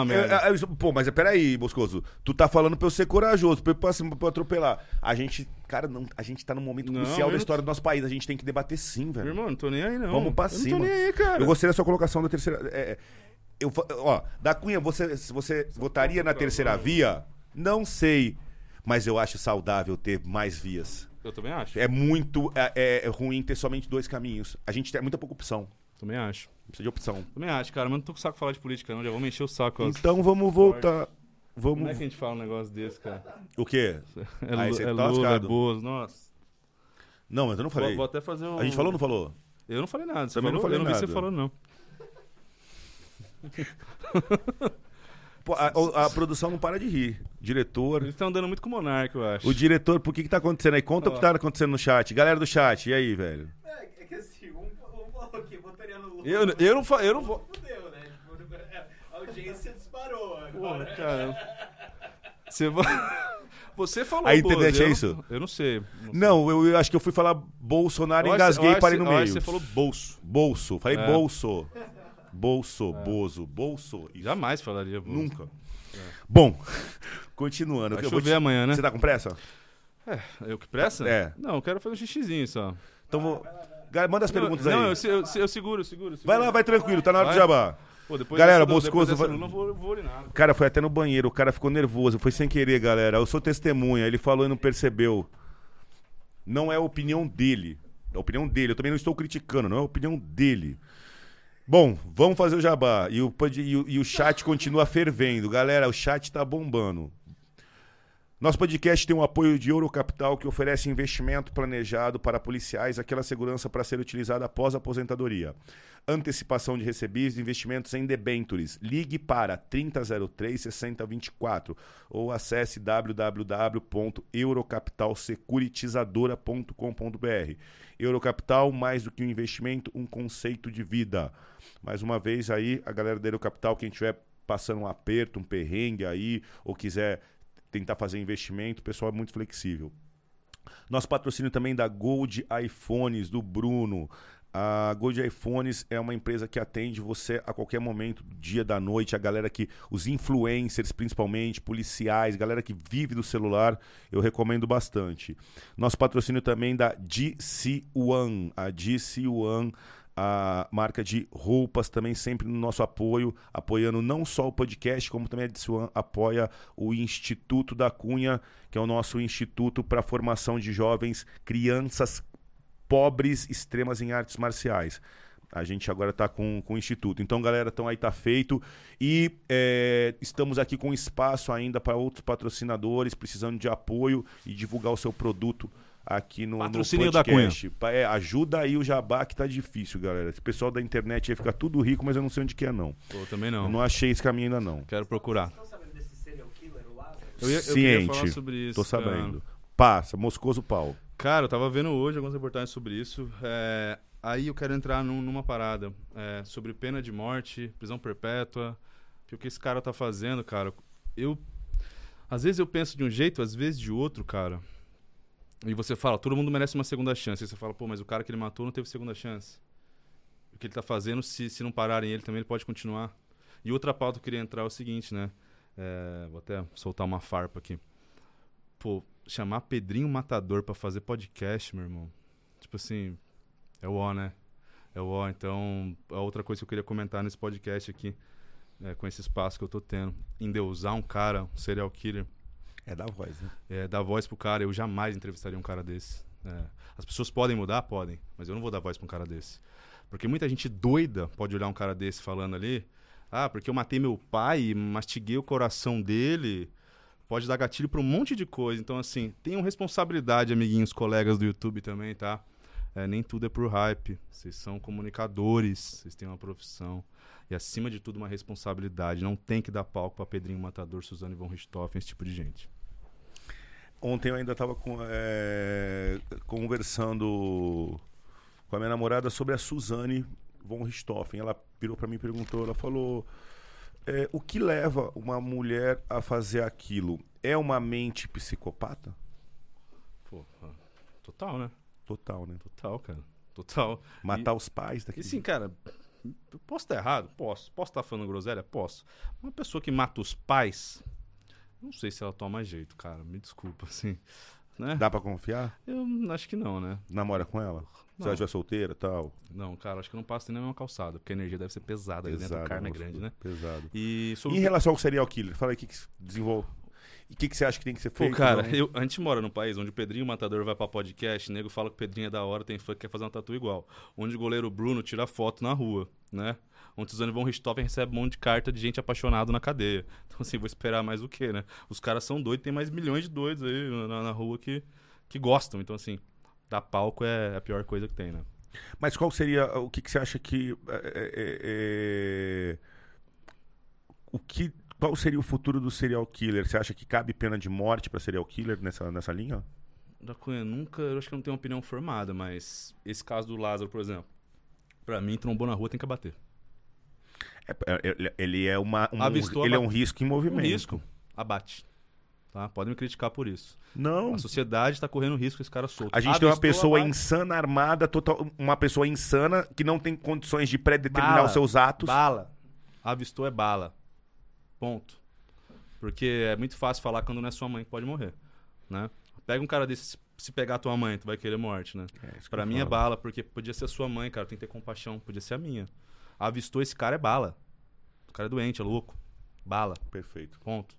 [SPEAKER 2] merda.
[SPEAKER 1] eu- eu- pô, mas peraí, Boscoso. Tu tá falando pra eu ser corajoso, pra eu, pra, pra eu atropelar. A gente, cara, não, a gente tá num momento
[SPEAKER 2] Não,
[SPEAKER 1] crucial da
[SPEAKER 2] não-
[SPEAKER 1] história do nosso país. A gente tem que debater sim, velho.
[SPEAKER 2] Irmão, não tô nem aí, não.
[SPEAKER 1] Vamos pra
[SPEAKER 2] eu
[SPEAKER 1] cima.
[SPEAKER 2] Não tô nem aí, cara.
[SPEAKER 1] Eu gostei da sua colocação da terceira. é, é, eu, ó, da Cunha, você, você votaria na terceira via? Não sei. Mas eu acho saudável ter mais vias.
[SPEAKER 2] Eu também acho.
[SPEAKER 1] É muito é, é ruim ter somente dois caminhos. A gente tem muita pouca opção.
[SPEAKER 2] Também acho.
[SPEAKER 1] Precisa de opção.
[SPEAKER 2] Também acho, cara, mas não tô com saco falar de política, não. Já vamos encher o saco. ó.
[SPEAKER 1] Então vamos voltar.
[SPEAKER 2] Como
[SPEAKER 1] Vamos.
[SPEAKER 2] é que a gente fala um negócio desse, cara?
[SPEAKER 1] O quê?
[SPEAKER 2] É,
[SPEAKER 1] Aí você
[SPEAKER 2] é
[SPEAKER 1] tá
[SPEAKER 2] Lula, é. Bozo, nossa.
[SPEAKER 1] Não, mas eu não falei.
[SPEAKER 2] Vou, vou até fazer um...
[SPEAKER 1] A gente falou ou não falou?
[SPEAKER 2] Eu não falei nada. Você
[SPEAKER 1] Também não
[SPEAKER 2] falou?
[SPEAKER 1] falei
[SPEAKER 2] eu não vi
[SPEAKER 1] nada.
[SPEAKER 2] você falando, não.
[SPEAKER 1] Pô, A, a produção não para de rir. Diretor.
[SPEAKER 2] Eles estão andando muito com o Monark, eu acho.
[SPEAKER 1] O diretor, por que que tá acontecendo aí? Conta o que
[SPEAKER 2] Ó.
[SPEAKER 1] tá acontecendo no chat. Galera do chat, e aí, velho?
[SPEAKER 3] É, é que assim, um, um falou que votaria no Lula.
[SPEAKER 2] Eu, eu não fa- eu não vou.
[SPEAKER 3] Fudeu, né? Tipo, a audiência disparou
[SPEAKER 2] Pô,
[SPEAKER 3] agora.
[SPEAKER 2] cara. Você, você falou.
[SPEAKER 1] A
[SPEAKER 2] pô,
[SPEAKER 1] internet
[SPEAKER 2] eu
[SPEAKER 1] é
[SPEAKER 2] não-
[SPEAKER 1] isso?
[SPEAKER 2] Eu não sei. sei.
[SPEAKER 1] Não, eu, eu acho que eu fui falar Bolsonaro e
[SPEAKER 2] Eu
[SPEAKER 1] engasguei
[SPEAKER 2] eu
[SPEAKER 1] e parei no
[SPEAKER 2] eu
[SPEAKER 1] meio.
[SPEAKER 2] Você falou bolso.
[SPEAKER 1] Bolso. Falei
[SPEAKER 2] É.
[SPEAKER 1] bolso. Bolso, bozo, bolso. Isso.
[SPEAKER 2] Jamais falaria bolso.
[SPEAKER 1] Nunca. Bom, continuando.
[SPEAKER 2] Vai
[SPEAKER 1] eu
[SPEAKER 2] chover amanhã, né?
[SPEAKER 1] Você tá com pressa?
[SPEAKER 2] Eu que pressa?
[SPEAKER 1] É.
[SPEAKER 2] Não, eu quero fazer um xixizinho só.
[SPEAKER 1] Então vou. Galera, Manda as perguntas
[SPEAKER 2] não,
[SPEAKER 1] aí.
[SPEAKER 2] Não, eu, eu, eu seguro, eu seguro, seguro.
[SPEAKER 1] Vai lá, vai tranquilo, tá na hora do
[SPEAKER 2] Vai.
[SPEAKER 1] jabá.
[SPEAKER 2] Pô, depois
[SPEAKER 1] Galera,
[SPEAKER 2] dessa-
[SPEAKER 1] Moscoso vai-
[SPEAKER 2] Lula, vou, vou urinar.
[SPEAKER 1] O cara foi até no banheiro, o cara ficou nervoso. Foi sem querer, galera. Eu sou testemunha. Ele falou e não percebeu. Não é a opinião dele. É a opinião dele. Eu também não estou criticando, não é a opinião dele. Bom, vamos fazer o jabá. E o, e o, e o chat continua fervendo. Galera, o chat tá bombando. Nosso podcast tem o apoio de Eurocapital, que oferece investimento planejado para policiais, aquela segurança para ser utilizada após a aposentadoria. Antecipação de recebíveis, investimentos em debentures. Ligue para 3003 6024 ou acesse www.eurocapitalsecuritizadora.com.br. Eurocapital, mais do que um investimento, um conceito de vida. Mais uma vez aí, a galera da Eurocapital, quem estiver passando um aperto, um perrengue aí, ou quiser tentar fazer investimento, o pessoal é muito flexível. Nosso patrocínio também da Gold iPhones, do Bruno. A Gold iPhones é uma empresa que atende você a qualquer momento, dia, da noite, a galera que, os influencers principalmente, policiais, galera que vive do celular, eu recomendo bastante. Nosso patrocínio também da DC One, a DC One, a marca de roupas também sempre no nosso apoio, apoiando não só o podcast, como também a One apoia o Instituto da Cunha, que é o nosso instituto para formação de jovens, crianças pobres extremas em artes marciais. A gente agora está com, com o Instituto. Então, galera, então aí tá feito. E é, estamos aqui com espaço ainda para outros patrocinadores precisando de apoio e divulgar o seu produto aqui no, no
[SPEAKER 2] Patrocínio da
[SPEAKER 1] podcast. Pa- É, ajuda aí o jabá que tá difícil, galera. Esse pessoal da internet ia ficar tudo rico, mas eu não sei onde que é, não.
[SPEAKER 2] Pô, também
[SPEAKER 1] Eu
[SPEAKER 2] não.
[SPEAKER 1] não achei esse caminho ainda, não.
[SPEAKER 2] Quero procurar.
[SPEAKER 3] Vocês estão sabendo desse serial killer, o Lázaro?
[SPEAKER 2] Eu, ia, eu queria
[SPEAKER 1] Ciente.
[SPEAKER 2] falar sobre isso.
[SPEAKER 1] Tô sabendo. Passa, Moscoso pau.
[SPEAKER 2] Cara, eu tava vendo hoje algumas reportagens sobre isso. É, aí eu quero entrar num- numa parada é, sobre pena de morte, prisão perpétua. Que o que esse cara tá fazendo, cara. Eu. Às vezes eu penso de um jeito, às vezes de outro, cara. E você fala, todo mundo merece uma segunda chance. Aí você fala, pô, mas o cara que ele matou não teve segunda chance. O que ele tá fazendo, se, se não pararem ele também, ele pode continuar. E outra pauta que eu queria entrar é o seguinte, né? É, vou até soltar uma farpa aqui. Pô, chamar Pedrinho Matador pra fazer podcast, meu irmão. Tipo assim, é o ó, né? É o ó. Então, a outra coisa que eu queria comentar nesse podcast aqui, é, com esse espaço que eu tô tendo, endeusar um cara, um serial killer,
[SPEAKER 1] É da voz, né?
[SPEAKER 2] é, dar voz pro cara, eu jamais entrevistaria um cara desse. É, as pessoas podem mudar? Podem, mas eu não vou dar voz pra um cara desse. Porque muita gente doida pode olhar um cara desse falando ali, ah, porque eu matei meu pai, mastiguei o coração dele, pode dar gatilho pra um monte de coisa. Então, assim, tenham responsabilidade, amiguinhos, colegas do YouTube também, tá? É, nem tudo é por hype. Vocês são comunicadores, vocês têm uma profissão. E, acima de tudo, uma responsabilidade. Não tem que dar palco pra Pedrinho Matador, Suzane von Richthofen, esse tipo de gente.
[SPEAKER 1] Ontem eu ainda estava conversando com a minha namorada sobre a Suzane von Richthofen. Ela virou para mim e perguntou, ela falou, é, o que leva uma mulher a fazer aquilo? É uma mente psicopata?
[SPEAKER 2] Pô, ah, total, né?
[SPEAKER 1] Total, né?
[SPEAKER 2] Total, cara. Total.
[SPEAKER 1] Matar os pais
[SPEAKER 2] E
[SPEAKER 1] daquele...
[SPEAKER 2] sim, cara, posso estar errado? Posso. Posso estar falando groselha? Posso. Uma pessoa que mata os pais, não sei se ela toma jeito, cara. Me desculpa, assim. Né?
[SPEAKER 1] Dá pra confiar?
[SPEAKER 2] Eu acho que não, né?
[SPEAKER 1] Namora com ela? Se
[SPEAKER 2] Não.
[SPEAKER 1] ela já é solteira tal?
[SPEAKER 2] Não, cara, acho que não passa nem na mesma calçada, porque a energia deve ser pesada ali dentro,
[SPEAKER 1] Pesado,
[SPEAKER 2] karma é grande, né?
[SPEAKER 1] Pesado.
[SPEAKER 2] E sobre
[SPEAKER 1] em relação ao serial killer, fala aí o que, que se desenvolve. E o que, que você acha que tem que ser
[SPEAKER 2] Pô,
[SPEAKER 1] feito?
[SPEAKER 2] cara,
[SPEAKER 1] não?
[SPEAKER 2] eu- a gente mora num país onde o Pedrinho Matador vai pra podcast, nego fala que o Pedrinho é da hora, tem fã que quer fazer uma tatu igual. Onde o goleiro Bruno tira foto na rua, né? Onde Suzane von Richthofen recebe um monte de carta de gente apaixonado na cadeia. Então, assim, vou esperar mais o quê, né? Os caras são doidos, tem mais milhões de doidos aí na, na rua que, que gostam. Então, assim, dar palco é a pior coisa que tem, né?
[SPEAKER 1] Mas qual seria. O que, que você acha que. é, é, o que. qual seria o futuro do serial killer? Você acha que cabe pena de morte pra serial killer nessa, nessa linha?
[SPEAKER 2] Da Cunha, nunca. Eu acho que eu não tenho uma opinião formada, mas esse caso do Lázaro, por exemplo. Pra mim, trombou na rua, tem que abater.
[SPEAKER 1] É, é, ele- ele é uma um,
[SPEAKER 2] Avistou,
[SPEAKER 1] ele é um risco em
[SPEAKER 2] Um
[SPEAKER 1] movimento.
[SPEAKER 2] risco, abate. Tá? Podem me criticar por isso.
[SPEAKER 1] Não.
[SPEAKER 2] A sociedade tá correndo risco esse cara solto.
[SPEAKER 1] A gente tem uma
[SPEAKER 2] Avistou,
[SPEAKER 1] pessoa
[SPEAKER 2] abate.
[SPEAKER 1] insana armada, total, uma pessoa insana que não tem condições de predeterminar os seus atos.
[SPEAKER 2] Bala. Avistou é bala. Ponto. Porque é muito fácil falar quando não é sua mãe que pode morrer, né? Pega um cara desse, se pegar tua mãe, tu vai querer morte, né?
[SPEAKER 1] É, eu
[SPEAKER 2] mim é
[SPEAKER 1] falo.
[SPEAKER 2] bala, porque podia ser a sua mãe, cara, tem que ter compaixão, podia ser a minha. Avistou esse cara é bala. O cara é doente, é louco. Bala,
[SPEAKER 1] Perfeito.
[SPEAKER 2] ponto.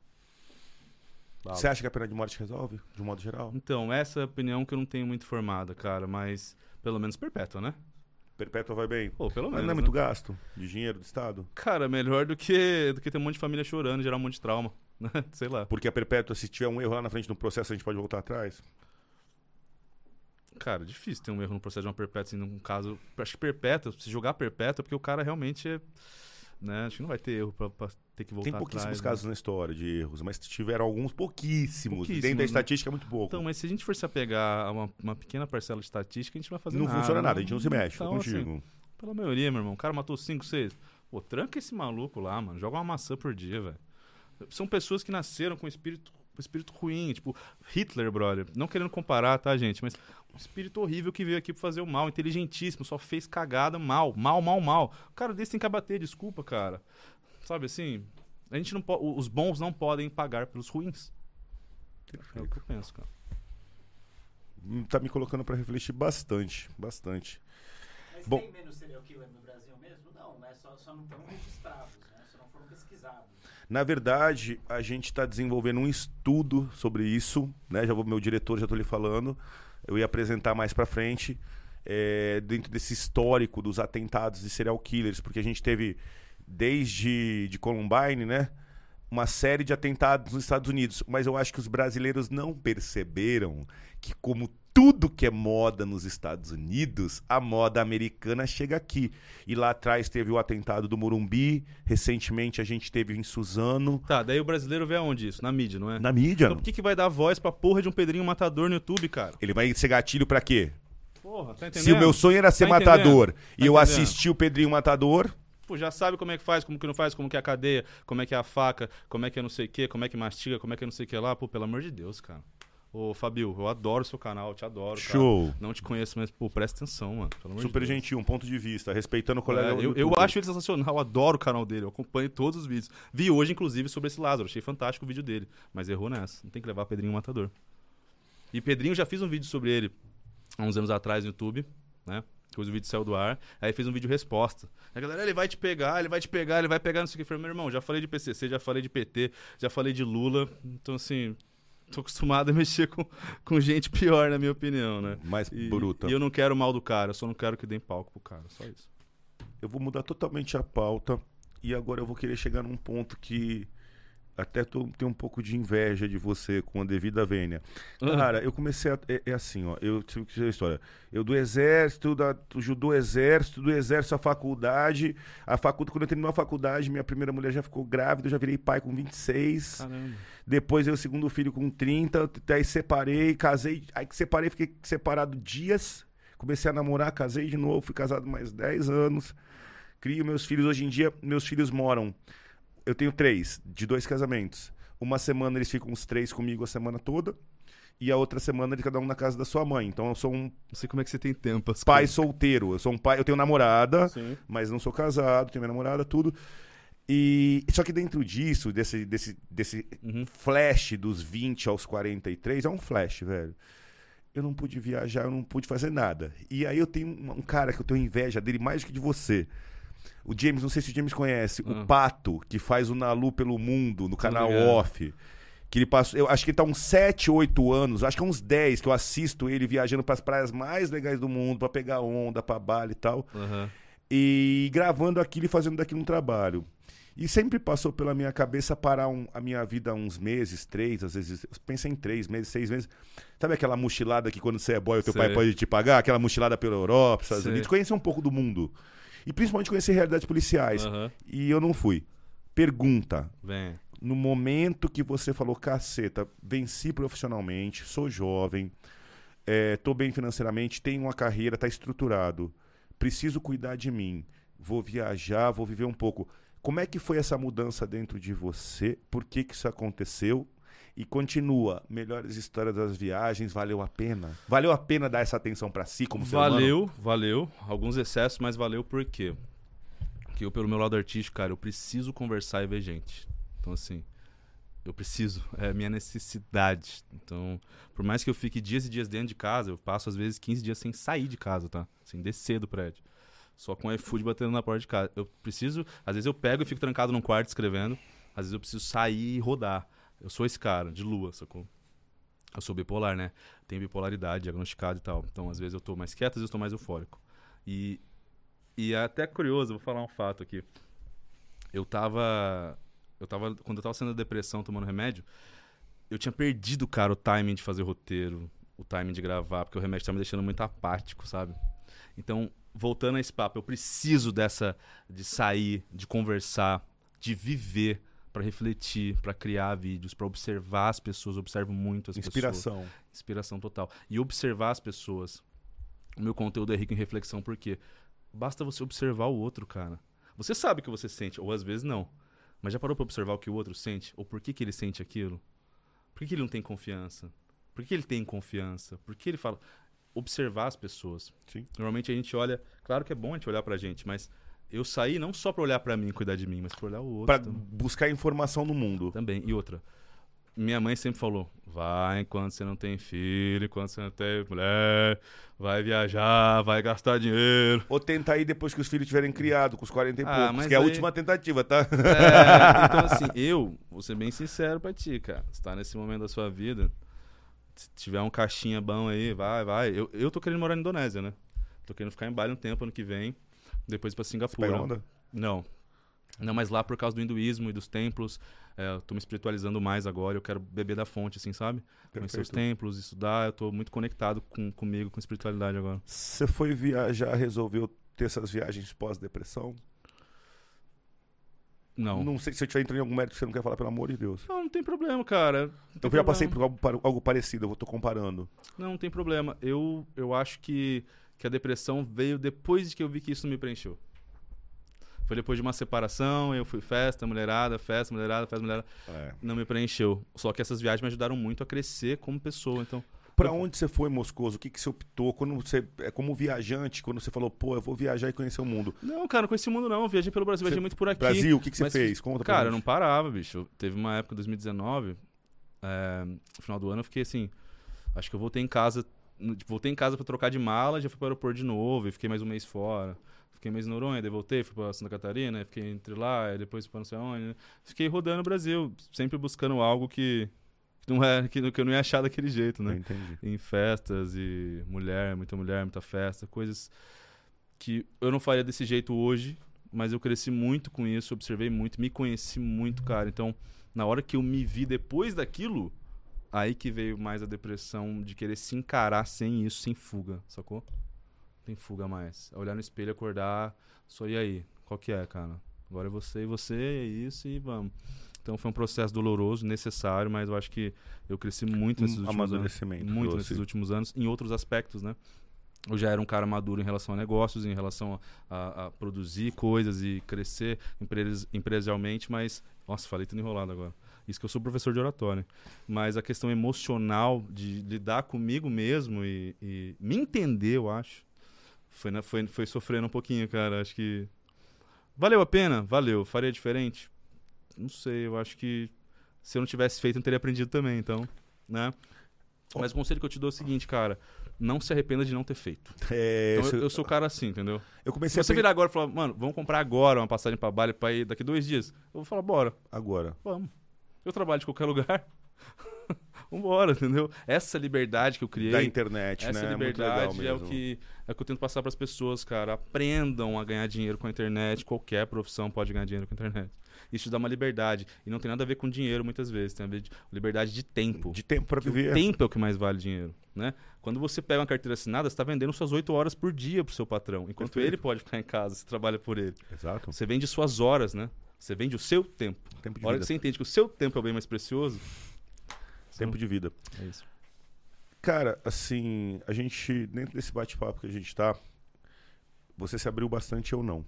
[SPEAKER 2] Bala.
[SPEAKER 1] Você acha que a pena de morte resolve, de um modo geral?
[SPEAKER 2] Então, essa é a opinião que eu não tenho muito formada, cara, mas pelo menos perpétua, né?
[SPEAKER 1] Perpétua vai bem.
[SPEAKER 2] Pô, pelo
[SPEAKER 1] Mas
[SPEAKER 2] menos.
[SPEAKER 1] não é
[SPEAKER 2] né?
[SPEAKER 1] muito gasto de dinheiro do Estado?
[SPEAKER 2] Cara, melhor do que, do que ter um monte de família chorando e gerar um monte de trauma. né? Sei lá.
[SPEAKER 1] Porque a perpétua, se tiver um erro lá na frente do processo, a gente pode voltar atrás?
[SPEAKER 2] Cara, difícil ter um erro no processo de uma perpétua, assim, num caso. Acho que perpétua, se jogar perpétua, porque o cara realmente é. Né? Acho que não vai ter erro pra, pra ter que voltar
[SPEAKER 1] Tem pouquíssimos
[SPEAKER 2] atrás, né?
[SPEAKER 1] casos na história de erros, mas tiveram alguns pouquíssimos.
[SPEAKER 2] Pouquíssimos,
[SPEAKER 1] Dentro da
[SPEAKER 2] né?
[SPEAKER 1] estatística é muito pouco.
[SPEAKER 2] Então, mas se a gente for se apegar a uma, uma pequena parcela de estatística, a gente não vai fazer
[SPEAKER 1] não
[SPEAKER 2] nada.
[SPEAKER 1] funciona
[SPEAKER 2] né?
[SPEAKER 1] nada, a gente não se mexe,
[SPEAKER 2] Então, assim,
[SPEAKER 1] contigo.
[SPEAKER 2] pela maioria, meu irmão. O cara matou 5, 6. Pô, tranca esse maluco lá, mano. Joga uma maçã por dia, velho. São pessoas que nasceram com espírito, com espírito ruim. Tipo, Hitler, brother. Não querendo comparar, tá, gente? Mas um espírito horrível que veio aqui pra fazer o mal. Inteligentíssimo. Só fez cagada mal. Mal, mal, mal. O cara desse tem que abater, desculpa, cara. Sabe assim? A gente não pode. Os bons não podem pagar pelos ruins. É o que eu penso, cara.
[SPEAKER 1] Hum, Tá me colocando pra refletir bastante, bastante.
[SPEAKER 3] Mas
[SPEAKER 1] Bom.
[SPEAKER 3] tem menos serial killer no Brasil mesmo? Não, né? Só, só não estão registrados, né? Só não foram pesquisados.
[SPEAKER 1] Na verdade, a gente está desenvolvendo um estudo sobre isso, né? Já vou, meu diretor já estou lhe falando. Eu ia apresentar mais para frente é, dentro desse histórico dos atentados de serial killers, porque a gente teve desde de Columbine, né? Uma série de atentados nos Estados Unidos, mas eu acho que os brasileiros não perceberam que como tudo que é moda nos Estados Unidos, a moda americana chega aqui. E lá atrás teve o atentado do Morumbi, recentemente a gente teve em Suzano,
[SPEAKER 2] Tá, daí o brasileiro vê aonde isso? Na mídia, não é?
[SPEAKER 1] na mídia.
[SPEAKER 2] Então por que, que vai dar voz pra porra de um Pedrinho Matador no YouTube, cara?
[SPEAKER 1] Ele vai ser gatilho pra quê?
[SPEAKER 2] Porra, tá entendendo?
[SPEAKER 1] Se o meu sonho era ser
[SPEAKER 2] Tá
[SPEAKER 1] matador e
[SPEAKER 2] Tá
[SPEAKER 1] eu assisti o Pedrinho Matador,
[SPEAKER 2] Pô, já sabe como é que faz, como que não faz, como que é a cadeia, como é que é a faca, como é que é não sei o que, como é que mastiga, como é que é não sei o que lá. Pô, pelo amor de Deus, cara. Ô, Fabio, eu adoro seu canal, te adoro, cara.
[SPEAKER 1] show.
[SPEAKER 2] Não te conheço, mas, pô, presta atenção, mano.
[SPEAKER 1] Super
[SPEAKER 2] de
[SPEAKER 1] gentil, um ponto de vista, respeitando o colega.
[SPEAKER 2] É, eu, eu acho ele sensacional, eu adoro o canal dele, eu acompanho todos os vídeos. Vi hoje, inclusive, sobre esse Lázaro, achei fantástico o vídeo dele, mas errou nessa. Não tem que levar Pedrinho Matador. E Pedrinho já fiz um vídeo sobre ele há uns anos atrás no YouTube, né? Depois o vídeo saiu do ar, aí fez um vídeo resposta. A galera, ele vai te pegar, ele vai te pegar, ele vai pegar, não sei o que. Eu falei, meu irmão, já falei de PCC, já falei de PT, já falei de Lula, então assim, tô acostumado a mexer com, com gente pior, na minha opinião, né?
[SPEAKER 1] Mais
[SPEAKER 2] E,
[SPEAKER 1] bruta.
[SPEAKER 2] e eu não quero mal do cara, eu só não quero que deem palco pro cara, só isso.
[SPEAKER 1] Eu vou mudar totalmente a pauta e agora eu vou querer chegar num ponto que até tô, tenho um pouco de inveja de você com a devida vênia. Cara, eu comecei a. É, é assim, ó. Eu tive que dizer a história. Eu do exército, da, do exército, do exército à faculdade. A faculdade, quando eu terminou a faculdade, minha primeira mulher já ficou grávida, eu já virei pai com 26.
[SPEAKER 2] Caramba.
[SPEAKER 1] Depois eu o segundo filho com 30, aí separei, casei, aí que separei, fiquei separado dias, comecei a namorar, casei de novo, fui casado mais 10 anos, crio meus filhos, hoje em dia meus filhos moram, eu tenho três, de dois casamentos, uma semana eles ficam os três comigo a semana toda, e a outra semana eles cada um na casa da sua mãe, então eu sou um
[SPEAKER 2] Não sei como é que você tem tempo. as
[SPEAKER 1] pai
[SPEAKER 2] coisas.
[SPEAKER 1] solteiro, eu sou um pai, eu tenho namorada,
[SPEAKER 2] Sim.
[SPEAKER 1] mas não sou casado, tenho minha namorada, tudo, e só que dentro disso, desse, desse, desse
[SPEAKER 2] Uhum.
[SPEAKER 1] flash dos 20 aos 43 é um flash, velho. Eu não pude viajar, eu não pude fazer nada. E aí eu tenho um, um cara que eu tenho inveja dele mais do que de você. O James, não sei se o James conhece,
[SPEAKER 2] Ah.
[SPEAKER 1] o Pato, que faz o Nalu pelo mundo, no canal. Off. Que ele passou, eu acho que ele tá uns 7, 8 anos, acho que é uns 10 que eu assisto ele viajando para as praias mais legais do mundo, para pegar onda, para Bali e tal
[SPEAKER 2] Aham.
[SPEAKER 1] e gravando aquilo e fazendo daquilo um trabalho. E sempre passou pela minha cabeça parar um- a minha vida uns meses, três, às vezes, pensa em três meses, seis meses. Sabe aquela mochilada que quando você é boy o teu pai
[SPEAKER 2] Sei.
[SPEAKER 1] pode te pagar? Aquela mochilada pela Europa, Estados
[SPEAKER 2] Sei.
[SPEAKER 1] Unidos. Conhecer um pouco do mundo. E principalmente conhecer realidades policiais.
[SPEAKER 2] Aham.
[SPEAKER 1] E eu não fui. Pergunta,
[SPEAKER 2] Vem.
[SPEAKER 1] no momento que você falou, caceta, venci profissionalmente, sou jovem, é, tô bem financeiramente, tenho uma carreira, tá estruturado, preciso cuidar de mim, vou viajar, vou viver um pouco. Como é que foi essa mudança dentro de você? Por que, que isso aconteceu? E continua, melhores histórias das viagens, valeu a pena? Valeu a pena dar essa atenção para si como?
[SPEAKER 2] Valeu, valeu. Alguns excessos, mas valeu por quê? Porque eu, pelo meu lado artístico, cara, eu preciso conversar e ver gente. Então, assim, eu preciso, é minha necessidade. Então, por mais que eu fique dias e dias dentro de casa, eu passo às vezes 15 dias sem sair de casa, tá? Sem descer do prédio. Só com o iFood batendo na porta de casa. Eu preciso, às vezes eu pego e fico trancado num quarto escrevendo, às vezes eu preciso sair e rodar. Eu sou esse cara, de lua, sacou? Eu sou bipolar, né? Tenho bipolaridade diagnosticado e tal. Então, às vezes eu tô mais quieto, às vezes eu tô mais eufórico. E, e é até curioso, vou falar um fato aqui. Eu tava. Eu tava. Quando eu tava sendo depressão, tomando remédio, eu tinha perdido, cara, o timing de fazer roteiro, o timing de gravar, porque o remédio tava me deixando muito apático, sabe? Então, voltando a esse papo, eu preciso dessa. de sair, de conversar, de viver para refletir, para criar vídeos, para observar as pessoas. Eu observo muito as
[SPEAKER 1] Inspiração.
[SPEAKER 2] pessoas. Inspiração total. E observar as pessoas. O meu conteúdo é rico em reflexão porque basta você observar o outro, cara. Você sabe o que você sente, ou às vezes não. Mas já parou para observar o que o outro sente? Ou por que, que ele sente aquilo? Por que, que ele não tem confiança? Por que ele tem confiança? Por que ele fala? Observar as pessoas.
[SPEAKER 1] Sim.
[SPEAKER 2] Normalmente a gente olha. Claro que é bom a gente olhar pra gente, mas eu saí não só pra olhar pra mim e cuidar de mim, mas pra olhar o outro.
[SPEAKER 1] Pra
[SPEAKER 2] também.
[SPEAKER 1] buscar informação no mundo.
[SPEAKER 2] Também. E outra. Minha mãe sempre falou: vai enquanto você não tem filho, enquanto você não tem mulher, vai viajar, vai gastar dinheiro.
[SPEAKER 1] Ou tentar ir depois que os filhos tiverem criado, com os 40 e
[SPEAKER 2] Ah,
[SPEAKER 1] poucos, que é a
[SPEAKER 2] aí-
[SPEAKER 1] última tentativa, tá?
[SPEAKER 2] É, então, assim, eu vou ser bem sincero pra ti, cara. Você tá nesse momento da sua vida, se tiver um caixinha bom aí, vai, vai. Eu, eu tô querendo morar na Indonésia, né? Tô querendo ficar em Bali um tempo ano que vem, depois pra Singapura.
[SPEAKER 1] Pega onda?
[SPEAKER 2] Não. Não, mas lá por causa do hinduísmo e dos templos, é, eu tô me espiritualizando mais agora, eu quero beber da fonte, assim, sabe? Conhecer os
[SPEAKER 1] Perfeito.
[SPEAKER 2] templos, estudar, eu tô muito conectado com, comigo, com espiritualidade agora.
[SPEAKER 1] Você foi viajar, resolveu ter essas viagens pós-depressão?
[SPEAKER 2] Não. não.
[SPEAKER 1] Não sei se eu estiver entrando em algum mérito que você não quer falar, pelo amor de Deus.
[SPEAKER 2] Não, tem problema, cara. Não
[SPEAKER 1] Eu já passei
[SPEAKER 2] problema.
[SPEAKER 1] por algo, algo parecido, eu tô comparando.
[SPEAKER 2] Não, não tem problema. Eu, eu acho que, que a depressão veio depois de que eu vi que isso não me preencheu. Foi depois de uma separação, eu fui festa, mulherada, festa, mulherada, festa, mulherada.
[SPEAKER 1] É.
[SPEAKER 2] Não me preencheu. Só que essas viagens me ajudaram muito a crescer como pessoa. Então,
[SPEAKER 1] Pra onde você foi, Moscoso? O que, que você optou? Quando você, é como viajante, quando você falou, pô, eu vou viajar e conhecer o mundo.
[SPEAKER 2] não, cara, não conheci o mundo não. Viajei pelo Brasil, viajei
[SPEAKER 1] Você-
[SPEAKER 2] muito por aqui.
[SPEAKER 1] Brasil, o que, que você
[SPEAKER 2] Mas,
[SPEAKER 1] fez? Conta pra
[SPEAKER 2] Cara, eu não parava, bicho. Teve uma época, 2019, é, no final do ano, eu fiquei assim. Acho que eu voltei em casa. Tipo, Voltei em casa pra trocar de mala, já fui pro aeroporto de novo, e fiquei mais um mês fora. Fiquei mês em Noronha, daí voltei, fui pra Santa Catarina, fiquei entre lá, depois fui pra não sei onde. né? Fiquei rodando o Brasil, sempre buscando algo que, que, não é, que, que eu não ia achar daquele jeito, né?
[SPEAKER 1] entendi.
[SPEAKER 2] em festas e mulher, muita mulher, muita festa, coisas que eu não faria desse jeito hoje, mas eu cresci muito com isso, observei muito, me conheci muito, cara. Então, na hora que eu me vi depois daquilo, aí que veio mais a depressão de querer se encarar sem isso, sem fuga, sacou? Não tem fuga mais. É olhar no espelho, acordar, só e aí? Qual que é, cara? Agora é você e você, é isso e vamos. Então foi um processo doloroso, necessário, mas eu acho que eu cresci muito nesses
[SPEAKER 1] Um
[SPEAKER 2] últimos anos.
[SPEAKER 1] amadurecimento.
[SPEAKER 2] Muito nesses últimos anos, em outros aspectos, né? Eu já era um cara maduro em relação a negócios, em relação a, a- a produzir coisas e crescer empresarialmente, mas. Nossa, falei tudo enrolado agora. Isso que eu sou professor de oratório. Mas a questão emocional de lidar comigo mesmo e, e me entender, eu acho, foi, na- foi, foi sofrendo um pouquinho, cara. Acho que. Valeu a pena? Valeu. Faria diferente? Não sei, eu acho que se eu não tivesse feito, eu não teria aprendido também, então, né? Mas o conselho que eu te dou é o seguinte, cara. Não se arrependa de não ter feito.
[SPEAKER 1] É,
[SPEAKER 2] Então, eu, eu sou o cara assim, entendeu?
[SPEAKER 1] eu
[SPEAKER 2] Se
[SPEAKER 1] comecei
[SPEAKER 2] você
[SPEAKER 1] a
[SPEAKER 2] virar agora e falar, mano, vamos comprar agora uma passagem pra Bali pra ir daqui dois dias, eu vou falar, bora,
[SPEAKER 1] agora.
[SPEAKER 2] vamos. Eu trabalho de qualquer lugar. Vambora, entendeu? Essa liberdade que eu criei.
[SPEAKER 1] Da internet,
[SPEAKER 2] Essa
[SPEAKER 1] né? Muito legal
[SPEAKER 2] liberdade é o que é o que eu tento passar para as pessoas, cara. Aprendam a ganhar dinheiro com a internet. Qualquer profissão pode ganhar dinheiro com a internet. Isso dá uma liberdade. E não tem nada a ver com dinheiro, muitas vezes. Tem a ver com liberdade de tempo.
[SPEAKER 1] De tempo
[SPEAKER 2] Que
[SPEAKER 1] viver.
[SPEAKER 2] O tempo é o que mais vale dinheiro, né? Quando você pega uma carteira assinada, você está vendendo suas 8 horas por dia pro seu patrão. Enquanto
[SPEAKER 1] Perfeito.
[SPEAKER 2] ele pode ficar em casa, você trabalha por ele.
[SPEAKER 1] Exato.
[SPEAKER 2] Você vende suas horas, né? Você vende o seu tempo.
[SPEAKER 1] Tempo de
[SPEAKER 2] A hora
[SPEAKER 1] vida.
[SPEAKER 2] que você entende que o seu tempo é o bem mais precioso.
[SPEAKER 1] Tempo
[SPEAKER 2] não-
[SPEAKER 1] de vida.
[SPEAKER 2] É isso.
[SPEAKER 1] Cara, assim, a gente, dentro desse bate-papo que a gente tá, você se abriu bastante ou não.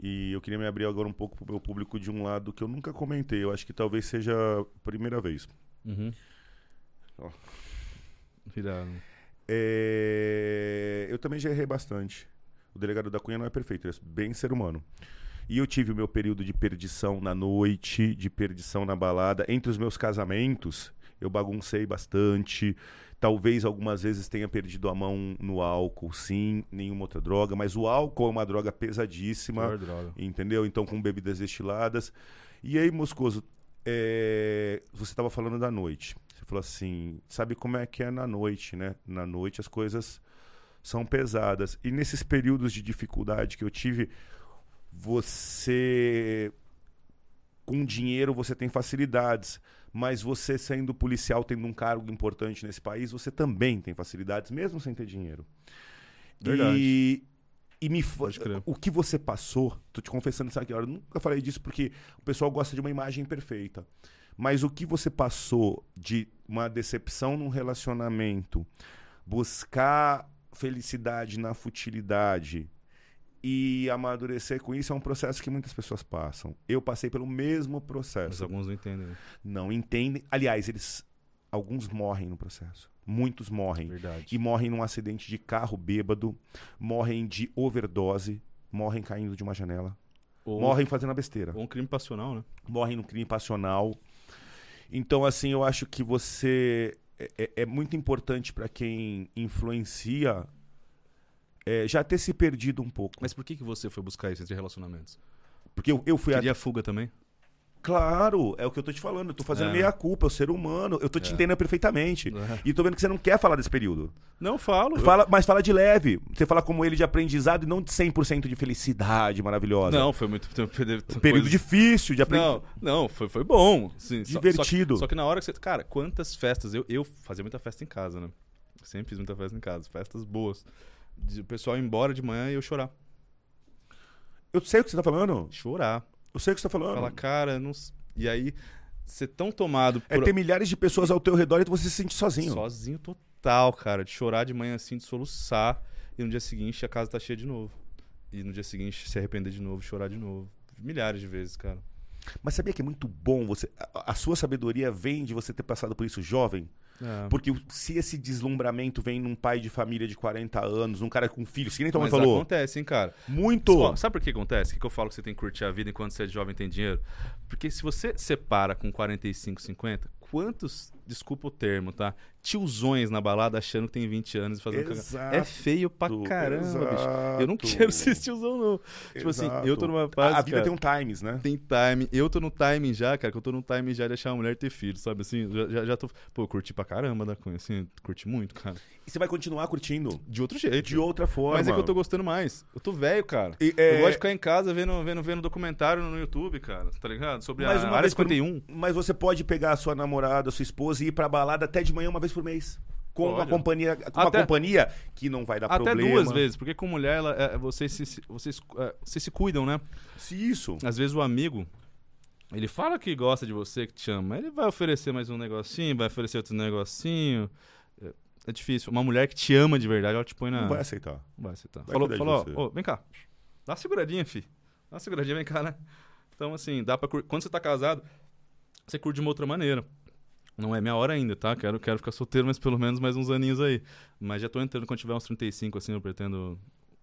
[SPEAKER 1] E eu queria me abrir agora um pouco pro meu público de um lado que eu nunca comentei. Eu acho que talvez seja a primeira vez.
[SPEAKER 2] Uhum.
[SPEAKER 1] Ó.
[SPEAKER 2] Irado.
[SPEAKER 1] É, Eu também já errei bastante. O delegado da Cunha não é perfeito, ele é bem ser humano. E eu tive o meu período de perdição na noite, de perdição na balada. Entre os meus casamentos, eu baguncei bastante. Talvez algumas vezes tenha perdido a mão no álcool, sim, nenhuma outra droga. Mas o álcool é uma droga pesadíssima.
[SPEAKER 2] Droga.
[SPEAKER 1] Entendeu? Então, com bebidas destiladas. E aí, Moscoso, é, você estava falando da noite. Você falou assim: sabe como é que é na noite, né? Na noite as coisas são pesadas. E nesses períodos de dificuldade que eu tive, você. Com dinheiro você tem facilidades. Mas você, sendo policial, tendo um cargo importante nesse país, você também tem facilidades, mesmo sem ter dinheiro.
[SPEAKER 2] Verdade.
[SPEAKER 1] E, e me o que você passou, tô te confessando isso aqui, eu nunca falei disso porque o pessoal gosta de uma imagem perfeita. Mas o que você passou de uma decepção num relacionamento, buscar felicidade na futilidade e amadurecer com isso é um processo que muitas pessoas passam. Eu passei pelo mesmo
[SPEAKER 2] Mas
[SPEAKER 1] processo.
[SPEAKER 2] alguns não entendem. né?
[SPEAKER 1] Não entendem. Aliás, eles alguns morrem no processo. Muitos morrem
[SPEAKER 2] Verdade.
[SPEAKER 1] e morrem num acidente de carro bêbado, morrem de overdose, morrem caindo de uma janela,
[SPEAKER 2] Ou,
[SPEAKER 1] morrem fazendo a besteira,
[SPEAKER 2] ou um crime passional, né?
[SPEAKER 1] morrem no crime passional. Então, assim, eu acho que você é, é- é muito importante para quem influencia é, já ter se perdido um pouco.
[SPEAKER 2] Mas por que, que você foi buscar isso entre relacionamentos?
[SPEAKER 1] Porque eu, eu fui a...
[SPEAKER 2] Queria fuga também?
[SPEAKER 1] Claro, é o que eu tô te falando. Eu tô fazendo
[SPEAKER 2] É.
[SPEAKER 1] meia culpa, eu ser humano. Eu tô te
[SPEAKER 2] É.
[SPEAKER 1] entendendo perfeitamente.
[SPEAKER 2] É.
[SPEAKER 1] E tô vendo que você não quer falar desse período.
[SPEAKER 2] Não, falo.
[SPEAKER 1] Fala, mas fala de leve. Você fala como ele de aprendizado e não de 100% de felicidade maravilhosa.
[SPEAKER 2] Não, foi muito.
[SPEAKER 1] Um período difícil de aprendizado.
[SPEAKER 2] Não, não, foi, foi bom. Sim, só-
[SPEAKER 1] Divertido.
[SPEAKER 2] Só, que, só que na hora que você. Cara, quantas festas? Eu, eu fazia muita festa em casa, né? Sempre fiz muita festa em casa. Festas boas. O pessoal ir embora de manhã e eu chorar.
[SPEAKER 1] Eu sei o que você tá falando.
[SPEAKER 2] Chorar.
[SPEAKER 1] Eu sei o que você tá falando.
[SPEAKER 2] Falar, cara, não. E aí, ser tão tomado
[SPEAKER 1] É
[SPEAKER 2] por.
[SPEAKER 1] ter milhares de pessoas ao teu redor e você se sente sozinho.
[SPEAKER 2] Sozinho total, cara. De chorar de manhã assim, de soluçar. E no dia seguinte a casa tá cheia de novo. E no dia seguinte se arrepender de novo, chorar de novo. Milhares de vezes, cara.
[SPEAKER 1] Mas sabia que é muito bom você. A, a sua sabedoria vem de você ter passado por isso jovem?
[SPEAKER 2] É.
[SPEAKER 1] Porque se esse deslumbramento vem num pai de família de 40 anos, num cara com filhos, que nem tua mãe
[SPEAKER 2] Mas
[SPEAKER 1] falou.
[SPEAKER 2] acontece, hein, cara.
[SPEAKER 1] Muito!
[SPEAKER 2] Ó, sabe por que acontece? O que que eu falo que você tem que curtir a vida enquanto você é jovem e tem dinheiro? Porque se você separa com 45, 50, quantos, desculpa o termo, tá? Tiozões na balada achando que tem 20 anos e fazendo cagada.
[SPEAKER 1] Exato,
[SPEAKER 2] É feio pra caramba, bicho. Eu não
[SPEAKER 1] exato.
[SPEAKER 2] quero ser tiozão, não. Tipo assim, eu tô
[SPEAKER 1] Exato.
[SPEAKER 2] numa fase.
[SPEAKER 1] A, a vida
[SPEAKER 2] cara,
[SPEAKER 1] tem um times, né?
[SPEAKER 2] tem time. Eu tô no timing já, cara, que eu tô no timing já de deixar a mulher ter filho, sabe? Assim, já, já, já tô. Pô, curti pra caramba da Cunha, assim, curti muito, cara.
[SPEAKER 1] E você vai continuar curtindo.
[SPEAKER 2] De outro jeito.
[SPEAKER 1] De outra forma.
[SPEAKER 2] Mas é que eu tô gostando mais. Eu tô velho, cara.
[SPEAKER 1] E, é,
[SPEAKER 2] Eu gosto de ficar em casa vendo, vendo, vendo documentário no YouTube, cara. Tá ligado? Sobre
[SPEAKER 1] Mas
[SPEAKER 2] a
[SPEAKER 1] uma
[SPEAKER 2] Área
[SPEAKER 1] vez por-
[SPEAKER 2] 51.
[SPEAKER 1] Mas você pode pegar a sua namorada, a sua esposa e ir pra balada até de manhã uma vez por mês. Com uma companhia, com uma
[SPEAKER 2] Até-
[SPEAKER 1] companhia que não vai dar
[SPEAKER 2] Até
[SPEAKER 1] problema.
[SPEAKER 2] duas vezes, porque com mulher, ela, é, vocês, se, vocês, é, vocês se cuidam, né?
[SPEAKER 1] Se isso.
[SPEAKER 2] Às vezes o amigo, ele fala que gosta de você, que te ama, ele vai oferecer mais um negocinho, vai oferecer outro negocinho. É, difícil. Uma mulher que te ama de verdade, ela te põe na.
[SPEAKER 1] Não vai aceitar.
[SPEAKER 2] Não vai aceitar.
[SPEAKER 1] Vai
[SPEAKER 2] falou, falou, ó, ô, vem cá. Dá uma seguradinha, fi. Dá uma seguradinha, vem cá, né? Então, assim, dá pra cur... Quando você tá casado, você curte de uma outra maneira. Não é minha hora ainda, tá? Quero, quero ficar solteiro, mas pelo menos mais uns aninhos aí. Mas já tô entrando, quando tiver uns 35, assim, eu pretendo.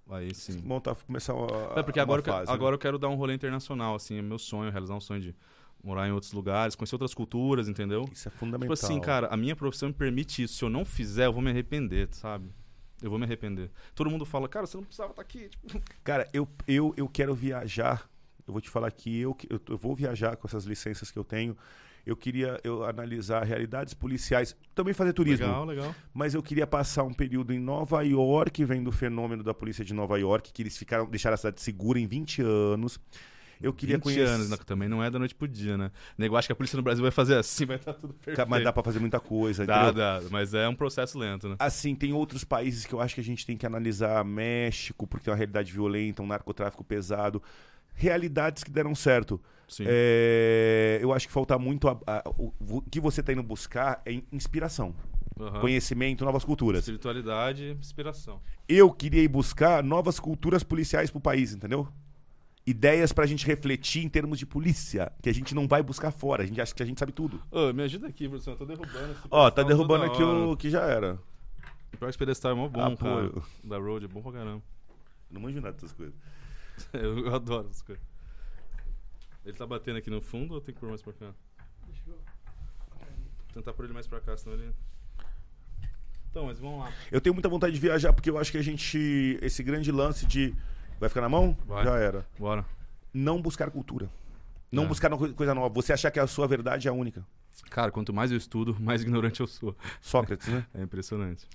[SPEAKER 2] Aí sim.
[SPEAKER 1] Montar, começar a,
[SPEAKER 2] É porque
[SPEAKER 1] uma
[SPEAKER 2] agora, eu
[SPEAKER 1] fase, né?
[SPEAKER 2] agora eu quero dar um rolê internacional, assim, é meu sonho, realizar um sonho de morar em outros lugares, conhecer outras culturas, entendeu?
[SPEAKER 1] Isso é fundamental.
[SPEAKER 2] Tipo assim, cara, a minha profissão me permite isso. Se eu não fizer, eu vou me arrepender, sabe? Eu vou me arrepender. Todo mundo fala, cara, você não precisava estar aqui. Tipo,
[SPEAKER 1] Cara, eu, eu, eu quero viajar. Eu vou te falar que eu, eu, eu vou viajar com essas licenças que eu tenho. Eu queria eu analisar realidades policiais, também fazer turismo.
[SPEAKER 2] legal, legal.
[SPEAKER 1] Mas eu queria passar um período em Nova York, vendo o fenômeno da polícia de Nova York, que eles ficaram, deixaram a cidade segura em 20 anos. Eu queria
[SPEAKER 2] 20
[SPEAKER 1] conhecer.
[SPEAKER 2] anos, né, também não é da noite pro dia, né? Nego acha que a polícia no Brasil vai fazer assim, vai estar tudo perfeito.
[SPEAKER 1] Mas dá pra fazer muita coisa.
[SPEAKER 2] Dá,
[SPEAKER 1] entendeu?
[SPEAKER 2] dá, mas é um processo lento, né?
[SPEAKER 1] Assim, tem outros países que eu acho que a gente tem que analisar. México, porque tem uma realidade violenta, um narcotráfico pesado. realidades que deram certo.
[SPEAKER 2] Sim.
[SPEAKER 1] É, eu acho que falta muito. a- a- o, o que você tá indo buscar é inspiração,
[SPEAKER 2] Aham.
[SPEAKER 1] conhecimento, novas culturas.
[SPEAKER 2] Espiritualidade, inspiração.
[SPEAKER 1] Eu queria ir buscar novas culturas policiais pro país, entendeu? Ideias pra gente refletir em termos de polícia, que a gente não vai buscar fora, a gente acha que a gente sabe tudo.
[SPEAKER 2] Ô, me ajuda aqui, produção. Eu tô derrubando esse
[SPEAKER 1] Ó, tá
[SPEAKER 2] pedestal
[SPEAKER 1] derrubando
[SPEAKER 2] toda
[SPEAKER 1] aqui
[SPEAKER 2] hora.
[SPEAKER 1] o que já era.
[SPEAKER 2] O pior que esse pedestal é mó bom,
[SPEAKER 1] Apoio.
[SPEAKER 2] cara. Da Road é bom pra caramba.
[SPEAKER 1] Não manjo nada dessas coisas.
[SPEAKER 2] Eu, eu adoro essas coisas. Ele tá batendo aqui no fundo ou tem que pôr mais pra cá? Tentar pôr ele mais pra cá, senão ele. Então, mas vamos lá.
[SPEAKER 1] Eu tenho muita vontade de viajar porque eu acho que a gente. Esse grande lance de. Vai ficar na mão?
[SPEAKER 2] Vai.
[SPEAKER 1] Já era.
[SPEAKER 2] Bora.
[SPEAKER 1] Não buscar cultura. Não
[SPEAKER 2] É.
[SPEAKER 1] buscar coisa nova. Você achar que a sua verdade é a única.
[SPEAKER 2] Cara, quanto mais eu estudo, mais ignorante eu sou.
[SPEAKER 1] Sócrates, né?
[SPEAKER 2] É impressionante.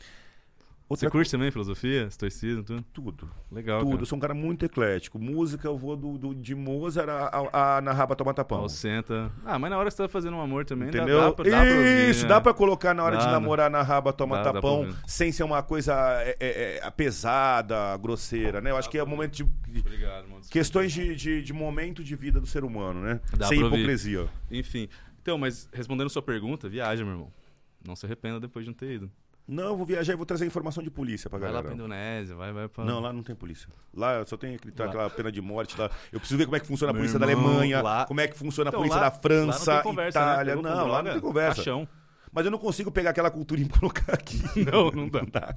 [SPEAKER 1] Outra
[SPEAKER 2] Você curte também filosofia, estoicismo, tudo?
[SPEAKER 1] Tudo.
[SPEAKER 2] Legal,
[SPEAKER 1] Tudo. Eu
[SPEAKER 2] cara.
[SPEAKER 1] sou um cara muito eclético. Música, eu vou do, do- de Mozart a, a, na raba tomar tapão.
[SPEAKER 2] Senta. Ah, mas na hora que você tá fazendo um amor também, dá-
[SPEAKER 1] Entendeu?
[SPEAKER 2] dá, pra, dá pra ouvir,
[SPEAKER 1] Isso,
[SPEAKER 2] né?
[SPEAKER 1] dá pra colocar na hora
[SPEAKER 2] Dá,
[SPEAKER 1] de namorar na raba toma
[SPEAKER 2] Dá, dá
[SPEAKER 1] tapão, sem ser uma coisa é, é, é, pesada, grosseira, né? Eu acho que é o momento de.
[SPEAKER 2] Obrigado, mano.
[SPEAKER 1] Questões de, de, de momento de vida do ser humano, né?
[SPEAKER 2] Dá
[SPEAKER 1] sem
[SPEAKER 2] pra ouvir.
[SPEAKER 1] hipocrisia.
[SPEAKER 2] Enfim. Então, mas respondendo sua pergunta, viaja, meu irmão. Não se arrependa depois de não ter ido.
[SPEAKER 1] Não, eu vou viajar e vou trazer informação de polícia pra
[SPEAKER 2] Vai lá
[SPEAKER 1] galera.
[SPEAKER 2] pra Indonésia, vai, vai pra.
[SPEAKER 1] Não, lá não tem polícia. Lá só tem aquele,
[SPEAKER 2] Lá.
[SPEAKER 1] aquela pena de morte lá. Eu preciso ver como é que funciona a polícia da
[SPEAKER 2] irmão,
[SPEAKER 1] Alemanha,
[SPEAKER 2] lá-
[SPEAKER 1] como é que funciona a
[SPEAKER 2] Então,
[SPEAKER 1] polícia
[SPEAKER 2] lá-
[SPEAKER 1] da França,
[SPEAKER 2] lá não tem conversa, né?
[SPEAKER 1] Itália.
[SPEAKER 2] Com
[SPEAKER 1] Não, lá não tem conversa.
[SPEAKER 2] Caixão.
[SPEAKER 1] Mas eu não consigo pegar aquela cultura e colocar aqui.
[SPEAKER 2] Não, não dá.
[SPEAKER 1] Não dá.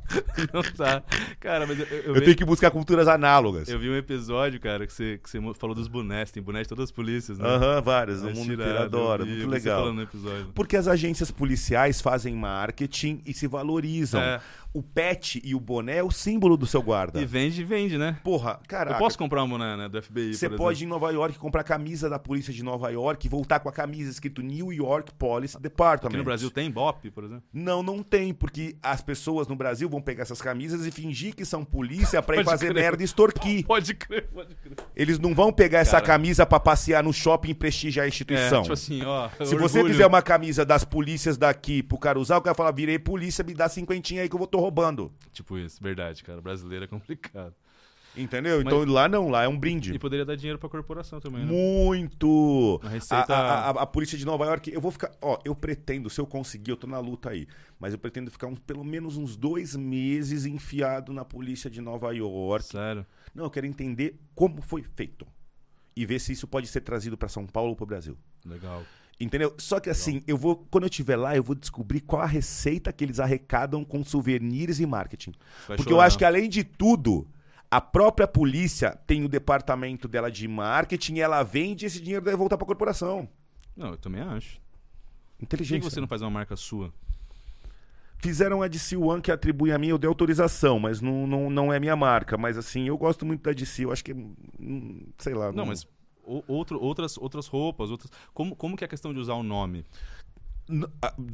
[SPEAKER 2] Não tá. Cara, mas eu, eu,
[SPEAKER 1] Eu tenho que buscar culturas análogas.
[SPEAKER 2] eu vi um episódio, cara, que você, que você falou dos bonés. Tem boné de todas as polícias, né?
[SPEAKER 1] Aham, várias. O mundo inteiro adora.
[SPEAKER 2] vi,
[SPEAKER 1] Muito legal.
[SPEAKER 2] falando no episódio.
[SPEAKER 1] Porque as agências policiais fazem marketing e se valorizam.
[SPEAKER 2] É.
[SPEAKER 1] O pet e o boné é o símbolo do seu guarda.
[SPEAKER 2] E vende, vende, né?
[SPEAKER 1] Porra, caraca.
[SPEAKER 2] Eu posso comprar um boné, né, do FBI,
[SPEAKER 1] Você pode ir em Nova York comprar a camisa da polícia de Nova York e voltar com a camisa escrito New York Police Department.
[SPEAKER 2] Aqui no Brasil tem BOP, por exemplo?
[SPEAKER 1] Não, não tem, porque as pessoas no Brasil vão pegar essas camisas e fingir que são polícia pra ir fazer
[SPEAKER 2] crer.
[SPEAKER 1] merda e extorquir.
[SPEAKER 2] Pode crer, pode crer.
[SPEAKER 1] Eles não vão pegar essa
[SPEAKER 2] Cara.
[SPEAKER 1] camisa pra passear no shopping e prestigiar a instituição.
[SPEAKER 2] É, tipo assim, ó.
[SPEAKER 1] Se você
[SPEAKER 2] orgulho.
[SPEAKER 1] fizer uma camisa das polícias daqui pro cara usar, o cara fala, virei polícia, me dá cinquentinha aí que eu vou tô roubando.
[SPEAKER 2] Tipo isso, verdade, cara. Brasileiro é complicado.
[SPEAKER 1] Entendeu?
[SPEAKER 2] Mas-
[SPEAKER 1] Então lá não, lá é um brinde.
[SPEAKER 2] E poderia dar dinheiro pra corporação também, né?
[SPEAKER 1] Muito!
[SPEAKER 2] A receita-
[SPEAKER 1] A, a- a- polícia de Nova York, eu vou ficar. Ó, eu pretendo, se eu conseguir, eu tô na luta aí. Mas eu pretendo ficar uns- pelo menos uns dois meses enfiado na polícia de Nova York.
[SPEAKER 2] Sério.
[SPEAKER 1] Não, eu quero entender como foi feito. E ver se isso pode ser trazido pra São Paulo ou pro Brasil.
[SPEAKER 2] Legal.
[SPEAKER 1] Entendeu? Só que assim, eu vou. Quando eu estiver lá, eu vou descobrir qual a receita que eles arrecadam com souvenirs e marketing.
[SPEAKER 2] Vai
[SPEAKER 1] Porque eu
[SPEAKER 2] chorar.
[SPEAKER 1] acho que, além de tudo, a própria polícia tem o departamento dela de marketing e ela vende e esse dinheiro deve voltar pra corporação.
[SPEAKER 2] Não, eu também acho. Por que você não faz uma marca sua?
[SPEAKER 1] Fizeram a DC One que atribui a mim, eu dei autorização, mas não, não, não é minha marca. Mas assim, eu gosto muito da DC, eu acho que. hum, Sei lá.
[SPEAKER 2] Não, mas outro, outras, outras roupas, outras. Como, como que é a questão de usar o nome?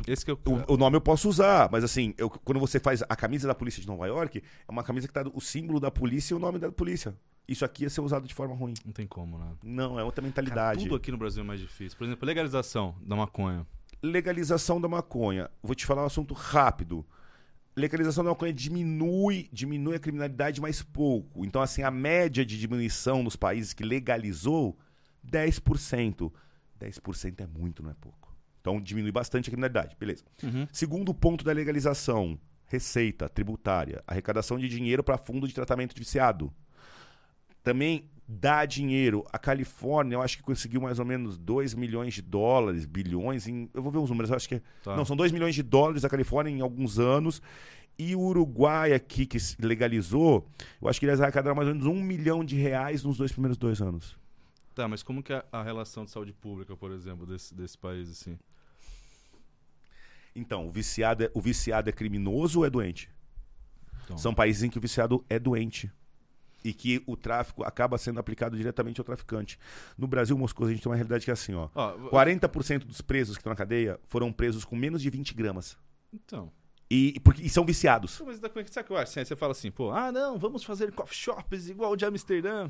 [SPEAKER 2] Esse que eu.
[SPEAKER 1] O, o nome eu posso usar, mas assim, eu- quando você faz a camisa da polícia de Nova York, é uma camisa que tá o símbolo da polícia e o nome da polícia. Isso aqui ia ser usado de forma ruim.
[SPEAKER 2] Não tem como, né?
[SPEAKER 1] Não, é outra
[SPEAKER 2] Cara,
[SPEAKER 1] mentalidade.
[SPEAKER 2] tudo aqui no Brasil é mais difícil. Por exemplo, legalização da maconha.
[SPEAKER 1] Legalização da maconha. Vou te falar um assunto rápido. Legalização da maconha diminui, diminui a criminalidade mais pouco. Então, assim, a média de diminuição nos países que legalizou, 10%. 10% é muito, não é pouco. Então, diminui bastante a criminalidade. Beleza. Segundo ponto da legalização: receita tributária, arrecadação de dinheiro para fundo de tratamento de viciado. Também dá dinheiro. A Califórnia, eu acho que conseguiu mais ou menos 2 milhões de dólares, bilhões em. Eu vou ver os números, eu acho que. é-
[SPEAKER 2] Tá.
[SPEAKER 1] Não, são 2 milhões de dólares a Califórnia em alguns anos. E o Uruguai aqui, que se legalizou, eu acho que eles arrecadaram mais ou menos um milhão de reais nos dois primeiros dois anos.
[SPEAKER 2] Tá, mas como que é a relação de saúde pública, por exemplo, desse, desse país, assim?
[SPEAKER 1] Então, o viciado é, o viciado é criminoso ou é doente?
[SPEAKER 2] Então,
[SPEAKER 1] São países em que o viciado é doente. E que o tráfico acaba sendo aplicado diretamente ao traficante. No Brasil, Moscou, a gente tem uma realidade que é assim, ó.
[SPEAKER 2] Ó,
[SPEAKER 1] 40% dos presos que estão na cadeia foram presos com menos de 20 gramas.
[SPEAKER 2] Então.
[SPEAKER 1] E, porque, e são viciados.
[SPEAKER 2] Mas da- como é que- você fala assim, pô, ah, não, vamos fazer coffee shops igual o de Amsterdã.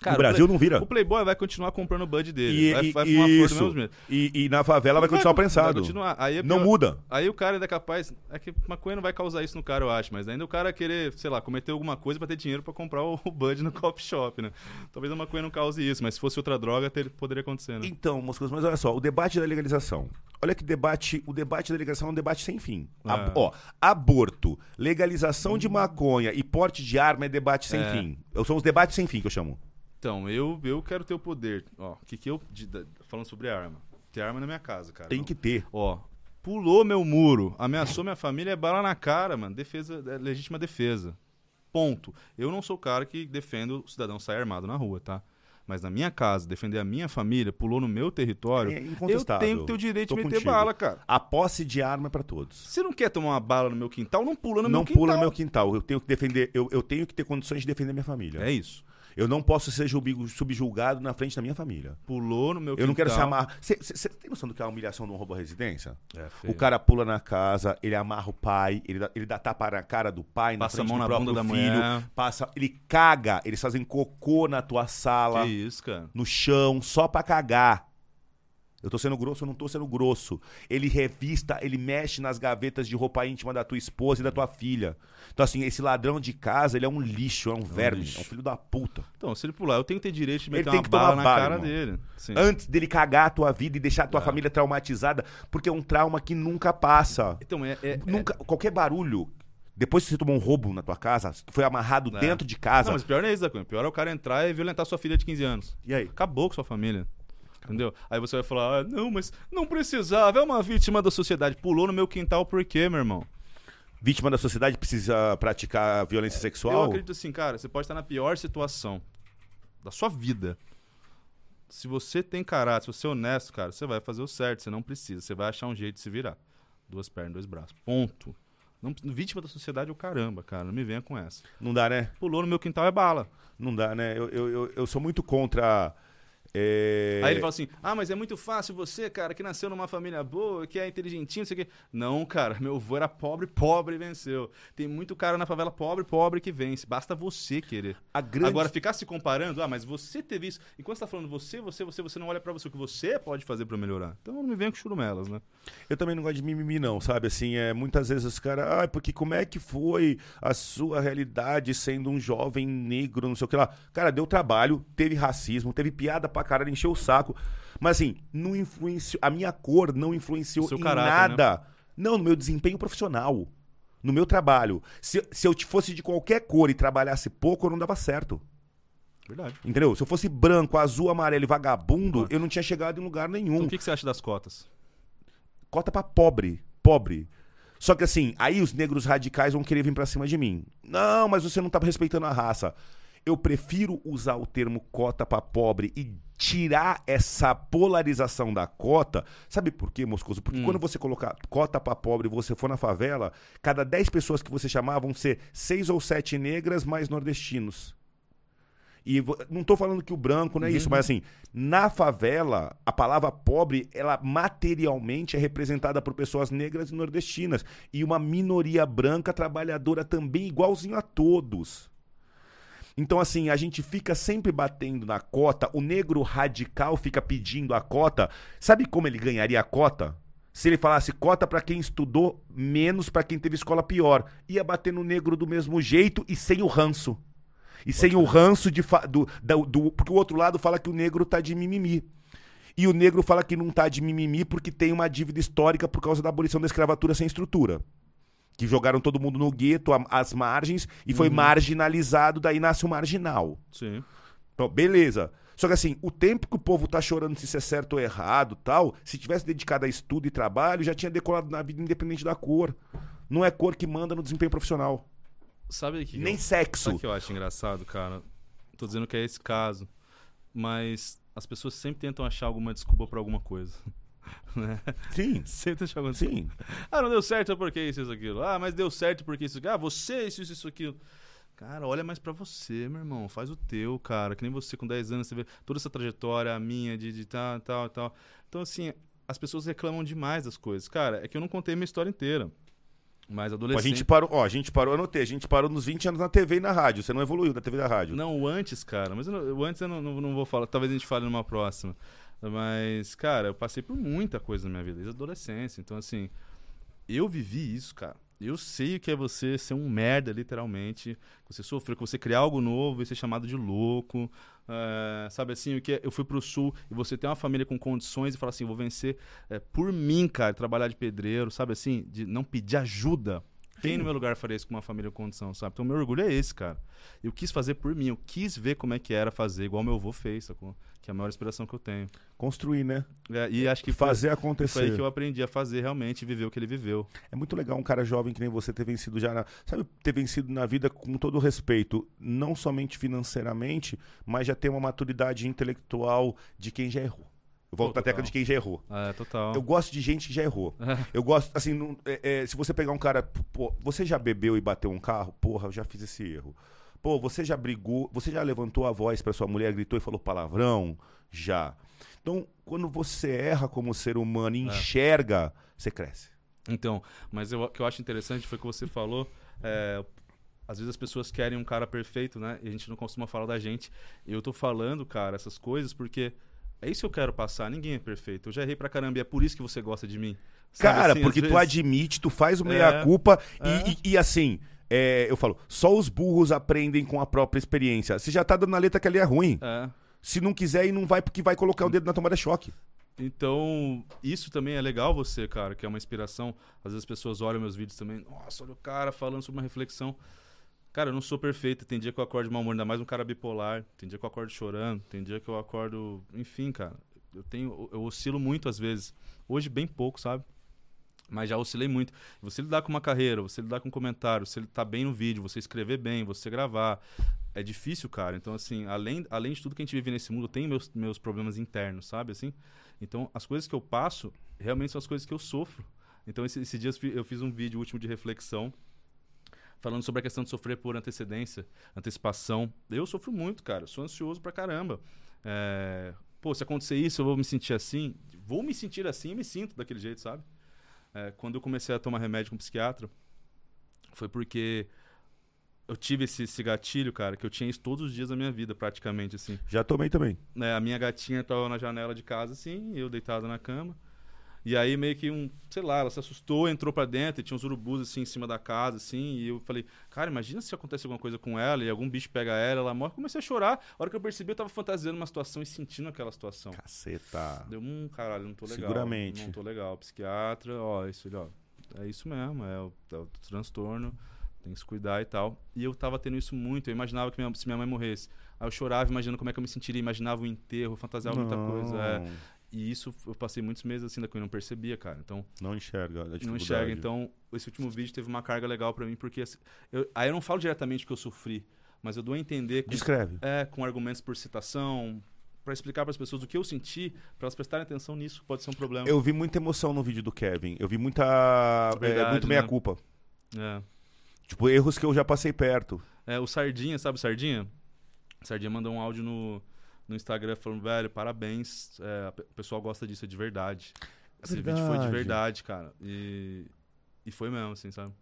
[SPEAKER 2] Cara,
[SPEAKER 1] no Brasil
[SPEAKER 2] o
[SPEAKER 1] não vira.
[SPEAKER 2] O Playboy vai continuar comprando o Bud dele.
[SPEAKER 1] E,
[SPEAKER 2] vai,
[SPEAKER 1] e-
[SPEAKER 2] vai fumar flor do
[SPEAKER 1] isso.
[SPEAKER 2] mesmo.
[SPEAKER 1] E, e na favela vai continuar
[SPEAKER 2] Vai
[SPEAKER 1] prensado.
[SPEAKER 2] continuar. Aí é
[SPEAKER 1] Não
[SPEAKER 2] pior-
[SPEAKER 1] muda.
[SPEAKER 2] Aí o cara ainda é capaz. É que maconha não vai causar isso no cara, eu acho. Mas ainda o cara querer, sei lá, cometer alguma coisa pra ter dinheiro pra comprar o, o Bud no coffee shop, né? Talvez a maconha não cause isso, mas se fosse outra droga, ter- poderia acontecer, né?
[SPEAKER 1] Então, Moscou, mas olha só, o debate da legalização. Olha que debate, o debate da legalização é um debate sem fim. Ab-
[SPEAKER 2] É.
[SPEAKER 1] ó, aborto, legalização de maconha e porte de arma é debate sem
[SPEAKER 2] É.
[SPEAKER 1] fim. São os debates sem fim que eu chamo.
[SPEAKER 2] Então, eu, eu quero ter o poder. Ó, que que eu. de- da- falando sobre arma. Ter arma na minha casa, cara.
[SPEAKER 1] Tem
[SPEAKER 2] Não.
[SPEAKER 1] que ter.
[SPEAKER 2] Ó, pulou meu muro, ameaçou minha família, é bala na cara, mano. Defesa, é legítima defesa. Ponto. Eu não sou o cara que defendo o cidadão sair armado na rua, tá? Mas na minha casa, defender a minha família, pulou no meu território,
[SPEAKER 1] É
[SPEAKER 2] eu tenho que ter o direito
[SPEAKER 1] Tô
[SPEAKER 2] de meter
[SPEAKER 1] contigo.
[SPEAKER 2] bala, cara.
[SPEAKER 1] A posse de arma é pra todos.
[SPEAKER 2] Você não quer tomar uma bala no meu quintal, não pula no
[SPEAKER 1] não
[SPEAKER 2] meu quintal.
[SPEAKER 1] pula no meu quintal. Eu tenho que defender, eu, eu tenho que ter condições de defender minha família.
[SPEAKER 2] É isso.
[SPEAKER 1] Eu não posso ser subjulgado na frente da minha família.
[SPEAKER 2] Pulou no meu quintal.
[SPEAKER 1] Eu não quero ser amarrado. Você tem noção do que é a humilhação de um roubo à residência?
[SPEAKER 2] É.
[SPEAKER 1] O cara pula na casa, ele amarra o pai, ele dá, ele dá tapa na cara do pai, na
[SPEAKER 2] Passa a
[SPEAKER 1] frente
[SPEAKER 2] mão
[SPEAKER 1] do
[SPEAKER 2] na
[SPEAKER 1] próprio
[SPEAKER 2] bunda da
[SPEAKER 1] filho,
[SPEAKER 2] mulher.
[SPEAKER 1] passa, ele caga, eles fazem cocô na tua sala,
[SPEAKER 2] Que isso, cara.
[SPEAKER 1] no chão, só pra cagar. Eu tô sendo grosso, eu não tô sendo grosso. Ele revista, ele mexe nas gavetas de roupa íntima da tua esposa e da tua filha. Então, assim, esse ladrão de casa, ele é um lixo, é um verme,
[SPEAKER 2] lixo.
[SPEAKER 1] é um filho da puta.
[SPEAKER 2] Então, se ele pular, eu tenho que ter direito de
[SPEAKER 1] Ele
[SPEAKER 2] meter
[SPEAKER 1] tem
[SPEAKER 2] uma
[SPEAKER 1] que
[SPEAKER 2] bala
[SPEAKER 1] tomar
[SPEAKER 2] na
[SPEAKER 1] bala,
[SPEAKER 2] cara
[SPEAKER 1] irmão.
[SPEAKER 2] dele. Sim.
[SPEAKER 1] Antes dele cagar a tua vida e deixar a tua
[SPEAKER 2] É.
[SPEAKER 1] família traumatizada, porque é um trauma que nunca passa.
[SPEAKER 2] Então, é, é-
[SPEAKER 1] Nunca, qualquer barulho, depois que você tomou um roubo na tua casa, foi amarrado
[SPEAKER 2] É.
[SPEAKER 1] dentro de
[SPEAKER 2] é-
[SPEAKER 1] casa.
[SPEAKER 2] Não, mas pior não é isso, Zacunha. Pior é o cara entrar e violentar sua filha de 15 anos.
[SPEAKER 1] E aí?
[SPEAKER 2] Acabou com sua família. Entendeu? Aí você vai falar, ah, não, mas não precisava, é uma vítima da sociedade. Pulou no meu quintal por quê, meu irmão?
[SPEAKER 1] Vítima da sociedade precisa praticar violência
[SPEAKER 2] Eu
[SPEAKER 1] sexual?
[SPEAKER 2] acredito assim, cara, você pode estar na pior situação da sua vida. Se você tem caráter, se você é honesto, cara, você vai fazer o certo, você não precisa, você vai achar um jeito de se virar. Duas pernas, dois braços. Ponto. Não, vítima da sociedade é o caramba, cara. Não me venha com essa.
[SPEAKER 1] Não dá, né?
[SPEAKER 2] Pulou no meu quintal é bala.
[SPEAKER 1] Não dá, né? Eu, eu, eu, eu sou muito contra. É,
[SPEAKER 2] Aí ele fala assim: ah, mas é muito fácil você, cara, que nasceu numa família boa, que é inteligentinho, não sei o quê. Não, cara, meu avô era pobre, pobre e venceu. Tem muito cara na favela pobre, pobre que vence. Basta você querer.
[SPEAKER 1] grande...
[SPEAKER 2] Agora, ficar se comparando, ah, mas você teve isso. Enquanto você tá falando você, você, você, você não olha pra você o que você pode fazer pra melhorar. Então não me venha com churumelas, né?
[SPEAKER 1] Eu também não gosto de mimimi, não, sabe? Assim, é, muitas vezes os caras, ah, porque como é que foi a sua realidade sendo um jovem negro, não sei o que lá. Cara, deu trabalho, teve racismo, teve piada pra caralho, encheu o saco. Mas assim, não influenciou. A minha cor não influenciou
[SPEAKER 2] Seu
[SPEAKER 1] em
[SPEAKER 2] caráter,
[SPEAKER 1] nada. Não, no meu desempenho profissional. No meu trabalho. Se, se eu fosse de qualquer cor e trabalhasse pouco, eu não dava certo.
[SPEAKER 2] Verdade.
[SPEAKER 1] Entendeu? Se eu fosse branco, azul, amarelo e vagabundo,
[SPEAKER 2] Claro.
[SPEAKER 1] eu não tinha chegado em lugar nenhum
[SPEAKER 2] Então o que, que você acha das cotas?
[SPEAKER 1] cota pra pobre. Pobre. Só que assim, aí os negros radicais vão querer vir pra cima de mim. Não, mas você não tá respeitando a raça. Eu prefiro usar o termo cota pra pobre e tirar essa polarização da cota. Sabe por quê, Moscoso? Porque
[SPEAKER 2] Hum.
[SPEAKER 1] quando você colocar cota pra pobre e você for na favela, cada 10 pessoas que você chamar vão ser seis ou sete negras mais nordestinos. E não tô falando que o branco não é isso, mas assim, na favela, a palavra pobre, ela materialmente é representada por pessoas negras e nordestinas. E uma minoria branca trabalhadora também, igualzinho a todos. Então, assim, a gente fica sempre batendo na cota, o negro radical fica pedindo a cota. Sabe como ele ganharia a cota? Se ele falasse cota pra quem estudou, menos pra quem teve escola pior. Ia bater no negro do mesmo jeito e sem o ranço. E sem o ranço de do, da- do- Porque o outro lado fala que o negro tá de mimimi. E o negro fala que não tá de mimimi porque tem uma dívida histórica por causa da abolição da escravatura sem estrutura. Que jogaram todo mundo no gueto, a- às margens, e foi marginalizado, daí nasce o marginal.
[SPEAKER 2] Sim.
[SPEAKER 1] Então, beleza. Só que assim, o tempo que o povo tá chorando se isso é certo ou errado tal, se tivesse dedicado a estudo e trabalho, já tinha decolado na vida independente da cor. Não é cor que manda no desempenho profissional.
[SPEAKER 2] Sabe que
[SPEAKER 1] Nem
[SPEAKER 2] eu,
[SPEAKER 1] sexo.
[SPEAKER 2] sabe o que eu acho engraçado, cara? Tô dizendo que é esse caso, mas as pessoas sempre tentam achar alguma desculpa pra alguma coisa. né?
[SPEAKER 1] Sim,
[SPEAKER 2] Sempre desculpa.
[SPEAKER 1] sim.
[SPEAKER 2] Ah, não deu certo porque isso, isso, aquilo. Ah, mas deu certo porque isso, aquilo. Ah, você, isso, isso, isso, aquilo. Cara, olha mais pra você, meu irmão. Faz o teu, cara. Que nem você com 10 anos, você vê toda essa trajetória, a minha, de, de tal, tal, tal. Então, assim, as pessoas reclamam demais das coisas. Cara, é que eu não contei minha história inteira. Mas
[SPEAKER 1] A
[SPEAKER 2] adolescente.
[SPEAKER 1] gente parou, ó, a gente parou, anotei, a gente parou nos 20 anos na TV e na rádio. Você não evoluiu na TV e na rádio.
[SPEAKER 2] Não, o antes, cara. Mas eu o antes eu não, não, não vou falar. Talvez a gente fale numa próxima. Mas, cara, eu passei por muita coisa na minha vida, desde a adolescência. Então, assim, eu vivi isso, cara. Eu sei o que é você ser um merda, literalmente. Você sofreu, que você criar algo novo e ser chamado de louco. É, sabe assim, o que é- eu fui pro sul e você tem uma família com condições e falar assim, vou vencer é, por mim, cara, trabalhar de pedreiro, sabe assim, de não pedir ajuda. Quem no meu lugar faria isso com uma família com condição, sabe? Então, meu orgulho é esse, cara. Eu quis fazer por mim, eu quis ver como é que era fazer, igual meu avô fez, sacou? Que é a maior inspiração que eu tenho.
[SPEAKER 1] Construir, né?
[SPEAKER 2] É, e acho que foi-
[SPEAKER 1] Fazer
[SPEAKER 2] foi,
[SPEAKER 1] acontecer.
[SPEAKER 2] aí que eu aprendi a fazer realmente viver o que ele viveu.
[SPEAKER 1] É muito legal um cara jovem que nem você ter vencido já na, sabe, ter vencido na vida com todo o respeito, não somente financeiramente, mas já ter uma maturidade intelectual de quem já errou. Eu volto
[SPEAKER 2] Pô,
[SPEAKER 1] à tecla de quem já errou.
[SPEAKER 2] É, total.
[SPEAKER 1] Eu gosto de gente que já errou. Eu gosto, assim, não- é- é, se você pegar um cara, pô, você já bebeu e bateu um carro? Porra, eu já fiz esse erro. Pô, você já brigou, você já levantou a voz pra sua mulher, gritou e falou palavrão? Já. Então, quando você erra como ser humano e enxerga, você cresce.
[SPEAKER 2] Então, mas eu- o que eu acho interessante foi que você falou. é, às vezes as pessoas querem um cara perfeito, né? E a gente não costuma falar da gente. E eu tô falando, cara, essas coisas porque é isso que eu quero passar. Ninguém é perfeito. Eu já errei pra caramba e é por isso que você gosta de mim. Sabe
[SPEAKER 1] Cara,
[SPEAKER 2] assim,
[SPEAKER 1] porque tu
[SPEAKER 2] vezes-
[SPEAKER 1] admite, tu faz o
[SPEAKER 2] É,
[SPEAKER 1] meia-culpa e,
[SPEAKER 2] é.
[SPEAKER 1] e- e assim, é, eu falo, só os burros aprendem com a própria experiência. Você já tá dando na letra que ali é ruim.
[SPEAKER 2] É.
[SPEAKER 1] Se não quiser e não vai porque vai colocar o dedo na tomada choque.
[SPEAKER 2] Então, isso também é legal você, cara, que é uma inspiração. Às vezes as pessoas olham meus vídeos também, nossa, olha o cara falando sobre uma reflexão. Cara, eu não sou perfeito. Tem dia que eu acordo de mau humor, ainda mais um cara bipolar. Tem dia que eu acordo chorando, tem dia que eu acordo. Enfim, cara. Eu tenho. Eu oscilo muito às vezes. Hoje, bem pouco, sabe? Mas já oscilei muito. Você lidar com uma carreira, você lidar com um comentário, você tá bem no vídeo, você escrever bem, você gravar. É difícil, cara. Então, assim, além, além de tudo que a gente vive nesse mundo, tem meus, meus problemas internos, sabe? Assim, então, as coisas que eu passo realmente são as coisas que eu sofro. Então, esse, esse dia eu fi- eu fiz um vídeo último de reflexão falando sobre a questão de sofrer por antecedência, antecipação. Eu sofro muito, cara. Sou ansioso pra caramba. É, Pô, se acontecer isso, eu vou me sentir assim. Vou me sentir assim e me sinto daquele jeito, sabe? É, quando eu comecei a tomar remédio com um psiquiatra, foi porque eu tive esse, esse gatilho, cara, que eu tinha isso todos os dias da minha vida, praticamente, assim
[SPEAKER 1] Já tomei também.
[SPEAKER 2] né, a minha gatinha tava na janela de casa, assim, eu deitado na cama. E aí meio que um, sei lá, ela se assustou, entrou pra dentro, e tinha uns urubus assim em cima da casa, assim, e eu falei, cara, imagina se acontece alguma coisa com ela e algum bicho pega ela, ela morre. Comecei a chorar. A hora que eu percebi, eu tava fantasiando uma situação e sentindo aquela situação.
[SPEAKER 1] Caceta.
[SPEAKER 2] Deu, hum, caralho, não tô legal.
[SPEAKER 1] Seguramente.
[SPEAKER 2] Não tô legal. Psiquiatra, ó, isso, ó, é isso mesmo, é o, é o transtorno, tem que se cuidar e tal. E eu tava tendo isso muito, eu imaginava que minha, se minha mãe morresse. Aí eu chorava imaginando como é que eu me sentiria, imaginava o enterro, fantasiava muita coisa. é. E isso eu passei muitos meses assim da que eu não percebia, cara. Então,
[SPEAKER 1] Não enxerga.
[SPEAKER 2] não enxerga. Então, esse último vídeo teve uma carga legal pra mim, porque assim, eu, aí eu não falo diretamente que eu sofri, mas eu dou a entender com,
[SPEAKER 1] Descreve.
[SPEAKER 2] é, com argumentos por citação, pra explicar pras pessoas o que eu senti, pra elas prestarem atenção nisso, pode ser um problema.
[SPEAKER 1] Eu vi muita emoção no vídeo do Kevin. Eu vi muita. é,
[SPEAKER 2] Verdade,
[SPEAKER 1] muito
[SPEAKER 2] né?
[SPEAKER 1] meia-culpa.
[SPEAKER 2] É.
[SPEAKER 1] Tipo, erros que eu já passei perto.
[SPEAKER 2] É, o Sardinha, sabe o Sardinha? O Sardinha mandou um áudio no, no Instagram falando, velho, parabéns, é, o pessoal gosta disso, é de verdade. Esse vídeo foi de
[SPEAKER 1] verdade.
[SPEAKER 2] verdade, cara. E, e foi mesmo, assim, sabe?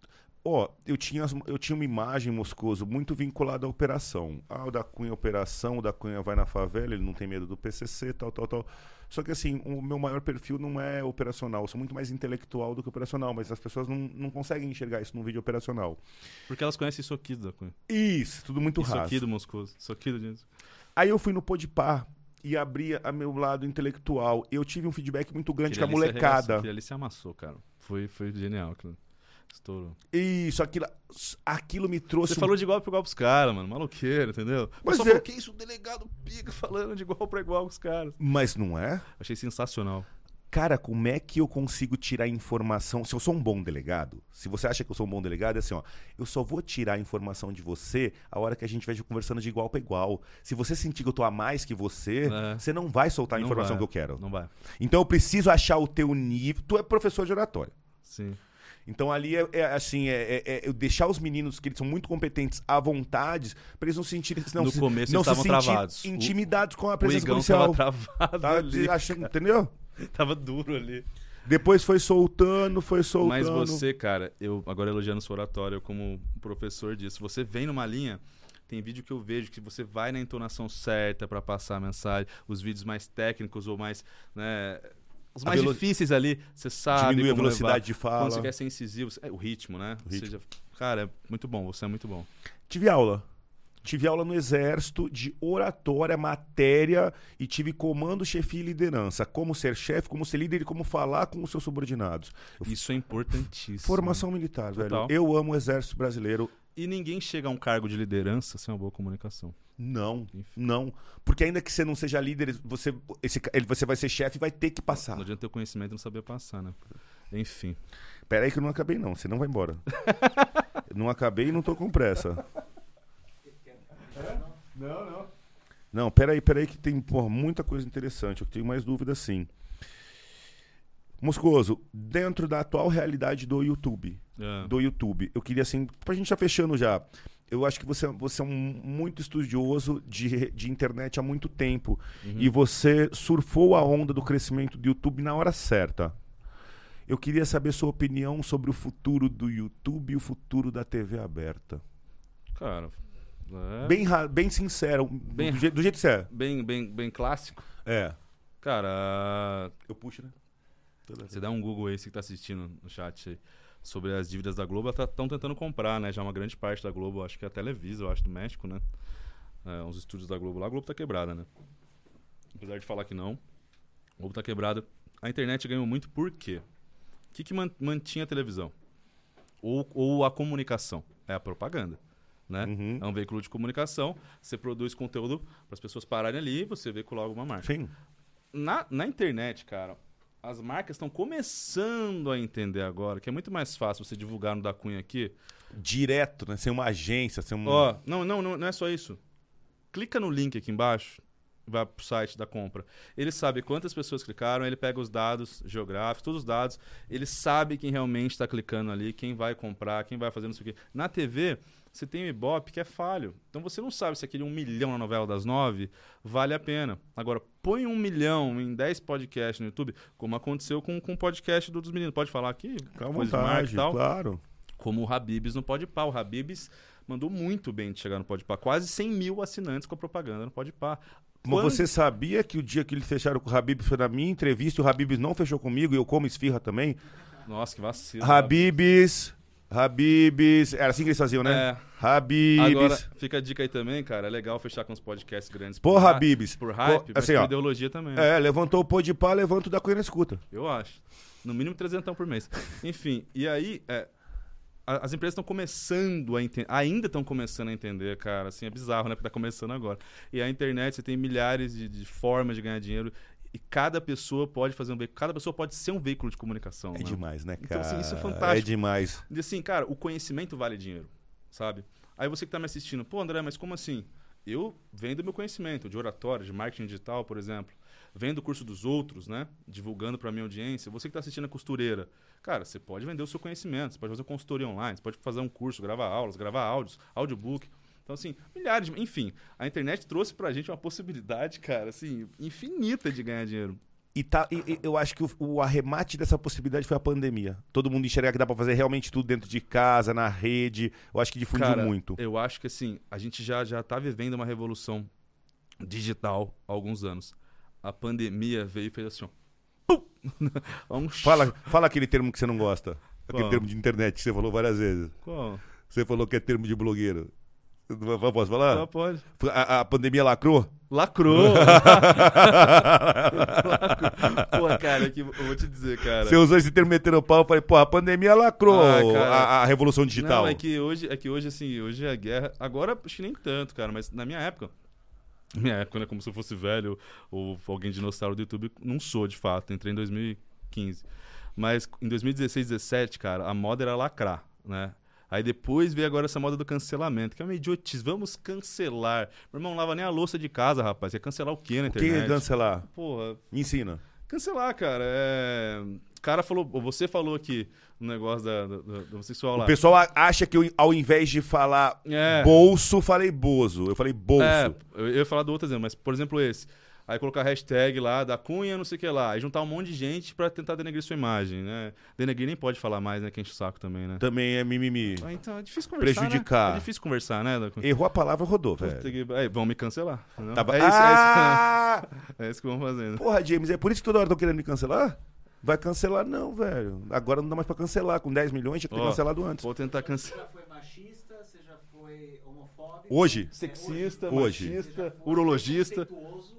[SPEAKER 1] Ó, eu tinha, eu tinha uma imagem, Moscoso, muito vinculada à operação. Ah, o da Cunha operação, o da Cunha vai na favela, ele não tem medo do PCC, tal, tal, tal. Só que assim, o meu maior perfil não é operacional, eu sou muito mais intelectual do que operacional, mas as pessoas não, não conseguem enxergar isso num vídeo operacional.
[SPEAKER 2] Porque elas conhecem isso aqui da Cunha.
[SPEAKER 1] Isso, tudo muito
[SPEAKER 2] Isso
[SPEAKER 1] raso.
[SPEAKER 2] aqui do Moscoso. Isso aqui do.
[SPEAKER 1] Aí eu fui no Podpah e abri a meu lado intelectual. Eu tive um feedback muito grande
[SPEAKER 2] Aquele
[SPEAKER 1] com a molecada.
[SPEAKER 2] Ali se amassou, cara. Foi, foi genial. Aquilo. Estourou.
[SPEAKER 1] Isso, aquilo, aquilo me trouxe.
[SPEAKER 2] Você
[SPEAKER 1] um-
[SPEAKER 2] falou de igual pra igual pros caras, mano. Maloqueiro, entendeu?
[SPEAKER 1] Mas
[SPEAKER 2] Mas só
[SPEAKER 1] é-
[SPEAKER 2] falou, que isso, o delegado pica falando de igual pra igual com os caras.
[SPEAKER 1] Mas não é?
[SPEAKER 2] Achei sensacional.
[SPEAKER 1] Cara, como é que eu consigo tirar informação? Se eu sou um bom delegado, se você acha que eu sou um bom delegado, é assim, ó. Eu só vou tirar informação de você a hora que a gente estiver conversando de igual para igual. Se você sentir que eu tô a mais que você,
[SPEAKER 2] É.
[SPEAKER 1] você não vai soltar a
[SPEAKER 2] Não
[SPEAKER 1] informação
[SPEAKER 2] vai.
[SPEAKER 1] que eu quero.
[SPEAKER 2] Não vai.
[SPEAKER 1] Então eu preciso achar o teu nível. Tu é professor de oratória.
[SPEAKER 2] Sim.
[SPEAKER 1] Então ali é, é, assim, é, é- é eu deixar os meninos, que eles são muito competentes, à vontade, pra eles não sentirem. Não,
[SPEAKER 2] No
[SPEAKER 1] se-
[SPEAKER 2] começo
[SPEAKER 1] não
[SPEAKER 2] eles
[SPEAKER 1] se
[SPEAKER 2] estavam travados. O-
[SPEAKER 1] intimidados com a
[SPEAKER 2] O
[SPEAKER 1] presença
[SPEAKER 2] Igão
[SPEAKER 1] policial.
[SPEAKER 2] tava travado
[SPEAKER 1] Tá
[SPEAKER 2] ali.
[SPEAKER 1] achando, entendeu?
[SPEAKER 2] Tava duro ali.
[SPEAKER 1] Depois foi soltando, foi soltando.
[SPEAKER 2] Mas você, cara, eu agora elogiando seu oratório, eu como professor disso, você vem numa linha. Tem vídeo que eu vejo que você vai na entonação certa pra passar a mensagem. Os vídeos mais técnicos ou mais, né, os mais
[SPEAKER 1] velo-
[SPEAKER 2] difíceis ali, você sabe
[SPEAKER 1] Diminui a velocidade
[SPEAKER 2] levar.
[SPEAKER 1] de fala.
[SPEAKER 2] Quando você quer ser incisivo, é o ritmo, né?
[SPEAKER 1] O ritmo.
[SPEAKER 2] Ou seja, cara, é muito bom, você é muito bom.
[SPEAKER 1] Tive aula. Tive aula no Exército de oratória, matéria e tive comando, chefia e liderança. Como ser chefe, como ser líder e como falar com os seus subordinados.
[SPEAKER 2] Isso é importantíssimo.
[SPEAKER 1] Formação militar,
[SPEAKER 2] Total.
[SPEAKER 1] velho. Eu amo o Exército Brasileiro.
[SPEAKER 2] E ninguém chega a um cargo de liderança sem uma boa comunicação.
[SPEAKER 1] Não,
[SPEAKER 2] Enfim.
[SPEAKER 1] não. Porque ainda que você não seja líder, você, esse, você vai ser chefe e vai ter que passar.
[SPEAKER 2] Não adianta ter o conhecimento e não saber passar, né? Enfim.
[SPEAKER 1] Pera aí que eu não acabei não, você não vai embora. não acabei e não tô com pressa. Não, não. Não, pera aí, pera aí que tem porra, muita coisa interessante. Eu tenho mais dúvidas sim. Moscoso, dentro da atual realidade do YouTube,
[SPEAKER 2] É.
[SPEAKER 1] do YouTube, eu queria assim, pra gente já fechando já. Eu acho que você, você é um muito estudioso de, de internet há muito tempo.
[SPEAKER 2] Uhum.
[SPEAKER 1] E você surfou a onda do crescimento do YouTube na hora certa. Eu queria saber sua opinião sobre o futuro do YouTube e o futuro da TV aberta.
[SPEAKER 2] Cara, é
[SPEAKER 1] Bem, bem sincero,
[SPEAKER 2] Bem-
[SPEAKER 1] do, jeito, do jeito que você é.
[SPEAKER 2] bem, bem, bem clássico.
[SPEAKER 1] É.
[SPEAKER 2] Cara,
[SPEAKER 1] Eu puxo, né?
[SPEAKER 2] você dá um Google aí, você que tá assistindo no chat aí, sobre as dívidas da Globo, estão tentando comprar, né? Já uma grande parte da Globo, acho que é a Televisa, eu acho, do México, né? É, uns estúdios da Globo lá, a Globo tá quebrada, né? Apesar de falar que não, a Globo tá quebrada. A internet ganhou muito por quê? O que, que man- mantinha a televisão? Ou, ou a comunicação? É a propaganda, né?
[SPEAKER 1] Uhum.
[SPEAKER 2] É um veículo de comunicação, você produz conteúdo para as pessoas pararem ali e você veicular alguma marca.
[SPEAKER 1] Sim.
[SPEAKER 2] Na, na internet, cara, as marcas estão começando a entender agora que é muito mais fácil você divulgar no da Cunha aqui.
[SPEAKER 1] Direto, né? Sem uma agência, sem um.
[SPEAKER 2] Ó, não, não, não, não é só isso. Clica no link aqui embaixo, vai pro site da compra. Ele sabe quantas pessoas clicaram, ele pega os dados geográficos, todos os dados, ele sabe quem realmente está clicando ali, quem vai comprar, quem vai fazer não sei o quê. Na TV, você tem o Ibope que é falho. Então você não sabe se aquele um milhão na novela das nove vale a pena. Agora, põe um milhão em 10 podcasts no YouTube, como aconteceu com, com o podcast do- dos meninos. Pode falar aqui? Marca
[SPEAKER 1] vontade,
[SPEAKER 2] e tal?
[SPEAKER 1] claro.
[SPEAKER 2] como o Habibs no Podpah. O Habibs mandou muito bem de chegar no Podpah. Quase 100 mil assinantes com a propaganda no Podpah.
[SPEAKER 1] Mas
[SPEAKER 2] Quando-
[SPEAKER 1] você sabia que o dia que eles fecharam com o Habib foi na minha entrevista e o Habibs não fechou comigo e eu como esfirra também?
[SPEAKER 2] Nossa, que vacilo.
[SPEAKER 1] Habibs, Habibs. Era assim que eles faziam, né?
[SPEAKER 2] É.
[SPEAKER 1] Habibs.
[SPEAKER 2] Agora, fica a dica aí também, cara. É legal fechar com os podcasts grandes. Por ra-
[SPEAKER 1] Habibs.
[SPEAKER 2] Por hype, mas
[SPEAKER 1] assim,
[SPEAKER 2] por
[SPEAKER 1] ó.
[SPEAKER 2] ideologia também.
[SPEAKER 1] É, levantou o pô de pá, levanta o da na escuta.
[SPEAKER 2] Eu acho. No mínimo 300 por mês. Enfim, e aí, é, as empresas estão começando a entender, ainda estão começando a entender, cara, assim, é bizarro, né, porque tá começando agora. E a internet, você tem milhares de, de formas de ganhar dinheiro e cada pessoa pode fazer um veículo, cada pessoa pode ser um veículo de comunicação.
[SPEAKER 1] É
[SPEAKER 2] né?
[SPEAKER 1] demais, né,
[SPEAKER 2] Então,
[SPEAKER 1] cara?
[SPEAKER 2] assim, isso é fantástico.
[SPEAKER 1] É demais.
[SPEAKER 2] E assim, cara, o conhecimento vale dinheiro, sabe? Aí você que tá me assistindo, pô, André, mas como assim? Eu vendo meu conhecimento de oratória, de marketing digital, por exemplo. Vendo o curso dos outros, né? Divulgando para minha audiência. Você que tá assistindo a costureira. Cara, você pode vender o seu conhecimento, você pode fazer consultoria online, você pode fazer um curso, gravar aulas, gravar áudios, audiobook. Então, assim, milhares de... Enfim, a internet trouxe pra gente uma possibilidade, cara, assim, infinita de ganhar dinheiro.
[SPEAKER 1] E, tá, e- eu acho que o, o arremate dessa possibilidade foi a pandemia. Todo mundo enxergar que dá pra fazer realmente tudo dentro de casa, na rede. Eu acho que difundiu
[SPEAKER 2] Cara,
[SPEAKER 1] muito.
[SPEAKER 2] Eu acho que assim, a gente já, já tá vivendo uma revolução digital há alguns anos. A pandemia veio e fez assim, ó. Pum! um
[SPEAKER 1] Fala, fala aquele termo que você não gosta. Aquele
[SPEAKER 2] Qual?
[SPEAKER 1] termo de internet que você falou várias vezes.
[SPEAKER 2] Qual?
[SPEAKER 1] Você falou que é termo de blogueiro. Posso falar?
[SPEAKER 2] Ah, pode.
[SPEAKER 1] A, a pandemia lacrou?
[SPEAKER 2] Lacrou! Pô, cara, que, eu vou te dizer, cara.
[SPEAKER 1] Você usou esse termo metendo pau, eu falei, pô, a pandemia lacrou
[SPEAKER 2] Ah,
[SPEAKER 1] a, a revolução digital.
[SPEAKER 2] Não, é que hoje, é que hoje, assim, hoje é guerra. Agora, acho que nem tanto, cara, mas na minha época. Minha época, né? Como se eu fosse velho ou alguém dinossauro do YouTube. Não sou, de fato. Entrei em 2015. Mas em 2016, 17, cara, a moda era lacrar, né? Aí depois veio agora essa moda do cancelamento, que é uma idiotice. Vamos cancelar. Meu irmão não lava nem a louça de casa, rapaz. Ia cancelar o quê na
[SPEAKER 1] O que
[SPEAKER 2] internet?
[SPEAKER 1] é cancelar?
[SPEAKER 2] Porra,
[SPEAKER 1] Me ensina.
[SPEAKER 2] cancelar, cara. É... O cara falou, ou você falou aqui no negócio da, da, do homossexual lá.
[SPEAKER 1] O pessoal acha que eu, ao invés de falar
[SPEAKER 2] É.
[SPEAKER 1] bolso, falei bozo. Eu falei bolso.
[SPEAKER 2] É, eu ia falar do outro exemplo, mas, por exemplo, esse. Aí colocar hashtag lá, da Cunha, não sei o que lá. Aí juntar um monte de gente pra tentar denegrir sua imagem, né? Denegrir nem pode falar mais, né? Que enche o saco também, né?
[SPEAKER 1] Também é mimimi.
[SPEAKER 2] Ah, então é difícil conversar,
[SPEAKER 1] Prejudicar.
[SPEAKER 2] Né? É difícil conversar, né?
[SPEAKER 1] Errou a palavra, rodou, velho.
[SPEAKER 2] que- Aí, vão me cancelar.
[SPEAKER 1] Tá bom.
[SPEAKER 2] é, isso,
[SPEAKER 1] ah!
[SPEAKER 2] é, isso, é isso que vão fazendo.
[SPEAKER 1] Porra, James, é por isso que toda hora estão querendo me cancelar? Vai cancelar não, velho. Agora não dá mais pra cancelar. Com 10 milhões tinha que ter
[SPEAKER 2] Ó,
[SPEAKER 1] cancelado antes.
[SPEAKER 2] Vou tentar
[SPEAKER 3] Você
[SPEAKER 2] cancelar.
[SPEAKER 3] já foi machista, você já foi.
[SPEAKER 1] Hoje?
[SPEAKER 2] Sexista,
[SPEAKER 1] Hoje.
[SPEAKER 2] machista, urologista.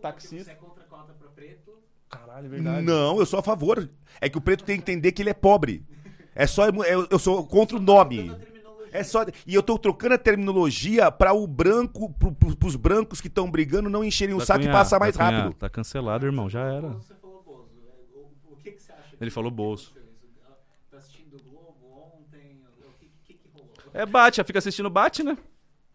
[SPEAKER 2] taxista.
[SPEAKER 3] Você é contra a cota pra preto.
[SPEAKER 2] Caralho, é
[SPEAKER 1] Não, eu sou a favor. É que o preto tem que entender que ele é pobre. É só. Eu, eu sou contra o nome.
[SPEAKER 3] A terminologia.
[SPEAKER 1] É só. E eu tô trocando a terminologia pra o branco, pro, pro, pros brancos que estão brigando não encherem o saco e passar mais rápido.
[SPEAKER 2] Tá cancelado, irmão, já era.
[SPEAKER 3] Você falou Bozo. é, O, o que, que você acha?
[SPEAKER 2] Ele falou bolso.
[SPEAKER 3] isso? Tá assistindo o Globo ontem? O que, que, que rolou?
[SPEAKER 2] É bate, fica assistindo bate, né?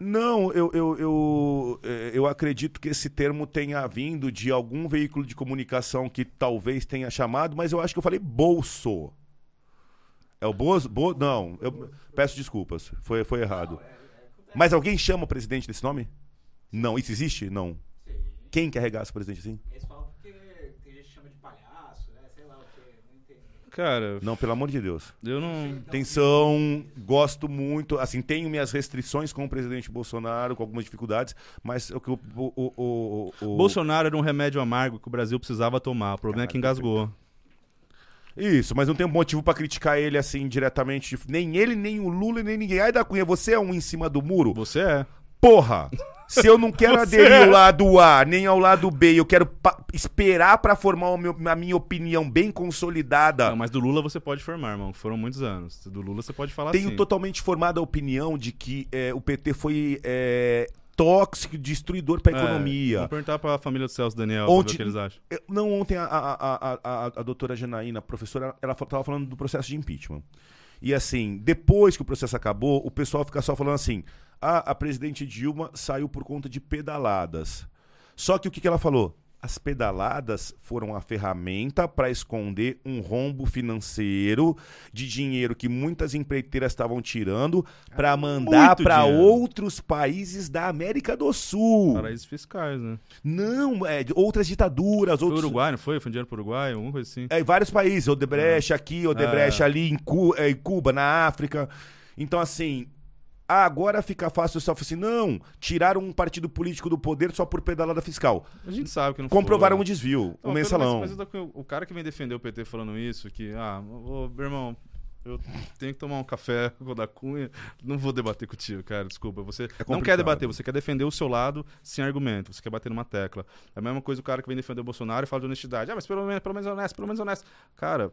[SPEAKER 1] Não, eu, eu, eu, eh, eu acredito que esse termo tenha vindo de algum veículo de comunicação que talvez tenha chamado, mas eu acho que eu falei bolso. É o Bozo? Bo... Não, eu peço desculpas. Foi, foi errado. Mas alguém chama o presidente desse nome? Não. Isso existe? Não. Quem carregasse o presidente assim?
[SPEAKER 3] Eles falam porque tem gente que chama de palhaço, né? Sei lá o que. Não entendo.
[SPEAKER 2] Cara,
[SPEAKER 1] Não, pelo amor de Deus.
[SPEAKER 2] eu não.
[SPEAKER 1] Atenção, gosto muito, assim, tenho minhas restrições com o presidente Bolsonaro, com algumas dificuldades, mas o que o, o, o,
[SPEAKER 2] Bolsonaro era um remédio amargo que o Brasil precisava tomar. O problema é que engasgou.
[SPEAKER 1] Isso, mas não tem motivo pra criticar ele assim diretamente, nem ele, nem o Lula, nem ninguém. Ai da Cunha, você é um em cima do muro?
[SPEAKER 2] Você é.
[SPEAKER 1] Porra! Se eu não quero
[SPEAKER 2] Você
[SPEAKER 1] aderir
[SPEAKER 2] é.
[SPEAKER 1] ao lado A, nem ao lado B, eu quero pa- esperar pra formar o meu- a minha opinião bem consolidada.
[SPEAKER 2] Não, mas do Lula você pode formar, irmão. Foram muitos anos. Do Lula você pode falar
[SPEAKER 1] Tenho
[SPEAKER 2] assim.
[SPEAKER 1] totalmente formada a opinião de que é, o PT foi é, tóxico, destruidor pra
[SPEAKER 2] É,
[SPEAKER 1] economia.
[SPEAKER 2] Vamos perguntar pra família do Celso Daniel
[SPEAKER 1] Onde-
[SPEAKER 2] pra ver o que eles acham.
[SPEAKER 1] Eu- Não, ontem a, a, a, a, a doutora Janaína, a professora, ela estava falando do processo de impeachment. E assim, depois que o processo acabou, o pessoal fica só falando assim: ah, a presidente Dilma saiu por conta de pedaladas. Só que o que, que ela falou? As pedaladas foram a ferramenta para esconder um rombo financeiro de dinheiro que muitas empreiteiras estavam tirando para mandar
[SPEAKER 2] muito
[SPEAKER 1] para outros países da América do Sul.
[SPEAKER 2] Paraísos fiscais, né?
[SPEAKER 1] Não, é, outras ditaduras,
[SPEAKER 2] Foi
[SPEAKER 1] outros.
[SPEAKER 2] Uruguai, não foi? Foi dinheiro pro Uruguai, alguma coisa assim.
[SPEAKER 1] É, vários países, Odebrecht aqui, Odebrecht
[SPEAKER 2] É.
[SPEAKER 1] ali, em, Cu- é, em Cuba, na África. Então, assim, ah, agora fica fácil só assim, não, tiraram um partido político do poder só por pedalada fiscal.
[SPEAKER 2] A gente sabe que não
[SPEAKER 1] Comprovaram
[SPEAKER 2] foi.
[SPEAKER 1] um desvio,
[SPEAKER 2] Não,
[SPEAKER 1] mensalão.
[SPEAKER 2] menos- Mas, o- cara que vem defender o PT falando isso, que, ah, ô, meu irmão, eu tenho que tomar um café com o da Cunha, não vou debater contigo, cara, desculpa. Você não quer
[SPEAKER 1] É
[SPEAKER 2] debater, você quer defender o seu lado sem argumento, você quer bater numa tecla. É a mesma coisa o cara que vem defender o Bolsonaro e fala de honestidade. Ah, mas pelo menos, pelo menos honesto, pelo menos honesto. Cara,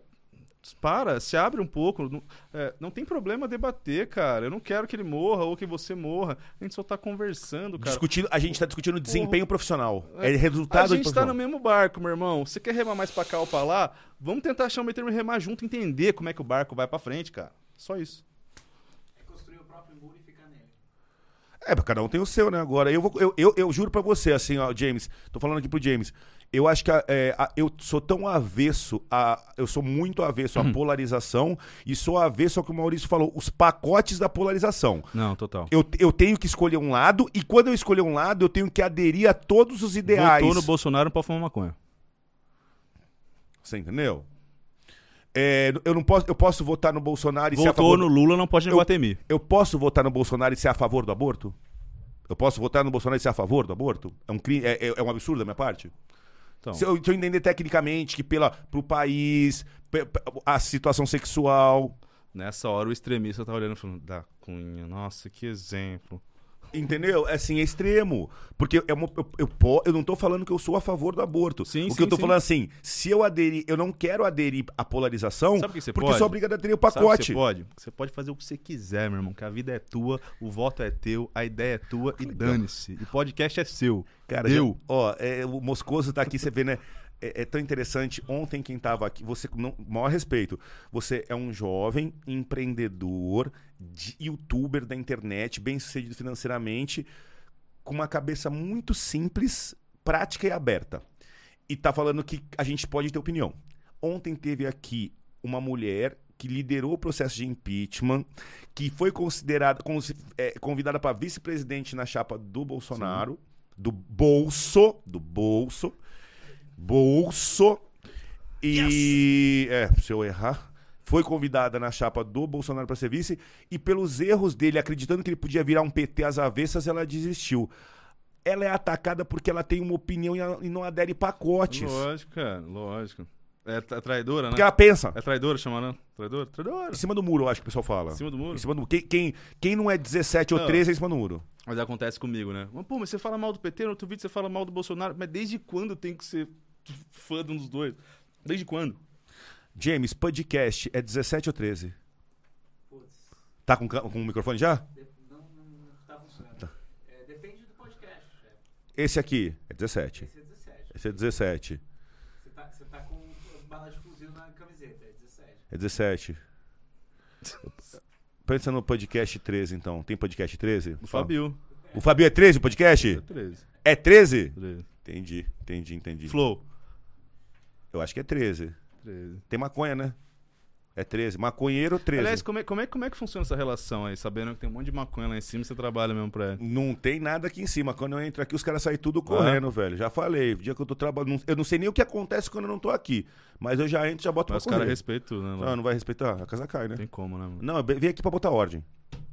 [SPEAKER 2] para, se abre um pouco. Não, é, não tem problema debater, cara. Eu não quero que ele morra ou que você morra. A gente só tá conversando, cara.
[SPEAKER 1] Discutindo, a gente tá discutindo desempenho profissional. É
[SPEAKER 2] A
[SPEAKER 1] resultado de
[SPEAKER 2] gente tá no mesmo barco, meu irmão. Você quer remar mais pra cá ou pra lá? Vamos tentar achar um meio termo e remar junto, entender como é que o barco vai pra frente, cara. Só isso.
[SPEAKER 3] É construir o próprio muro e ficar nele.
[SPEAKER 1] É, cada um tem o seu, né? Agora, eu, vou, eu, eu, eu juro pra você, assim, ó, James, tô falando aqui pro James. Eu acho que é, eu sou tão avesso a. Eu sou muito avesso
[SPEAKER 2] Uhum.
[SPEAKER 1] à polarização e sou avesso ao que o Maurício falou, os pacotes da polarização.
[SPEAKER 2] Não, total.
[SPEAKER 1] Eu, eu tenho que escolher um lado, e quando eu escolher um lado, eu tenho que aderir a todos os ideais.
[SPEAKER 2] Votou no Bolsonaro, pode fumar maconha.
[SPEAKER 1] Você entendeu? É, eu não posso, eu posso votar no Bolsonaro e ser a
[SPEAKER 2] Votou
[SPEAKER 1] favor.
[SPEAKER 2] no Lula, não pode no
[SPEAKER 1] Eu-. Eu posso votar no Bolsonaro e ser a favor do aborto? Eu posso votar no Bolsonaro e ser a favor do aborto? É um, crime, é, é- é um absurdo da minha parte?
[SPEAKER 2] Então,
[SPEAKER 1] Se, eu, se eu entender tecnicamente que pela, pro país, pe- pe- a situação sexual,
[SPEAKER 2] nessa hora o extremista tá olhando e falando, da Cunha, nossa, que exemplo.
[SPEAKER 1] Entendeu? É assim, é extremo. Porque é eu, eu, po- eu não tô falando que eu sou a favor do aborto.
[SPEAKER 2] Sim,
[SPEAKER 1] o
[SPEAKER 2] sim,
[SPEAKER 1] que eu tô
[SPEAKER 2] sim.
[SPEAKER 1] falando assim, se eu aderir, eu não quero aderir à polarização,
[SPEAKER 2] Sabe o que você
[SPEAKER 1] porque
[SPEAKER 2] pode?
[SPEAKER 1] sou obrigado a aderir
[SPEAKER 2] o que
[SPEAKER 1] pacote.
[SPEAKER 2] você pode? Você pode fazer o que você quiser, meu irmão, que a vida é tua, o voto é teu, a ideia é tua e dane-se. E podcast é seu.
[SPEAKER 1] Cara, já- ó, é, o Moscoso tá aqui, você vê, né? É, é tão interessante. Ontem, quem tava aqui, você, com maior respeito, você é um jovem empreendedor, de- youtuber da internet, bem sucedido financeiramente, com uma cabeça muito simples, prática e aberta. E tá falando que a gente pode ter opinião. Ontem teve aqui uma mulher que liderou o processo de impeachment, que foi considerada, é, convidada para vice-presidente na chapa do Bolsonaro, do bolso, do bolso, Bolso. E. É, se eu errar. Foi convidada na chapa do Bolsonaro para ser vice. E pelos erros dele, acreditando que ele podia virar um PT às avessas, ela desistiu. Ela é atacada porque ela tem uma opinião e não adere pacotes.
[SPEAKER 2] Lógico, cara, lógico. É tra- traidora, né?
[SPEAKER 1] Porque ela pensa.
[SPEAKER 2] É traidora, chamando? né? Traidora? Traidora.
[SPEAKER 1] Em cima do muro, eu acho que o pessoal fala.
[SPEAKER 2] Em cima do muro.
[SPEAKER 1] Em cima do. Quem, quem, quem não é 17 ou
[SPEAKER 2] Não.
[SPEAKER 1] 13 é em cima do muro.
[SPEAKER 2] Mas acontece comigo, né? Mas, pô, mas você fala mal do PT, no outro vídeo você fala mal do Bolsonaro. Mas desde quando tem que ser fã de um dos dois? Desde quando?
[SPEAKER 1] James, podcast é 17 ou 13?
[SPEAKER 3] Putz,
[SPEAKER 1] Tá com, com o microfone já?
[SPEAKER 3] de- não, não, não tá funcionando. É, depende do podcast, chefe.
[SPEAKER 1] Esse aqui é 17.
[SPEAKER 3] Esse é 17.
[SPEAKER 1] Esse é 17.
[SPEAKER 3] Você tá, você tá com bala de fuzil na camiseta, é 17.
[SPEAKER 1] É 17. Pensa no podcast 13, então. Tem podcast 13?
[SPEAKER 2] O. Fabio.
[SPEAKER 1] O Fabio é 13 o podcast?
[SPEAKER 2] É 13.
[SPEAKER 1] É 13?
[SPEAKER 2] 13.
[SPEAKER 1] Entendi, entendi, entendi.
[SPEAKER 2] Flow.
[SPEAKER 1] Eu acho que é 13.
[SPEAKER 2] 13.
[SPEAKER 1] Tem maconha, né? É 13. Maconheiro, 13.
[SPEAKER 2] Aliás, como é, como, é, como é que funciona essa relação aí? Sabendo que tem um monte de maconha lá em cima, você trabalha mesmo pra ele.
[SPEAKER 1] Não tem nada aqui em cima. Quando eu entro aqui, os caras saem tudo correndo, velho. Já falei. O dia que eu tô trabalhando. Eu não sei nem o que acontece quando eu não tô aqui. Mas eu já entro e já boto
[SPEAKER 2] Mas os
[SPEAKER 1] pra
[SPEAKER 2] caras
[SPEAKER 1] correr.
[SPEAKER 2] respeitam tudo, né?
[SPEAKER 1] Não,
[SPEAKER 2] Não,
[SPEAKER 1] não vai respeitar. A casa cai, né?
[SPEAKER 2] tem como, né, mano?
[SPEAKER 1] Não, eu vim aqui pra botar ordem.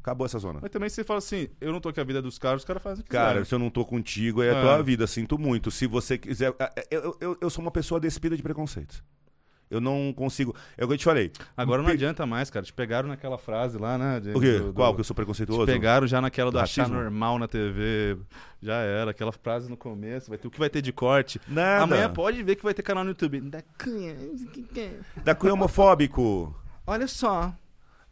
[SPEAKER 1] Acabou essa zona.
[SPEAKER 2] Mas também você fala assim, eu não tô aqui a vida dos caras, os caras fazem o que
[SPEAKER 1] Cara,
[SPEAKER 2] quiserem.
[SPEAKER 1] se eu não tô contigo, é a
[SPEAKER 2] É.
[SPEAKER 1] tua vida. Sinto muito. Se você quiser. Eu, eu, eu sou uma pessoa despida de preconceitos. Eu não consigo. É o que eu te falei.
[SPEAKER 2] Agora não
[SPEAKER 1] Pe-
[SPEAKER 2] adianta mais, cara. Te pegaram naquela frase lá, né? de-
[SPEAKER 1] O quê?
[SPEAKER 2] do- do-
[SPEAKER 1] Qual? Que eu sou
[SPEAKER 2] Te
[SPEAKER 1] preconceituoso?
[SPEAKER 2] pegaram já naquela do
[SPEAKER 1] Do
[SPEAKER 2] achar normal na TV. Já era. Aquela frase no começo. Vai ter, o que vai ter de corte?
[SPEAKER 1] Nada.
[SPEAKER 2] Amanhã pode ver que vai ter canal no YouTube. Da Cunha.
[SPEAKER 1] Da cunha homofóbico.
[SPEAKER 2] Olha só.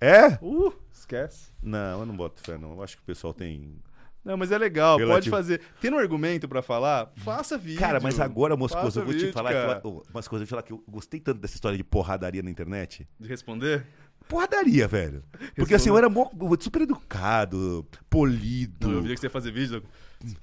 [SPEAKER 1] É?
[SPEAKER 2] Uh, esquece.
[SPEAKER 1] Não, eu não boto fé, não. Eu acho que o pessoal tem.
[SPEAKER 2] Não, mas é legal. Pode
[SPEAKER 1] Relativo.
[SPEAKER 2] fazer. Tendo um argumento pra falar, faça vídeo.
[SPEAKER 1] Cara, mas agora, Moscoso,
[SPEAKER 2] Faça
[SPEAKER 1] eu vou te falar
[SPEAKER 2] cara.
[SPEAKER 1] que, eu- umas coisas. Eu vou te falar que eu gostei tanto dessa história de porradaria na internet.
[SPEAKER 2] De responder?
[SPEAKER 1] Porradaria, velho. Porque assim, eu era super educado, polido.
[SPEAKER 2] Não, eu vi que você ia fazer vídeo.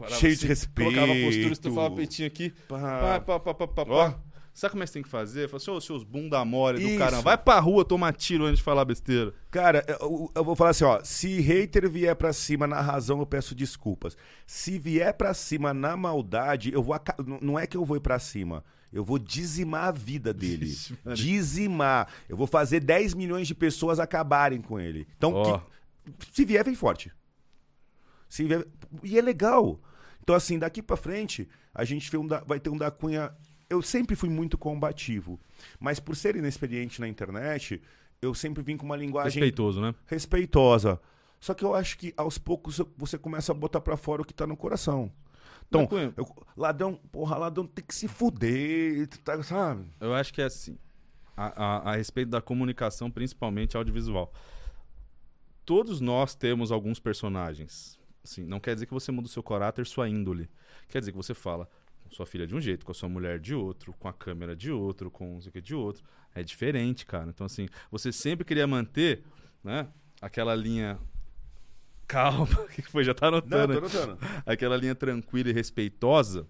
[SPEAKER 1] Cheio de
[SPEAKER 2] assim,
[SPEAKER 1] respeito.
[SPEAKER 2] Colocava a postura, estufava o peitinho aqui. Pá,
[SPEAKER 1] Pá.
[SPEAKER 2] pá, pá, pá, pá,
[SPEAKER 1] Ó.
[SPEAKER 2] Sabe como é que você tem que fazer? Fala assim, ô, seus bunda mole do
[SPEAKER 1] Isso.
[SPEAKER 2] caramba. Vai pra rua tomar tiro antes de falar besteira.
[SPEAKER 1] Cara, eu, eu vou falar assim, ó. Se hater vier pra cima na razão, eu peço desculpas. Se vier pra cima na maldade, eu vou. Não é que eu vou ir pra cima. Eu vou dizimar a vida dele. Dizimar. Eu vou fazer 10 milhões de pessoas acabarem com ele. Então,
[SPEAKER 2] Ó.
[SPEAKER 1] que- se vier, vem forte. Se vier, e é legal. Então, assim, daqui pra frente, a gente um da- vai ter um da Cunha. Eu sempre fui muito combativo. Mas por ser inexperiente na internet, eu sempre vim com uma linguagem
[SPEAKER 2] Respeitoso, né?
[SPEAKER 1] respeitosa. Só que eu acho que aos poucos você começa a botar pra fora o que tá no coração. Então,
[SPEAKER 2] Mas,
[SPEAKER 1] eu- ladrão, porra, ladrão tem que se fuder, tá, sabe?
[SPEAKER 2] Eu acho que é assim. A, a- a respeito da comunicação, principalmente audiovisual. Todos nós temos alguns personagens. Assim, não quer dizer que você muda o seu caráter, sua índole. Quer dizer que você fala sua filha de um jeito, com a sua mulher de outro, com a câmera de outro, com não sei o que de outro. É diferente, cara. Então, assim, você sempre queria manter, né? Aquela linha calma. O que foi? Já tá anotando.
[SPEAKER 1] Não, tô
[SPEAKER 2] né?
[SPEAKER 1] notando.
[SPEAKER 2] aquela linha tranquila e respeitosa,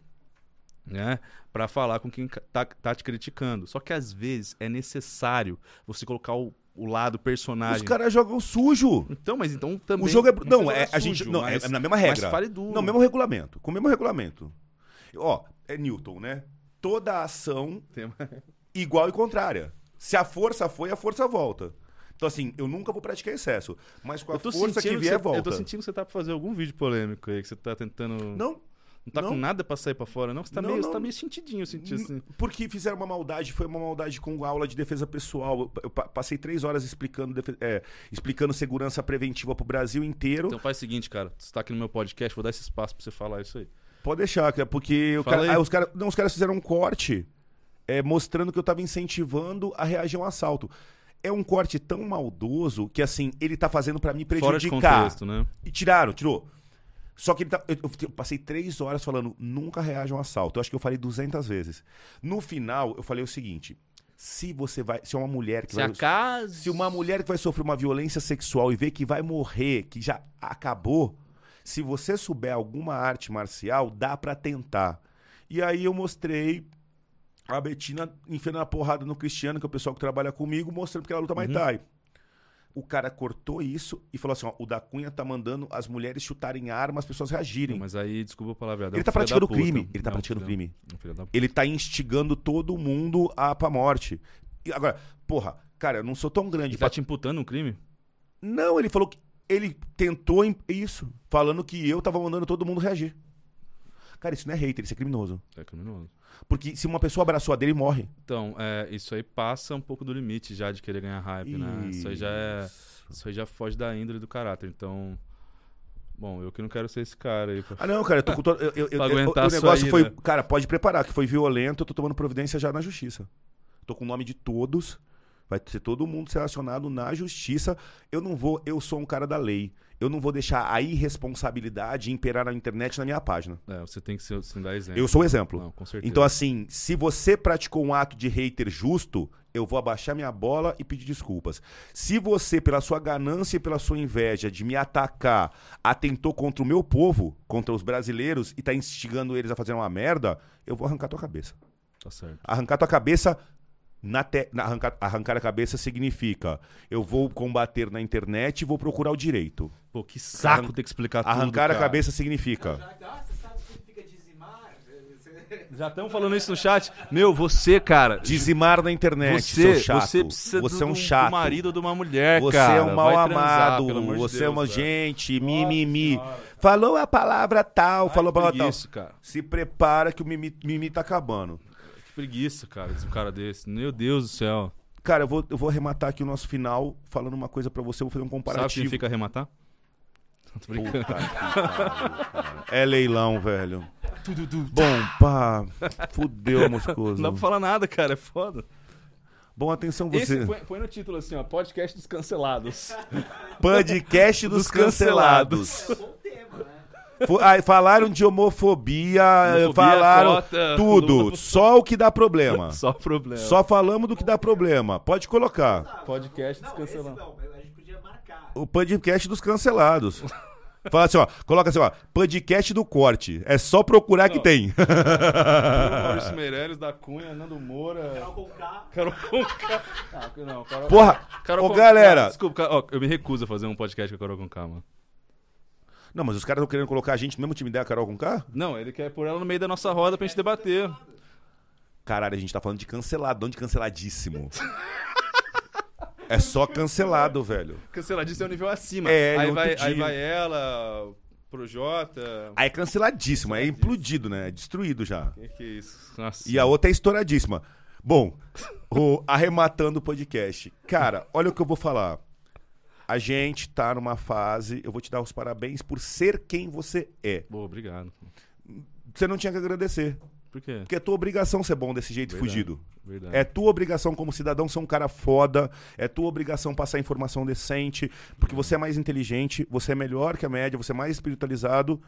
[SPEAKER 2] né? Pra falar com quem tá, tá te criticando. Só que às vezes é necessário você colocar o, o lado
[SPEAKER 1] Os
[SPEAKER 2] personagem.
[SPEAKER 1] caras jogam sujo.
[SPEAKER 2] Então, mas então também.
[SPEAKER 1] O jogo é.
[SPEAKER 2] não
[SPEAKER 1] Não, é,
[SPEAKER 2] jogar
[SPEAKER 1] a gente.
[SPEAKER 2] sujo,
[SPEAKER 1] Não, é,
[SPEAKER 2] mas-
[SPEAKER 1] é na mesma
[SPEAKER 2] mas
[SPEAKER 1] regra.
[SPEAKER 2] fale duro.
[SPEAKER 1] Não, mesmo regulamento. Com o mesmo regulamento. Ó, é Newton, né? Toda ação igual e contrária. Se a força foi, a força volta. Então, assim, eu nunca vou praticar excesso. Mas com a força que vier,
[SPEAKER 2] você,
[SPEAKER 1] volta.
[SPEAKER 2] Eu tô sentindo que você tá pra fazer algum vídeo polêmico aí, que você tá tentando. Não,
[SPEAKER 1] Não,
[SPEAKER 2] tá
[SPEAKER 1] não.
[SPEAKER 2] com nada pra sair pra fora, não? Você tá,
[SPEAKER 1] Não,
[SPEAKER 2] meio,
[SPEAKER 1] não.
[SPEAKER 2] Você tá meio sentidinho, senti assim.
[SPEAKER 1] Porque fizeram uma maldade, foi uma maldade com aula de defesa pessoal. Eu, eu pa- passei três horas explicando, defe- é, explicando segurança preventiva pro Brasil inteiro.
[SPEAKER 2] Então faz o seguinte, cara. Você tá aqui no meu podcast, vou dar esse espaço pra você falar isso aí.
[SPEAKER 1] Pode deixar, cara, porque cara-
[SPEAKER 2] aí.
[SPEAKER 1] os, cara, não, os caras fizeram um corte é, mostrando que eu tava incentivando a reagir a um assalto. É um corte tão maldoso que, assim, ele tá fazendo pra me
[SPEAKER 2] Fora de
[SPEAKER 1] prejudicar.
[SPEAKER 2] contexto, né?
[SPEAKER 1] E tiraram, tirou. Só que ele tá, eu, eu passei três horas falando, nunca reaja a um assalto. Eu acho que eu falei 200 vezes. No final, eu falei o seguinte: se você vai. Se é uma mulher que
[SPEAKER 2] Se
[SPEAKER 1] vai.
[SPEAKER 2] acaso.
[SPEAKER 1] Se uma mulher que vai sofrer uma violência sexual e vê que vai morrer, que já acabou, se você souber alguma arte marcial, dá pra tentar. E aí eu mostrei a Betina enfiando a porrada no Cristiano, que é o pessoal que trabalha comigo, mostrando que ela luta Muay
[SPEAKER 2] Uhum.
[SPEAKER 1] Thai. O cara cortou isso e falou assim: ó, o da Cunha tá mandando as mulheres chutarem arma, as pessoas reagirem.
[SPEAKER 2] Mas aí, desculpa a palavra.
[SPEAKER 1] Ele tá praticando crime. Ele tá praticando crime. Ele tá instigando todo mundo a pra morte. E agora, porra, cara, eu não sou tão grande.
[SPEAKER 2] Ele tá te imputando um crime?
[SPEAKER 1] Não, ele falou que. Ele tentou isso, falando que eu tava mandando todo mundo reagir. Cara, isso não é hater, isso é criminoso.
[SPEAKER 2] É criminoso.
[SPEAKER 1] Porque se uma pessoa abraçou a dele, morre.
[SPEAKER 2] Então, é, isso aí passa um pouco do limite já de querer ganhar hype, né? Isso aí já é. Isso aí já foge da índole do caráter. Então. Bom, eu que não quero ser esse cara aí. pra-
[SPEAKER 1] Ah, não, cara, eu tô com todo. Eu, eu, eu- eu- o
[SPEAKER 2] isso
[SPEAKER 1] negócio
[SPEAKER 2] aí,
[SPEAKER 1] foi.
[SPEAKER 2] né?
[SPEAKER 1] Cara, pode preparar, que foi violento, eu tô tomando providência já na justiça. Tô com o nome de todos. Vai ser todo mundo relacionado na justiça. Eu não vou. Eu sou um cara da lei. Eu não vou deixar a irresponsabilidade imperar na internet na minha página.
[SPEAKER 2] É, você tem que ser, dar exemplo.
[SPEAKER 1] Eu sou o exemplo.
[SPEAKER 2] Não, com certeza.
[SPEAKER 1] Então, assim, se você praticou um ato de hater justo, eu vou abaixar minha bola e pedir desculpas. Se você, pela sua ganância e pela sua inveja de me atacar, atentou contra o meu povo, contra os brasileiros, e tá instigando eles a fazer uma merda, eu vou arrancar tua cabeça.
[SPEAKER 2] Tá certo.
[SPEAKER 1] Arrancar tua cabeça. Na te... na arrancar, arrancar a cabeça significa eu vou combater na internet e vou procurar o direito.
[SPEAKER 2] Pô, que saco
[SPEAKER 1] Arran-
[SPEAKER 2] ter que explicar tudo.
[SPEAKER 1] Arrancar a cabeça significa.
[SPEAKER 3] Ah, você sabe o que significa dizimar? Você-
[SPEAKER 2] Já estamos falando isso no chat. Meu, você, cara.
[SPEAKER 1] Dizimar na internet,
[SPEAKER 2] você,
[SPEAKER 1] seu chato.
[SPEAKER 2] você precisa
[SPEAKER 1] Você
[SPEAKER 2] do,
[SPEAKER 1] é um
[SPEAKER 2] do
[SPEAKER 1] chato.
[SPEAKER 2] marido ou de uma mulher,
[SPEAKER 1] Você
[SPEAKER 2] cara.
[SPEAKER 1] é um mal
[SPEAKER 2] Vai transar,
[SPEAKER 1] amado,
[SPEAKER 2] de
[SPEAKER 1] você é
[SPEAKER 2] Deus,
[SPEAKER 1] uma
[SPEAKER 2] cara.
[SPEAKER 1] gente, mimimi. Falou a palavra tal,
[SPEAKER 2] Ai,
[SPEAKER 1] falou a palavra tal.
[SPEAKER 2] preguiça, cara.
[SPEAKER 1] Se prepara que o mimi, mimi tá acabando.
[SPEAKER 2] Preguiça, cara, de um cara desse. Meu Deus do céu.
[SPEAKER 1] Cara, eu vou, eu vou arrematar aqui o nosso final falando uma coisa pra você, eu vou fazer um
[SPEAKER 2] Sabe o que
[SPEAKER 1] comparativo.
[SPEAKER 2] significa arrematar? Tô brincando.
[SPEAKER 1] Puta. É leilão, velho. Bom, pá, fudeu, moscoso.
[SPEAKER 2] Não dá pra falar nada, cara. É foda.
[SPEAKER 1] Bom, atenção você.
[SPEAKER 2] Esse, põe, põe no título assim, ó. Podcast dos cancelados.
[SPEAKER 1] Podcast dos,
[SPEAKER 2] Dos
[SPEAKER 1] cancelados.
[SPEAKER 3] É
[SPEAKER 1] falaram de homofobia,
[SPEAKER 2] Homofobia,
[SPEAKER 1] falaram
[SPEAKER 2] cota,
[SPEAKER 1] tudo. Só o que dá problema.
[SPEAKER 2] Só problema.
[SPEAKER 1] Só falamos do que dá problema. Pode colocar.
[SPEAKER 2] Podcast dos
[SPEAKER 3] Não,
[SPEAKER 2] cancelados.
[SPEAKER 3] não, a gente podia marcar.
[SPEAKER 1] O podcast dos cancelados. Fala assim, ó. Coloca assim, ó. Podcast do corte. É só procurar que
[SPEAKER 2] Ó.
[SPEAKER 1] tem.
[SPEAKER 2] Maurício Meirelles, da Cunha, Nando Moura.
[SPEAKER 3] Carol com K.
[SPEAKER 2] Carol Conká. Ah, não, Carol...
[SPEAKER 1] Porra!
[SPEAKER 2] Carol
[SPEAKER 1] Ô,
[SPEAKER 2] Conká-
[SPEAKER 1] galera.
[SPEAKER 2] Desculpa, ó, eu me recuso a fazer um podcast com a Carol Conká, mano.
[SPEAKER 1] Não, mas os caras estão querendo colocar a gente no mesmo time da Carol com K?
[SPEAKER 2] Não, ele quer pôr ela no meio da nossa roda pra gente debater.
[SPEAKER 1] Caralho, a gente tá falando de cancelado, não de canceladíssimo. é só cancelado, velho.
[SPEAKER 2] Canceladíssimo é o nível acima.
[SPEAKER 1] É,
[SPEAKER 2] aí, vai, aí vai ela, pro Jota.
[SPEAKER 1] Aí é canceladíssimo, é implodido, né? É destruído já.
[SPEAKER 2] Que que é isso? Nossa.
[SPEAKER 1] E a outra é estouradíssima. Bom, o, arrematando o podcast. Cara, olha o que eu vou falar. A gente tá numa fase. Eu vou te dar os parabéns por ser quem você é.
[SPEAKER 2] Boa, obrigado.
[SPEAKER 1] Você não tinha que agradecer.
[SPEAKER 2] Por quê?
[SPEAKER 1] Porque é tua obrigação ser bom desse jeito
[SPEAKER 2] Verdade.
[SPEAKER 1] fugido.
[SPEAKER 2] Verdade.
[SPEAKER 1] É tua obrigação como cidadão ser um cara foda. É tua obrigação passar informação decente. Porque você é mais inteligente, você é melhor que a média, você é mais espiritualizado.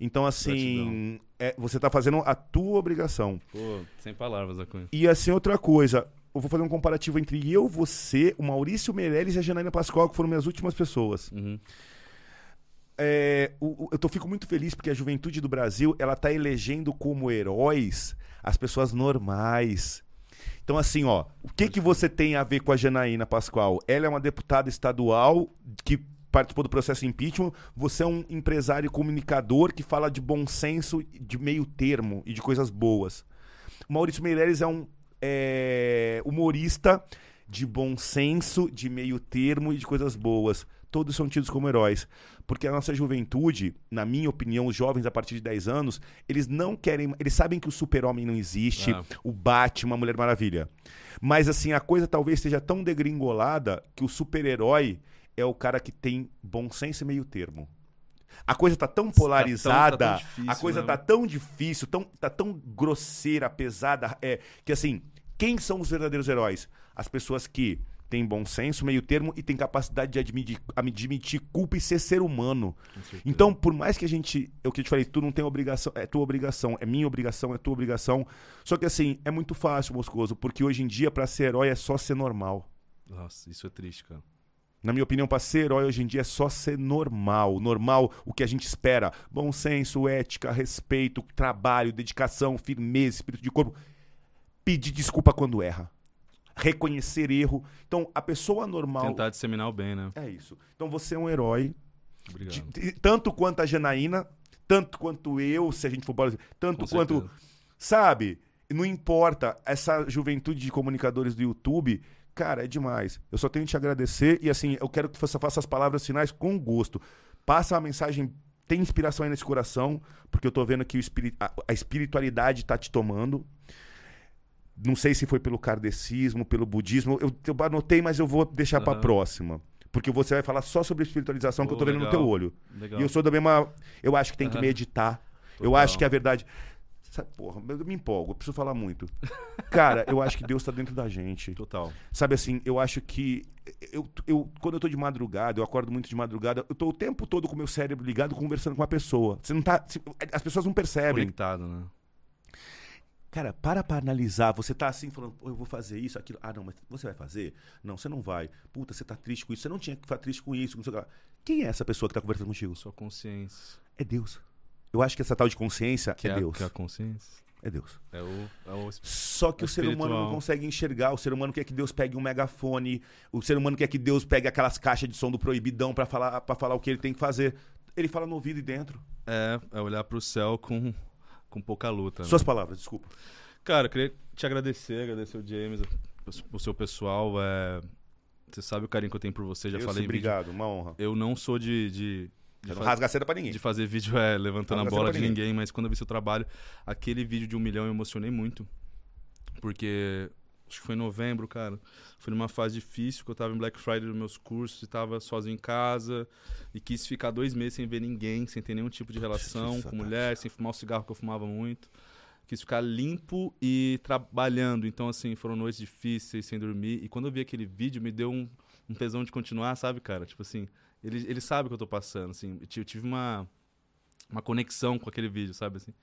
[SPEAKER 1] Então, assim, é, você tá fazendo a tua obrigação.
[SPEAKER 2] Pô, sem palavras, Acunha.
[SPEAKER 1] E assim, outra coisa. Eu vou fazer um comparativo entre eu, você, o Maurício Meirelles e a Janaína Pascoal, que foram minhas últimas pessoas.
[SPEAKER 2] Uhum.
[SPEAKER 1] É, o- o- eu tô, fico muito feliz porque a juventude do Brasil, ela tá elegendo como heróis as pessoas normais. Então, assim, ó, o que que você tem a ver com a Janaína Pascoal? Ela é uma deputada estadual que participou do processo impeachment. Você é um empresário comunicador que fala de bom senso, de meio termo e de coisas boas. O Maurício Meirelles é um é, humorista de bom senso, de meio termo e de coisas boas. Todos são tidos como heróis. Porque a nossa juventude, na minha opinião, os jovens a partir de 10 anos, eles não querem. Eles sabem que o super-homem não existe,
[SPEAKER 2] Ah.
[SPEAKER 1] o Batman, a Mulher Maravilha. Mas assim, a coisa talvez esteja tão degringolada que o super-herói é o cara que tem bom senso e meio termo. A coisa tá tão polarizada,
[SPEAKER 2] tá tão difícil,
[SPEAKER 1] a coisa
[SPEAKER 2] né?
[SPEAKER 1] tá tão difícil, tão, tá tão grosseira, pesada, é, que assim, quem são os verdadeiros heróis? As pessoas que têm bom senso, meio termo e têm capacidade de admitir, admitir culpa e ser ser humano. Então, por mais que a gente, é o que eu te falei, tu não tem obrigação, é tua obrigação, é minha obrigação, é tua obrigação. Só que assim, é muito fácil, Moscoso, porque hoje em dia pra ser herói é só ser normal.
[SPEAKER 2] Nossa, isso é triste, cara.
[SPEAKER 1] Na minha opinião, pra ser herói hoje em dia é só ser normal. Normal, o que a gente espera. Bom senso, ética, respeito, trabalho, dedicação, firmeza, espírito de corpo. Pedir desculpa quando erra. reconhecer erro. Então, a pessoa normal.
[SPEAKER 2] Tentar disseminar o bem, né?
[SPEAKER 1] É isso. Então, você é um herói.
[SPEAKER 2] Obrigado.
[SPEAKER 1] de- tanto quanto a Janaína, tanto quanto eu, se a gente for assim, tanto
[SPEAKER 2] Com
[SPEAKER 1] quanto.
[SPEAKER 2] certeza.
[SPEAKER 1] Sabe? Não importa. Essa juventude de comunicadores do YouTube, cara, é demais. Eu só tenho que te agradecer e assim, eu quero que você faça as palavras finais com gosto. Passa a mensagem. Tem inspiração aí nesse coração, porque eu tô vendo que o espiri- a, a espiritualidade tá te tomando. Não sei se foi pelo kardecismo, pelo budismo. Eu, eu anotei, mas eu vou deixar pra
[SPEAKER 2] Aham.
[SPEAKER 1] próxima. Porque você vai falar só sobre espiritualização que eu tô vendo no
[SPEAKER 2] legal.
[SPEAKER 1] teu olho.
[SPEAKER 2] Legal.
[SPEAKER 1] E eu sou da mesma. Eu acho que tem que
[SPEAKER 2] Aham.
[SPEAKER 1] meditar. Eu
[SPEAKER 2] Total.
[SPEAKER 1] acho que a verdade. Sabe, porra, eu me empolgo, eu preciso falar muito. Cara, eu acho que Deus tá dentro da gente.
[SPEAKER 2] Total.
[SPEAKER 1] Sabe assim, eu acho que. Eu, eu, quando eu tô de madrugada, eu acordo muito de madrugada, eu tô o tempo todo com o meu cérebro ligado conversando com uma pessoa. Você não tá. As pessoas não percebem.
[SPEAKER 2] Conectado, né?
[SPEAKER 1] Cara, para pra analisar. Você tá assim falando, eu vou fazer isso, aquilo. Ah, não, mas você vai fazer? Não, você não vai. Puta, você tá triste com isso. Você não tinha que ficar triste com isso. Quem é essa pessoa que tá conversando contigo?
[SPEAKER 2] Sua consciência.
[SPEAKER 1] É Deus. Eu acho que essa tal de consciência
[SPEAKER 2] Que
[SPEAKER 1] é,
[SPEAKER 2] a-
[SPEAKER 1] Deus.
[SPEAKER 2] Que é a consciência.
[SPEAKER 1] É Deus.
[SPEAKER 2] É o. É o
[SPEAKER 1] Só que
[SPEAKER 2] É
[SPEAKER 1] o ser humano não consegue enxergar. O ser humano quer que Deus pegue um megafone. O ser humano quer que Deus pegue aquelas caixas de som do proibidão pra falar, pra falar o que ele tem que fazer. Ele fala no ouvido e dentro.
[SPEAKER 2] é, é olhar pro céu com, com pouca luta. né?
[SPEAKER 1] Suas palavras, desculpa.
[SPEAKER 2] Cara, eu queria te agradecer, agradecer o James, o seu pessoal. É... Você sabe o carinho que eu tenho por você, já
[SPEAKER 1] Eu
[SPEAKER 2] falei
[SPEAKER 1] obrigado, uma honra.
[SPEAKER 2] Eu não sou de. de, de
[SPEAKER 1] Eu não rasga a seda pra ninguém.
[SPEAKER 2] de fazer vídeo é, levantando a bola de
[SPEAKER 1] pra
[SPEAKER 2] ninguém, mas quando eu vi seu trabalho, aquele vídeo de um milhão eu emocionei muito. Porque acho que foi em novembro, cara. Foi numa fase difícil, que eu tava em Black Friday nos meus cursos e tava sozinho em casa. E quis ficar dois meses sem ver ninguém, sem ter nenhum tipo de relação com mulher, sem fumar o cigarro que eu fumava muito. Quis ficar limpo e trabalhando. Então, assim, foram noites difíceis, sem dormir. E quando eu vi aquele vídeo, me deu um, um tesão de continuar, sabe, cara? Tipo assim, ele, ele sabe o que eu tô passando, assim. Eu ti- eu tive uma, uma conexão com aquele vídeo, sabe, assim.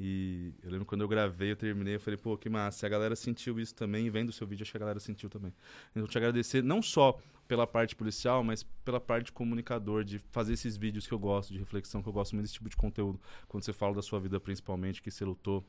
[SPEAKER 2] E eu lembro quando eu gravei, eu terminei, eu falei, pô, que massa. Se a galera sentiu isso também, vendo o seu vídeo, acho que a galera sentiu também. Então, te agradecer não só pela parte policial, mas pela parte comunicador, de fazer esses vídeos que eu gosto, de reflexão, que eu gosto muito desse tipo de conteúdo. Quando você fala da sua vida, principalmente, que você lutou.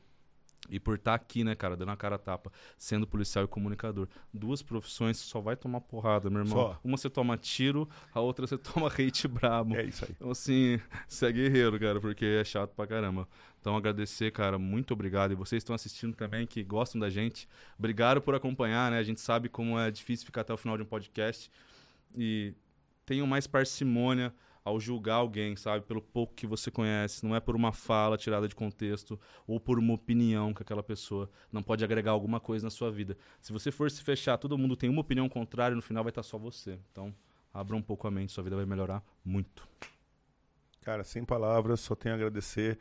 [SPEAKER 2] E por estar aqui, né, cara, dando a cara a tapa, sendo policial e comunicador. Duas profissões só vai tomar porrada, meu irmão.
[SPEAKER 1] Só.
[SPEAKER 2] Uma você toma tiro, a outra você toma hate brabo.
[SPEAKER 1] É isso aí.
[SPEAKER 2] Então, assim, você é guerreiro, cara, porque é chato pra caramba. Então, agradecer, cara, muito obrigado. E vocês estão assistindo também, que gostam da gente. Obrigado por acompanhar, né? A gente sabe como é difícil ficar até o final de um podcast. E tenham mais parcimônia ao julgar alguém, sabe? Pelo pouco que você conhece. Não é por uma fala tirada de contexto ou por uma opinião que aquela pessoa não pode agregar alguma coisa na sua vida. Se você for se fechar, todo mundo tem uma opinião contrária, no final vai estar só você. Então, abra um pouco a mente, sua vida vai melhorar muito.
[SPEAKER 1] Cara, sem palavras, só tenho a agradecer.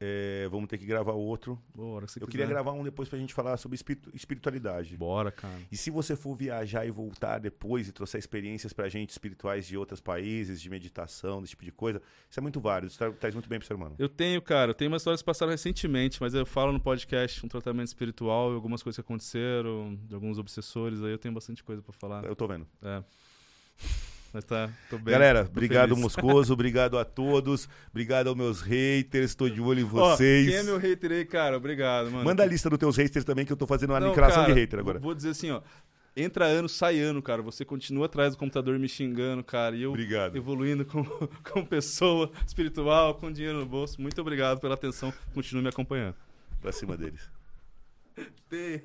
[SPEAKER 1] É, vamos ter que gravar outro.
[SPEAKER 2] Bora, se
[SPEAKER 1] Eu
[SPEAKER 2] quiser.
[SPEAKER 1] queria gravar um depois pra gente falar sobre espiritu- espiritualidade.
[SPEAKER 2] Bora, cara.
[SPEAKER 1] E se você for viajar e voltar depois e trouxer experiências pra gente espirituais de outros países, de meditação, desse tipo de coisa, isso é muito válido, isso tra- traz muito bem pro ser humano.
[SPEAKER 2] Eu tenho, cara, eu tenho umas histórias que passaram recentemente, mas eu falo no podcast um tratamento espiritual e algumas coisas que aconteceram, de alguns obsessores, aí eu tenho bastante coisa pra falar.
[SPEAKER 1] Eu tô vendo.
[SPEAKER 2] É. Mas tá, tô bem.
[SPEAKER 1] Galera,
[SPEAKER 2] tô
[SPEAKER 1] obrigado,
[SPEAKER 2] feliz.
[SPEAKER 1] Moscoso, obrigado a todos, obrigado aos meus haters, tô de olho em
[SPEAKER 2] Ó,
[SPEAKER 1] vocês.
[SPEAKER 2] quem é meu hater aí, cara? Obrigado, mano.
[SPEAKER 1] Manda a lista dos teus haters também, que eu tô fazendo uma
[SPEAKER 2] Não, cara,
[SPEAKER 1] de hater agora.
[SPEAKER 2] Vou dizer assim, ó. Entra ano, sai ano, cara. Você continua atrás do computador me xingando, cara. E eu
[SPEAKER 1] Obrigado.
[SPEAKER 2] evoluindo com, com pessoa espiritual, com dinheiro no bolso. Muito obrigado pela atenção. Continue me acompanhando.
[SPEAKER 1] Pra cima deles.
[SPEAKER 2] Tem.